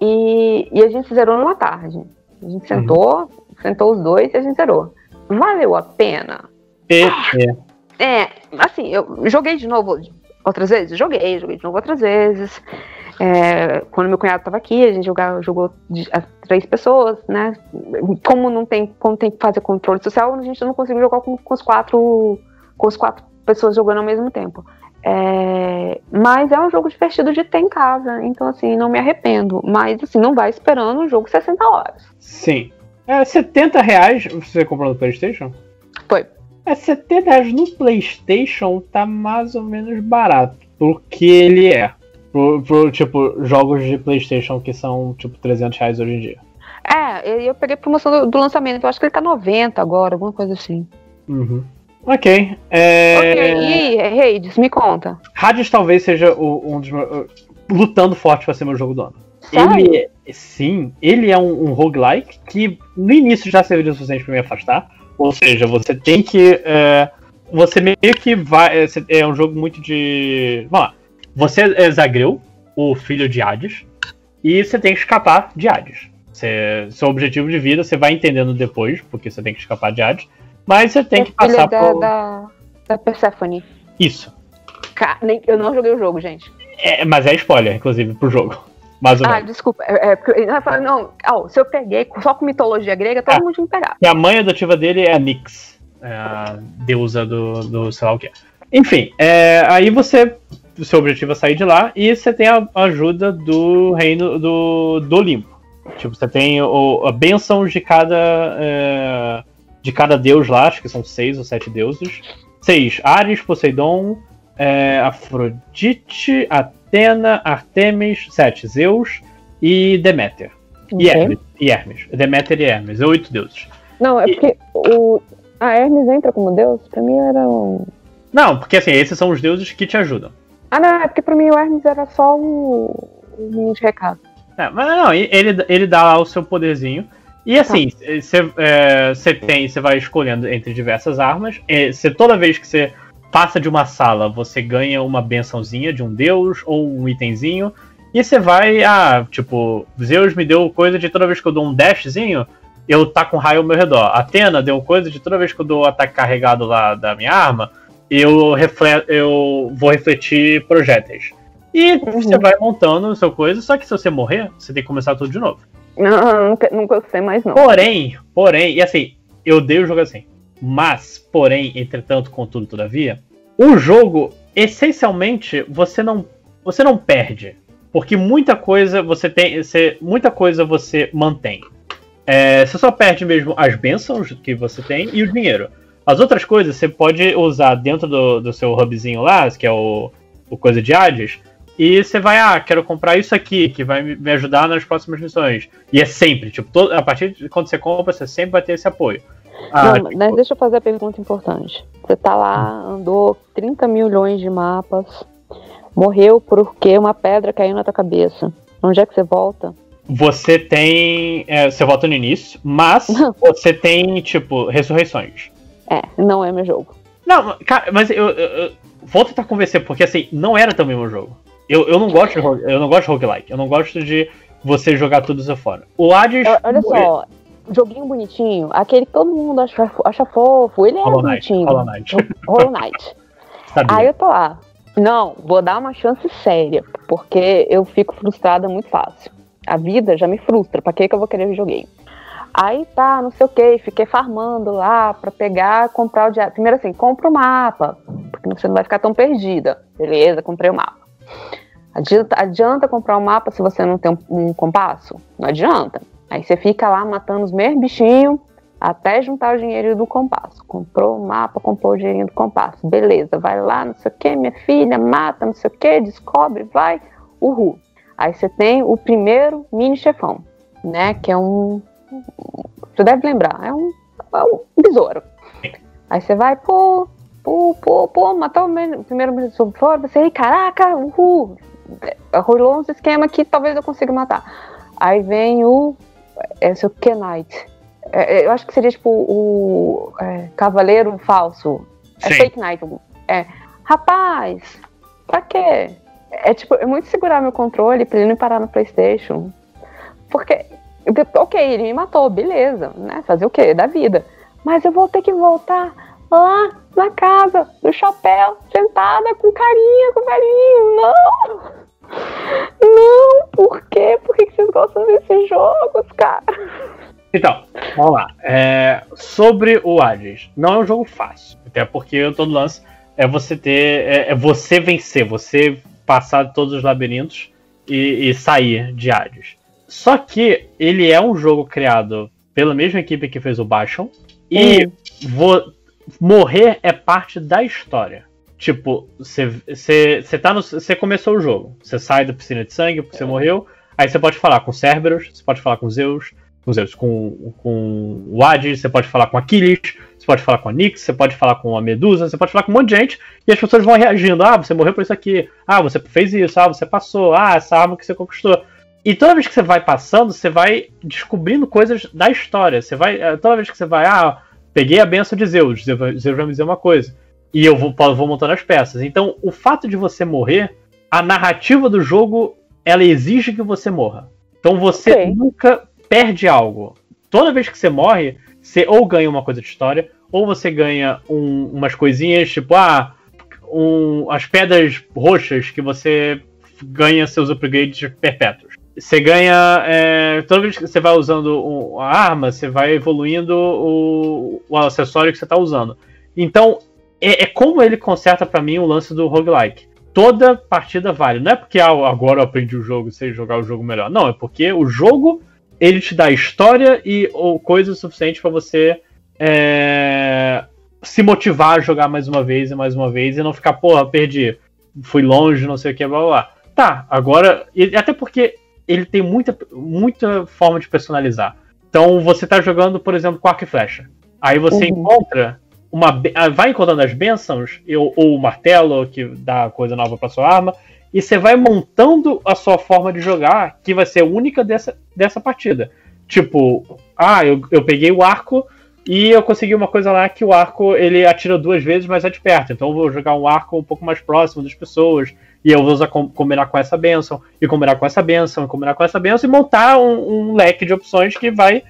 e, e a gente zerou numa tarde. A gente sentou, sentou os dois e a gente zerou. Valeu a pena? E, é. É, assim, eu joguei de novo outras vezes? Joguei, joguei de novo outras vezes. É, quando meu cunhado estava aqui, a gente jogava, jogou de, as três pessoas, né? Como não tem, como tem que fazer controle social, a gente não conseguiu jogar com, com os quatro, com os quatro pessoas jogando ao mesmo tempo. É, mas é um jogo divertido de ter em casa, então assim, não me arrependo. Mas assim, não vai esperando um jogo 60 horas. Sim. É 70 reais. Você comprou no PlayStation? Foi. É 70 reais no PlayStation tá mais ou menos barato. Porque ele é. Pro, pro, tipo, jogos de PlayStation que são tipo 300 reais hoje em dia. É, eu, peguei promoção do, do lançamento, eu acho que ele tá 90 agora, alguma coisa assim. Uhum. Ok. É... Ok, e Reides, me conta. Hades talvez seja o- um dos meus. uh, Lutando forte pra ser meu jogo do ano. Sério? Ele é, sim, ele é um, um roguelike que no início já serviu o suficiente pra me afastar. Ou seja, você tem que. é, você meio que vai. É, é um jogo muito de. Vamos lá. Você é Zagreu, o filho de Hades, e você tem que escapar de Hades. Você- seu objetivo de vida você vai entendendo depois, porque você tem que escapar de Hades. Mas você tem que Filha passar da, por. da, da Persephone. Isso. Eu não joguei o jogo, gente. É, mas é spoiler, inclusive, pro jogo. Mais ou Ah, menos. desculpa. É, é, porque eu falei, não, ó, se eu peguei só com mitologia grega, todo Ah. mundo tinha que pegar. E a mãe adotiva dele é a Nyx, é a deusa do, do sei lá o que. Enfim, é, aí você. O seu objetivo é sair de lá e você tem a ajuda do reino do, do Olimpo. Tipo, você tem o, a bênção de cada. é, de cada deus lá, acho que são seis ou sete deuses. Seis: Ares, Poseidon, é, Afrodite, Atena, Artemis, sete: Zeus e Deméter. E Ok. Hermes. E Hermes. Deméter e Hermes. Oito deuses. Não, é E- porque o. A Hermes entra como deus? Pra mim era um. Não, porque assim, esses são os deuses que te ajudam. Ah, não, é porque pra mim o Hermes era só o. o menino de recado. É, mas não, ele, ele dá lá o seu poderzinho. E assim, você tem, você vai escolhendo entre diversas armas. Você toda vez que você passa de uma sala, você ganha uma bençãozinha de um deus ou um itemzinho. E você vai, ah, tipo, Zeus me deu coisa de toda vez que eu dou um dashzinho, eu tá com raio ao meu redor. Atena deu coisa de toda vez que eu dou o ataque carregado lá da minha arma, eu, eu vou refletir projéteis. E você vai montando o seu coisa, só que se você morrer, você tem que começar tudo de novo. Não, nunca, nunca gostei mais, não. Porém, porém, e assim, eu odeio o jogo assim. Mas, porém, entretanto, contudo, todavia, o jogo, essencialmente, você não, você não perde. Porque muita coisa você tem. Você, muita coisa você mantém. É, você só perde mesmo as bênçãos que você tem e o dinheiro. As outras coisas você pode usar dentro do, do seu hubzinho lá, que é o, o coisa de Hades, e você vai, ah, quero comprar isso aqui, que vai me ajudar nas próximas missões. E é sempre, tipo, todo, a partir de quando você compra, você sempre vai ter esse apoio. Ah, não, mas deixa eu fazer a pergunta importante. Você tá lá, andou 30 milhões de mapas, morreu porque uma pedra caiu na tua cabeça. Onde é que você volta? Você tem. é, você volta no início, mas você tem, tipo, ressurreições. É, não é meu jogo. Não, cara, mas eu, eu, eu vou tentar convencer, porque assim, não era também meu jogo. Eu, eu não gosto de eu não gosto de roguelike, eu não gosto de você jogar tudo isso fora. O Hades. Olha- só, joguinho bonitinho, aquele que todo mundo acha, acha fofo, ele é Hollow Knight, bonitinho. Hollow Knight. Hollow Knight. Aí eu tô lá. Não, vou dar uma chance séria, porque eu fico frustrada muito fácil. A vida já me frustra, pra que que eu vou querer videogame? Aí tá, não sei o que, fiquei farmando lá pra pegar, comprar o diário. Primeiro assim, compra o mapa, porque você não vai ficar tão perdida. Beleza, comprei o mapa. Adianta, adianta comprar o mapa se você não tem um, um compasso? Não adianta. Aí você fica lá matando os mesmos bichinhos até juntar o dinheiro do compasso. Comprou o mapa, comprou o dinheirinho do compasso. Beleza, vai lá, não sei o que, minha filha, mata, não sei o que, descobre, vai, uhul. Aí você tem o primeiro mini chefão, né? Que é um. Você deve lembrar, é um, é um besouro. Aí você vai, pô, pô, pô, pô, matou o primeiro besouro fora, você, "Ei, caraca, uhul. É, Rolou uns esquema que talvez eu consiga matar. Aí vem o. É o Kenite. É, eu acho que seria tipo o é, Cavaleiro Falso. É Sim. Fake Knight. É. Rapaz, pra quê? É tipo, é muito segurar meu controle pra ele não parar no Playstation. Porque, ok, ele me matou, beleza, né? Fazer o quê? Da vida. Mas eu vou ter que voltar lá na casa do chapéu, sentada com carinha, com velhinho. Não! Não, por quê? Por que vocês gostam desses jogos, cara? Então, vamos lá. É, sobre o Hades, não é um jogo fácil. Até porque todo lance é você ter. É, é você vencer, você passar todos os labirintos e, e sair de Hades. Só que ele é um jogo criado pela mesma equipe que fez o Bastion. E vo- morrer é parte da história. Tipo, você tá no- você começou o jogo. Você sai da piscina de sangue porque você morreu. Aí você pode falar com Cerberus, você pode falar com Zeus, com Zeus, com, com o Hades, você pode falar com Aquiles, você pode falar com a Nyx, você pode falar com a Medusa, você pode falar com um monte de gente, e as pessoas vão reagindo. Ah, você morreu por isso aqui. Ah, você fez isso. Ah, você passou. Ah, essa arma que você conquistou. E toda vez que você vai passando, você vai descobrindo coisas da história. Você vai. eh, Toda vez que você vai, ah, peguei a benção de Zeus, Zeus vai- Zeus vai me dizer uma coisa. E eu vou, vou montando as peças. Então, o fato de você morrer, a narrativa do jogo, ela exige que você morra. Então você Ok. nunca perde algo. Toda vez que você morre, você ou ganha uma coisa de história, ou você ganha um- umas coisinhas, tipo, ah, um- as pedras roxas que você ganha seus upgrades perpétuos. Você ganha. é, toda vez que você vai usando a arma, você vai evoluindo o, o acessório que você está usando. Então, é, é como ele conserta pra mim o lance do roguelike. Toda partida vale. Não é porque ah, agora eu aprendi o jogo, sei jogar o jogo melhor. Não, é porque o jogo ele te dá história e ou coisa suficiente pra você é, se motivar a jogar mais uma vez e mais uma vez e não ficar, porra, perdi, fui longe, não sei o que, blá blá blá. Tá, agora. e Até porque ele tem muita, muita forma de personalizar. Então você tá jogando, por exemplo, com arco e flecha. Aí você Uhum. encontra uma. ah, Vai encontrando as bênçãos, ou, ou o martelo, que dá coisa nova pra sua arma. E você vai montando a sua forma de jogar, que vai ser única dessa, dessa partida. Tipo, ah, eu, eu peguei o arco e eu consegui uma coisa lá que o arco ele atira duas vezes, mas é de perto. Então eu vou jogar um arco um pouco mais próximo das pessoas. E eu vou usar, com- combinar com essa benção, e combinar com essa benção, e combinar com essa benção, e montar um, um leque de opções que vai,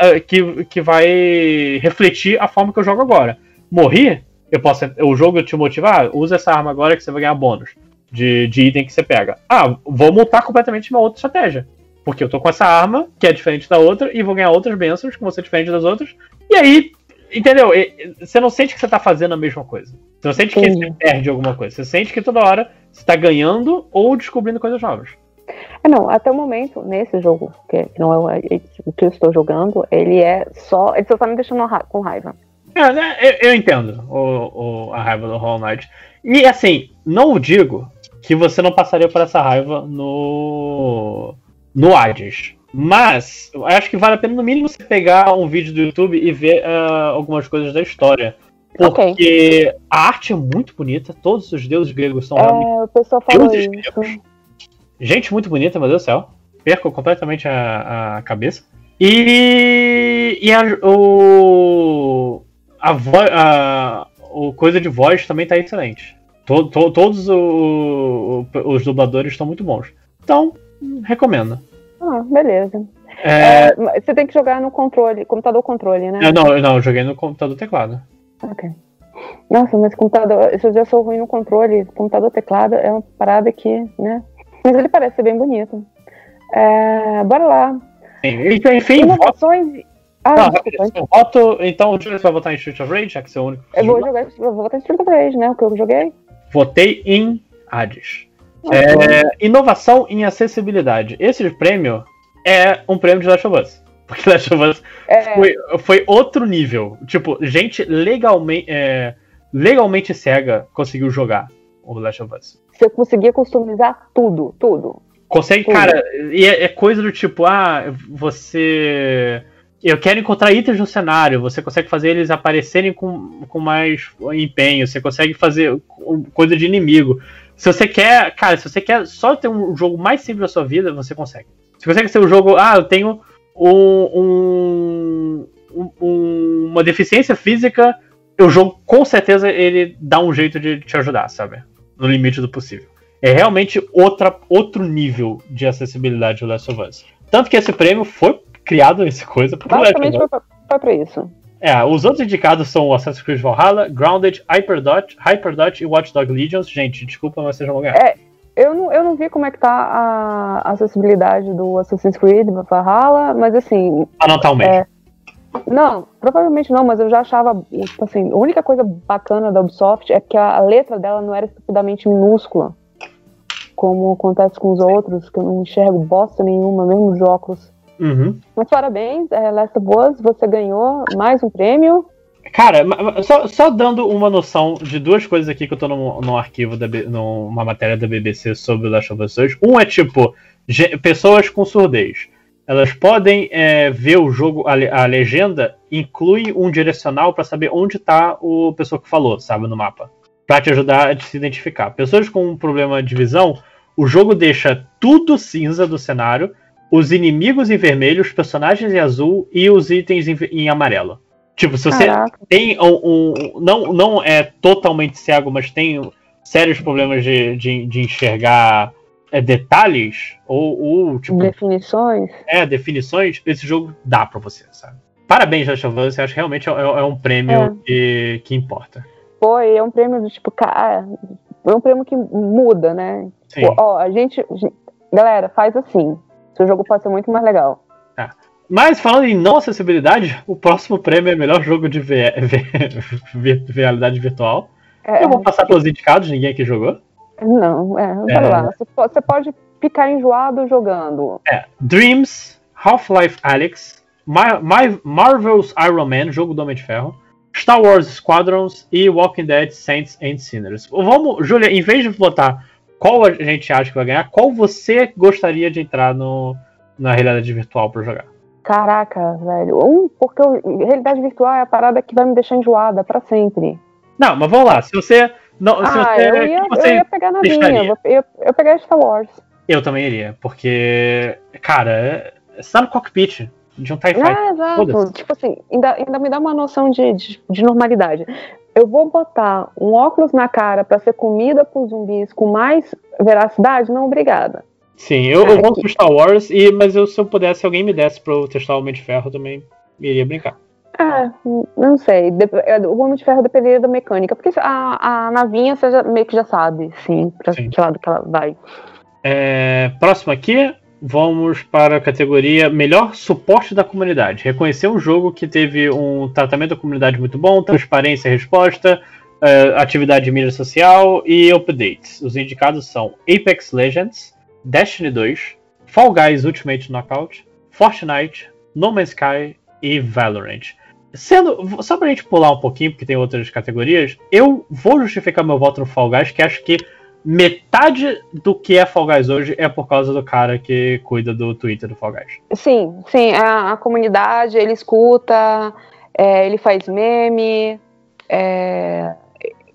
eh, que, que vai refletir a forma que eu jogo agora. Morri, eu posso, o jogo te motivar, usa essa arma agora que você vai ganhar bônus de, de item que você pega. Ah, vou montar completamente uma outra estratégia. Porque eu tô com essa arma, que é diferente da outra, e vou ganhar outras bênçãos que vão ser diferentes das outras. E aí, entendeu? Você não sente que você tá fazendo a mesma coisa. Você não sente que Entendi. você perde alguma coisa. Você sente que toda hora você tá ganhando ou descobrindo coisas novas. É, não, até o momento, nesse jogo, que não é o- o que eu estou jogando, ele é só. Ele só tá me deixando com raiva. É, né? Eu, eu entendo o, o- a raiva do Hollow Knight. E assim, não digo que você não passaria por essa raiva no. no Hades. Mas acho que vale a pena, no mínimo, você pegar um vídeo do YouTube e ver ah, algumas coisas da história. Porque a arte é muito bonita, todos os deuses gregos são É, o pessoal falou Deuses isso. Gente muito bonita, meu Deus do céu. Perco completamente a, a cabeça. E. E a, o. A, vo, a. O coisa de voz também tá excelente. To, to- todos o- os dubladores estão muito bons. Então, recomendo. Ah, beleza. É, É, você tem que jogar no controle, computador controle, né? eu não, eu não, eu joguei no computador teclado. Ok. Nossa, mas computador, eu já sou ruim no controle, computador teclado é uma parada que, né? Mas ele parece ser bem bonito. É, bora lá. Enfim, enfim voto, Inovações. Ah, não, voto. Então, o Júlio vai votar em Street of Rage, já que você é o único. Eu vou jogar, eu vou botar Street of Rage, né? O que eu joguei. Votei em Hades. É, inovação em acessibilidade. Esse prêmio é um prêmio de Last of Us. Porque Last of Us É, foi, foi outro nível. Tipo, gente legalmente, é, legalmente cega conseguiu jogar o Last of Us. você conseguia customizar tudo, tudo. Consegue, Tudo. cara, e é, é coisa do tipo, ah, você. Eu quero encontrar itens no cenário, você consegue fazer eles aparecerem com, com mais empenho, você consegue fazer coisa de inimigo. Se você quer, cara, se você quer só ter um jogo mais simples da sua vida, você consegue. Você consegue ser um jogo, ah, eu tenho um, um- um- uma deficiência física, o jogo com certeza ele dá um jeito de te ajudar, sabe? No limite do possível. É realmente outra, outro nível de acessibilidade do Last of Us. Tanto que esse prêmio foi criado, essa coisa, of Basicamente foi pra, foi pra isso. É, os outros indicados são o Assassin's Creed Valhalla, Grounded, Hyperdot, Hyperdot e Watch Dogs Legions. Gente, desculpa, mas vocês vão ganhar. É. Eu não, eu não vi como é que tá a acessibilidade do Assassin's Creed Valhalla, mas assim, Ah, não tá o mês. É. Não, provavelmente não, mas eu já achava, tipo assim, a única coisa bacana da Ubisoft é que a letra dela não era estupidamente minúscula, como acontece com os outros, que eu não enxergo bosta nenhuma, mesmo os óculos. Uhum. Mas parabéns, é, Last of Us, você ganhou mais um prêmio. Cara, só, só dando uma noção de duas coisas aqui que eu tô no, no arquivo, da, numa matéria da BBC sobre o Last of Us 2. Um é tipo, pessoas com surdez. Elas podem é, ver o jogo, a, a legenda inclui um direcional pra saber onde tá o pessoa que falou, sabe, no mapa. Pra te ajudar a se identificar. Pessoas com um problema de visão, o jogo deixa tudo cinza do cenário, os inimigos em vermelho, os personagens em azul e os itens em, em amarelo. Tipo, se você Caraca, tem um, um- não, não é totalmente cego, mas tem sérios problemas de, de, de enxergar é, detalhes ou, ou, tipo, definições. é, definições, esse jogo dá pra você, sabe? Parabéns, Last of Us, eu acho que realmente é, é um prêmio É. que, que importa. Foi, é um prêmio do tipo, cara, é um prêmio que muda, né? Sim. Pô, Ó, a gente, galera, faz assim, seu jogo pode ser muito mais legal. Mas falando em não acessibilidade, o próximo prêmio é melhor jogo de V- V- vi- realidade virtual. É, Eu vou passar pelos indicados, ninguém aqui jogou. Não, é, É. lá. Você pode, ficar enjoado jogando. É, Dreams, Half-Life Alyx, Ma- Ma- Marvel's Iron Man, jogo do Homem de Ferro, Star Wars Squadrons e Walking Dead Saints and Sinners. Vamos, Júlia, em vez de votar qual a gente acha que vai ganhar, qual você gostaria de entrar no, na realidade virtual pra jogar? Caraca, velho. Um, porque eu- realidade virtual é a parada que vai me deixar enjoada pra sempre. Não, mas vamos lá. Se você. Não, se ah, você, eu, ia, você eu ia pegar na testaria? minha. Eu, eu, eu pegaria Star Wars. Eu também iria, porque, cara, você tá no cockpit de um TIE Fighter. É, exato. foda-se. Tipo assim, ainda, ainda me dá uma noção de, de, de normalidade. Eu vou botar um óculos na cara pra ser comida por zumbis com mais veracidade? Não, obrigada. Sim, eu, eu Ah, vou que- pro Star Wars, e, mas eu, se eu pudesse, se alguém me desse pra eu testar o Homem de Ferro, eu também iria brincar. É, não sei. É, O Homem de Ferro dependeria da mecânica. Porque a, a navinha você já, meio que já sabe, sim, pra Sim. que lado que ela vai. É, próximo aqui, vamos para a categoria Melhor Suporte da Comunidade. Reconhecer um jogo que teve um tratamento da comunidade muito bom, transparência e resposta, é, atividade de mídia social e updates. Os indicados são Apex Legends, Destiny 2, Fall Guys Ultimate Knockout, Fortnite, No Man's Sky e Valorant. Sendo, só pra gente pular um pouquinho, porque tem outras categorias, eu vou justificar meu voto no Fall Guys, que acho que metade do que é Fall Guys hoje é por causa do cara que cuida do Twitter do Fall Guys. Sim, sim, a, a comunidade, ele escuta, é, ele faz meme, é,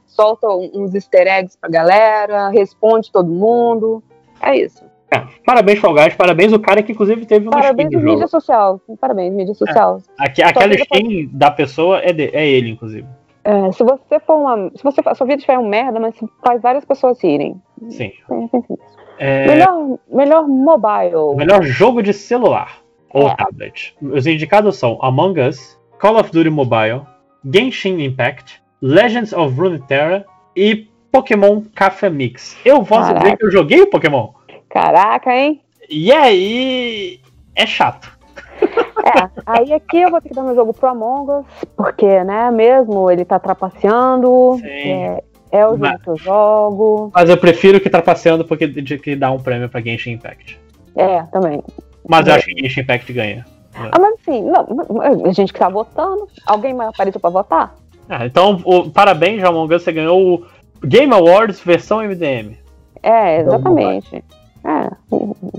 solta uns easter eggs pra galera, responde todo mundo. É isso. É, parabéns, Fall Guys, parabéns o cara que inclusive teve uma Parabéns, skin do mídia jogo. social. Parabéns, mídia social. Aque- aquela Só que skin da pessoa é, de- é ele, inclusive. É, se você for uma. Se você, a sua vida estiver um merda, mas faz várias pessoas irem. Sim. Nisso. É, Melhor, melhor mobile. melhor jogo de celular ou É. tablet. Os indicados são Among Us, Call of Duty Mobile, Genshin Impact, Legends of Runeterra e Pokémon Café Mix. Eu posso dizer Caraca. que eu joguei o Pokémon. Caraca, hein? E aí. É chato. É, aí aqui eu vou ter que dar meu jogo pro Among Us, porque, né, mesmo ele tá trapaceando. Sim. É, é o jogo Mas- que eu jogo. Mas eu prefiro que trapaceando porque de que dar um prêmio pra Genshin Impact. É, também. Mas eu É. acho que Genshin Impact ganha. Ah, mas assim, não, a gente que tá votando. Alguém mais apareceu pra votar? Ah, então, o- parabéns, Among Us, você ganhou o Game Awards versão MDM. É, exatamente. É.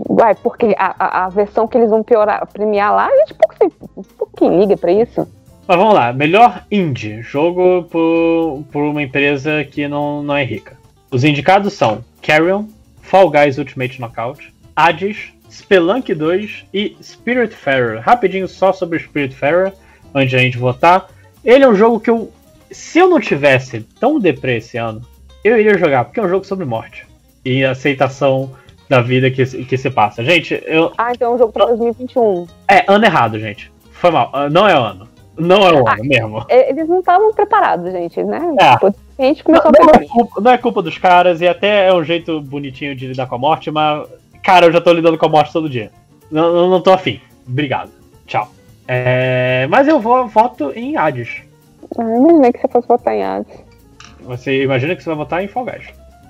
Uai, porque a, a, versão que eles vão piorar, premiar lá, a gente pouco, se- pouquinho liga pra isso. Mas vamos lá, melhor indie, jogo por, por uma empresa que não, não é rica. Os indicados são Carrion, Fall Guys Ultimate Knockout, Hades, Spelunk 2 e Spiritfarer. Rapidinho só sobre Spiritfarer, antes de a gente votar. Ele é um jogo que eu, se eu não tivesse tão deprê esse ano, eu iria jogar, porque é um jogo sobre morte e aceitação da vida que, que se passa. Gente, eu, Ah, então é um jogo pra 2021. é ano errado, gente. Foi mal, ah, não é ano. Não é o ano mesmo. É, Eles não estavam preparados, gente, né? É. Tipo, a gente começou não a é culpa, não é culpa dos caras e até é um jeito bonitinho de lidar com a morte, mas, cara, eu já tô lidando com a morte todo dia. Não, não, não tô afim. Obrigado. Tchau. É, mas eu vou, voto em Hades. Ah, imaginei que você fosse votar em Hades. Você imagina que você vai votar em Fall Guys.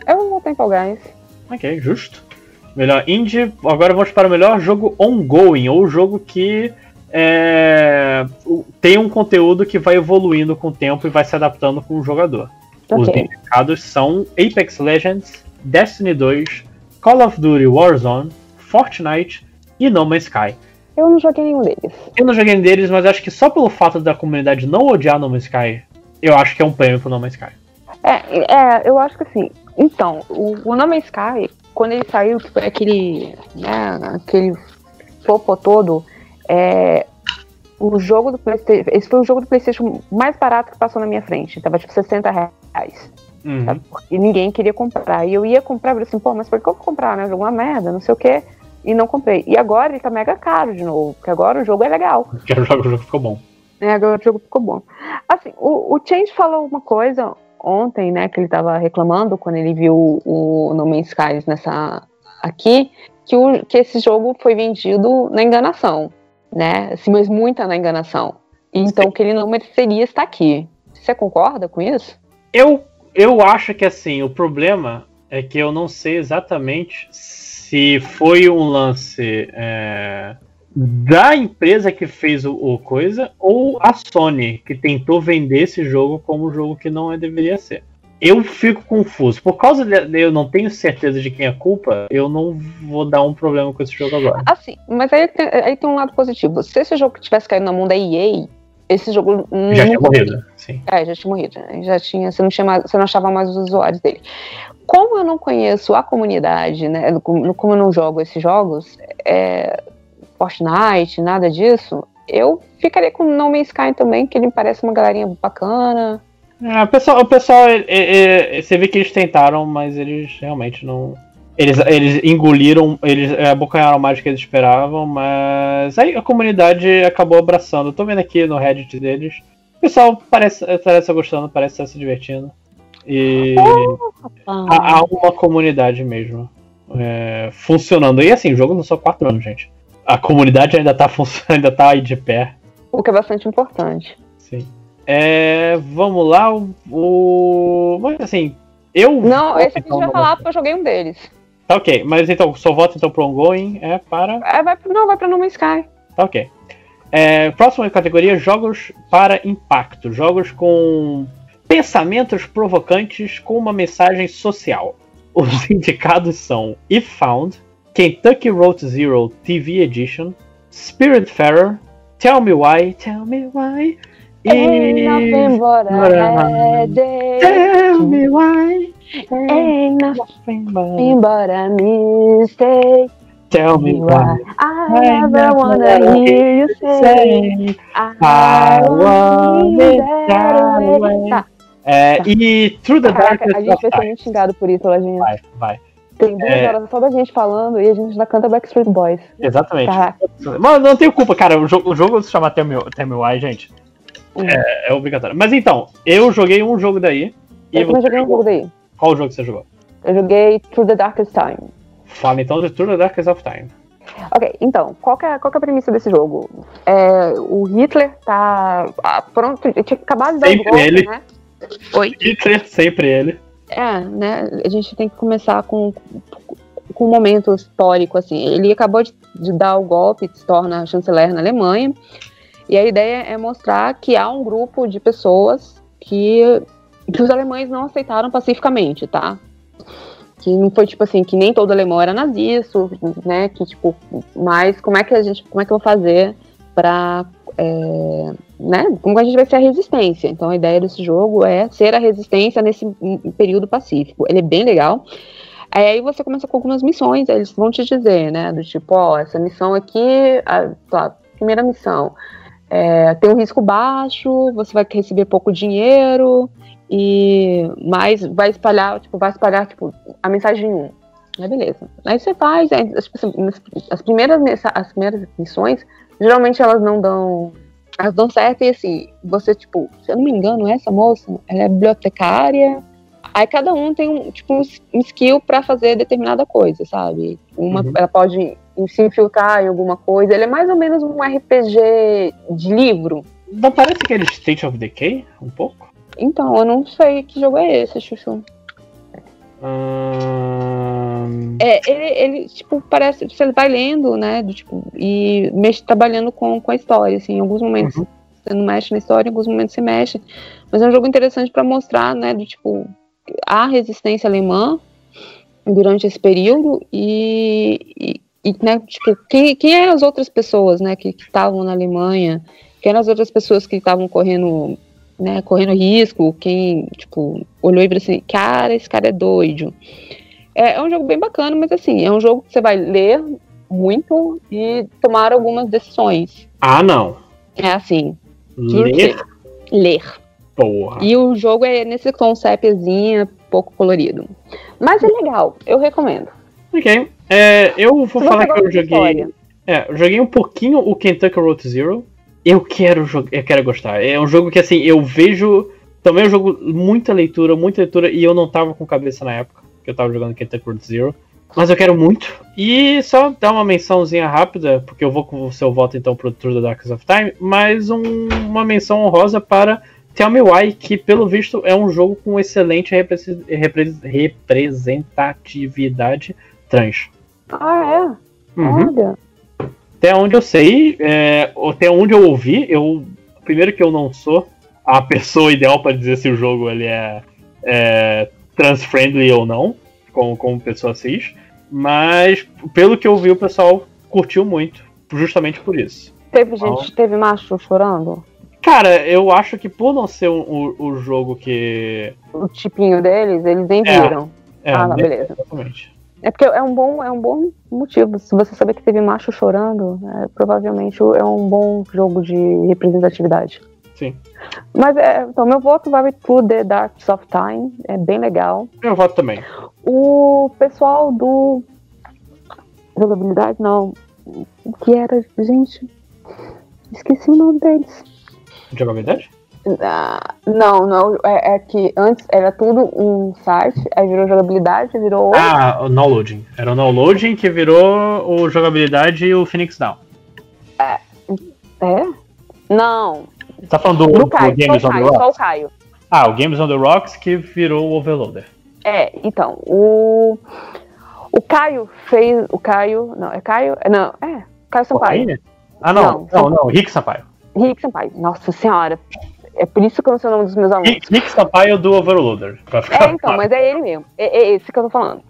Eu vou votar em Fall Guys. Ok, justo. Melhor indie. Agora vamos para o melhor jogo ongoing, ou jogo que é, tem um conteúdo que vai evoluindo com o tempo e vai se adaptando com o jogador. Os Ok. indicados são Apex Legends, Destiny 2, Call of Duty Warzone, Fortnite e No Man's Sky. Eu não joguei nenhum deles. Eu não joguei deles, mas acho que só pelo fato da comunidade não odiar No Man's Sky, eu acho que é um prêmio pro No Man's Sky. É, é, eu acho que assim. Então, o, o No Man's Sky, quando ele saiu, que foi aquele. Né, aquele popo todo, é, o jogo do PlayStation. Esse foi o jogo do PlayStation mais barato que passou na minha frente. Tava tipo 60 reais. Uhum. sabe? E ninguém queria comprar. E eu ia comprar, eu assim, pô, mas por que eu vou comprar, né? Jogo uma merda, não sei o quê. E não comprei. E agora ele tá mega caro de novo, porque agora o jogo é legal. Quero jogar o jogo ficou bom. né? Agora o jogo ficou bom. Assim, o, o Change falou uma coisa ontem, né, que ele tava reclamando quando ele viu o No Man's Skies nessa aqui, que, o, que esse jogo foi vendido na enganação, né? Assim, mas muita na enganação. Então que ele não mereceria estar aqui. Você concorda com isso? Eu, eu acho que assim, o problema é que eu não sei exatamente se foi um lance. é, da empresa que fez o, o coisa ou a Sony que tentou vender esse jogo como um jogo que não é- deveria ser. Eu fico confuso. Por causa de eu não tenho certeza de quem é a culpa, eu não vou dar um problema com esse jogo agora. Assim, mas aí, tem- aí tem um lado positivo. Se esse jogo tivesse caído na mão da EA, esse jogo Já tinha morrido. Sim. É, já tinha morrido. Já tinha, você não, tinha mais- você não achava mais os usuários dele. Como eu não conheço a comunidade, né? Como, como eu não jogo esses jogos, é, Fortnite, nada disso, eu ficaria com o No Man's Sky também, que ele me parece uma galerinha bacana. É, o pessoal, o pessoal é- é- é- você vê que eles tentaram, mas eles realmente não. Eles, eles engoliram, eles abocanharam mais do que eles esperavam, mas aí a comunidade acabou abraçando. Eu tô vendo aqui no Reddit deles. O pessoal parece parece estar gostando, parece estar se divertindo. E Ah, há, há uma comunidade mesmo é, funcionando. E assim, o jogo não são quatro anos, gente. A comunidade ainda tá, funcionando, ainda tá aí de pé. o que é bastante importante. Sim. É, vamos lá, o, o- Mas assim, eu. Não, esse aqui a gente vai falar porque eu joguei um deles. Tá ok, mas então, só voto então pro ongoing é para. É, vai, pro- não, vai pra No Man's Sky. Tá ok. É, próxima categoria: jogos para impacto. Jogos com pensamentos provocantes com uma mensagem social. Os indicados são If Found, Kentucky Road Zero TV Edition, Spiritfarer, Tell Me Why, Tell Me Why. E. but a headache. Tell Me Why. Ain't nothing but a mistake. Tell Me Why. I never wanna hear you say I want it that way. Tá, É, e Through the Darkness a gente vai ser muito xingado por isso, Lojinha. Vai, vai. Tem duas É. horas só da gente falando e a gente ainda canta Backstreet Boys. Exatamente. Caraca. Mas não tenho culpa, cara. O jogo, o jogo se chama Why, gente. Hum. É, é obrigatório. Mas então, eu joguei um jogo daí. E Eu também joguei um jogo daí. Qual jogo você jogou? Eu joguei Through the Darkest Time. Fala então de Through the Darkest of Time. Ok, então, qual que, é, qual que é a premissa desse jogo? É, o Hitler tá ah, pronto, tinha acabado de dar o Sempre golpe, ele. né? Oi? Hitler, sempre ele. É, né? A gente tem que começar com, com um momento histórico, assim. Ele acabou de, de dar o golpe, se torna chanceler na Alemanha. E a ideia é mostrar que há um grupo de pessoas que, que os alemães não aceitaram pacificamente, tá? Que não foi tipo assim, que nem todo alemão era nazista, né? Que tipo, mas como é que a gente, como é que eu vou fazer pra é, né? Como a gente vai ser a resistência. Então a ideia desse jogo é ser a resistência nesse período pacífico. Ele é bem legal. Aí, você começa com algumas missões, eles vão te dizer, né? Do tipo, ó, essa missão aqui, a, tá, primeira missão, é, tem um risco baixo, você vai receber pouco dinheiro, e mas vai espalhar, tipo, vai espalhar, tipo, a mensagem 1. Aí beleza. Aí você faz, aí, assim, as primeiras, as primeiras missões, geralmente elas não dão. Elas dão certo e assim, você, tipo, se eu não me engano, essa moça, ela é bibliotecária. Aí cada um tem um, tipo, um skill pra fazer determinada coisa, sabe? Uma, Uhum. ela pode se infiltrar em alguma coisa. Ele é mais ou menos um RPG de livro. Não parece aquele State of Decay? Um pouco? Então, eu não sei que jogo é esse, Chuchu. É, ele, ele, tipo, parece. Você vai lendo, né? Do, tipo, e mexe trabalhando com, com a história, assim, em alguns momentos Uhum. você não mexe na história, em alguns momentos você mexe. Mas é um jogo interessante pra mostrar, né, do tipo, a resistência alemã durante esse período e, e, e, né, tipo, quem, quem eram as outras pessoas, né, que estavam na Alemanha, quem eram as outras pessoas que estavam correndo, né, correndo risco, quem, tipo, olhou e falou assim, cara, esse cara é doido. É, é um jogo bem bacana, mas assim, é um jogo que você vai ler muito e tomar algumas decisões. Ah, não. É assim, Ler, ler. porra. E o jogo é nesse sépiazinha, pouco colorido. Mas é legal, eu recomendo. Ok. É, eu vou falar que eu joguei. história. É, eu joguei um pouquinho o Kentucky Road Zero. Eu quero jogar, eu quero gostar. É um jogo que assim, eu vejo. Também é um jogo muita leitura, muita leitura, e eu não tava com cabeça na época que eu tava jogando Kentucky Road Zero. Mas eu quero muito. E só dar uma mençãozinha rápida, porque eu vou com o seu voto então pro True the Darkest of Time, mas um- uma menção honrosa para Tell Me Why, que pelo visto é um jogo com excelente repre- repre- representatividade trans. Ah, é? Uhum. Olha. Até onde eu sei, é, até onde eu ouvi, eu. Primeiro que eu não sou a pessoa ideal para dizer se o jogo ele é, é trans-friendly ou não, como, como pessoa cis. Mas pelo que eu vi, o pessoal curtiu muito, justamente por isso. Teve gente, teve macho chorando? Cara, eu acho que por não ser o jogo que. O tipinho deles, eles nem É. viram. É, ah, não, beleza. Exatamente. É porque é um bom, é um bom motivo. Se você saber que teve macho chorando, é, provavelmente é um bom jogo de representatividade. Sim. Mas é, então meu voto vai pro The Dark of Time, é bem legal. Eu voto também. O pessoal do jogabilidade não, que era, gente, esqueci o nome deles. Jogabilidade? Ah, não, não, é, é que antes era tudo um site, aí virou jogabilidade, virou outro. Ah, o No Loading. Era o No Loading que virou o jogabilidade e o Phoenix Down. É? Não, Tá falando do, do Caio, Games on the Caio, o Rocks? Caio. Ah, o Games on the Rocks que virou o Overloader. É, então, o. O Caio fez. O Caio. Não, é Caio? Não, é. Caio Sampaio. Ah, não. Não, Não, não. Rick Sampaio. Rick Sampaio. Nossa senhora. É por isso que eu não sei o nome dos meus alunos. Rick Sampaio do Overloader. Pra ficar É, então, mas é ele mesmo. É, é esse que eu tô falando.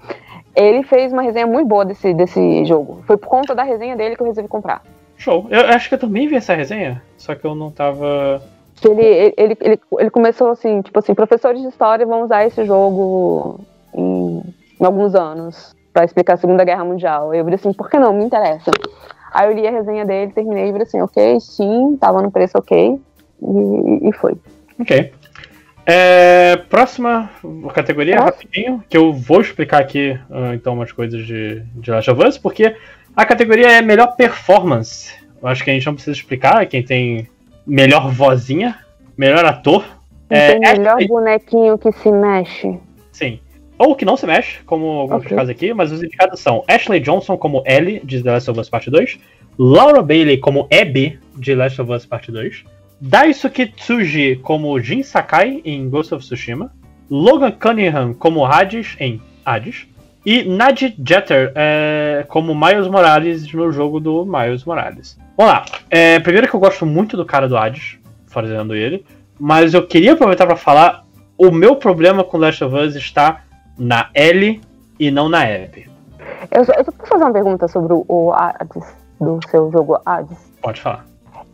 Ele fez uma resenha muito boa desse, desse jogo. Foi por conta da resenha dele que eu resolvi comprar. Show. Eu acho que eu também vi essa resenha, só que eu não tava. Ele, ele, ele, ele, começou assim, tipo assim, professores de história vão usar esse jogo em, em alguns anos pra explicar a Segunda Guerra Mundial. Eu falei assim, por que não? Me interessa. Aí eu li a resenha dele, terminei e falei assim, ok, sim, tava no preço ok. E, e foi. Ok. É, próxima categoria, Próximo. rapidinho, que eu vou explicar aqui ah, então umas coisas de, de Last of Us, porque a categoria é melhor performance. Eu acho que a gente não precisa explicar quem tem melhor vozinha, melhor ator. Não É, tem melhor bonequinho que se mexe. Sim. Ou que não se mexe, como alguns Ok. casos aqui, mas os indicados são Ashley Johnson como Ellie, de The Last of Us Part 2, Laura Bailey como Abby, de Last of Us Part 2, Daisuke Tsuji como Jin Sakai, em Ghost of Tsushima, Logan Cunningham como Hades, em Hades, e Nadie Jeter é, como Miles Morales no jogo do Miles Morales. Vamos lá. É, primeiro que eu gosto muito do cara do Hades, fazendo ele, mas eu queria aproveitar para falar o meu problema com Last of Us está na Ellie e não na Abby. Eu só, eu só posso fazer uma pergunta sobre o, o Hades, do seu jogo Hades. Pode falar.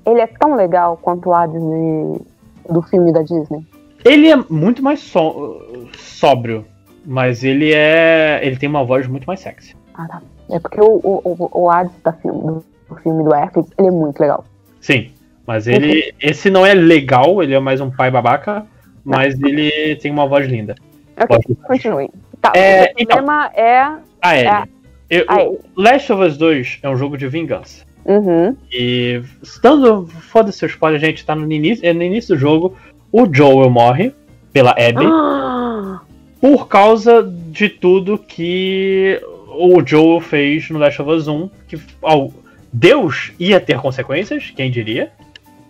Ele é tão legal quanto o Hades de- do filme da Disney. Ele é muito mais só- sóbrio, mas ele é. ele tem uma voz muito mais sexy. Ah, tá. É porque o, o, o- Hades da filme, do, do filme do Hércules, ele é muito legal. Sim, mas ele. Esse não é legal, ele é mais um pai babaca, mas ele tem uma voz linda. Ok, continue. Tá, É, o problema é. A Ellie. É. Eu- a Ellie. Last of Us 2 é um jogo de vingança. Uhum. E estando. Foda-se o spoiler, gente, tá no início, é no início do jogo. O Joel morre pela Abby Ah, por causa de tudo que o Joel fez no Last of Us 1. Que ó, Deus ia ter consequências, quem diria?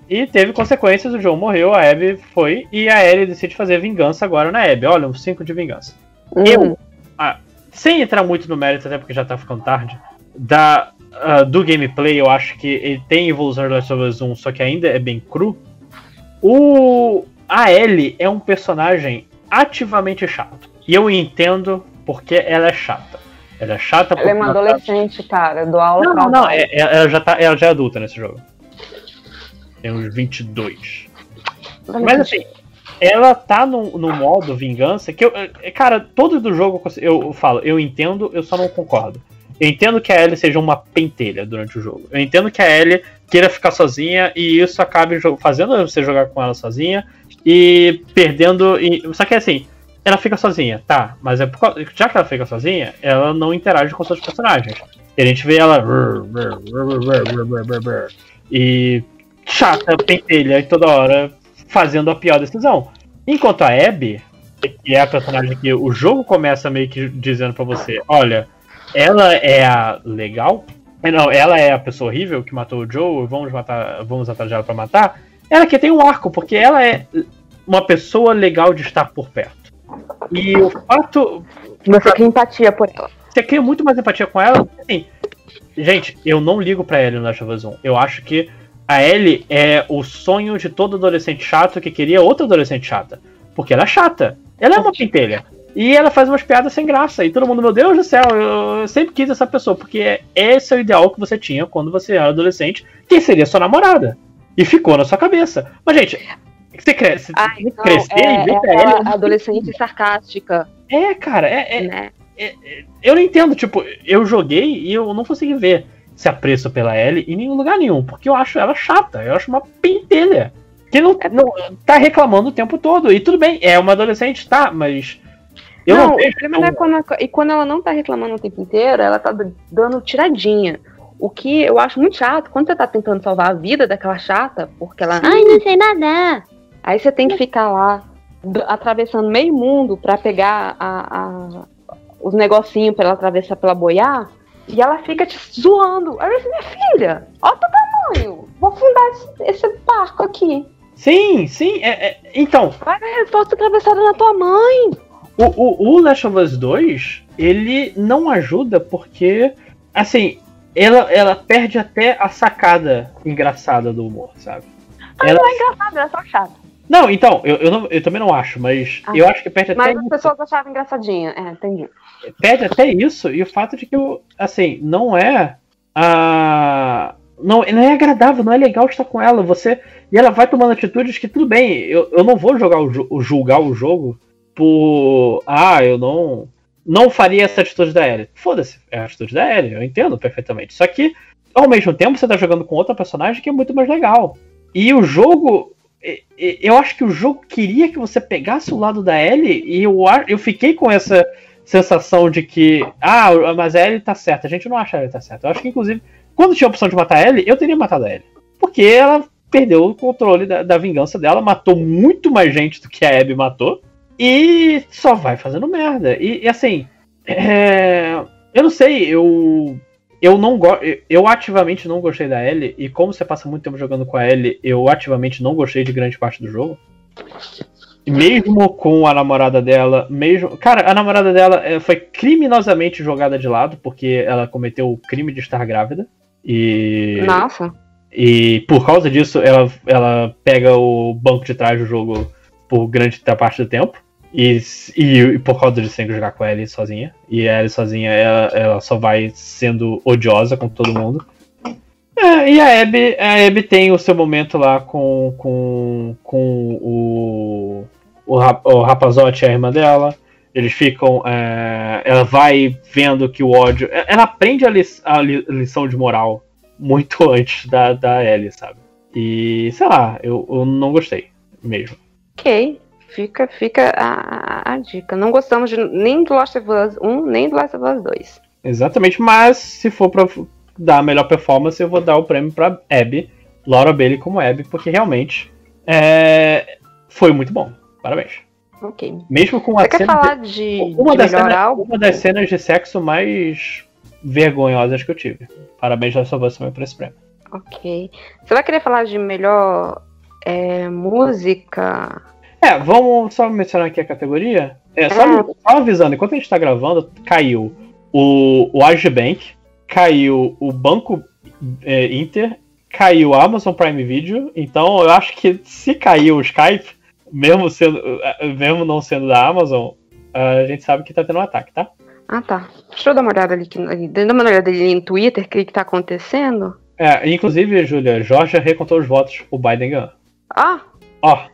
E teve consequências, o Joel morreu, a Abby foi, e a Ellie decide fazer vingança agora na Abby. Olha, um 5 de vingança. hum. Eu, ah, sem entrar muito no mérito, até porque já tá ficando tarde, da, ah, do gameplay, eu acho que ele tem evolução do Last of Us 1, só que ainda é bem cru. O, a Ellie é um personagem ativamente chato. E eu entendo porque ela é chata. Ela é chata porque Ela é uma tá- adolescente, cara. Do aula Não, não, não. é- é- ela, já tá, ela já é adulta nesse jogo. Tem uns 22. Mas assim, ela tá no, no modo vingança que eu. é, Cara, todo do jogo eu falo, eu entendo, eu só não concordo. Eu entendo que a Ellie seja uma pentelha durante o jogo. Eu entendo que a Ellie queira ficar sozinha e isso acabe fazendo você jogar com ela sozinha e perdendo. E, só que assim, ela fica sozinha, tá, mas é por já que ela fica sozinha, ela não interage com outros personagens. E a gente vê ela. E chata, pentelha, toda hora fazendo a pior decisão. Enquanto a Abby, que é a personagem que o jogo começa meio que dizendo pra você, olha, ela é a legal, eh, não, ela é a pessoa horrível que matou o Joe, vamos matar, vamos atrás dela pra matar. Ela que tem um arco, porque ela é uma pessoa legal de estar por perto. E o fato, Você cria empatia por ela. você cria muito mais empatia com ela. Assim, Gente, eu não ligo pra Ellie no Last of Us 1. Eu acho que a Ellie é o sonho de todo adolescente chato que queria outra adolescente chata. Porque ela é chata. Ela é uma pentelha. E ela faz umas piadas sem graça. E todo mundo, meu Deus do céu, eu, sempre quis essa pessoa. Porque esse é o ideal que você tinha quando você era adolescente, que seria sua namorada. E ficou na sua cabeça. Mas, gente, você cresce. Você não, crescer é, e ver é aquela adolescente sarcástica, É, cara, é, é- né? eu não entendo, tipo, eu joguei e eu não consegui ver esse apreço pela Ellie em nenhum lugar nenhum, porque eu acho ela chata, eu acho uma pentelha. Que não, não tá reclamando o tempo todo. E tudo bem, é uma adolescente, tá, mas. Eu não, não, o problema é quando, e quando ela não tá reclamando o tempo inteiro, ela tá dando tiradinha. O que eu acho muito chato, quando você tá tentando salvar a vida daquela chata, porque ela, ai, não sei nadar. Aí você tem que ficar lá, atravessando meio mundo pra pegar a, a- os negocinhos pra ela atravessar pela boiar, e ela fica te zoando. Aí eu disse, minha filha, olha o teu tamanho, vou fundar esse, esse barco aqui. Sim, sim, é- é- então, Vai ver a resposta atravessada na tua mãe. O, o, o Last of Us 2, ele não ajuda porque, assim, ela, ela perde até a sacada engraçada do humor, sabe? Ela- Engraçado, ela é só chata. Não, então, eu, eu, não- eu também não acho, mas Ah, eu acho que perde até Mas as isso. pessoas achavam engraçadinha. É, entendi. perde até isso e o fato de que eu, assim, não é a não, não é agradável, não é legal estar com ela. Você e ela vai tomando atitudes que tudo bem. Eu, eu não vou jogar o, jo- o- julgar o jogo por ah, eu não não faria essa atitude da Ellie. Foda-se, é a atitude da Ellie, eu entendo perfeitamente. Só que ao mesmo tempo você tá jogando com outra personagem que é muito mais legal. E o jogo eu acho que o jogo queria que você pegasse o lado da Ellie e eu, eu fiquei com essa sensação de que, ah, mas a Ellie tá certa. A gente não acha a Ellie tá certa. Eu acho que, inclusive, quando tinha a opção de matar a Ellie, eu teria matado a Ellie. Porque ela perdeu o controle da, da vingança dela, matou muito mais gente do que a Abby matou, e só vai fazendo merda. E, e, assim, é, eu não sei, eu. Eu não gosto. Eu ativamente não gostei da Ellie, e como você passa muito tempo jogando com a Ellie, eu ativamente não gostei de grande parte do jogo. Mesmo com a namorada dela, mesmo. Cara, a namorada dela eh, foi criminosamente jogada de lado, porque ela cometeu o crime de estar grávida. E. Nossa. E por causa disso, ela, ela pega o banco de trás do jogo por grande parte do tempo. E, e, e por causa tem que jogar com a Ellie sozinha. E a Ellie sozinha, ela, ela só vai sendo odiosa com todo mundo. É, e a Abby, a Abby tem o seu momento lá com, com, com o, o, o rapazote a irmã dela. Eles ficam. é, ela vai vendo que o ódio. Ela aprende a, lis- a li- lição de moral muito antes da, da Ellie, sabe? E sei lá, eu, eu não gostei mesmo. Ok. Fica, fica a, a- a dica. Não gostamos de, nem do Last of Us 1, nem do Last of Us 2. Exatamente, mas se for pra dar a melhor performance, eu vou dar o prêmio pra Abby, Laura Bailey como Abby, porque realmente é, foi muito bom. Parabéns. Ok. Mesmo com a Você quer cena falar de, uma, de das cenas, uma das cenas de sexo mais vergonhosas que eu tive. Parabéns, Last of Us também por esse prêmio. Ok. Você vai querer falar de melhor é, música? É, vamos só mencionar aqui a categoria. É, só, Ah. só avisando, enquanto a gente tá gravando, caiu o, o Agibank, caiu o Banco é, Inter, caiu a Amazon Prime Video, então eu acho que se caiu o Skype, mesmo, sendo, eh, mesmo não sendo da Amazon, a gente sabe que tá tendo um ataque, tá? Ah, tá. Deixa eu dar uma olhada ali, que- dá uma olhada ali no Twitter, o que, que tá acontecendo. É, inclusive, Júlia, Georgia recontou os votos, o Biden ganhou. Ah, Ó,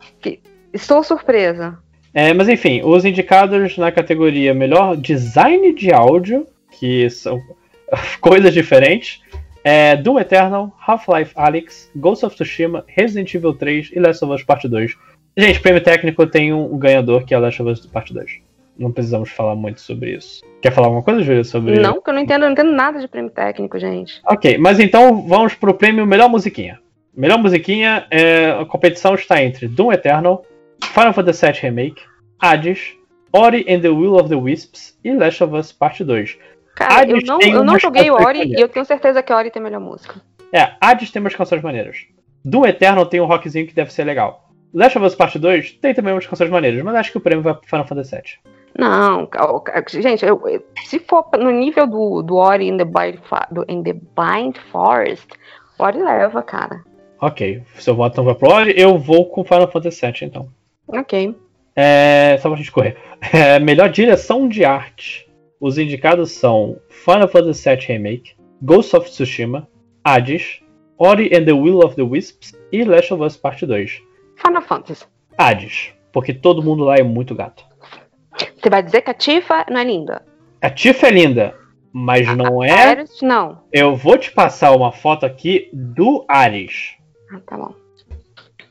estou surpresa. É, mas enfim, os indicados na categoria melhor design de áudio, que são coisas diferentes, é Doom Eternal, Half-Life Alyx, Ghost of Tsushima, Resident Evil 3 e Last of Us Part 2. Gente, prêmio técnico tem um, ganhador que é Last of Us Part 2. Não precisamos falar muito sobre isso. Quer falar alguma coisa, Júlia, sobre Não, porque eu não entendo, eu não entendo nada de prêmio técnico, gente. Ok, mas então vamos pro prêmio Melhor Musiquinha. Melhor Musiquinha, é, a competição está entre Doom Eternal, Final Fantasy VII Remake, Hades, Ori and the Will of the Wisps e Last of Us Part 2. Cara, eu Hades não, tem eu não joguei Ori e eu tenho certeza que a Ori tem a melhor música. É, Hades tem umas canções maneiras. Doom Eternal tem um rockzinho que deve ser legal. Last of Us Part 2 tem também umas canções maneiras, mas acho que o prêmio vai pro Final Fantasy VII. Não, gente, eu- eu- se for no nível do, do Ori in the, Blind Fa- do, in the Blind Forest, Ori leva, cara. Ok, seu voto não vai pro Ori, eu vou com Final Fantasy VII então. Ok. É, só pra gente correr. É, melhor direção de arte. Os indicados são Final Fantasy VII Remake, Ghost of Tsushima, Hades, Ori and the Will of the Wisps e Last of Us Part 2. Final Fantasy. Hades, porque todo mundo lá é muito gato. Você vai dizer que a Tifa não é linda? A Tifa é linda, mas não A é. Aerith, não. Eu vou te passar uma foto aqui do Ares. Ah, tá bom.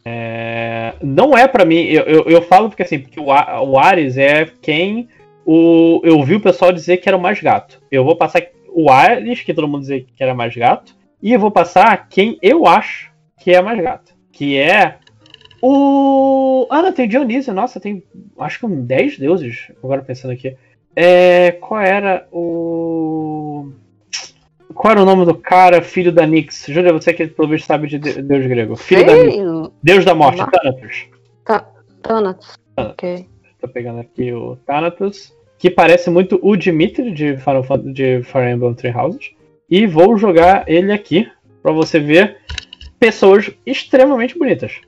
É, não é pra mim, eu, eu, eu falo porque assim, porque o, o Ares é quem o, eu vi o pessoal dizer que era o mais gato. Eu vou passar o Ares, que todo mundo dizia que era mais gato, e eu vou passar quem eu acho que é mais gato. Que é o. Ah, não, tem o Dionísio, nossa, tem acho que um 10 deuses, agora pensando aqui. É. Qual era o. Qual era o nome do cara, filho da Nix? Júlia, você que pelo visto sabe de de- deus grego. Filho da Nix. Sei, Deus da morte. Thanatos. Thanatos. Ah. Ok. Tô pegando aqui o Thanatos. Que parece muito o Dimitri de Final Fantasy de Fire Emblem Three Houses. E vou jogar ele aqui pra você ver pessoas extremamente bonitas.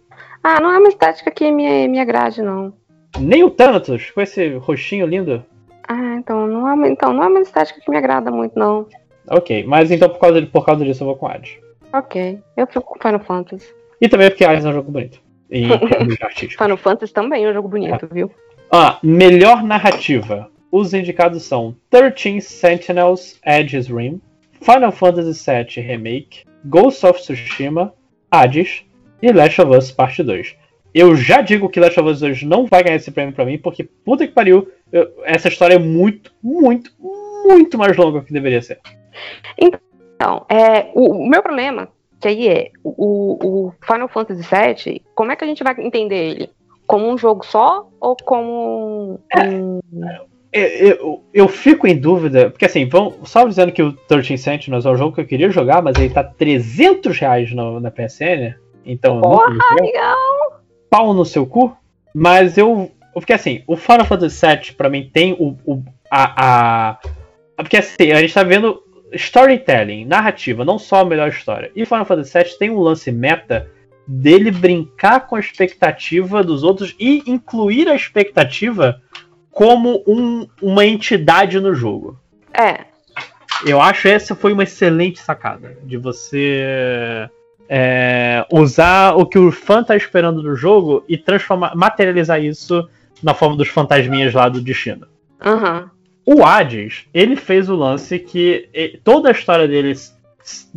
Ah, não é uma estética que me, me agrade, não. Nem o Thanatos, com esse roxinho lindo. Ah, então não é, então não é uma estética que me agrada muito, não. Ok, mas então por causa, por causa disso eu vou com Hades. Ok. Eu fico com Final Fantasy. E também porque Hades é um jogo bonito. Em termos artísticos. Final Fantasy também é um jogo bonito, viu? Ah, melhor narrativa. Os indicados são 13 Sentinels Edge's Rim, Final Fantasy VII Remake, Ghost of Tsushima, Hades e Last of Us Parte 2. Eu já digo que Last of Us 2 não vai ganhar esse prêmio pra mim, porque puta que pariu, eu- essa história é muito, muito, muito mais longa do que deveria ser. Então, é, o, o meu problema, que aí é, o, o Final Fantasy VII, como é que a gente vai entender ele? Como um jogo só ou como um... Eu, eu, eu fico em dúvida, porque assim, vão, só dizendo que o 13 Sentinels é um jogo que eu queria jogar, mas ele tá 300 reais no- na PSN, então Porra, legal! pau no seu cu, mas eu. Porque assim, o Final Fantasy VII pra mim tem o. o a, a. Porque assim, a gente tá vendo storytelling, narrativa, não só a melhor história. E Final Fantasy VII tem um lance meta dele brincar com a expectativa dos outros e incluir a expectativa como um- uma entidade no jogo. É, Eu acho essa foi uma excelente sacada de você é, usar o que o fã tá esperando do jogo e transformar, materializar isso na forma dos fantasminhas lá do destino. aham. O Hades, ele fez o lance que toda a história deles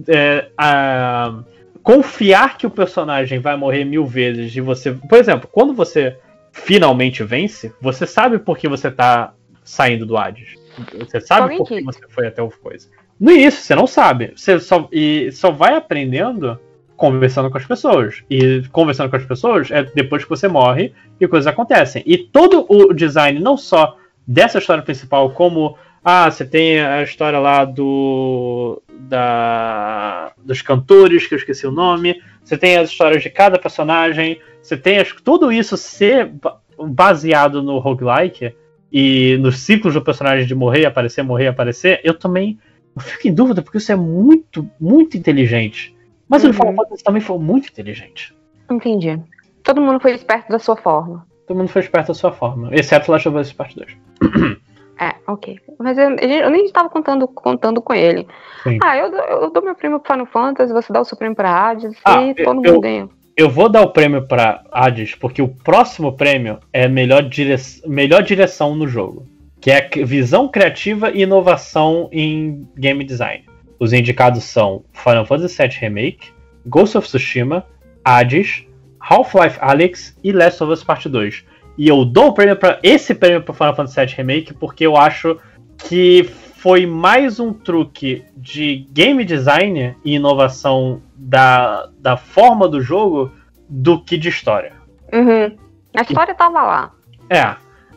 é, a- confiar que o personagem vai morrer mil vezes e você. Por exemplo, quando você finalmente vence, você sabe por que você tá saindo do Hades. Você sabe por que que- você foi até o coisa. No início, você não sabe. Você só, e só vai aprendendo conversando com as pessoas. E conversando com as pessoas é depois que você morre e coisas acontecem. E todo o design, não só dessa história principal, como ah, você tem a história lá do da dos cantores, que eu esqueci o nome. Você tem as histórias de cada personagem. Você tem as- tudo isso ser ba- baseado no roguelike e nos ciclos do personagem de morrer, aparecer, morrer, aparecer. Eu também eu fico em dúvida porque isso é muito, muito inteligente. Mas o Uhum. Final Fantasy também foi muito inteligente. Entendi. Todo mundo foi esperto da sua forma. Todo mundo foi esperto da sua forma, exceto Last of Us Part 2. É, ok. Mas eu, eu nem estava contando, contando com ele. Sim. Ah, eu, dou- eu dou meu prêmio pro Final Fantasy, você dá o seu prêmio pra Hades Ah, e todo eu- mundo ganha. Eu vou dar o prêmio pra Hades, porque o próximo prêmio é melhor, dire... melhor direção no jogo. Que é visão criativa e inovação em game design. Os indicados são Final Fantasy VII Remake, Ghost of Tsushima, Hades, Half-Life Alyx e Last of Us Part 2. E eu dou o prêmio para esse prêmio para Final Fantasy VII Remake porque eu acho que foi mais um truque de game design e inovação da, da forma do jogo do que de história. Uhum. A história tava lá. É,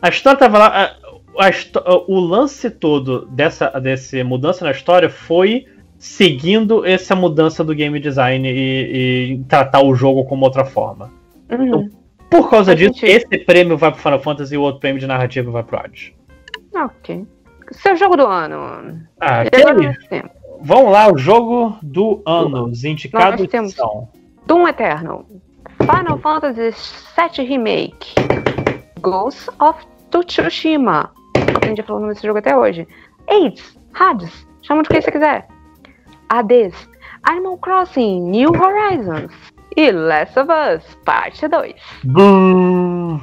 a história tava lá. a- a o lance todo dessa, dessa mudança na história foi seguindo essa mudança do game design e, e tratar o jogo como outra forma. Uhum. Por causa Faz disso, sentido. esse prêmio vai pro Final Fantasy e o outro prêmio de narrativa vai pro Hades. Ok. Seu jogo do ano. Ah, aquele- Vamos lá, o jogo do ano. Os indicados Nós são. Doom Eternal, Final Fantasy VII Remake, Ghost of Tsushima, a gente já falou nome desse jogo até hoje, AIDS, Hades, chama de quem você quiser, Hades, Animal Crossing, New Horizons e Last of Us, parte 2. Bum.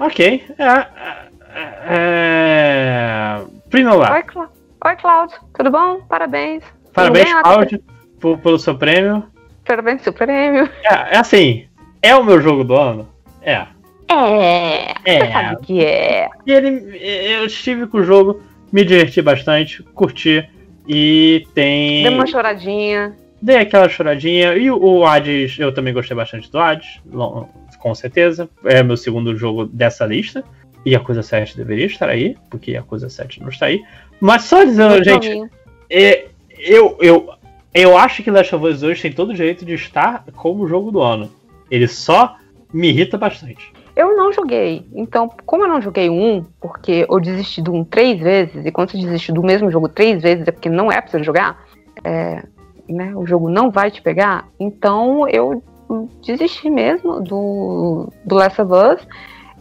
Ok. É, é, é... Primeiro lá. Oi, Cla Oi, Cláudio, tudo bom? Parabéns. Parabéns, Tudo bem, Cláudio, por- pelo seu prêmio. Parabéns pelo seu prêmio. É, é assim, é o meu jogo do ano? É. É, É. você sabe que é. E ele, eu estive com o jogo, me diverti bastante, curti. E tem. Deu uma choradinha. Dei aquela choradinha. E o, Hades, eu também gostei bastante do Hades, com certeza. É meu segundo jogo dessa lista. E a Coisa 7 deveria estar aí, porque a Coisa 7 não está aí. Mas só dizendo, Muito gente, é, eu, eu, eu acho que Last of Us 2 tem todo o direito de estar como jogo do ano. Ele só me irrita bastante. Eu não joguei. Então, como eu não joguei um, porque eu desisti do um três vezes, e quando você desiste do mesmo jogo três vezes é porque não é pra você jogar, é, né, o jogo não vai te pegar, então eu desisti mesmo do, do Last of Us.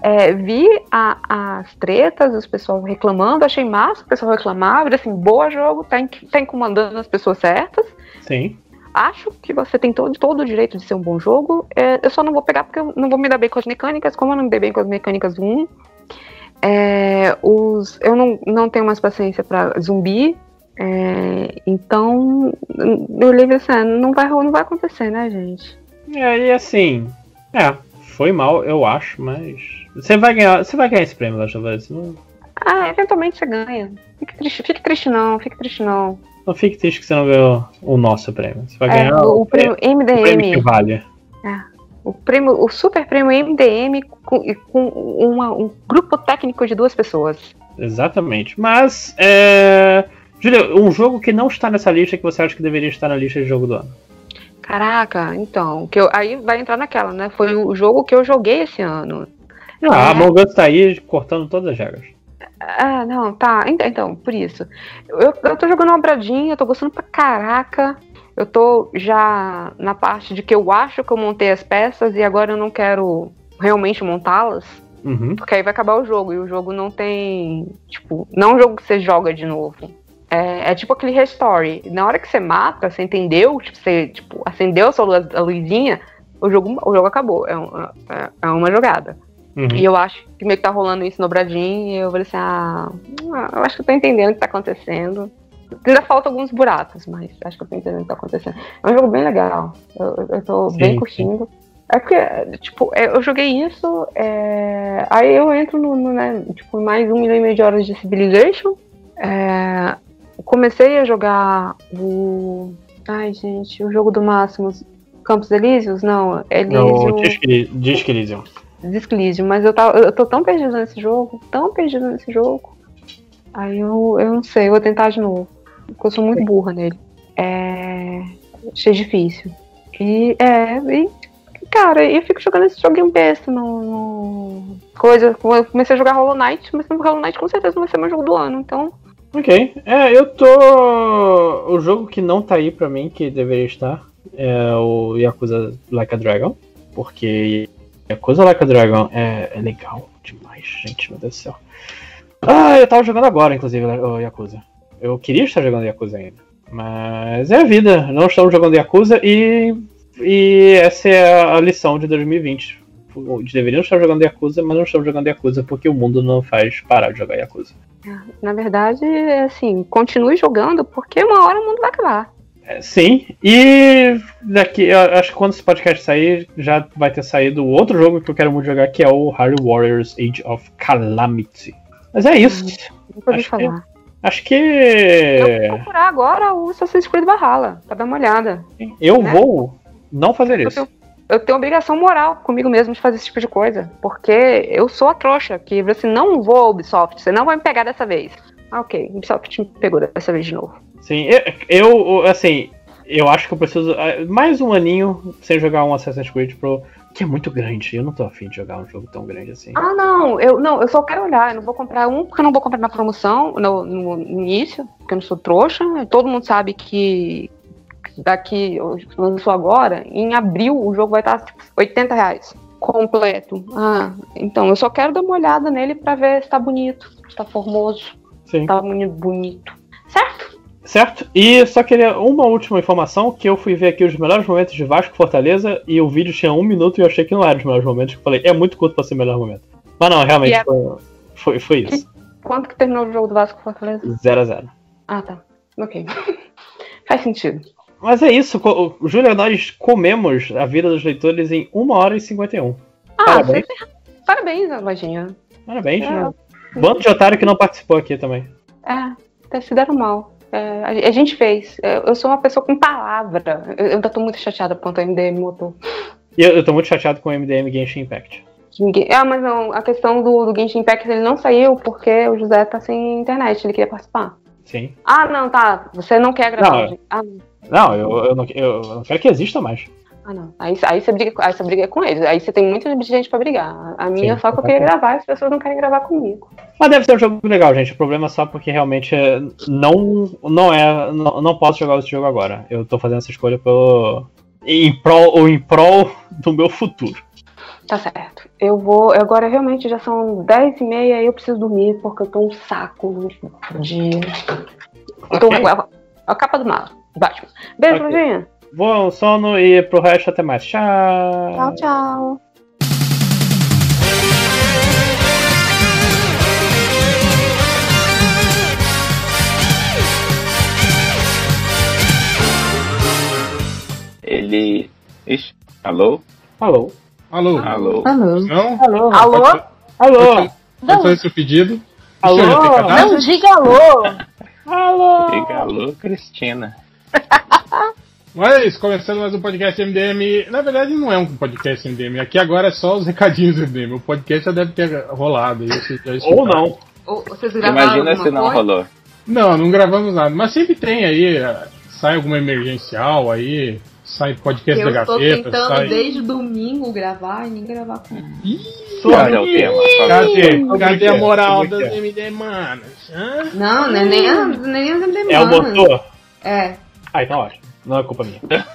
É, vi a- as tretas, os pessoal reclamando, achei massa o pessoal reclamar, assim, boa jogo, tá, tá incomodando as pessoas certas. Sim. Acho que você tem todo, todo o direito de ser um bom jogo. É, eu só não vou pegar porque eu não vou me dar bem com as mecânicas, como eu não me dei bem com as mecânicas do 1. É, os, eu não, não tenho mais paciência pra zumbi. é, então, eu olhei assim, ah, não vai, não vai acontecer, né, gente? É, e assim, é, foi mal, eu acho, mas. Você vai ganhar. Você vai ganhar esse prêmio, of Us. Não, Ah, eventualmente você ganha. Fique triste, fique triste não, fique triste não. Não fique triste que você não ganhou o nosso prêmio. Você vai É, ganhar o, o prêmio o prêmio que MDM, vale. o prêmio, o super prêmio MDM com, com uma- um grupo técnico de duas pessoas. Exatamente. Mas, é. Júlia, um jogo que não está nessa lista que você acha que deveria estar na lista de jogo do ano. Caraca, então, que eu, aí vai entrar naquela, né? Foi o jogo que eu joguei esse ano. Ah, É. a Among Us tá aí cortando todas as regras. Ah, não, tá. Então, por isso. Eu, eu tô jogando uma bradinha, eu tô gostando pra caraca. Eu tô já na parte de que eu acho que eu montei as peças e agora eu não quero realmente montá-las. Uhum. Porque aí vai acabar o jogo e o jogo não tem. Tipo, não é um jogo que você joga de novo. É, é tipo aquele restore. Na hora que você mata, você entendeu? Tipo, você tipo, acendeu a sua luz- a luzinha, o jogo, o jogo acabou. É, um- é- é uma jogada. Uhum. E eu acho que meio que tá rolando isso no Bradinho e eu falei assim, ah, eu acho que eu tô entendendo o que tá acontecendo. Ainda falta alguns buracos, mas acho que eu tô entendendo o que tá acontecendo. É um jogo bem legal. Eu, eu- tô Sim, bem sim. curtindo. É porque, tipo, é, eu joguei isso, é, aí eu entro no, no, né, tipo, mais um milhão e meio de horas de Civilization. É, comecei a jogar o. Ai, gente, o jogo do Máximos. Campos Elíseos? Não, Elísio. No Disque Disque Elysium. Elysium, mas eu, tava, eu tô tão perdido nesse jogo, tão perdido nesse jogo. Aí eu, eu não sei, eu vou tentar de novo. Porque eu sou muito burra nele. É. Achei difícil. E é. E, cara, eu fico jogando esse joguinho besta no, no. Coisa. Eu comecei a jogar Hollow Knight, mas Hollow Knight com certeza não vai ser meu jogo do ano. Então. Ok. É, eu tô. O jogo que não tá aí pra mim, que deveria estar, é o Yakuza Like a Dragon. Porque Yakuza Like a Dragon é, é legal demais, gente, meu Deus do céu. Ah, eu tava jogando agora, inclusive, o Yakuza. Eu queria estar jogando Yakuza ainda. Mas é a vida, não estamos jogando Yakuza e. E essa é a lição de 2020. Deveríamos estar jogando Yakuza, mas não estamos jogando Yakuza porque o mundo não faz parar de jogar Yakuza. Na verdade, é assim, continue jogando, porque uma hora o mundo vai acabar. Sim, e daqui, eu acho que quando esse podcast sair, já vai ter saído outro jogo que eu quero muito jogar, que é o Harry Warriors Age of Calamity. Mas é isso. Ouvi Acho que- falar. Acho que Eu vou procurar agora o Assassin's Creed Valhalla, pra dar uma olhada. eu né? vou não fazer Eu isso. tenho, eu tenho obrigação moral comigo mesmo de fazer esse tipo de coisa. Porque eu sou a trouxa, que você não vou, Ubisoft, você não vai me pegar dessa vez. Ah, ok, Ubisoft me pegou dessa vez de novo. Sim, eu, eu, assim, eu acho que eu preciso ah, mais um aninho sem jogar um Assassin's Creed pro, que é muito grande. Eu não tô afim de jogar um jogo tão grande assim. Ah, não, eu não, eu só quero olhar. Eu não vou comprar um porque eu não vou comprar na promoção no, no início, porque eu não sou trouxa. Todo mundo sabe que daqui, lançou agora, em abril o jogo vai estar tipo, 80 reais. Completo. Ah, então eu só quero dar uma olhada nele pra ver se tá bonito, se tá formoso, Sim. se tá bonito. bonito. Certo? Certo? E só queria uma última informação, que eu fui ver aqui os melhores momentos de Vasco Fortaleza, e o vídeo tinha um minuto e eu achei que não era os melhores momentos, que eu falei, é muito curto pra ser o melhor momento. Mas não, realmente foi, foi, foi isso. Quanto que terminou o jogo do Vasco Fortaleza? 0 a 0 Ah, tá. Ok. Faz sentido. Mas é isso, Júlio, nós comemos a vida dos leitores em 1 hora e 51. Ah, Parabéns. você- parabéns, lojinha. Parabéns, É. né? Bando de otário que não participou aqui também. É, até se deram mal. É, a, gente fez. É, Eu sou uma pessoa com palavra. Eu, ainda tô muito chateada quanto a MDM motor. Eu, eu tô muito chateado com o MDM Genshin Impact. Ah, mas não, a questão do, do Genshin Impact ele não saiu porque o José tá sem internet, ele queria participar. Sim. Ah, não, tá. Você não quer gravar. Não. Ah, não. Não, eu, eu, não, eu não quero que exista mais. Ah, não. Aí, aí, você briga, aí você briga com eles. Aí você tem muita gente pra brigar. A minha Sim, só que eu queria exatamente. gravar as pessoas não querem gravar comigo. Mas deve ser um jogo legal, gente. O problema é só porque realmente é- não, não é. Não, não posso jogar esse jogo agora. Eu tô fazendo essa escolha pelo. Em prol, ou em prol do meu futuro. Tá certo. Eu vou. Agora realmente já são 10 e meia e eu preciso dormir porque eu tô um saco de. Eu tô, a, a capa do mal. Batman. Beijo, Ok. Lojinha. Bom sono e pro resto até mais. Tchau. Tchau, tchau. Ele. Ixi, alô? Alô. Alô? Alô? Alô. Não? Alô? Alô? Alô. Pode fazer seu pedido? Alô? Senhor? Não diga alô. Alô. Diga alô, Cristina. Olha isso, começando mais um podcast MDM. Na verdade, não é um podcast MDM. Aqui agora é só os recadinhos do MDM. O podcast já deve ter rolado. Ou não. Ô, Vocês gravaram Imagina se não coisa? rolou. Não, não gravamos nada. Mas sempre tem aí. eh, Sai alguma emergencial aí. Sai podcast da Eu tô gaveta. tentando sai... desde domingo gravar e nem gravar comigo. Qual é o tema? Cadê? Cadê é a moral é das é? MD manas? Não, não é nem, a- nem as demais. É o motor? É. Ah, então ótimo. Não é culpa minha.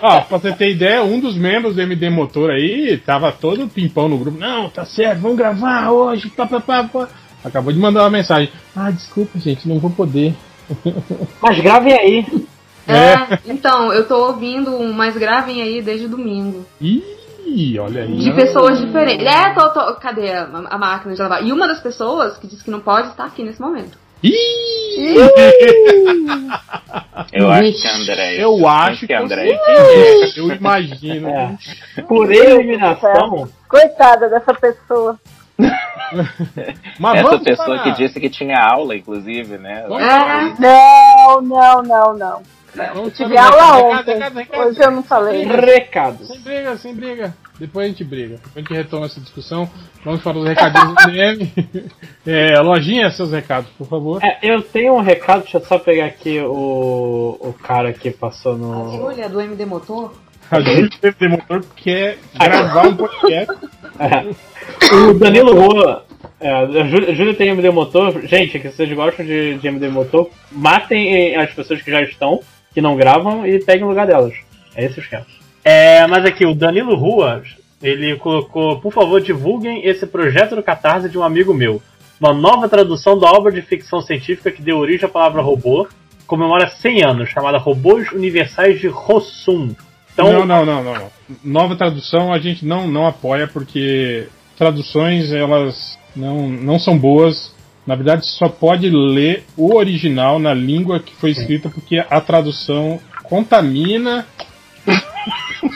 Ó, pra você ter ideia, um dos membros do MD Motor aí tava todo pimpão no grupo. Não, tá certo, vamos gravar hoje. Pá, pá, pá, pá. Acabou de mandar uma mensagem. Ah, desculpa, gente, não vou poder. Mas gravem aí. É, então, eu tô ouvindo um mais gravem aí desde domingo. Ih, olha aí. De pessoas diferentes. É, tô, tô- cadê a, a máquina de lavar? E uma das pessoas que disse que não pode está aqui nesse momento. Eu acho que é André. Eu acho que é André. é. Eu imagino. É. Por eliminação. Coitada dessa pessoa. Mas Essa vamos pessoa para- que disse que tinha aula, inclusive, né? Vamos É. Não, não, não, não. Vamos Tive aula recado, ontem. recado, recado. Hoje eu não falei. Recados. Sem briga, sem briga. Depois a gente briga. Depois a gente retoma essa discussão. Vamos para os recadinhos do DM. É, lojinha, seus recados, por favor. É, eu tenho um recado, deixa eu só pegar aqui o, o cara que passou A no. Júlia do MD Motor? A gente tem motor quer gravar um podcast. É. O Danilo Rua. É, a Júlia a Júlia tem MD Motor. Gente, que vocês gostam de, de MD Motor, matem eh, as pessoas que já estão, que não gravam, e peguem o lugar delas. É esse o esquema. É, mas aqui, o Danilo Rua, ele colocou, por favor, divulguem esse projeto do Catarse de um amigo meu. Uma nova tradução da obra de ficção científica que deu origem à palavra robô, comemora 100 anos, chamada Robôs Universais de Rossum. Então, não, não, não, não. Nova tradução a gente não, não apoia porque traduções elas não, não são boas. Na verdade, só pode ler o original na língua que foi escrita porque a tradução contamina.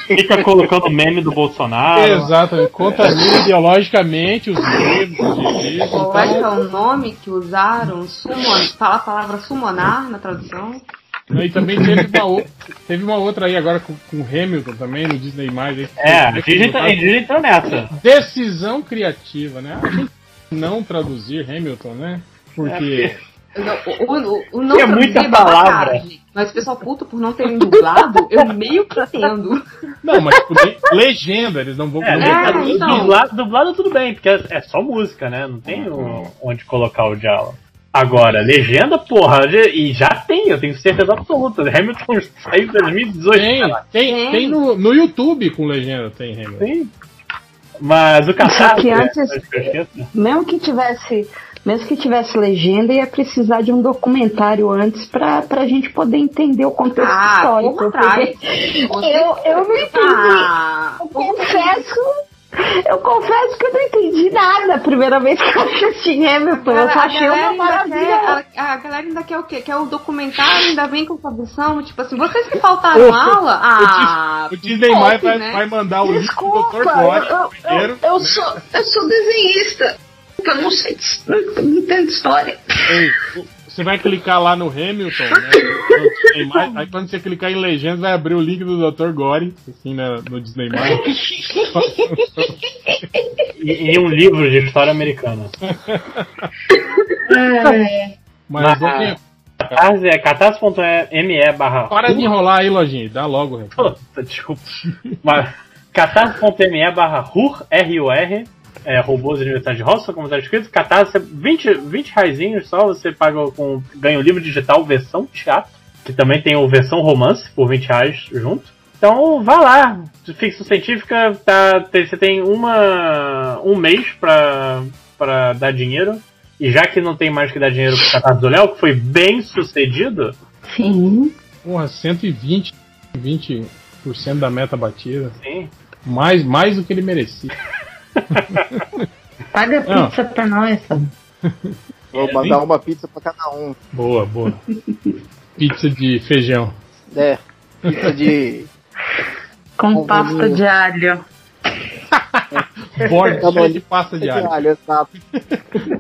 fica colocando meme do Bolsonaro. Exatamente, contamina ideologicamente os livros. Qual é que é Então, o nome que usaram? Summon, fala a palavra summonar na tradução. e também teve uma, outra, teve uma outra aí agora com, com o Hamilton também no Disney Mais. É, a Disney tá- entrou nessa. Decisão criativa, né? A gente não traduzir Hamilton, né? Porque O, o, o não É muita traduzir palavra. babacagem, Mas o pessoal puto por não terem dublado, eu meio que entendo. Não, mas tipo, le- legenda, eles não vão É, colocar. É, então. dublado, dublado tudo bem, porque é, é só música, né? Não tem onde colocar o diálogo. Agora, legenda, porra, já- e já tem, eu tenho certeza absoluta. Hamilton saiu em 2018. Tem, sei lá. tem, Tem. tem no, no YouTube com legenda, tem Hamilton. Tem. Mas o catarse. que antes- é, que eu esqueço. Mesmo que tivesse, mesmo que tivesse legenda, ia precisar de um documentário antes pra, pra gente poder entender o contexto Ah, histórico. porque Eu, eu não entendi. Ah, confesso, eu confesso que eu não entendi nada a primeira vez que eu assisti Hamilton. Eu só achei uma maravilha. quer- a, a galera ainda quer o quê? Quer o documentário, ainda vem com tradução. Tipo assim, vocês que faltaram aula? Ah, O Disney vai, poupe, vai, né? vai mandar o link do Desculpa, Dr. Gore eu, eu, primeiro. eu né? sou, eu sou desenhista. Eu não sei, eu não entendo história. Ei, Você vai clicar lá no Hamilton, né? no Disney aí quando você clicar em legenda, vai abrir o link do Dr. Gore, assim, na- no Disney. E, e um livro de história americana. Mas, Mas- ok, Catarse é catarse.me barra. para de enrolar aí, Lojinha, dá logo. Puta, desculpa. Mas, catarse.me barra RUR, R-U-R, é, robôs de universidade de roça, como está escrito. Catarse, 20, 20 reaisinhos só, você paga com, ganha o livro digital versão teatro, que também tem o versão romance, por 20 reais junto. Então, vá lá. Ficção científica, tá, tem- você tem uma, um mês pra, pra dar dinheiro. E já que não tem mais que dar dinheiro pro Catarse do Léo, que foi bem sucedido, Sim. Porra, 120, 20% da meta batida. sim, Mais, mais do que ele merecia. Paga Não. pizza pra nós. sabe? Vou mandar uma pizza pra cada um. Boa, boa. Pizza de feijão. É, pizza de. Com Com pasta bolinho. de alho. Borde de pasta de alho. alho, exato.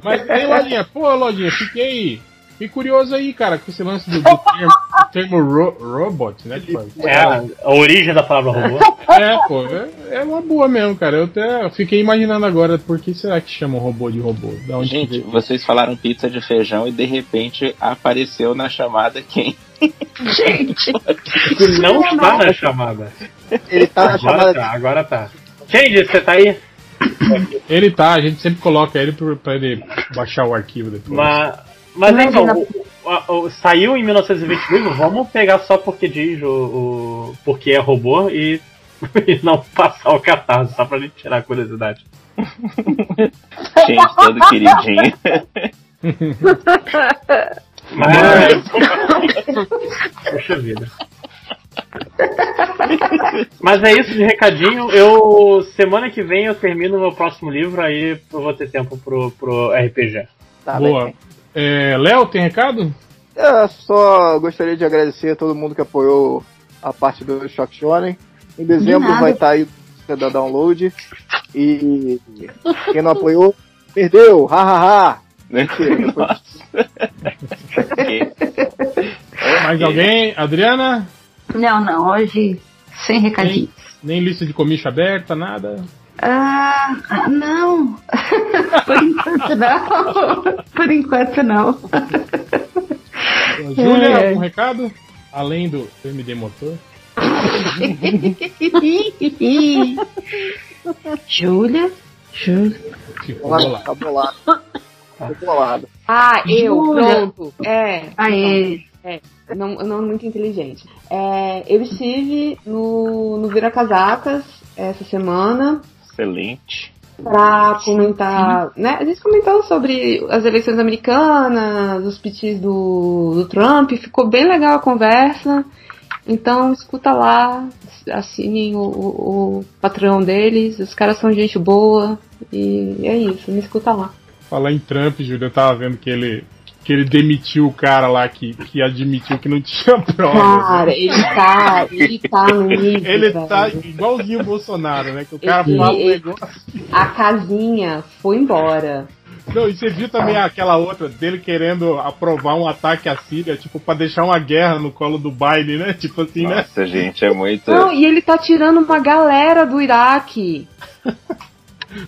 Mas aí, Lojinha, pô, Lojinha, fiquei, fiquei curioso aí, cara, com esse lance do, do termo, do termo ro- robot, né? Tipo, é a, a origem da palavra robô. é, pô, é, é uma boa mesmo, cara. Eu até fiquei imaginando agora por que será que chamam robô de robô? Da onde que Gente, vocês falaram pizza de feijão e de repente apareceu na chamada quem? Gente, Que não está na chamada. Ele tá na Agora chamada. tá, agora tá. Change, você tá aí? Ele tá, a gente sempre coloca ele pra ele baixar o arquivo depois. Mas, mas então, Imagina- o- o- o- saiu em 1922, vamos pegar só porque diz o, o- porque é robô e, e não passar o catarse, só pra gente tirar a curiosidade. Gente, todo queridinho. Mas, Poxa vida. Mas é isso de recadinho. Eu semana que vem eu termino o meu próximo livro, aí eu vou ter tempo pro, pro RPG. Tá Boa. bem. É, Léo, tem recado? Eu só gostaria de agradecer a todo mundo que apoiou a parte do Shock Shonen. Em dezembro nada. vai estar aí da download. E quem não apoiou, perdeu! Ha ha ha! Mentira, Mais alguém? Adriana? não, não, hoje sem recadinho. Nem lista de comicha aberta, nada? Ah, não. Por enquanto não. Por enquanto não. Júlia, É. algum recado? Além do MD Motor? Júlia? Júlia? Ficou Bolado, bolado. tá bolado. Tô bolado. Ah, eu, pronto. É. Aê. Não, não muito inteligente. É, eu estive no, no Vira Casacas essa semana Excelente. pra comentar, né? A gente comentou sobre as eleições americanas, os petis do, do Trump, ficou bem legal a conversa. Então escuta lá, assinem o, o, o patrão deles, os caras são gente boa e é isso, me escuta lá. Falar em Trump, Júlia, eu tava vendo que ele, que ele demitiu o cara lá que, que admitiu que não tinha prova. Cara, ele tá, ele tá no nível. Ele velho. tá igualzinho o Bolsonaro, né? Que o cara Ele- fala um negócio. A casinha foi embora. Não, e você viu também aquela outra dele querendo aprovar um ataque à Síria, tipo, pra deixar uma guerra no colo do Biden, né? Tipo assim, né? Nossa, gente, é muito. Não, e ele tá tirando uma galera do Iraque.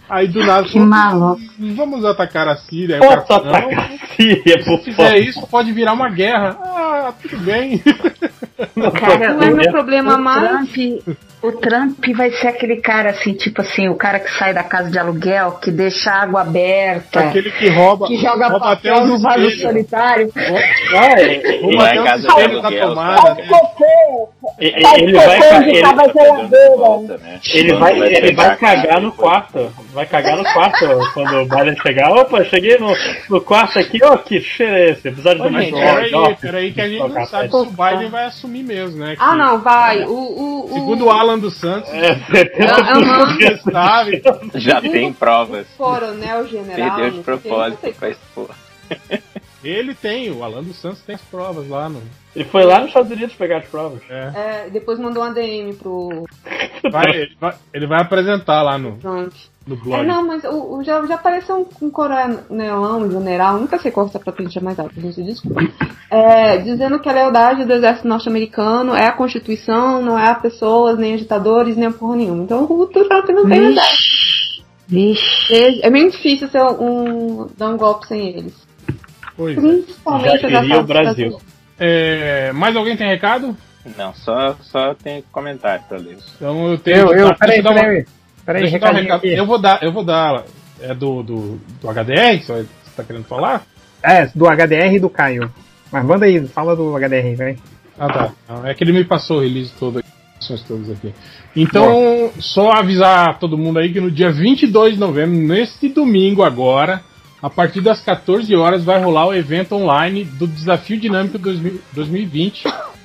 Aí do nada. Que maluco. Vamos atacar a Síria. Posso cara atacar a Síria, Se por fizer favor. isso, pode virar uma guerra. Ah, tudo bem. Cara, Não é meu problema mais. Trump, o Trump vai ser aquele cara assim, tipo assim, o cara que sai da casa de aluguel, que deixa a água aberta, Aquele que rouba, que joga rouba papel no vaso sanitário. Vai, Rouba até em os casa de espelhos da aluguel, tomada. né? ele, vai, ele, volta, né? ele vai, ele cagar no quarto. Vai cagar no quarto quando o Biden chegar. Opa, cheguei no, no quarto aqui, ó, que cheiro é esse? Episódio do peraí, peraí, que a gente não sabe se o Biden vai assumir mesmo, né? Ah, não, vai. O, o, o... Segundo o Alan dos Santos, É, você sabe. Já tem provas. coronel general. Perdeu de propósito pra expor. Ele tem, o Alan dos Santos tem as provas lá no. Ele foi lá nos Estados Unidos pegar as provas. É. É, depois mandou uma DM pro Vai, ele, vai, ele vai apresentar lá no, Trump. No É, blog. não, mas o, o- já, já apareceu um, um coronelão, um general, nunca sei qual essa patente é mais alta, gente, desculpa. É, dizendo que a lealdade do exército norte-americano é a Constituição, não é a pessoas, nem a ditadores, nem a porra nenhuma. Então o Trump não tem exército. Vixe. É meio difícil ser um, dar um golpe sem eles. Pois é. Principalmente Já as queria o Brasil. É, mais alguém tem recado? Não, só, só tem comentário pra ler. Então eu tenho. Eu, eu, peraí, dar uma- peraí. Um recadinho aqui. Eu vou dar, eu vou dar. É do, do, do HDR que você tá querendo falar? É, do HDR e do Caio. Mas manda aí, fala do HDR, vai. Ah tá. É que ele me passou o release todo, ações todas aqui. Então, só avisar todo mundo aí que no dia 22 de novembro, neste domingo agora, a partir das 14 horas, vai rolar o evento online do Desafio Dinâmico 2000 2020,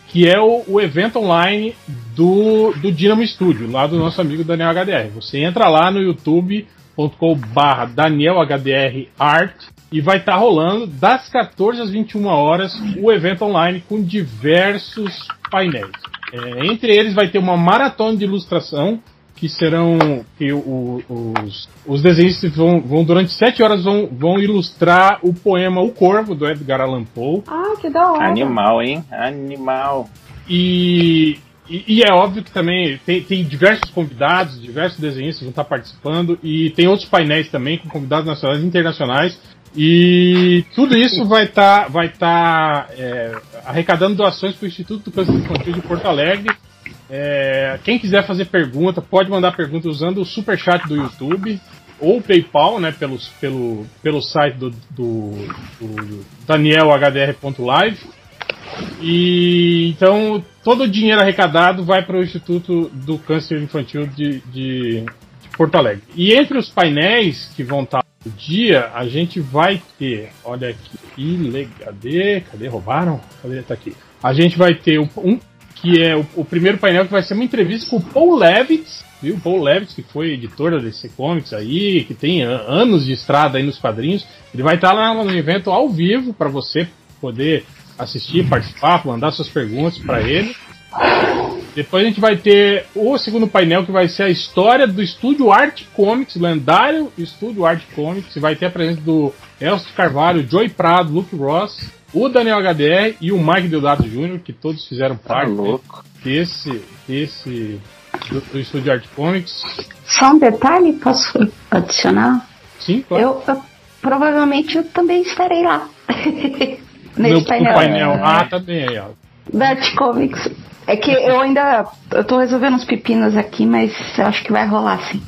que é o, o evento online do, do Dynamo Studio, lá do nosso amigo Daniel HDR. Você entra lá no youtube.com/barra Daniel HDR Art e vai estar rolando das 14 às 21 horas o evento online com diversos painéis. É, entre eles vai ter uma maratona de ilustração que serão que o- os, os desenhistas vão, vão durante 7 horas vão, vão ilustrar o poema O Corvo do Edgar Allan Poe Ah, que da hora. Animal, hein? Animal. e, e, e é óbvio que também tem, tem diversos convidados, diversos desenhistas vão estar participando e tem outros painéis também com convidados nacionais e internacionais. E tudo isso vai estar vai tá, é, arrecadando doações para o Instituto do Câncer Infantil de Porto Alegre. É, quem quiser fazer pergunta, pode mandar pergunta usando o superchat do YouTube ou o PayPal, né, pelos, pelo, pelo site do, do, do danielhdr.live. E então todo o dinheiro arrecadado vai para o Instituto do Câncer Infantil de, de, de Porto Alegre. E entre os painéis que vão estar no dia, a gente vai ter, olha aqui, cadê? Cadê? Roubaram? Cadê? Tá aqui. A gente vai ter um que é o, o primeiro painel que vai ser uma entrevista com o Paul Levitz, viu? Paul Levitz, que foi editor da DC Comics aí, que tem anos de estrada aí nos quadrinhos. Ele vai estar lá no evento ao vivo para você poder assistir, participar, mandar suas perguntas para ele. Depois a gente vai ter o segundo painel que vai ser a história do estúdio Art Comics, lendário estúdio Art Comics. Vai ter a presença do Elcio Carvalho, Joey Prado, Luke Ross, o Daniel HDR e o Mike Deodato Jr., que todos fizeram Tá parte louco. desse, desse do, do estúdio Art Comics. Só um detalhe, posso adicionar? Sim, claro. Eu, eu- provavelmente eu também estarei lá. Nesse painel. painel. Ah, também aí, ó. Da Art Comics. É que eu ainda. Eu tô resolvendo uns pepinos aqui, mas eu acho que vai rolar sim.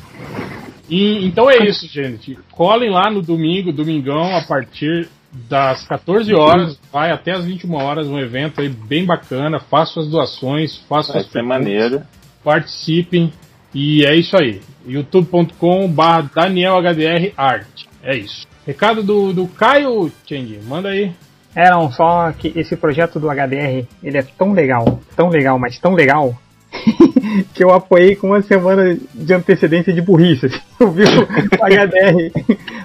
E, então é isso, gente. Colhem lá no domingo, domingão, a partir das 14 horas, vai até as 21 horas, um evento aí bem bacana. Façam as doações, façam Vai as ser maneiro. participem. E é isso aí. youtube.com.br DanielHDRArt. É isso. Recado do, do Caio Cheng, manda aí. É, não, só que esse projeto do HDR, ele é tão legal, tão legal, mas tão legal, que eu apoiei com uma semana de antecedência de burrice. assim. Eu vi o HDR,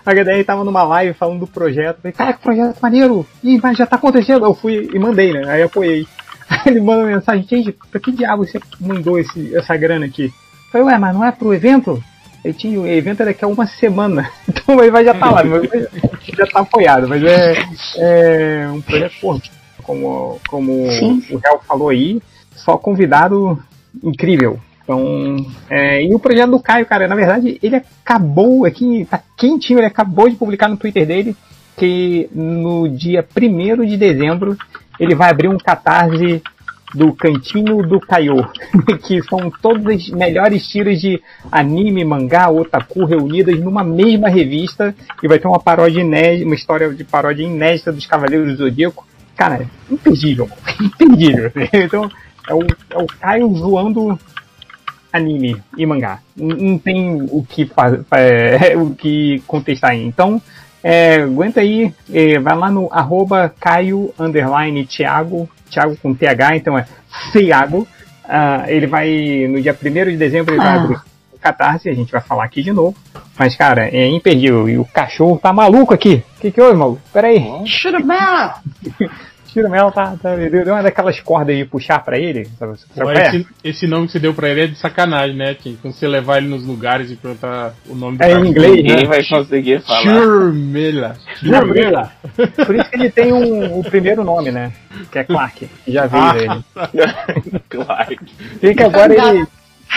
o HDR tava numa live falando do projeto, falei, cara, que projeto maneiro, Ih, mas já tá acontecendo, eu fui e mandei, né, aí apoiei. Aí ele manda uma mensagem, gente, pra que diabo você mandou esse, essa grana aqui? Eu falei, ué, mas não é pro evento? Ele tinha, o evento é daqui a uma semana, então ele vai já tá lá, já tá apoiado, mas é, é um projeto, pô, como, como Sim. o Real falou aí, só convidado incrível. Então, é, e o projeto do Caio, cara, na verdade, ele acabou aqui, tá quentinho, ele acabou de publicar no Twitter dele que no dia 1 de dezembro ele vai abrir um catarse do Cantinho do Caio, que são todas as melhores tiras de anime, mangá, otaku reunidas numa mesma revista e vai ter uma paródia inédita, uma história de paródia inédita dos Cavaleiros do Zodíaco. Cara, imperdível, imperdível. Então, é o, é o Caio zoando anime e mangá. Não, não tem o que, é, o que contestar aí. Então, é, aguenta aí, é, vai lá no arroba Caio underline Thiago, Thiago com TH, então é Thiago. Ah, ele vai, no dia 1 de dezembro, ele vai Ah. abrir o Catarse, a gente vai falar aqui de novo. Mas, cara, é imperdível. E o cachorro tá maluco aqui. O que, que houve, maluco? Pera aí. Churumela! Tiro Mel tá, tá. Deu uma daquelas cordas aí de puxar pra ele. Sabe, Pô, esse, esse nome que você deu pra ele é de sacanagem, né, Tim? Quando você levar ele nos lugares e perguntar o nome do É em inglês, Ninguém né? vai conseguir falar. Churmela. Churmela. Por isso que ele tem um, o primeiro nome, né? Que é Clark. Já veio Ah. ele. Claro. Tem que agora ele.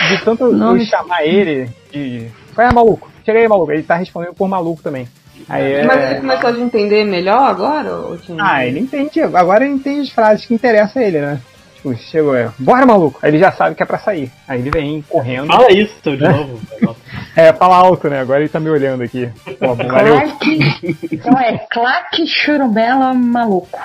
De tanto chamar ele de. Qual é, maluco? Chega aí, maluco. Ele tá respondendo por maluco também. Aí é... Mas você começou a entender melhor agora, ô Tim? Ah, ele entende. Agora ele entende as frases que interessam a ele, né? Tipo, chegou, é, bora maluco. Aí ele já sabe que é pra sair. Aí ele vem correndo. Fala isso de novo. velho. É, fala alto, né? Agora ele tá me olhando aqui. Pô, valeu. Clark. Então é Clark Churumela maluco.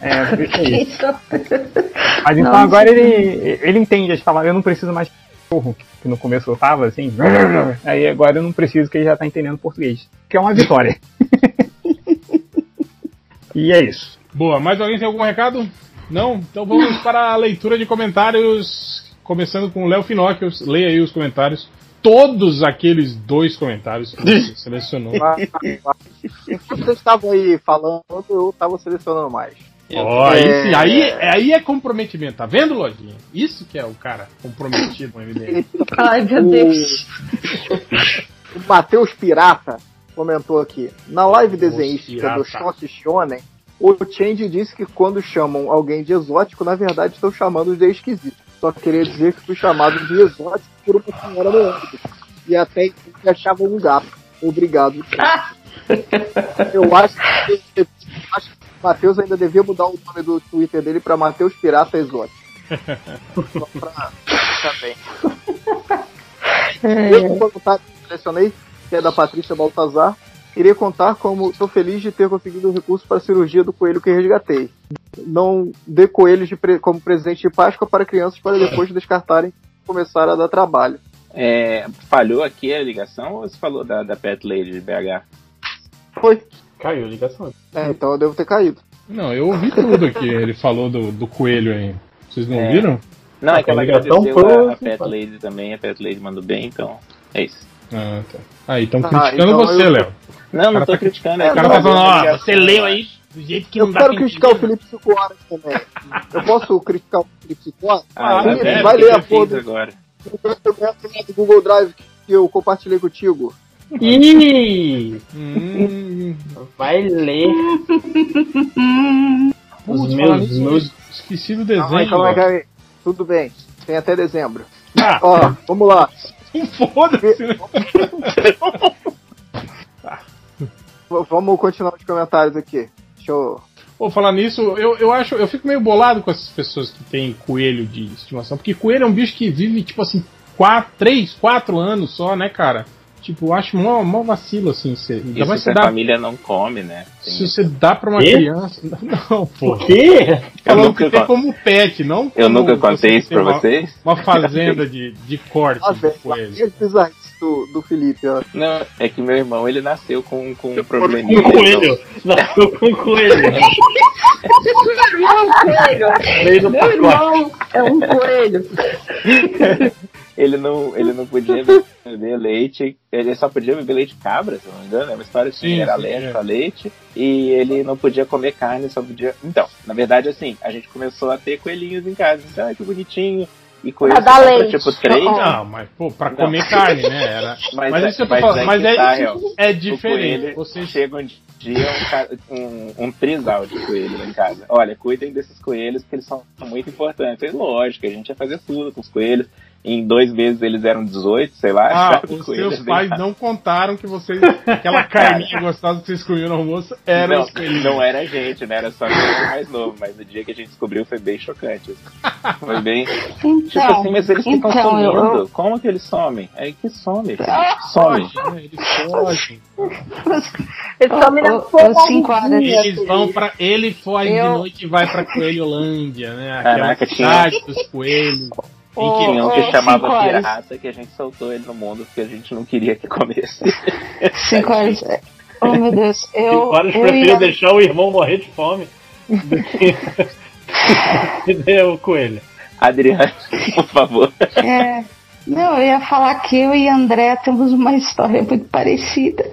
É, por isso aí. Mas então Nossa. agora ele, ele entende as palavras. Eu não preciso mais cachorro, que no começo eu tava assim. Aí agora eu não preciso, que ele já tá entendendo português. Que é uma vitória. e é isso. Boa, mais alguém tem algum recado? Não? Então vamos para a leitura de comentários. Começando com o Léo Finocchio. Leia aí os comentários. Todos aqueles dois comentários que você selecionou. Enquanto vocês estavam aí falando, eu tava selecionando mais. Ó, aí, É. sim, aí, aí é comprometimento, tá vendo, Lojinha? Isso que é o cara comprometido com a evidência. Ai, meu Deus. O Matheus Pirata comentou aqui. Na live desenhística do Shot Shonen, o Change disse que quando chamam alguém de exótico, na verdade estão chamando de esquisito. Só queria dizer que fui chamado de exótico por uma senhora no ônibus. E até então me achava um gato. Obrigado. Eu acho que, acho que o Matheus ainda devia mudar o nome do Twitter dele pra Matheus Pirata Exótico. Só pra também. Eu, comentário que selecionei, que é da Patrícia Baltazar, iria contar como estou feliz de ter conseguido o recurso para a cirurgia do coelho que resgatei. Não dê coelhos de pre- como presente de Páscoa para crianças para depois descartarem e começar a dar trabalho. É, falhou aqui a ligação ou você falou da, da Pet Lady de BH? Foi. Caiu a ligação. É, então eu devo ter caído. Não, eu ouvi tudo que ele falou do, do coelho aí. Vocês não É. ouviram? Não, é que A ela ligação agradeceu foi- a, a Pet Lady também, a Pet Lady mandou bem, então é isso. Ah, tá. Aí, estão Ah, criticando então você, eu- Léo. Não, não tô tá- criticando. É, é O cara tá falando, ó, você leu né? aí do jeito que Eu não dá quero criticar o. Felipe 5 horas também. Eu posso criticar o Felipe 5 horas? Ah, é, vai o ler eu a do agora. do Google Drive que eu compartilhei contigo. Ih! Hum, Vai ler. Putz, os meus, nisso, meus esqueci do desenho. Calma aí, calma. Tudo bem. Tem até dezembro. Ah, Ó, vamos lá. foda-se. né? Vamos continuar os comentários aqui. Deixa eu. Vou falar nisso, eu, eu acho, eu fico meio bolado com essas pessoas que têm coelho de estimação, porque coelho é um bicho que vive, tipo assim, 4, 3, 4 anos só, né, cara? Tipo, eu acho mó, mó vacilo, assim, você, ainda Isso mais se a dá, família não come, né? Tem- se você dá pra uma Quê? criança... Não, pô. quê? Falando nunca que tem como pet, não Eu como nunca você contei isso pra uma, vocês. Uma fazenda de, de corte Ah, de coelho. do, do Felipe, ó. Não, é que meu irmão, ele nasceu com, com um Com probleminha. um coelho. Nasceu com um coelho. Veio no Meu pacote. irmão é um coelho. Ele não, ele não podia beber leite, ele só podia beber leite de cabra, se não me engano, é uma história assim, era alérgico é. a leite, e ele não podia comer carne, só podia... Então, na verdade, assim, a gente começou a ter coelhinhos em casa, então, ai, que bonitinho, e coelho Pra dar leite. tipo, três, Não, mas, pô, pra Não. comer carne, né? Era... mas, Mas, é- isso eu tô mas falando, aí mas que é, tá, é O diferente. Você chega um dia um, um, um trisal de coelho lá em casa. Olha, cuidem desses coelhos porque eles são muito importantes. É lógico, a gente ia fazer tudo com os coelhos. Em dois meses eles eram 18, sei lá. Ah, os seus bem pais não contaram que vocês. aquela carninha gostosa que vocês comiam no almoço era não, não era a gente, né? Era só era mais novo, mas o dia que a gente descobriu foi bem chocante. Foi bem. Então, tipo assim, mas eles ficam então, sumindo. eu- Como que eles somem? É que some. Ah, Some. Foge, né? Eles fogem. Ele some na Ô, ô, ô, cinco horas. Eles vão pra. Ele foi de Eu- noite e vai pra Coelholândia, né? Aquela Caraca, tinha- cidade dos coelhos. Em que chamava pirata que a gente soltou ele no mundo porque a gente não queria que comesse. Cinco horas. Oh, meu Deus. Eu, Cinco horas eu prefiro ia- deixar o irmão morrer de fome do que, que o coelho. Adriano, por favor. É, não, eu ia falar que eu e André temos uma história muito parecida.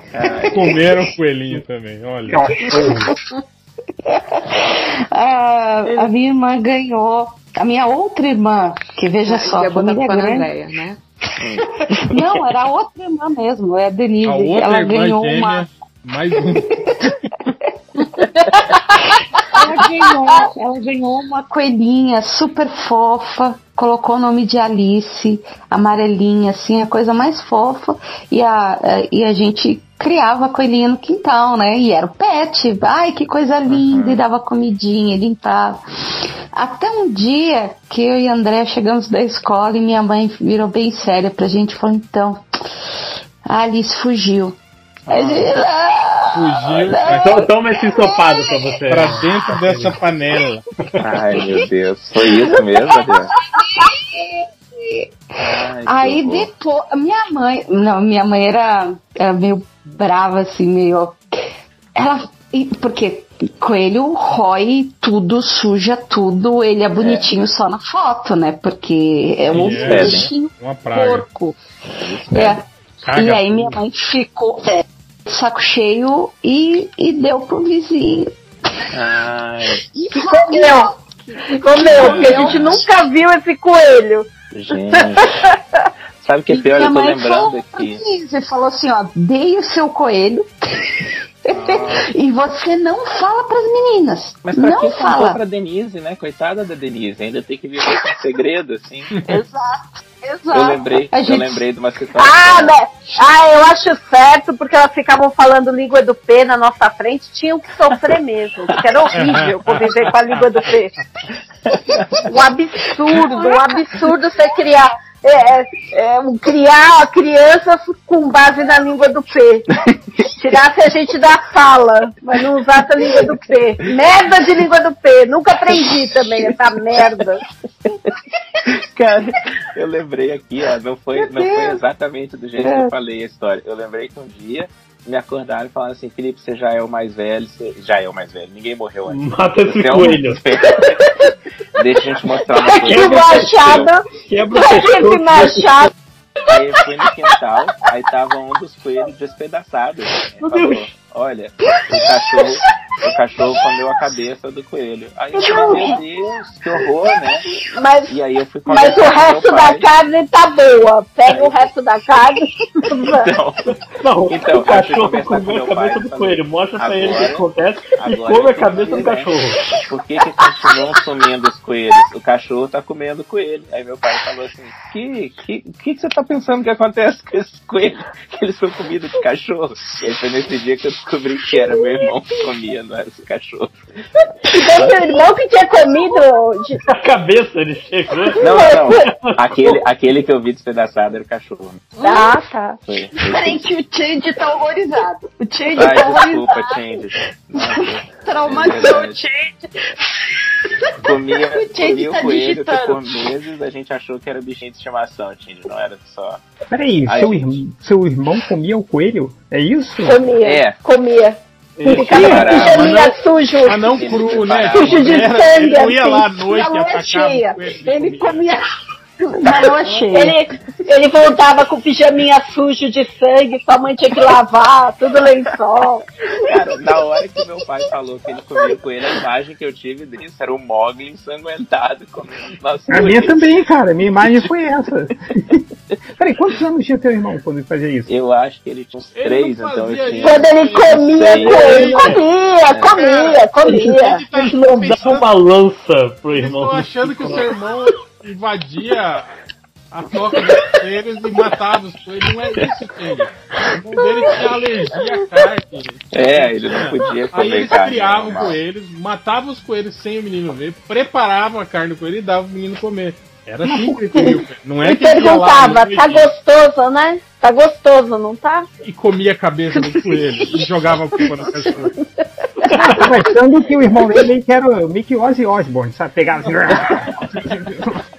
Comeram coelhinho também, olha. A, a minha irmã ganhou. A minha outra irmã, que veja só, ia a botar família na grande. Andréia, né? Não, era a outra irmã mesmo, é a Denise. A outra ela irmã ganhou gêmea, uma. mais um. Ela ganhou, ela ganhou uma coelhinha super fofa, colocou o nome de Alice, amarelinha, assim, a coisa mais fofa. E a, eh, e a gente criava a coelhinha no quintal, né? E era o pet. Ai, que coisa linda! E dava comidinha, limpava. Até um dia que eu e André chegamos da escola e minha mãe virou bem séria pra gente e falou: então, a Alice fugiu. A gente, "Ah, Fugiu Então toma esse ensopado pra você. pra dentro dessa panela. Ai, meu Deus. Foi isso mesmo, Adriano? Ai, Aí depois, minha mãe, não, minha mãe era, era meio brava, assim, meio. Ela. Porque coelho rói tudo, suja tudo, ele é bonitinho só na foto, né? Porque é um é, bichinho Uma praga. porco. É. Caga E aí minha mãe ficou é, saco cheio e, e deu pro vizinho. Ai, E Comeu! Comeu, porque a gente nunca viu esse coelho. gente. Sabe o que é pior? Eu tô lembrando aqui. Você falou assim, ó, dei o seu coelho e você não fala pras meninas. Mas pra não que fala. pra Denise, né? Coitada da Denise. Ainda tem que viver com segredo, assim. Exato, exato. Eu lembrei, A eu gente- lembrei de uma situação. Ah, né? Ah, eu acho certo, porque elas ficavam falando língua do P na nossa frente, tinham que sofrer mesmo, porque era horrível conviver com a língua do P. Um absurdo, um absurdo você criar. É, é, é, criar crianças com base na língua do P. Tirasse a gente da sala, mas não usasse a língua do P. Merda de língua do P. Nunca aprendi também essa merda. Cara, eu lembrei aqui, ó, não foi, não foi exatamente do jeito que eu falei a história. Eu lembrei que um dia me acordaram e falaram assim, Felipe, você já é o mais velho, você já é o mais velho, ninguém morreu antes. Mata esse Você é o mais coelho. velho. Deixa a gente mostrar uma coisa. Que machado, Quebra o esse machado. Aí eu fui no quintal, aí tava um dos coelhos despedaçados. Ele falou, olha, o cachorro, o cachorro comeu a cabeça do coelho. Aí eu falei, meu Deus, que horror, né? Mas, E aí eu fui mas o resto da carne tá boa. Pega o resto da carne. Então, Não, Então, o cachorro comeu a cabeça do coelho. Mostra pra ele o que agora- acontece e agora come a cabeça do né? cachorro. por que que continuam sumindo os coelhos? O cachorro tá comendo coelho. Aí meu pai falou assim, que que, que, que você tá pensando que acontece com esses coelhos? Que eles são comida de cachorro? E aí foi nesse dia que eu descobri que era meu irmão que comia, não era esse cachorro. Então, seu irmão que tinha comido. de- A cabeça ele chegou. Não, não. Aquele, aquele que eu vi despedaçado era o cachorro. Ah, tá. Foi. foi Peraí isso. que o Change tá horrorizado. O Change Ai, tá desculpa, horrorizado. Change. Traumatizou o. Change. comia, O Change comia tá o coelho que digitando. por meses a gente achou que era bichinho de estimação, Change. Não era só. Peraí, Aí- seu, irm- seu irmão comia o coelho? É isso? Comia. É. Comia. Ele Ficava com pijaminha sujo. Ah, não cru, né? Sujo de Era- sangue, Ele não ia assim, lá à noite na e atacava cheia. o coelho e Ele comia. Na lua cheia. Ele, ele voltava com pijaminha sujo de sangue, sua mãe tinha que lavar, tudo lençol. Cara, na hora que meu pai falou que ele comia coelho, a imagem que eu tive disso era o Mogli ensanguentado comendo nosso A minha também, cara. Minha imagem foi essa. Peraí, quantos anos tinha teu irmão quando ele fazia isso? Eu acho que ele tinha uns Ele três, não então eu tinha. Quando ele comia coelho, comia, comia, comia. Ele tá uma lança pro irmão. estão achando que o seu irmão invadia a toca dos coelhos e matava os coelhos. Não é isso, Kenny. O irmão dele tinha alergia à carne. É, ele não podia Aí comer eles carne. criavam coelhos, matavam os coelhos sem o menino ver, preparavam a carne do coelho e davam o menino comer. Era assim que ele comia o coelho. Não é E que perguntava, tá gostoso, né? Tá gostoso, não tá? e comia a cabeça do coelho e jogava a culpa no cachorro. Achando que o irmão dele que era o- que Ozzy Osbourne, sabe? Pegava assim.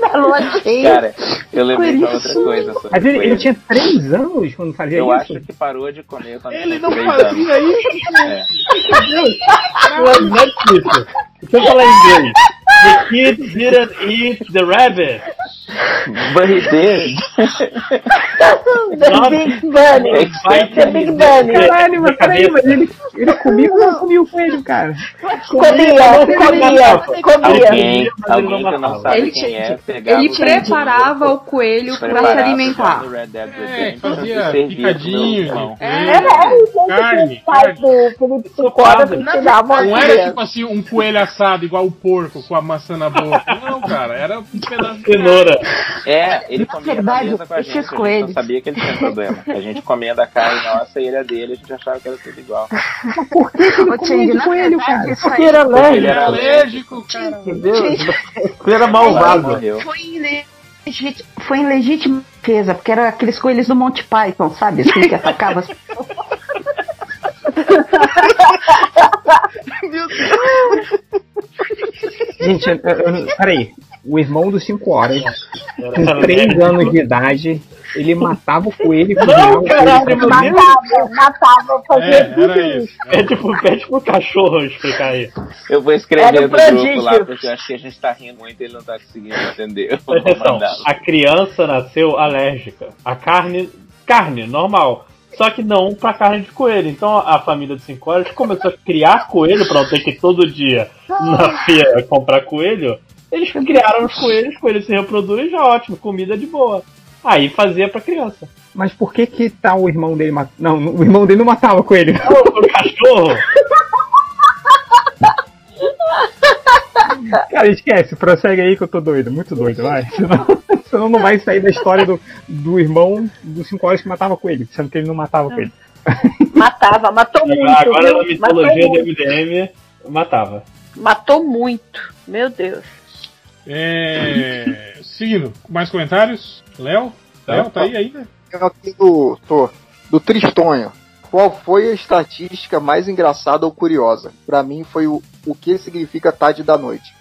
Cara, eu lembrei de outra coisa. sobre Mas ele, ele tinha três anos quando fazia Eu isso? acho que parou de comer quando Ele tinha não fazia anos. isso, É. Não é difícil. Deixa eu falar em inglês. The kid didn't eat the rabbit. But he did. The Big Bunny. The Big Bunny. Caralho, mas peraí, mas ele, ele comia ou não comia o coelho, cara? Comia, comia, comia. Alguém, alguém que não sabe Ele quem tinha- é, Ele o preparava o coelho pra se alimentar. no Red Dead É, fazia e picadinho. pro meu irmão. É, Carne, O pai do Felipe que uma Não era tipo assim um coelho assado igual o porco com a maçã na boca. Não, cara, era um pedaço de Cenoura. É, ele comia verdade, na mesa com a esses gente, a gente coelhos. não sabia que ele tinha problema. A gente comia da carne nossa e ele a dele, a gente achava que era tudo igual. Ô, Tindy, na coelho, verdade, cara? isso aí Ele Ele era era alérgico, cara. Ele era malvado. morreu. Foi em, legítima, foi em legítima defesa, porque era aqueles coelhos do Monty Python, sabe? Assim, que atacavam as pessoas. Gente, eu, eu, eu- peraí. O irmão dos 5 horas, com 3 anos de idade, ele matava o coelho e cozinhava o coelho. Matava, matava, fazia É, tudo isso. isso. Pede pro, pede pro cachorro explicar isso. Eu vou escrever no grupo lá, porque eu acho que a gente tá rindo muito e ele não tá conseguindo entender. Eu vou Presta atenção, a criança nasceu alérgica. A carne, carne, normal. Só que não pra carne de coelho. Então a família de 5 horas começou a criar coelho pra não ter que ir todo dia na feira comprar coelho. Eles criaram os coelhos, os coelhos se reproduzem, já ótimo, comida de boa. Aí fazia pra criança. Mas por que que tá o irmão dele matando? Não, o irmão dele não matava o coelho. O, o cachorro, Cara, esquece, prossegue aí que eu tô doido, muito doido, vai. Senão, senão não vai sair da história do, do irmão dos 5 horas que matava coelho, sendo que ele não matava coelho. Matava, matou muito. agora na viu? mitologia matou, do MDM, matava. matou muito. Meu Deus. É, seguindo, mais comentários? Léo? Léo, tá aí ainda? Eu aqui do, tô, do Tristonho. Qual foi a estatística mais engraçada ou curiosa? Pra mim foi o, o que significa tarde da noite.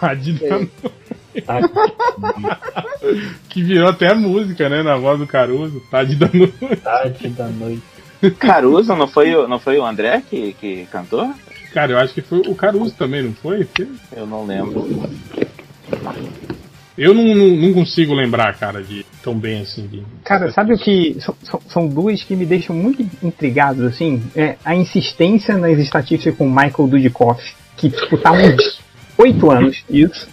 Tarde da noite. que virou até música, né? Na voz do Caruso. Tarde da noite. Tarde da noite. Caruso, não foi, o- não foi o André que, que cantou? Cara, eu acho que foi o Caruso também, não foi? Eu não lembro. Eu não, não, não consigo lembrar, cara, de tão bem assim. De... Cara, sabe o que. São, duas que me deixam muito intrigados, assim. É a insistência nas estatísticas com o Michael Dudikoff, que tipo, tá uns 8 anos, isso.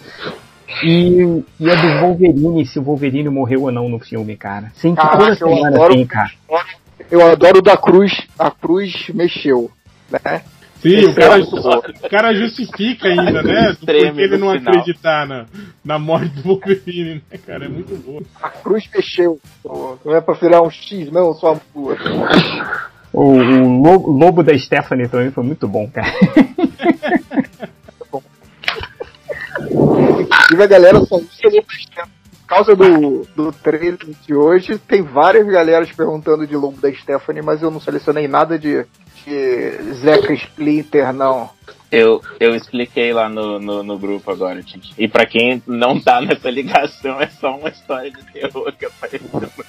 E, e a do Wolverine, se o Wolverine morreu ou não no filme, cara. Sempre Caraca, toda semana adoro- tem, cara. Eu adoro o da Cruz. A Cruz mexeu, né? Sim, o cara, é o cara justifica ainda, né? Porquê ele não final. acreditar na, na morte do Wolverine, né, cara? É muito bom. A Cruz mexeu. Pô, Não é pra virar um X, não, só uma rua. O, o lobo, lobo da Stephanie também foi muito bom, cara. Inclusive a galera só usa Lobo da Stephanie. Por causa do, do trailer de hoje, tem várias galeras perguntando de Lobo da Stephanie, mas eu não selecionei nada de, de Zeca Splinter, não. Eu, eu expliquei lá no, no, no grupo agora, gente. E pra quem não tá nessa ligação, é só uma história de terror que apareceu no grupo.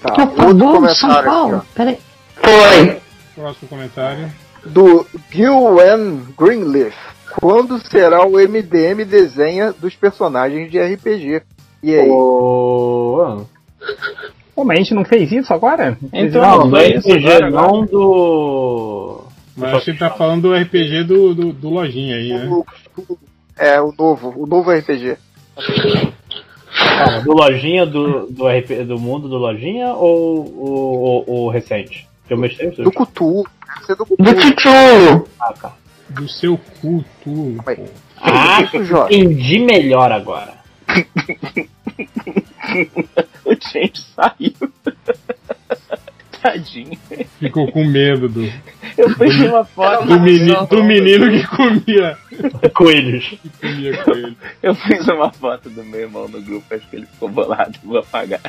Tá, Que outro acabou São comentário aqui, ó. Peraí. Foi. Próximo comentário. Do Gil N. Greenleaf. Quando será o MDM desenha dos personagens de RPG? E aí? Ô, Pô, mas a gente não fez isso agora? Então, Não, não, do mas- RPG, não do. Mas acho que ele tá falando do RPG do, do, do Lojinha aí, né? O- o- É, o novo, o novo RPG. Calma, do Lojinha do, do, RP, do mundo do Lojinha ou o, o, o recente? Que eu mexi Do Cutu. Deve ser do Cutu. Do Chuchu. Ah, tá. do seu cu, tu. pô. Ah, entendi melhor agora. Change saiu. Tadinho. Ficou com medo do, Eu fiz uma foto. do, meni- do menino que comia. Coelhos. Que comia coelho. Eu fiz uma foto do meu irmão no grupo, acho que ele ficou bolado, vou apagar.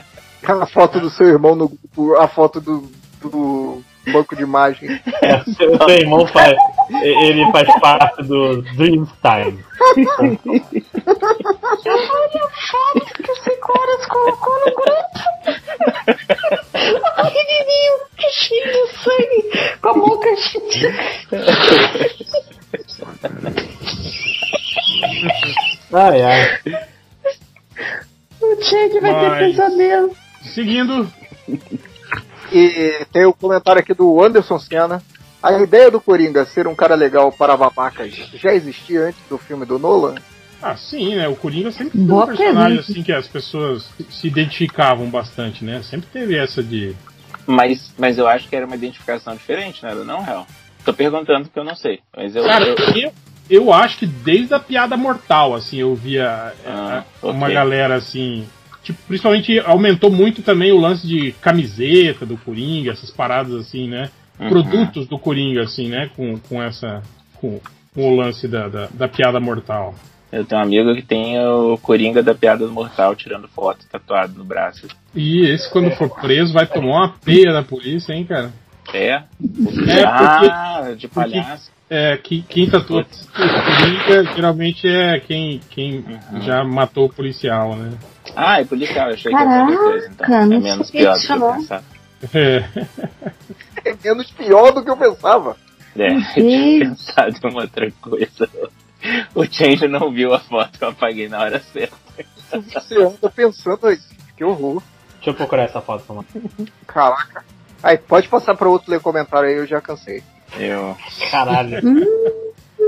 Aquela foto do seu irmão no grupo, a foto do, do banco de imagem. É, seu, seu irmão faz. Ele faz parte do Dreamtime. Olha a foto que o Secoras colocou no grupo. O menininho cheio de sangue, com a boca cheia. Ai, ai. O Change vai ter Mas- pesadelo. Seguindo, E tem o comentário aqui do Anderson Senna. A ideia do Coringa ser um cara legal para babacas já existia antes do filme do Nolan? ah, sim, né? O Coringa sempre foi Boa um personagem pergunta. assim que as pessoas se identificavam bastante, né? Sempre teve essa de. Mas, mas eu acho que era uma identificação diferente, né? Não, Real? Tô perguntando porque eu não sei. Mas eu. Cara, eu- eu, eu acho que desde a piada mortal, assim, eu via é, Ah, uma ok. galera assim. Tipo, principalmente aumentou muito também o lance de camiseta do Coringa, essas paradas assim, né? Uhum. Produtos do Coringa, assim, né? Com, com essa. Com, com o lance da, da, da piada mortal. Eu tenho um amigo que tem o Coringa da Piada Mortal tirando foto tatuado no braço. E esse, quando for preso, vai tomar uma peia da polícia, hein, cara? É? É, porque- ah, de palhaço. É, quem, o Coringa geralmente é quem, quem já matou o policial, né? Ah, é policial, eu achei que era coisa, então. Caraca, É não menos pior do que eu pensava. É. É menos pior do que eu pensava. É, eu tinha pensado em uma outra coisa. O Change não viu a foto que eu apaguei na hora certa. Você anda pensando aí, que horror. Deixa eu procurar essa foto, Samuel. Caraca. Aí, pode passar para outro ler comentário aí, eu já cansei. Eu. Caralho.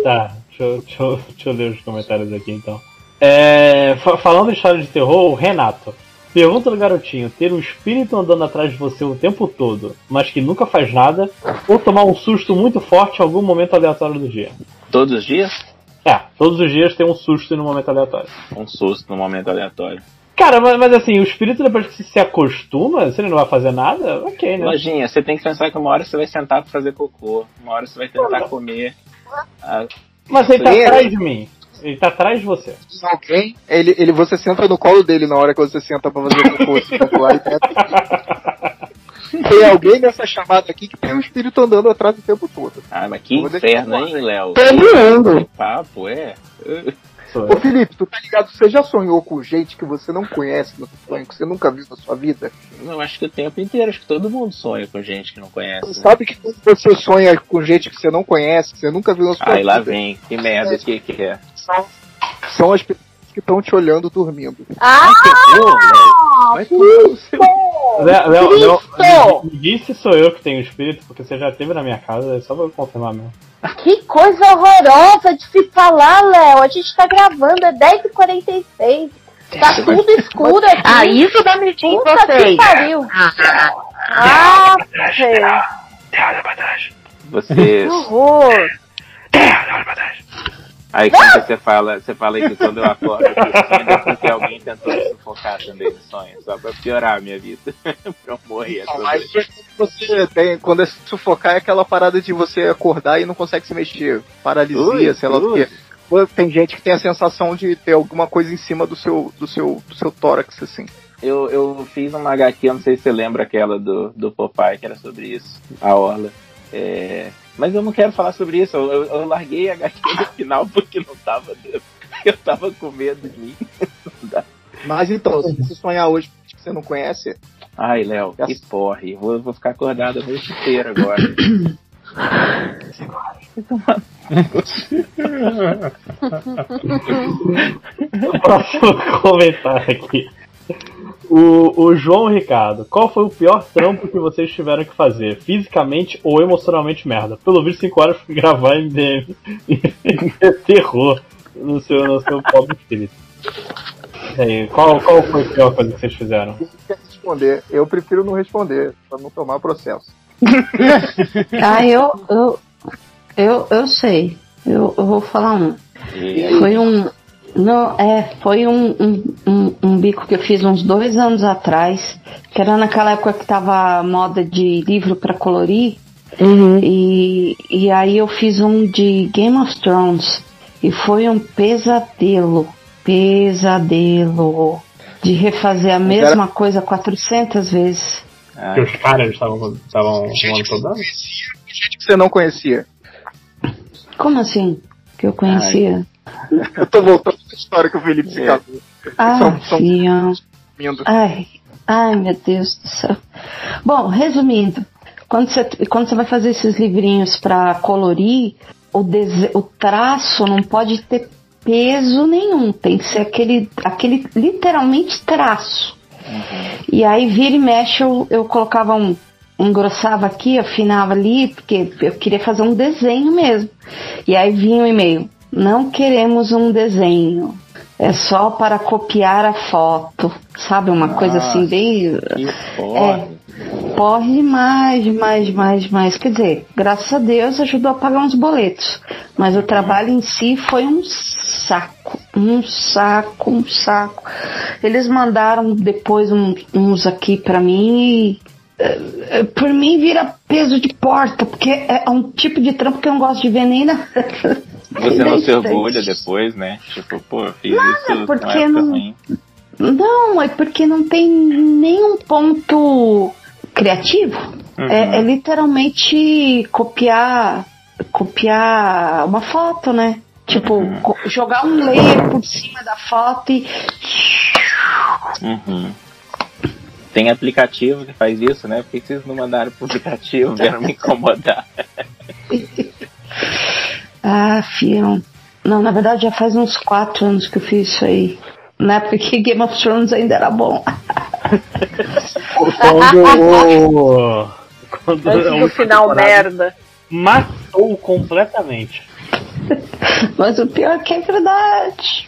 tá, deixa eu, deixa, eu, deixa eu ler os comentários aqui então. É, fa- falando em história de terror, o Renato. Pergunta do garotinho: ter um espírito andando atrás de você o tempo todo, mas que nunca faz nada, ou tomar um susto muito forte em algum momento aleatório do dia? Todos os dias? É, todos os dias tem um susto no momento aleatório. Um susto no momento aleatório. Cara, mas, mas assim, o espírito depois que se acostuma, se ele não vai fazer nada, ok, né? Lojinha, você tem que pensar que uma hora você vai sentar pra fazer cocô, uma hora você vai tentar comer. Ah, Mas ele tá atrás de mim. Ele tá atrás de você. Alguém, ele, ele, você senta no colo dele na hora que você senta pra fazer cocô, se popular e tenta. Tem alguém nessa chamada aqui que tem um espírito andando atrás o tempo todo. Ah, mas que inferno, hein, Léo? Todo mundo. Papo, é. Ô. Felipe, tu tá ligado? Você já sonhou com gente que você não conhece no sonho, que você nunca viu na sua vida? Eu acho que o tempo inteiro, acho que todo mundo sonha com gente que não conhece. né? Sabe que quando você sonha com gente que você não conhece, que você nunca viu na sua Aí lá vida, vem, que merda, que que é? são, são as pessoas que estão te olhando dormindo. Ah, seu- Léo, Léo, Léo, Cristo! ninguém se sou eu que tenho espírito, porque você já teve na minha casa, é só pra eu confirmar mesmo. que coisa horrorosa de se falar, Léo. A gente tá gravando, é 10h46. Tá tudo escuro aqui. Ah, isso dá medinho em Puta que vocês. pariu. Ah, velho. Você. Que horror. Aí quando você fala, você fala que quando eu acordo, eu sonho é porque alguém tentou me sufocar também no sonho, só pra piorar a minha vida. pra eu morrer toda Mas você tem, quando é sufocar, é aquela parada de você acordar e não consegue se mexer. Paralisia, Ui, sei lá o ui. quê. Pô, Tem gente que tem a sensação de ter alguma coisa em cima do seu, do seu, do seu tórax, assim. Eu, eu fiz uma HQ, eu não sei se você lembra aquela do, do Popeye, que era sobre isso, a Orla. É, mas eu não quero falar sobre isso, eu, eu- eu larguei a HQ no final porque não tava dentro. Eu tava com medo de mim. Mas então, se você sonhar hoje que você não conhece, Ai, Léo, que porre. Vou, vou ficar acordado a noite inteira agora. Próximo comentário aqui. O, o João Ricardo, qual foi o pior trampo que vocês tiveram que fazer? Fisicamente ou emocionalmente merda? Pelo visto, 5 horas pra gravar MDM. é terror no seu, no seu pobre espírito. Aí, qual, qual foi a pior coisa que vocês fizeram? quer responder? Eu prefiro não responder, pra não tomar processo. Ah, eu, eu, eu, eu sei. Eu, eu vou falar um. Foi um. Não, é, foi um, um, um, um bico que eu fiz uns dois anos atrás, que era naquela época que tava a moda de livro pra colorir. E, e aí eu fiz um de Game of Thrones. E foi um pesadelo. Pesadelo. De refazer a mesma coisa 400 vezes. ah, Que os caras estavam problema. Gente que você não conhecia. Como assim? Que eu conhecia? Eu tô voltando pra história que o Felipe se É. casou. Ah, São- são-. Ai, ai, meu Deus do céu. Bom, resumindo, quando você, quando você vai fazer esses livrinhos para colorir, o, dese- o traço não pode ter peso nenhum, tem que ser aquele, aquele literalmente traço. E aí vira e mexe, eu, eu colocava um. Engrossava aqui, afinava ali, porque eu queria fazer um desenho mesmo. E aí vinha o e-mail. Não queremos um desenho. É só para copiar a foto. Sabe, uma coisa assim, Nossa. bem. foda. Porre demais, demais, demais, demais. Quer dizer, graças a Deus ajudou a pagar uns boletos. Mas o trabalho em si foi um saco. Um saco, um saco. Eles mandaram depois um- uns aqui pra mim e. eh, eh, Por mim vira peso de porta, porque é um tipo de trampo que eu não gosto de ver nem na. Você não se orgulha depois, né? Tipo, pô, fiz Nada, isso porque não- ruim. Não, é porque não tem nenhum ponto criativo. Uhum. É, é literalmente copiar copiar uma foto, né? Tipo, Uhum. jogar um layer por cima da foto e. Uhum. Tem aplicativo que faz isso, né? Por que que vocês não mandaram pro aplicativo? Vieram me incomodar. Ah, fião. Não, na verdade já faz uns quatro anos que eu fiz isso aí. Na época que Game of Thrones ainda era bom. Quando. quando Antes a do final merda. Matou completamente. Mas o pior é que é verdade.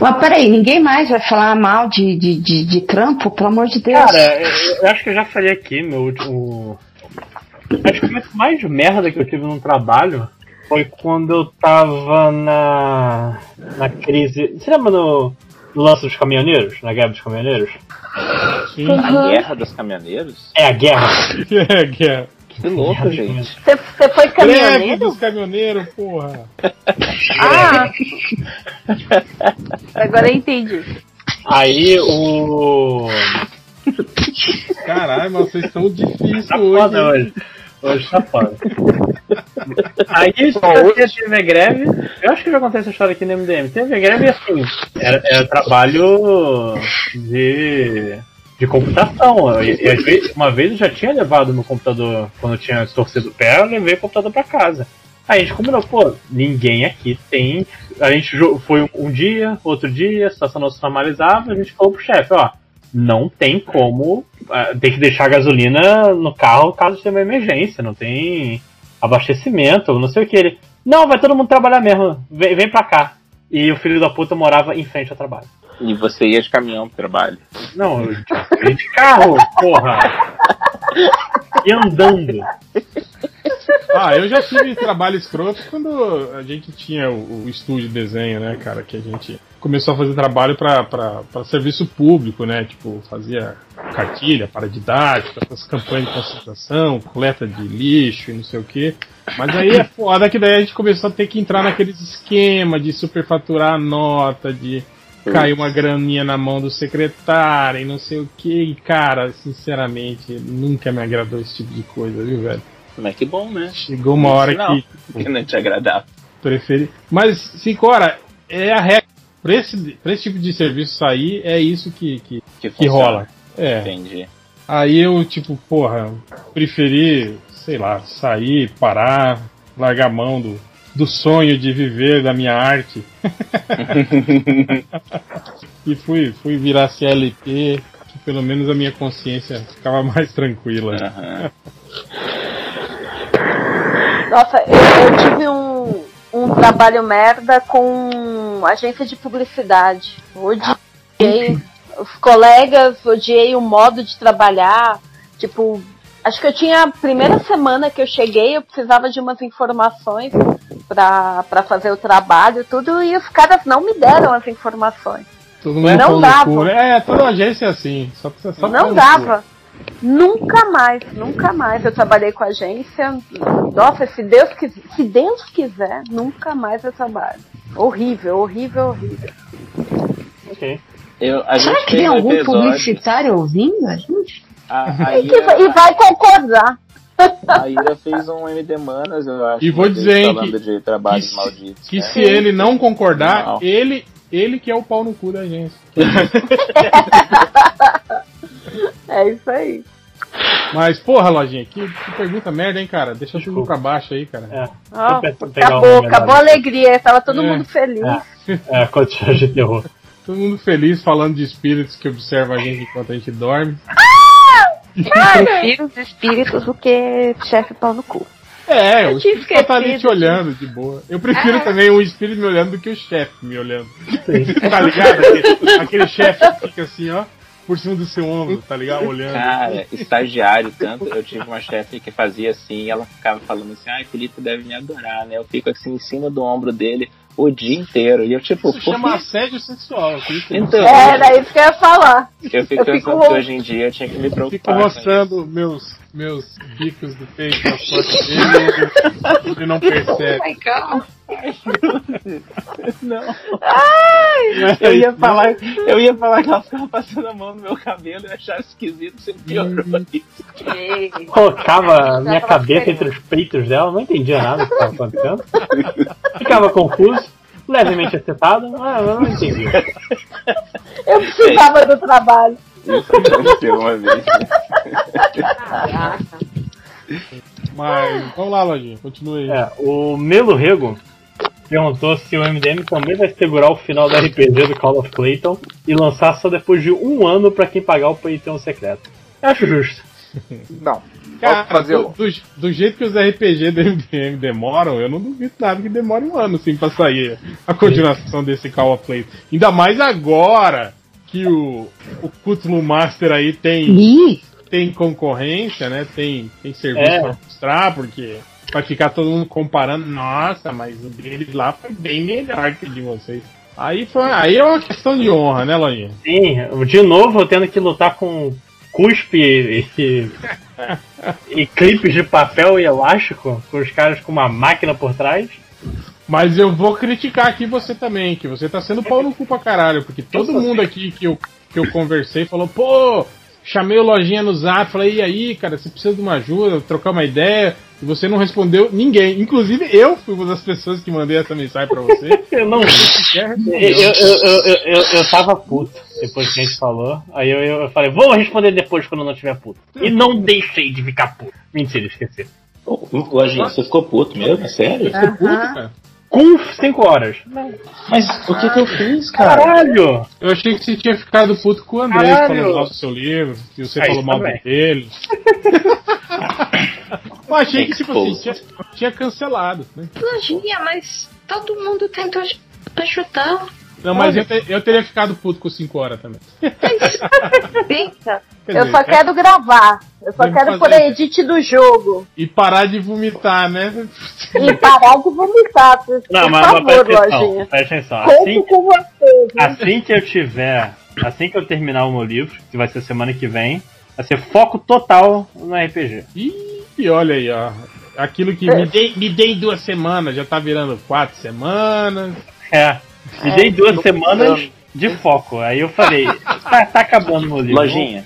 Mas peraí, ninguém mais vai falar mal de, de, de, de trampo, pelo amor de Deus. Cara, eu, eu acho que eu já falei aqui, meu último. Acho que o momento mais merda que eu tive num trabalho foi quando eu tava na. na crise. Você lembra do, do lance dos caminhoneiros? Na guerra dos caminhoneiros? Sim. A guerra dos caminhoneiros? É a guerra. É, que é. Que louco, gente. Você, você foi Greve caminhoneiro? dos caminhoneiros, porra. Ah! Agora eu entendi. Aí o. Caralho, mas vocês estão difíceis Tá hoje. hoje. Hoje tá foda. Aí teve a greve. Eu acho que já contei essa história aqui no MDM. Teve a greve assim. Era, era trabalho de. de computação. E, e às vezes, uma vez eu já tinha levado meu computador, quando eu tinha torcido o pé, eu levei o computador pra casa. Aí a gente combinou, pô, ninguém aqui tem. A gente foi um, um dia, outro dia, a situação não se normalizava, a gente falou pro chefe, ó, não tem como. ah, tem que deixar gasolina no carro caso tenha uma emergência, não tem abastecimento, não sei o que. Ele, não, vai todo mundo trabalhar mesmo, vem, vem pra cá. E o filho da puta morava em frente ao trabalho. E você ia de caminhão pro trabalho. Não, eu ia de carro, porra! E andando. Ah, eu já tive trabalho escroto quando a gente tinha o, o estúdio de desenho, né, cara? Que a gente começou a fazer trabalho pra serviço público, né? Tipo, fazia cartilha para didática, essas campanhas de conscientização, coleta de lixo e não sei o quê. Mas aí é foda que daí a gente começou a ter que entrar naqueles esquema de superfaturar a nota, de cair uma graninha na mão do secretário e não sei o que. E, cara, sinceramente, nunca me agradou esse tipo de coisa, viu, velho? Mas que bom, né? Chegou uma hora Não, que que não te agradava. preferi. Mas, Cicora, é a regra. Pra esse, pra esse tipo de serviço sair, é isso que, que, Que, que rola. É. Entendi. Aí eu, tipo, porra, preferi, sei lá, sair, parar, largar a mão do, do sonho de viver da minha arte. e fui, fui virar CLT, que pelo menos a minha consciência ficava mais tranquila. Aham. Nossa, eu, eu tive um, um trabalho merda com agência de publicidade. Odiei os colegas, odiei o modo de trabalhar. Tipo, Acho que eu tinha a primeira semana que eu cheguei, eu precisava de umas informações pra fazer o trabalho, tudo, e os caras não me deram as informações. É Não dava. É, toda agência é assim. Só, só não dava. Nunca mais, nunca mais eu trabalhei com agência. Nossa, se Deus, quis- se Deus quiser, nunca mais eu trabalho. Horrível, horrível, horrível. Ok. Eu, a Será que tem um algum episódio, publicitário ouvindo a gente? A, a, E, Ira, e vai concordar. a Ira fez um MD Manas, eu acho. E vou dizer, hein, falando que- de trabalhos que- malditos. Que né? se ele não concordar, Não. ele, ele que é o pau no cu da agência. É isso aí. Mas, porra, lojinha, que, que pergunta merda, hein, cara? Deixa tudo pra baixo aí, cara. É. Pegar acabou, acabou a alegria, tava todo É. mundo feliz. É, continua de terror. Todo mundo feliz falando de espíritos que observam a gente enquanto a gente dorme. Prefiro os espíritos do que chefe pau no cu. É, Eu o espírito só tá ali te olhando de boa. Eu prefiro É. também um espírito me olhando do que o chefe me olhando. tá ligado? Aquele, aquele chefe que fica assim, ó, por cima do seu ombro, tá ligado? Olhando. Cara, estagiário, tanto eu tive uma chefe que fazia assim, e ela ficava falando assim, ai, Felipe deve me adorar, né? Eu fico assim em cima do ombro dele o dia inteiro. E eu, tipo, Isso por chama que- assédio sexual. Então, Era isso que eu ia falar. eu fico eu pensando fico- que hoje em dia eu tinha que me Eu fico preocupar. roçando meus, meus bicos do peito na porta dele e ele não percebe. Ai, calma. Não. Mas Eu ia falar, eu ia falar que ela ficava passando a mão no meu cabelo e achava esquisito, você piorou isso. Colocava a minha cabeça querendo. entre os peitos dela, não entendia nada do que estava acontecendo. Ficava confuso, levemente excitado, mas eu não entendia. Eu precisava do trabalho. Isso aconteceu uma vez. Mas vamos lá, Lojinha, continua aí. É, o Melo Rego perguntou se o MDM também vai segurar o final do RPG do Call of Clayton e lançar só depois de um ano pra quem pagar o Patreon secreto. Eu acho justo. Não. Cara, fazer do, do, do jeito que os RPG do MDM demoram, eu não duvido nada que demore um ano assim pra sair a continuação desse Call of Play. Ainda mais agora que o, o Cthulhu Master aí tem, Ih, tem concorrência, né? Tem, tem serviço É. pra mostrar, porque vai ficar todo mundo comparando. Nossa, mas o deles lá foi bem melhor que o de vocês. Aí, foi, aí é uma questão de honra, né, Loinha? Sim, de novo eu tendo que lutar com cuspe e, e, e clipes de papel e elástico, com os caras com uma máquina por trás. Mas eu vou criticar aqui você também, que você tá sendo pau no cu pra caralho, porque todo mundo aqui que eu, que eu conversei falou, pô, chamei o Lojinha no zap, falei, e aí, cara, você precisa de uma ajuda, trocar uma ideia, e você não respondeu ninguém. Inclusive eu fui uma das pessoas que mandei essa mensagem pra você. Eu não Você sequer Eu, eu, eu, eu, eu, eu tava puto depois que a gente falou. Aí eu, eu falei, vou responder depois quando eu não tiver puto. E não deixei de ficar puto. Mentira, esqueci. Lojinha, você ficou puto mesmo? Sério? Você puto, cara. Com 5 horas. Mas o que que eu fiz, cara? Caralho! Eu achei que você tinha ficado puto com o André Caralho. falando mal do seu livro, que você É, falou mal também. dele. eu achei que, tipo assim, tinha, tinha cancelado, né? Lojinha, mas todo mundo tentou aj- ajudar. Não, mas eu, te- eu teria ficado puto com 5 horas também. Eita. Quer Eu dizer, só é- quero gravar. Eu só Vamos quero a edit do jogo. E parar de vomitar, né? E parar de vomitar. Por, Não, por mas, mas favor, presta atenção. lojinha. Presta atenção. Conto Assim, com você. viu? assim que eu tiver. Assim que eu terminar o meu livro, que vai ser semana que vem, vai ser foco total no RPG. E olha aí, ó. Aquilo que me dei, me dei duas semanas, já tá virando quatro semanas. É. Me dei duas semanas de foco. Aí eu falei, tá, tá acabando o meu livro. Lojinha.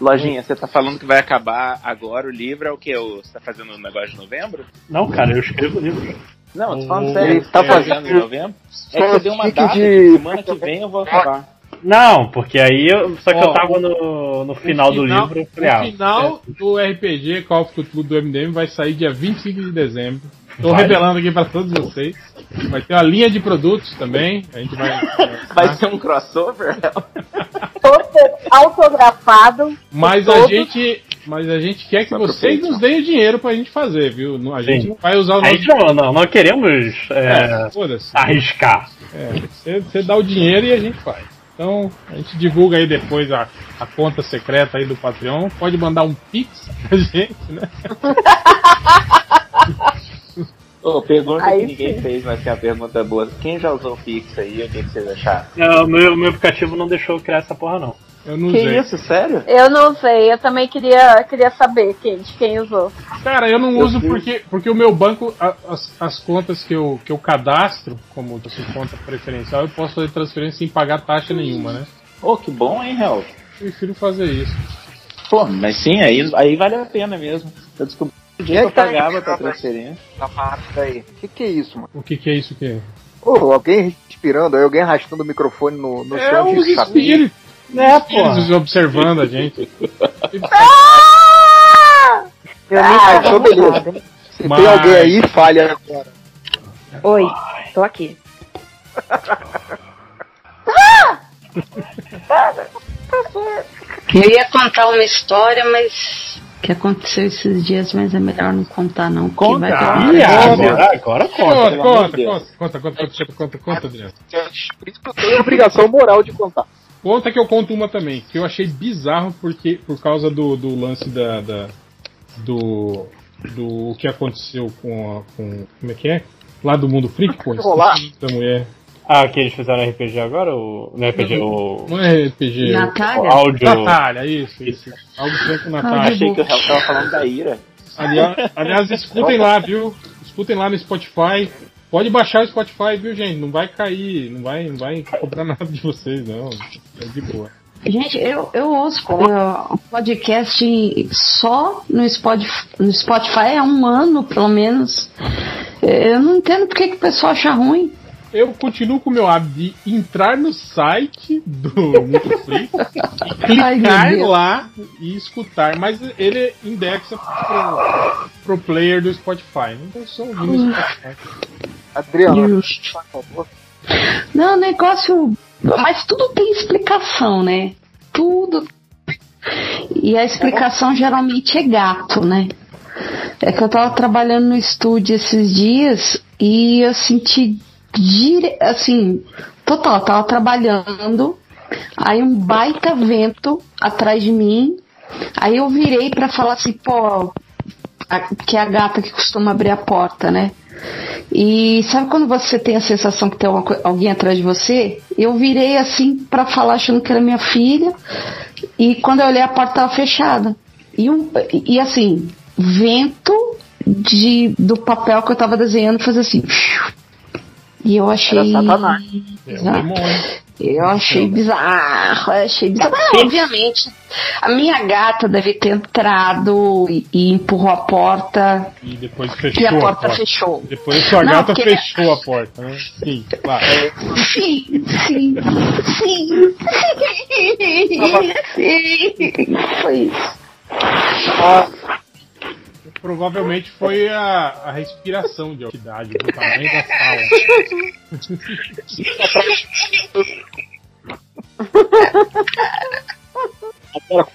Lojinha, você tá falando que vai acabar agora o livro, é o que? Você tá fazendo um negócio de novembro? Não, cara, eu escrevo livro. Não, eu tô falando Hum, sério. ele tá tá fazendo em novembro? É que eu dei uma data, de- semana que vem eu vou acabar. Não, porque aí eu. Só que Ó, eu tava no, no final, do livro. eu falei, O ah, final do RPG Call of Cthulhu do MDM vai sair dia 25 de dezembro. Tô Vai. revelando aqui pra todos vocês. Vai ter uma linha de produtos também. A gente vai. Vai ser um crossover? Todo autografado. Mas a gente. Mas a gente quer que Só vocês nos deem o dinheiro pra gente fazer, viu? A gente Sim. não vai usar o a gente não, não, não queremos é, É, arriscar. É, você, você dá o dinheiro e a gente faz. Então, a gente divulga aí depois a, a conta secreta aí do Patreon. Pode mandar um pix pra gente, né? Ô, pergunta Aí que ninguém sim. fez, mas que é uma pergunta boa. Quem já usou o Pix aí? O que, que vocês acharam? Não, o meu, meu aplicativo não deixou eu criar essa porra, não. Eu não Que usei. isso, sério? Eu não sei, eu também queria, queria saber quem, de quem usou. Cara, eu não Eu uso fiz. porque, porque o meu banco, as, as contas que eu, que eu cadastro, como assim, conta preferencial, eu posso fazer transferência sem pagar taxa nenhuma, né? Ô, que bom, hein, Hel? Prefiro fazer isso. Pô, mas sim, aí, aí vale a pena mesmo. Eu descobri o dia que eu pagava pra transferência. Tá parado aí. O que, que é isso, mano? O que, que é isso que Ô, alguém respirando, aí alguém arrastando o microfone no, no É chão os de chapéu. espíritos. É, Espíritos observando a gente. Eu nem Ah, então beleza. Se Mas- tem alguém aí, fale agora. Oi, tô aqui. Eu ia contar uma história, mas que aconteceu esses dias, mas é melhor não contar não, Conta. vai ter Ah, é, tragédia. agora- agora Conta, conta, conta, conta, conta, conta, conta, conta, Adriano. Eu tenho obrigação moral de contar. Conta que eu conto uma também, que eu achei bizarro porque, por causa do, do lance da, da- do, do que aconteceu com, a, com. Como é que é? Lá do mundo freak, pô. Rolar. esqueci Da mulher. Ah, que eles fizeram RPG agora? O... Não é RPG, o... Não é RPG. Natália? o áudio. Natália, isso, isso. Algo estranho com Natália. Achei que o Hel tava falando da ira. Aliás, aliás, escutem lá, viu? Escutem lá no Spotify. Pode baixar o Spotify, viu, gente? Não vai cair, não vai, não vai cobrar nada de vocês, não. É de boa. Gente, eu, eu ouço uh, podcast só no Spotify, no Spotify há um ano, pelo menos. Eu não entendo por que que o pessoal acha ruim. Eu continuo com o meu hábito de entrar no site do e Ai, meu clicar Deus. lá e escutar, mas ele indexa pro, pro player do Spotify. Então eu só ouvindo no Spotify. Adriano, por favor. Não, negócio. Mas tudo tem explicação, né? Tudo. E a explicação geralmente é gato, né? É que eu tava trabalhando no estúdio esses dias e eu senti dire... assim, total, tava trabalhando, aí um baita vento atrás de mim, aí eu virei pra falar assim, pô, a- que é a gata que costuma abrir a porta, né? E sabe quando você tem a sensação que tem co- alguém atrás de você? Eu virei assim pra falar achando que era minha filha. E quando eu olhei a porta tava fechada. E, um, e assim, vento de, do papel que eu tava desenhando fazia assim. E eu achei. Era Satanás. É um demônio. Eu achei bizarro, eu achei bizarro. Ah, obviamente, a minha gata deve ter entrado e, e empurrou a porta E depois fechou e a porta fechou. Depois a sua Não, gata porque- fechou a porta, né? Sim, claro. Sim, sim, sim. Sim. Foi isso. Provavelmente foi a, a respiração de altidade, o tamanho da sala. Agora,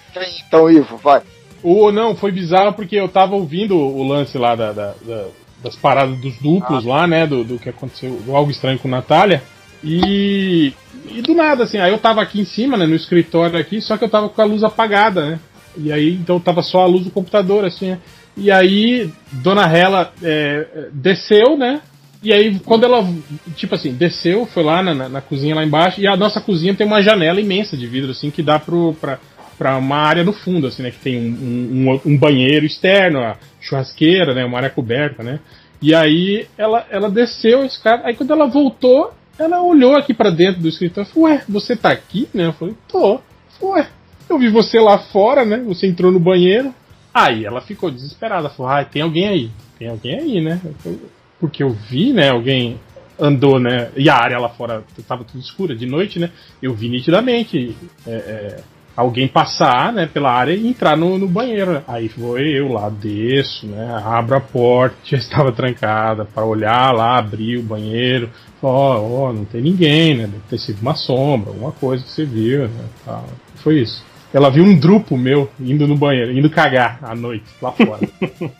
então, Ivo, vai. Ou não, foi bizarro porque eu tava ouvindo o lance lá da, da- da- das paradas dos duplos lá, né? Do, do que aconteceu, do algo estranho com Natália. E, e do nada, assim, aí eu tava aqui em cima, né, no escritório aqui, só que eu tava com a luz apagada, né? E aí, então tava só a luz do computador, assim, né? E aí, Dona Hela é, desceu, né? E aí, quando ela, tipo assim, desceu, foi lá na, na- na cozinha lá embaixo, e a nossa cozinha tem uma janela imensa de vidro, assim, que dá pro, pra, pra uma área no fundo, assim, né? Que tem um, um, um banheiro externo, a churrasqueira, né? Uma área coberta, né? E aí, ela, ela desceu esse cara, aí quando ela voltou, ela olhou aqui pra dentro do escritório e falou, ué, você tá aqui, né? Eu falei, tô. Ué, eu vi você lá fora, né? Você entrou no banheiro. Aí ela ficou desesperada, falou, ah, tem alguém aí, tem alguém aí, né? Porque eu vi, né, alguém andou, né? E a área lá fora tava tudo escura de noite, né? Eu vi nitidamente é, é, alguém passar, né, pela área e entrar no, no banheiro. Aí foi eu lá, desço, né? Abro a porta, já estava trancada, para olhar lá, abrir o banheiro. Ó, ó, não tem ninguém, né? Deve ter sido uma sombra, alguma coisa que você viu, né? Foi isso. Ela viu um drupo meu indo no banheiro, indo cagar à noite, lá fora.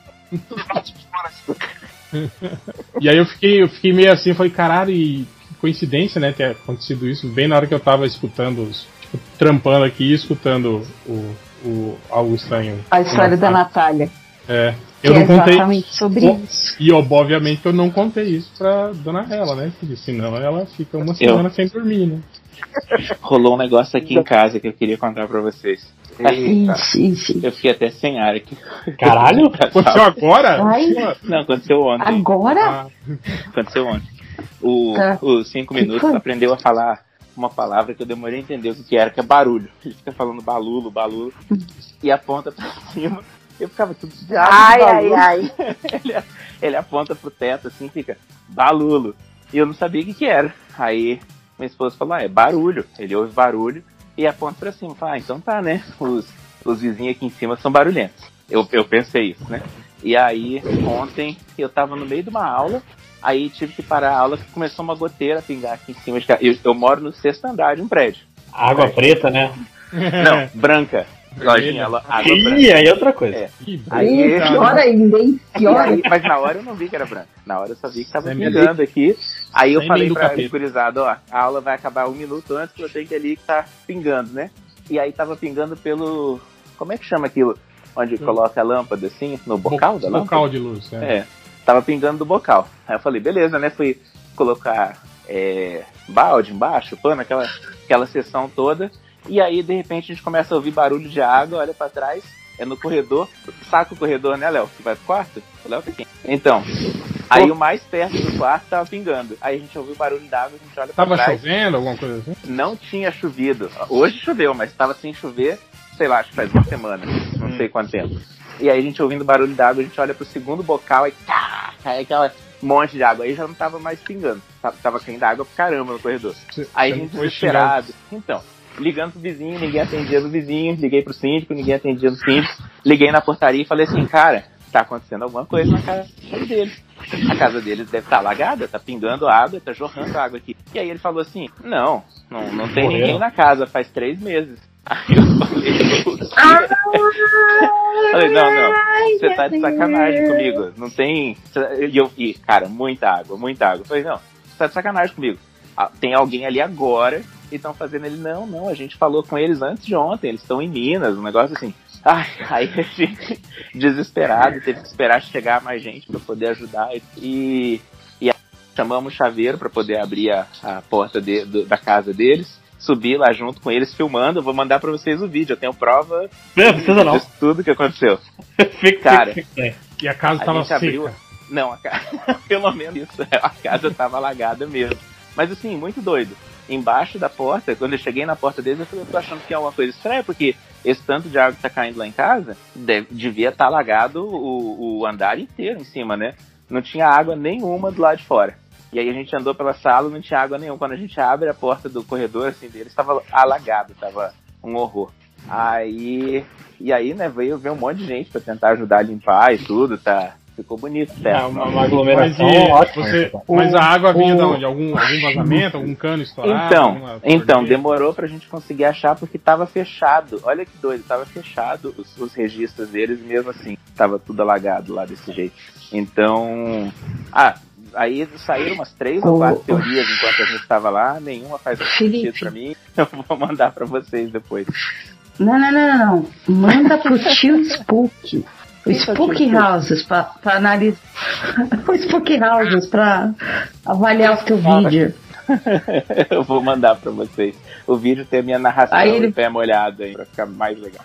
e aí eu fiquei, eu fiquei meio assim, falei, caralho, e coincidência, né, ter acontecido isso bem na hora que eu tava escutando, os, tipo, trampando aqui, escutando o, o algo estranho. A história da Natália. É. Que Eu é não contei. exatamente sobre isso. E obviamente eu não contei isso pra dona Ela, né? Porque senão ela fica uma semana sem dormir, né? Rolou um negócio aqui em casa que eu queria contar pra vocês. Eita. Eu fiquei até sem ar aqui. Caralho? Aconteceu agora? Ai. Não, aconteceu ontem. Agora? Aconteceu ontem. O, Tá. Os cinco minutos aprendeu a falar uma palavra que eu demorei a entender o que era, que é barulho. Ele fica falando balulo, balulo, e aponta pra cima. Eu ficava tudo Ai, balulo. ai, ai. ele, ele aponta pro teto assim, fica balulo. E eu não sabia o que que era. Aí minha esposa falou, ah, é barulho. Ele ouve barulho e aponta pra cima. Fala, ah, então tá, né? Os, os vizinhos aqui em cima são barulhentos. Eu, eu pensei isso, né? E aí, ontem, eu tava no meio de uma aula, aí tive que parar a aula que começou uma goteira a pingar aqui em cima. de casa. Eu, eu moro no sexto andar de um prédio. Água preta, né? Não, branca. Lojinha, lo- água branca. Ih, aí é outra coisa. É. Que Aí, pior ainda, hein? E Pior aí- mas na hora eu não vi que era branco. Na hora eu só vi que tava pingando aqui. Aí eu Sem falei pra gurizada, ó, a aula vai acabar um minuto antes que eu tenho que ali que tá pingando, né? E aí tava pingando pelo. Como é que chama aquilo? Onde coloca a lâmpada assim? No bocal da lâmpada? Bocal de luz, é. É, tava pingando do bocal. Aí eu falei, beleza, né? Fui colocar é, balde embaixo, pano, aquela, aquela sessão toda. E aí, de repente, a gente começa a ouvir barulho de água, olha pra trás, é no corredor. Saca o corredor, né, Léo? Que vai pro quarto? O Léo tá aqui. Então, aí o mais perto do quarto tava pingando. Aí a gente ouviu barulho d'água, a gente olha pra Tava trás. chovendo, alguma coisa assim? Não tinha chovido. Hoje choveu, mas estava sem chover, sei lá, acho que faz uma semana, não sei quanto tempo. E aí a gente ouvindo barulho d'água, a gente olha pro segundo bocal e tá, cai aquela monte de água. Aí já não tava mais pingando. Tava, tava caindo água pra caramba no corredor. Aí a gente desesperado. Então, ligando pro vizinho, ninguém atendia no vizinho, liguei pro síndico, ninguém atendia no síndico, liguei na portaria e falei assim, cara, tá acontecendo alguma coisa na casa dele. A casa deles deve estar alagada, tá pingando água, tá jorrando água aqui. E aí ele falou assim, não, não, não tem Morreram. ninguém na casa, faz três meses. Aí eu falei, falei, não, não, você tá de sacanagem comigo, não tem. E eu, e, cara, muita água, muita água. Eu falei, não, você tá de sacanagem comigo. Ah, Tem alguém ali agora e estão fazendo ele, não, não, a gente falou com eles antes de ontem, eles estão em Minas, um negócio assim. Ai, aí a gente, desesperado, teve que esperar chegar mais gente para poder ajudar e, e chamamos o chaveiro para poder abrir a, a porta de- do- da casa deles. Subi lá junto com eles filmando, eu vou mandar para vocês o vídeo, eu tenho prova Não, precisa não. tudo que aconteceu. Fica, Cara, fica, fica. E a casa a tava gente seca. abriu. Não, a casa. Pelo menos isso. A casa tava alagada mesmo. Mas assim, muito doido. Embaixo da porta, quando eu cheguei na porta deles, eu falei, eu tô achando que é uma coisa estranha, porque esse tanto de água que tá caindo lá em casa, deve- devia estar alagado o, o andar inteiro em cima, né? Não tinha água nenhuma do lado de fora. E aí a gente andou pela sala, não tinha água nenhuma. Quando a gente abre a porta do corredor, assim, deles, estava alagado, tava um horror. Aí, e aí, né, veio ver um monte de gente pra tentar ajudar a limpar e tudo, tá? Ficou bonito, É certo? uma, uma Mas, aglomeração ótima. você- mas a água vinha o- de onde? Algum, algum vazamento, algum cano estourado? Então, alguma então, torneira? demorou pra gente conseguir achar porque tava fechado. Olha que doido, tava fechado os, os registros deles, mesmo assim, tava tudo alagado lá desse jeito. Então, ah, aí saíram umas três ou quatro ô. teorias enquanto a gente tava lá, nenhuma faz sentido pra mim. Eu vou mandar pra vocês depois. Não, não, não, não, não. Manda pro tio Spook. O Spook? Houses pra, pra analisar. o Spook Houses pra avaliar o teu vídeo. Eu vou mandar pra vocês. O vídeo tem a minha narração Aí ele- pé molhado aí, pra ficar mais legal.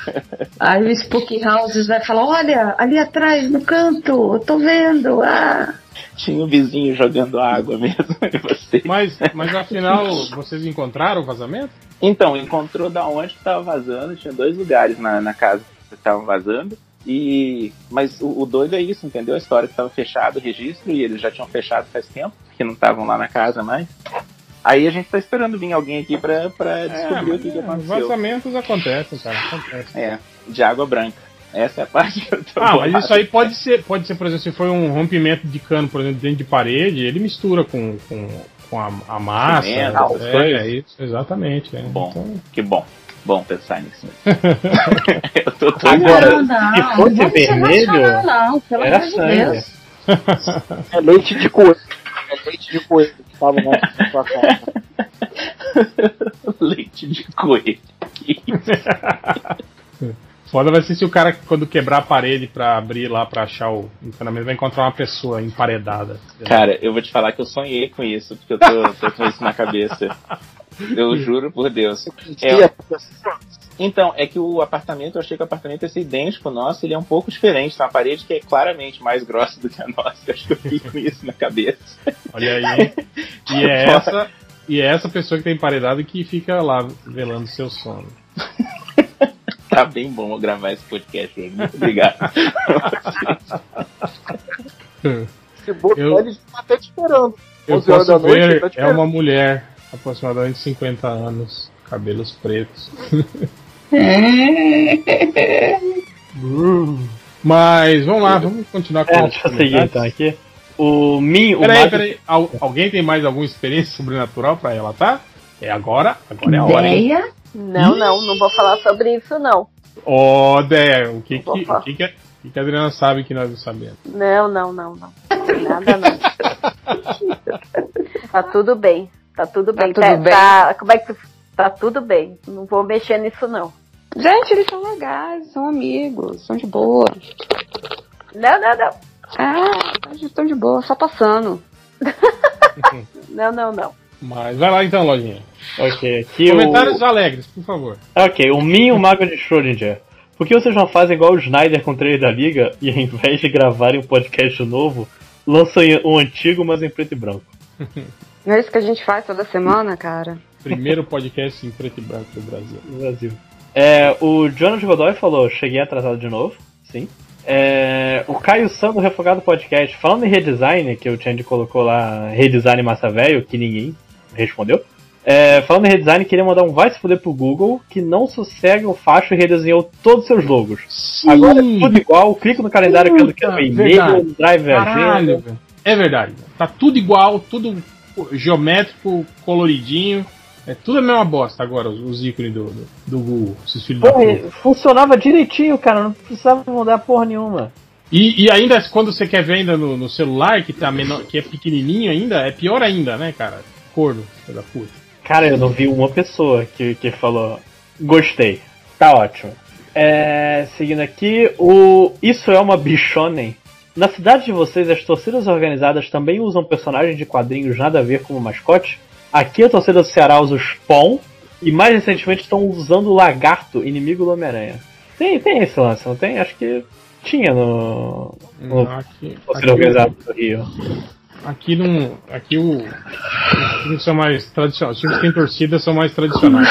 Aí o Spook Houses vai falar: Olha, ali atrás no canto, eu tô vendo. Ah. Tinha um vizinho jogando água mesmo em vocês. Mas, mas afinal, vocês encontraram o vazamento? Então, encontrou da onde que tava vazando, tinha dois lugares na, na casa que estavam vazando. E mas o, o doido é isso, entendeu? A história que estava fechado o registro e eles já tinham fechado faz tempo, que não estavam lá na casa mais. Aí a gente tá esperando vir alguém aqui pra, pra descobrir o que, que É, aconteceu. Vazamentos acontecem, cara. Acontece. É, de água branca. Essa é a parte que eu tô Ah, mas isso aí pode ser, pode ser, por exemplo, se foi um rompimento de cano, por exemplo, dentro de parede, ele mistura com, com, com a, a massa. Cimento, é, é isso, exatamente. É. Bom, Então, que bom. Bom pensar nisso. mesmo. eu tô todo Agora, não, se fosse ser vermelho, racional, não, pelo era amor de sangue. Deus. É leite de coelho. É leite de coelho que estavam na sua casa. Leite de coelho. Foda vai ser se o cara, quando quebrar a parede pra abrir lá pra achar o encanamento, vai encontrar uma pessoa emparedada. Cara, eu vou te falar que eu sonhei com isso, porque eu tô, tô com isso na cabeça. Eu juro por Deus. É- então, é que o apartamento, eu achei que o apartamento ia ser idêntico ao nosso, ele é um pouco diferente. Tem uma parede que é claramente mais grossa do que a nossa. Eu acho que eu fiquei com isso na cabeça. Olha aí. E é essa, e é essa pessoa que tem emparedado que fica lá velando seu sono. Tá bem bom eu gravar esse podcast hoje. Muito obrigado. Se botar, Eu- eles estão até te esperando. Eu 11 horas posso noite, ver, ele tá é uma mulher, aproximadamente 50 anos, cabelos pretos. Mas vamos lá, vamos continuar com É, os deixa eu seguir então aqui. O Min, o Peraí, Mago- peraí. Al- alguém tem mais alguma experiência sobrenatural pra relatar? É agora? Agora é a hora, hein? Não, não, não vou falar sobre isso, não. Ó, Dé, o que que, o que, que, a- o que a Adriana sabe que nós não sabemos? Não, não, não, não. Nada não. tá tudo bem. Tá tudo bem. tudo tá, bem? tá- como é que tu- tá tudo bem? Não vou mexer nisso não. Gente, eles são legais, são amigos, são de boa. Não, não, não. Ah, eles estão de boa, só passando. Não, não, não. Mas vai lá então, Lojinha. Ok, aqui Comentários o... alegres, por favor. Ok, o Min, o Mago de Schrödinger. Por que vocês não fazem igual o Snyder com o trailer da Liga e ao invés de gravarem um podcast novo, lançam um antigo, mas em preto e branco? Não é isso que a gente faz toda semana, cara? Primeiro podcast em preto e branco do Brasil. no Brasil. É, o Jonas Godoy falou, cheguei atrasado de novo, sim. É, o Caio Sam do Refogado Podcast, falando em redesign, que o Change colocou lá, redesign massa velho, que ninguém respondeu. É, falando em redesign, queria mandar um vai se fuder pro Google, que não sossega o facho e redesenhou todos os seus logos. Agora é tudo igual, clico no calendário que eu quero no e-mail, drive Caralho, agenda. velho. É verdade. Tá tudo igual, tudo geométrico, coloridinho. É tudo a mesma bosta agora, os, os ícones do, do, do Google, esses filhos da Porra, puta. funcionava direitinho, cara, não precisava mudar porra nenhuma. E, e ainda quando você quer ver ainda no, no celular, que, tá menor, que é pequenininho ainda, é pior ainda, né, cara? Corno, filho da puta. Cara, eu não vi uma pessoa que, que falou gostei. Tá ótimo. É, seguindo aqui, o Isso é uma bichonem. Na cidade de vocês, as torcidas organizadas também usam personagens de quadrinhos nada a ver como mascote? Aqui a torcida do Ceará usa o Spawn e mais recentemente estão usando o Lagarto, inimigo do Homem-Aranha. Tem, tem esse lance, não tem? Acho que tinha no. no Não, aqui, torcida aqui, organizada do Rio. aqui não. Aqui o, os times são mais tradicionais. Os times que têm torcida são mais tradicionais.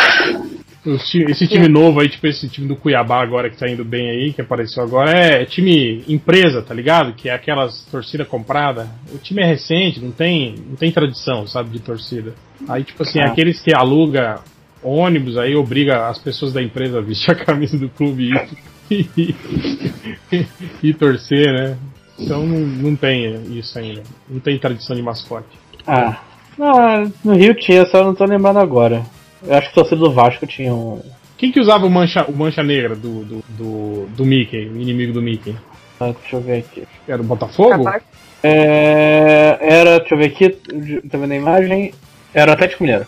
Esse time novo aí, tipo esse time do Cuiabá agora que tá indo bem aí, que apareceu agora, é time empresa, tá ligado? Que é aquelas torcida comprada. O time é recente, não tem, não tem tradição, sabe, de torcida. Aí, tipo assim, Ah. aqueles que aluga ônibus aí obriga as pessoas da empresa a vestir a camisa do clube e, e, e torcer, né? Então não, não tem isso ainda. Não tem tradição de mascote. Ah, ah, no Rio tinha, só não tô lembrando agora. Eu acho que a torcida do Vasco tinha um. Quem que usava o mancha, o mancha negra do, do, do, do Mickey, o inimigo do Mickey? Ah, deixa eu ver aqui. Era o Botafogo? Capaz. É, era, deixa eu ver aqui, tá vendo a imagem? Era o Atlético Mineiro.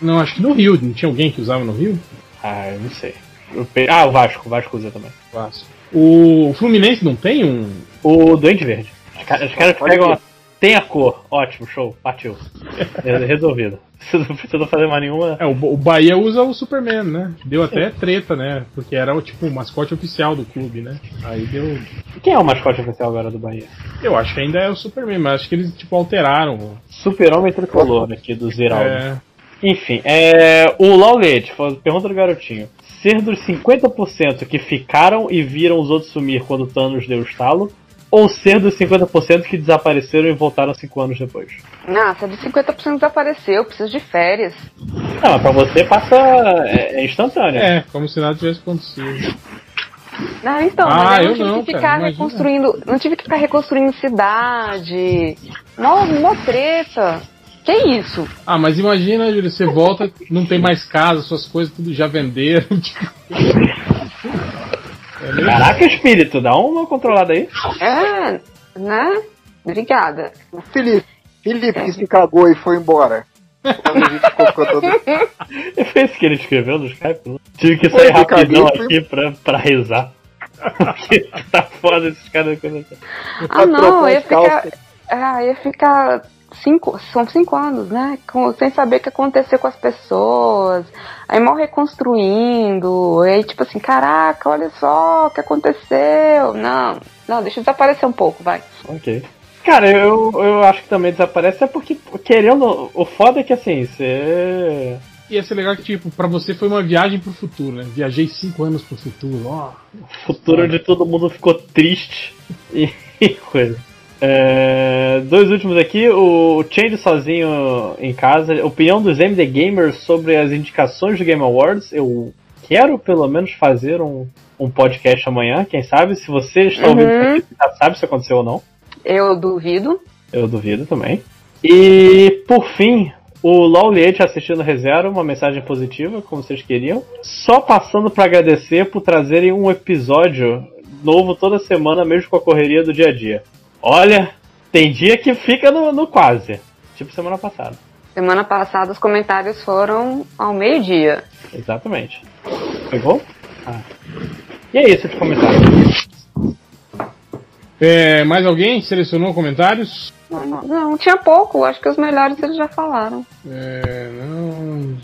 Não, acho que no Rio. Não tinha alguém que usava no Rio? Ah, eu não sei. Eu pe- Ah, o Vasco, o Vasco usa também. Fácil. O Fluminense não tem um. O Doente Verde. Os ca- os caras pegam. Tem a cor, ótimo, show, partiu. É, Resolvido. Não precisa fazer mais nenhuma. É, o, Bahia usa o Superman, né? Deu até treta, né? Porque era o tipo o mascote oficial do clube, né? Aí deu. Quem é o mascote oficial agora do Bahia? Eu acho que ainda é o Superman, mas acho que eles tipo alteraram. Super-Homem Tricolor aqui do Ziraldo. É, Enfim, é, o Laulete, pergunta do garotinho. Ser dos 50% que ficaram e viram os outros sumir quando Thanos deu o estalo, ou ser dos 50% que desapareceram e voltaram 5 anos depois? É de 50% desapareceu, eu preciso de férias. Não, mas pra você passa. é, é instantâneo. é, como se nada tivesse acontecido. Ah, então, Ah, mas eu eu não tive não, que cara, ficar imagina. reconstruindo. Não tive que ficar reconstruindo cidade. Mó, mó treta. Que isso? Ah, mas imagina, Júlio, você volta, não tem mais casa, suas coisas tudo já venderam. É Caraca, espírito, dá uma controlada aí. É, né? Obrigada. Felipe, Felipe que se cagou e foi embora. Quando a gente ficou cantando. Foi isso que ele escreveu no Skype? Tive que Foi, sair eu rapidão caguei, aqui pra, pra rezar. Tá foda esses caras. Ah, não, ia ficar. Ah, ia ficar. Cinco, são cinco anos, né? Com- sem saber o que aconteceu com as pessoas. Aí mal reconstruindo. Aí, tipo assim, caraca, olha só o que aconteceu. Não, não, deixa desaparecer um pouco, vai. Ok. Cara, eu, eu acho que também desaparece é porque, querendo. O foda é que assim, você. Ia ser legal que, tipo, pra você foi uma viagem pro futuro, né? Viajei cinco anos pro futuro, ó. Futuro onde todo mundo ficou triste e, e coisa. É, dois últimos aqui, o Change sozinho em casa, opinião dos MD Gamers sobre as indicações do Game Awards. Eu quero pelo menos fazer um, um podcast amanhã, quem sabe? Se você está ouvindo Uhum. isso aqui, já sabe se aconteceu ou não. Eu duvido. Eu duvido também. E por fim, o Lauliete assistindo Rezero, uma mensagem positiva, como vocês queriam. Só passando para agradecer por trazerem um episódio novo toda semana, mesmo com a correria do dia a dia. Olha, tem dia que fica no, no quase. Tipo semana passada. Semana passada os comentários foram ao meio-dia. Exatamente. Pegou? Ah. E é isso de comentário. É, mais alguém selecionou comentários? Não, não, não, tinha pouco, acho que os melhores eles já falaram. É, não.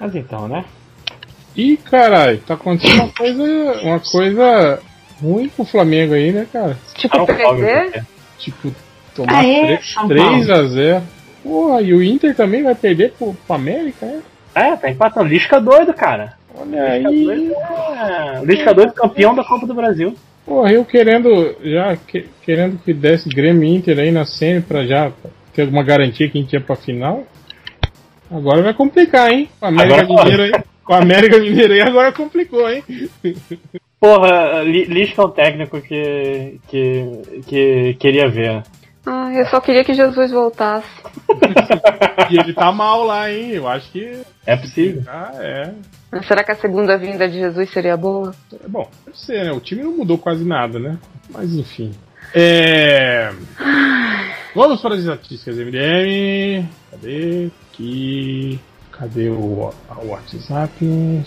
Mas então, né? Ih, caralho, tá acontecendo uma coisa, uma coisa ruim pro Flamengo aí, né, cara? Tipo, Ah, perder? Tipo, tomar Aê, 3, São Paulo. a 0 Porra, e o Inter também vai perder pro, pro América, é? É, tá empatando. Lisca doido, cara. Olha Lisca aí. doido é... Lisca doido campeão da Copa do Brasil. Porra, eu querendo, já que- querendo que desse Grêmio e Inter aí na semi pra já ter alguma garantia que a gente ia pra final. Agora vai complicar, hein? América Agora Mineiro aí. Com a América Mineiro aí agora complicou, hein? Porra, Li- Lisca é um técnico que, que, que queria ver. Ah, eu só queria que Jesus voltasse. E ele tá mal lá, hein? Eu acho que. É possível. Ah, é. Mas será que a segunda vinda de Jesus seria boa? É bom, deve ser, né? O time não mudou quase nada, né? Mas enfim. É. Vamos para as estatísticas, MDM. Cadê? Aqui. Cadê o, o WhatsApp?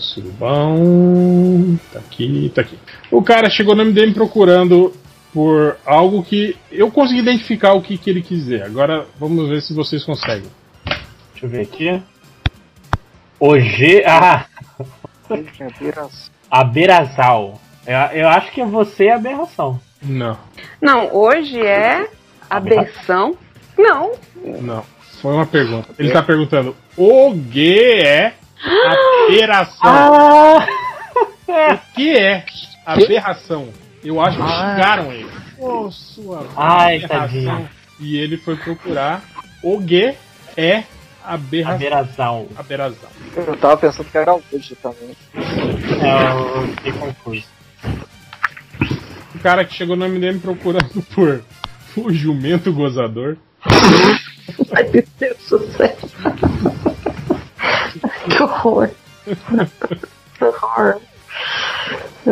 Surubão. Tá aqui, tá aqui. O cara chegou no MDM procurando por algo que eu consegui identificar o que, que ele quiser. Agora vamos ver se vocês conseguem. Deixa eu ver aqui. O G. Ah! Aberazal. Eu, eu acho que você é aberração. Não, Não, hoje é aberração. Não. não. Foi uma pergunta. Ele tá perguntando: o que é aberração? Ah! O que é aberração? Eu acho que xingaram ele. Ô, sua Ai, aberração. tadinho. E ele foi procurar o que é aberração. Aberração. Aberração. Eu tava pensando que era hoje também. É, eu fiquei confuso. O cara que chegou no MDM procurando por o jumento gozador. Ai, meu Deus do céu. Que horror. que horror.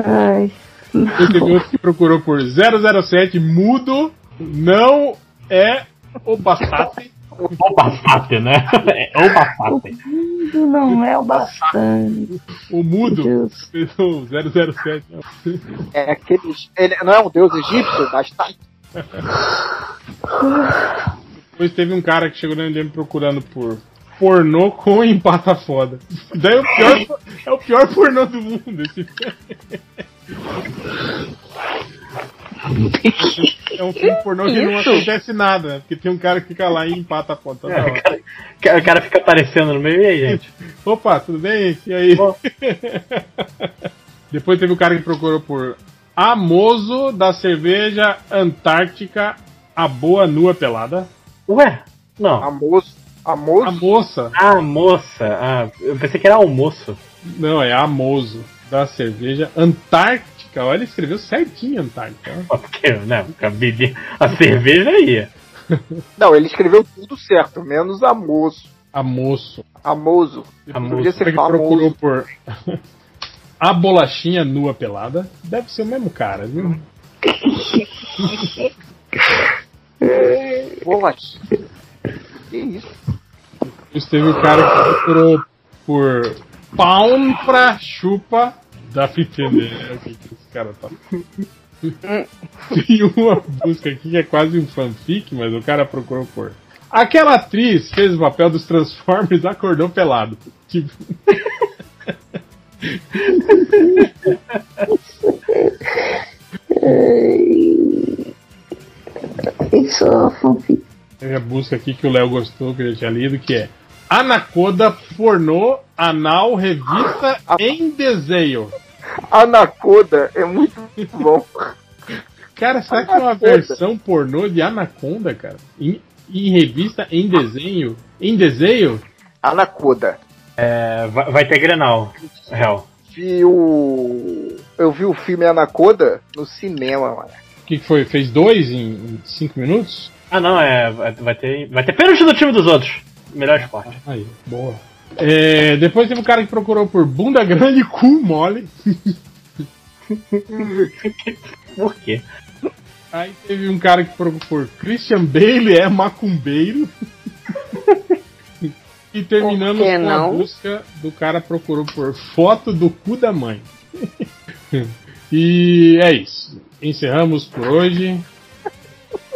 Ai. E teve outro que procurou por 007 mudo, não é o Bastate. O Bastate, né? É o Bastate. Mundo não é o bastante. O mudo, Deus. o 007. É aqueles. Ele não é um deus egípcio, bastante. Depois teve um cara que chegou no MDM procurando por pornô com empata foda. Daí é o pior, é o pior pornô do mundo. Esse É um filme pornô que não acontece nada? Porque tem um cara que fica lá e empata a foda toda É, hora. o, cara, o cara fica aparecendo no meio e aí, gente? Opa, tudo bem? E aí? Depois teve o cara que procurou por Amoso da cerveja Antártica, a boa nua pelada. Ué? Não. Amoso. Amoso? A moça. Ah, moça. Ah, eu pensei que era almoço. Não, é Amoso da cerveja Antártica. Olha, ele escreveu certinho Antártica. Porque, né, a a cerveja ia. Não, ele escreveu tudo certo, menos amoso. Amoço. Amoso. Amoso. Podia ser procurou por a bolachinha nua pelada. Deve ser o mesmo cara, viu? What? Que isso? Isso teve o cara que procurou por pão pra chupa. Dá pra entender né, o que, que esse cara tá. Tem uma busca aqui que é quase um fanfic, mas o cara procurou por. Aquela atriz fez o papel dos Transformers acordou pelado. Tipo. Isso é fanfic. Tem a busca aqui que o Léo gostou, que eu já tinha lido, que é Anaconda pornô anal revista em desenho. Anaconda é muito bom. Cara, será que é uma versão pornô de Anaconda, cara? Em, em revista em desenho? Em desenho? Anaconda. É, vai, vai ter Grenal, real. Vi o... Eu vi o filme Anaconda no cinema, mano. O que, foi? Fez dois em, em cinco minutos? Ah, não, é. Vai, vai ter. Vai ter pênalti do time dos outros. Melhor esporte. Aí, boa. É, depois teve um cara que procurou por bunda grande e cu mole. Por quê? Aí teve um cara que procurou por Christian Bale é macumbeiro. e terminamos com a não? busca do cara procurou por foto do cu da mãe. e é isso. Encerramos por hoje.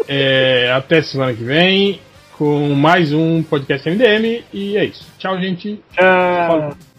É, até semana que vem com mais um podcast MDM. E é isso. Tchau, gente. Tchau. Falou.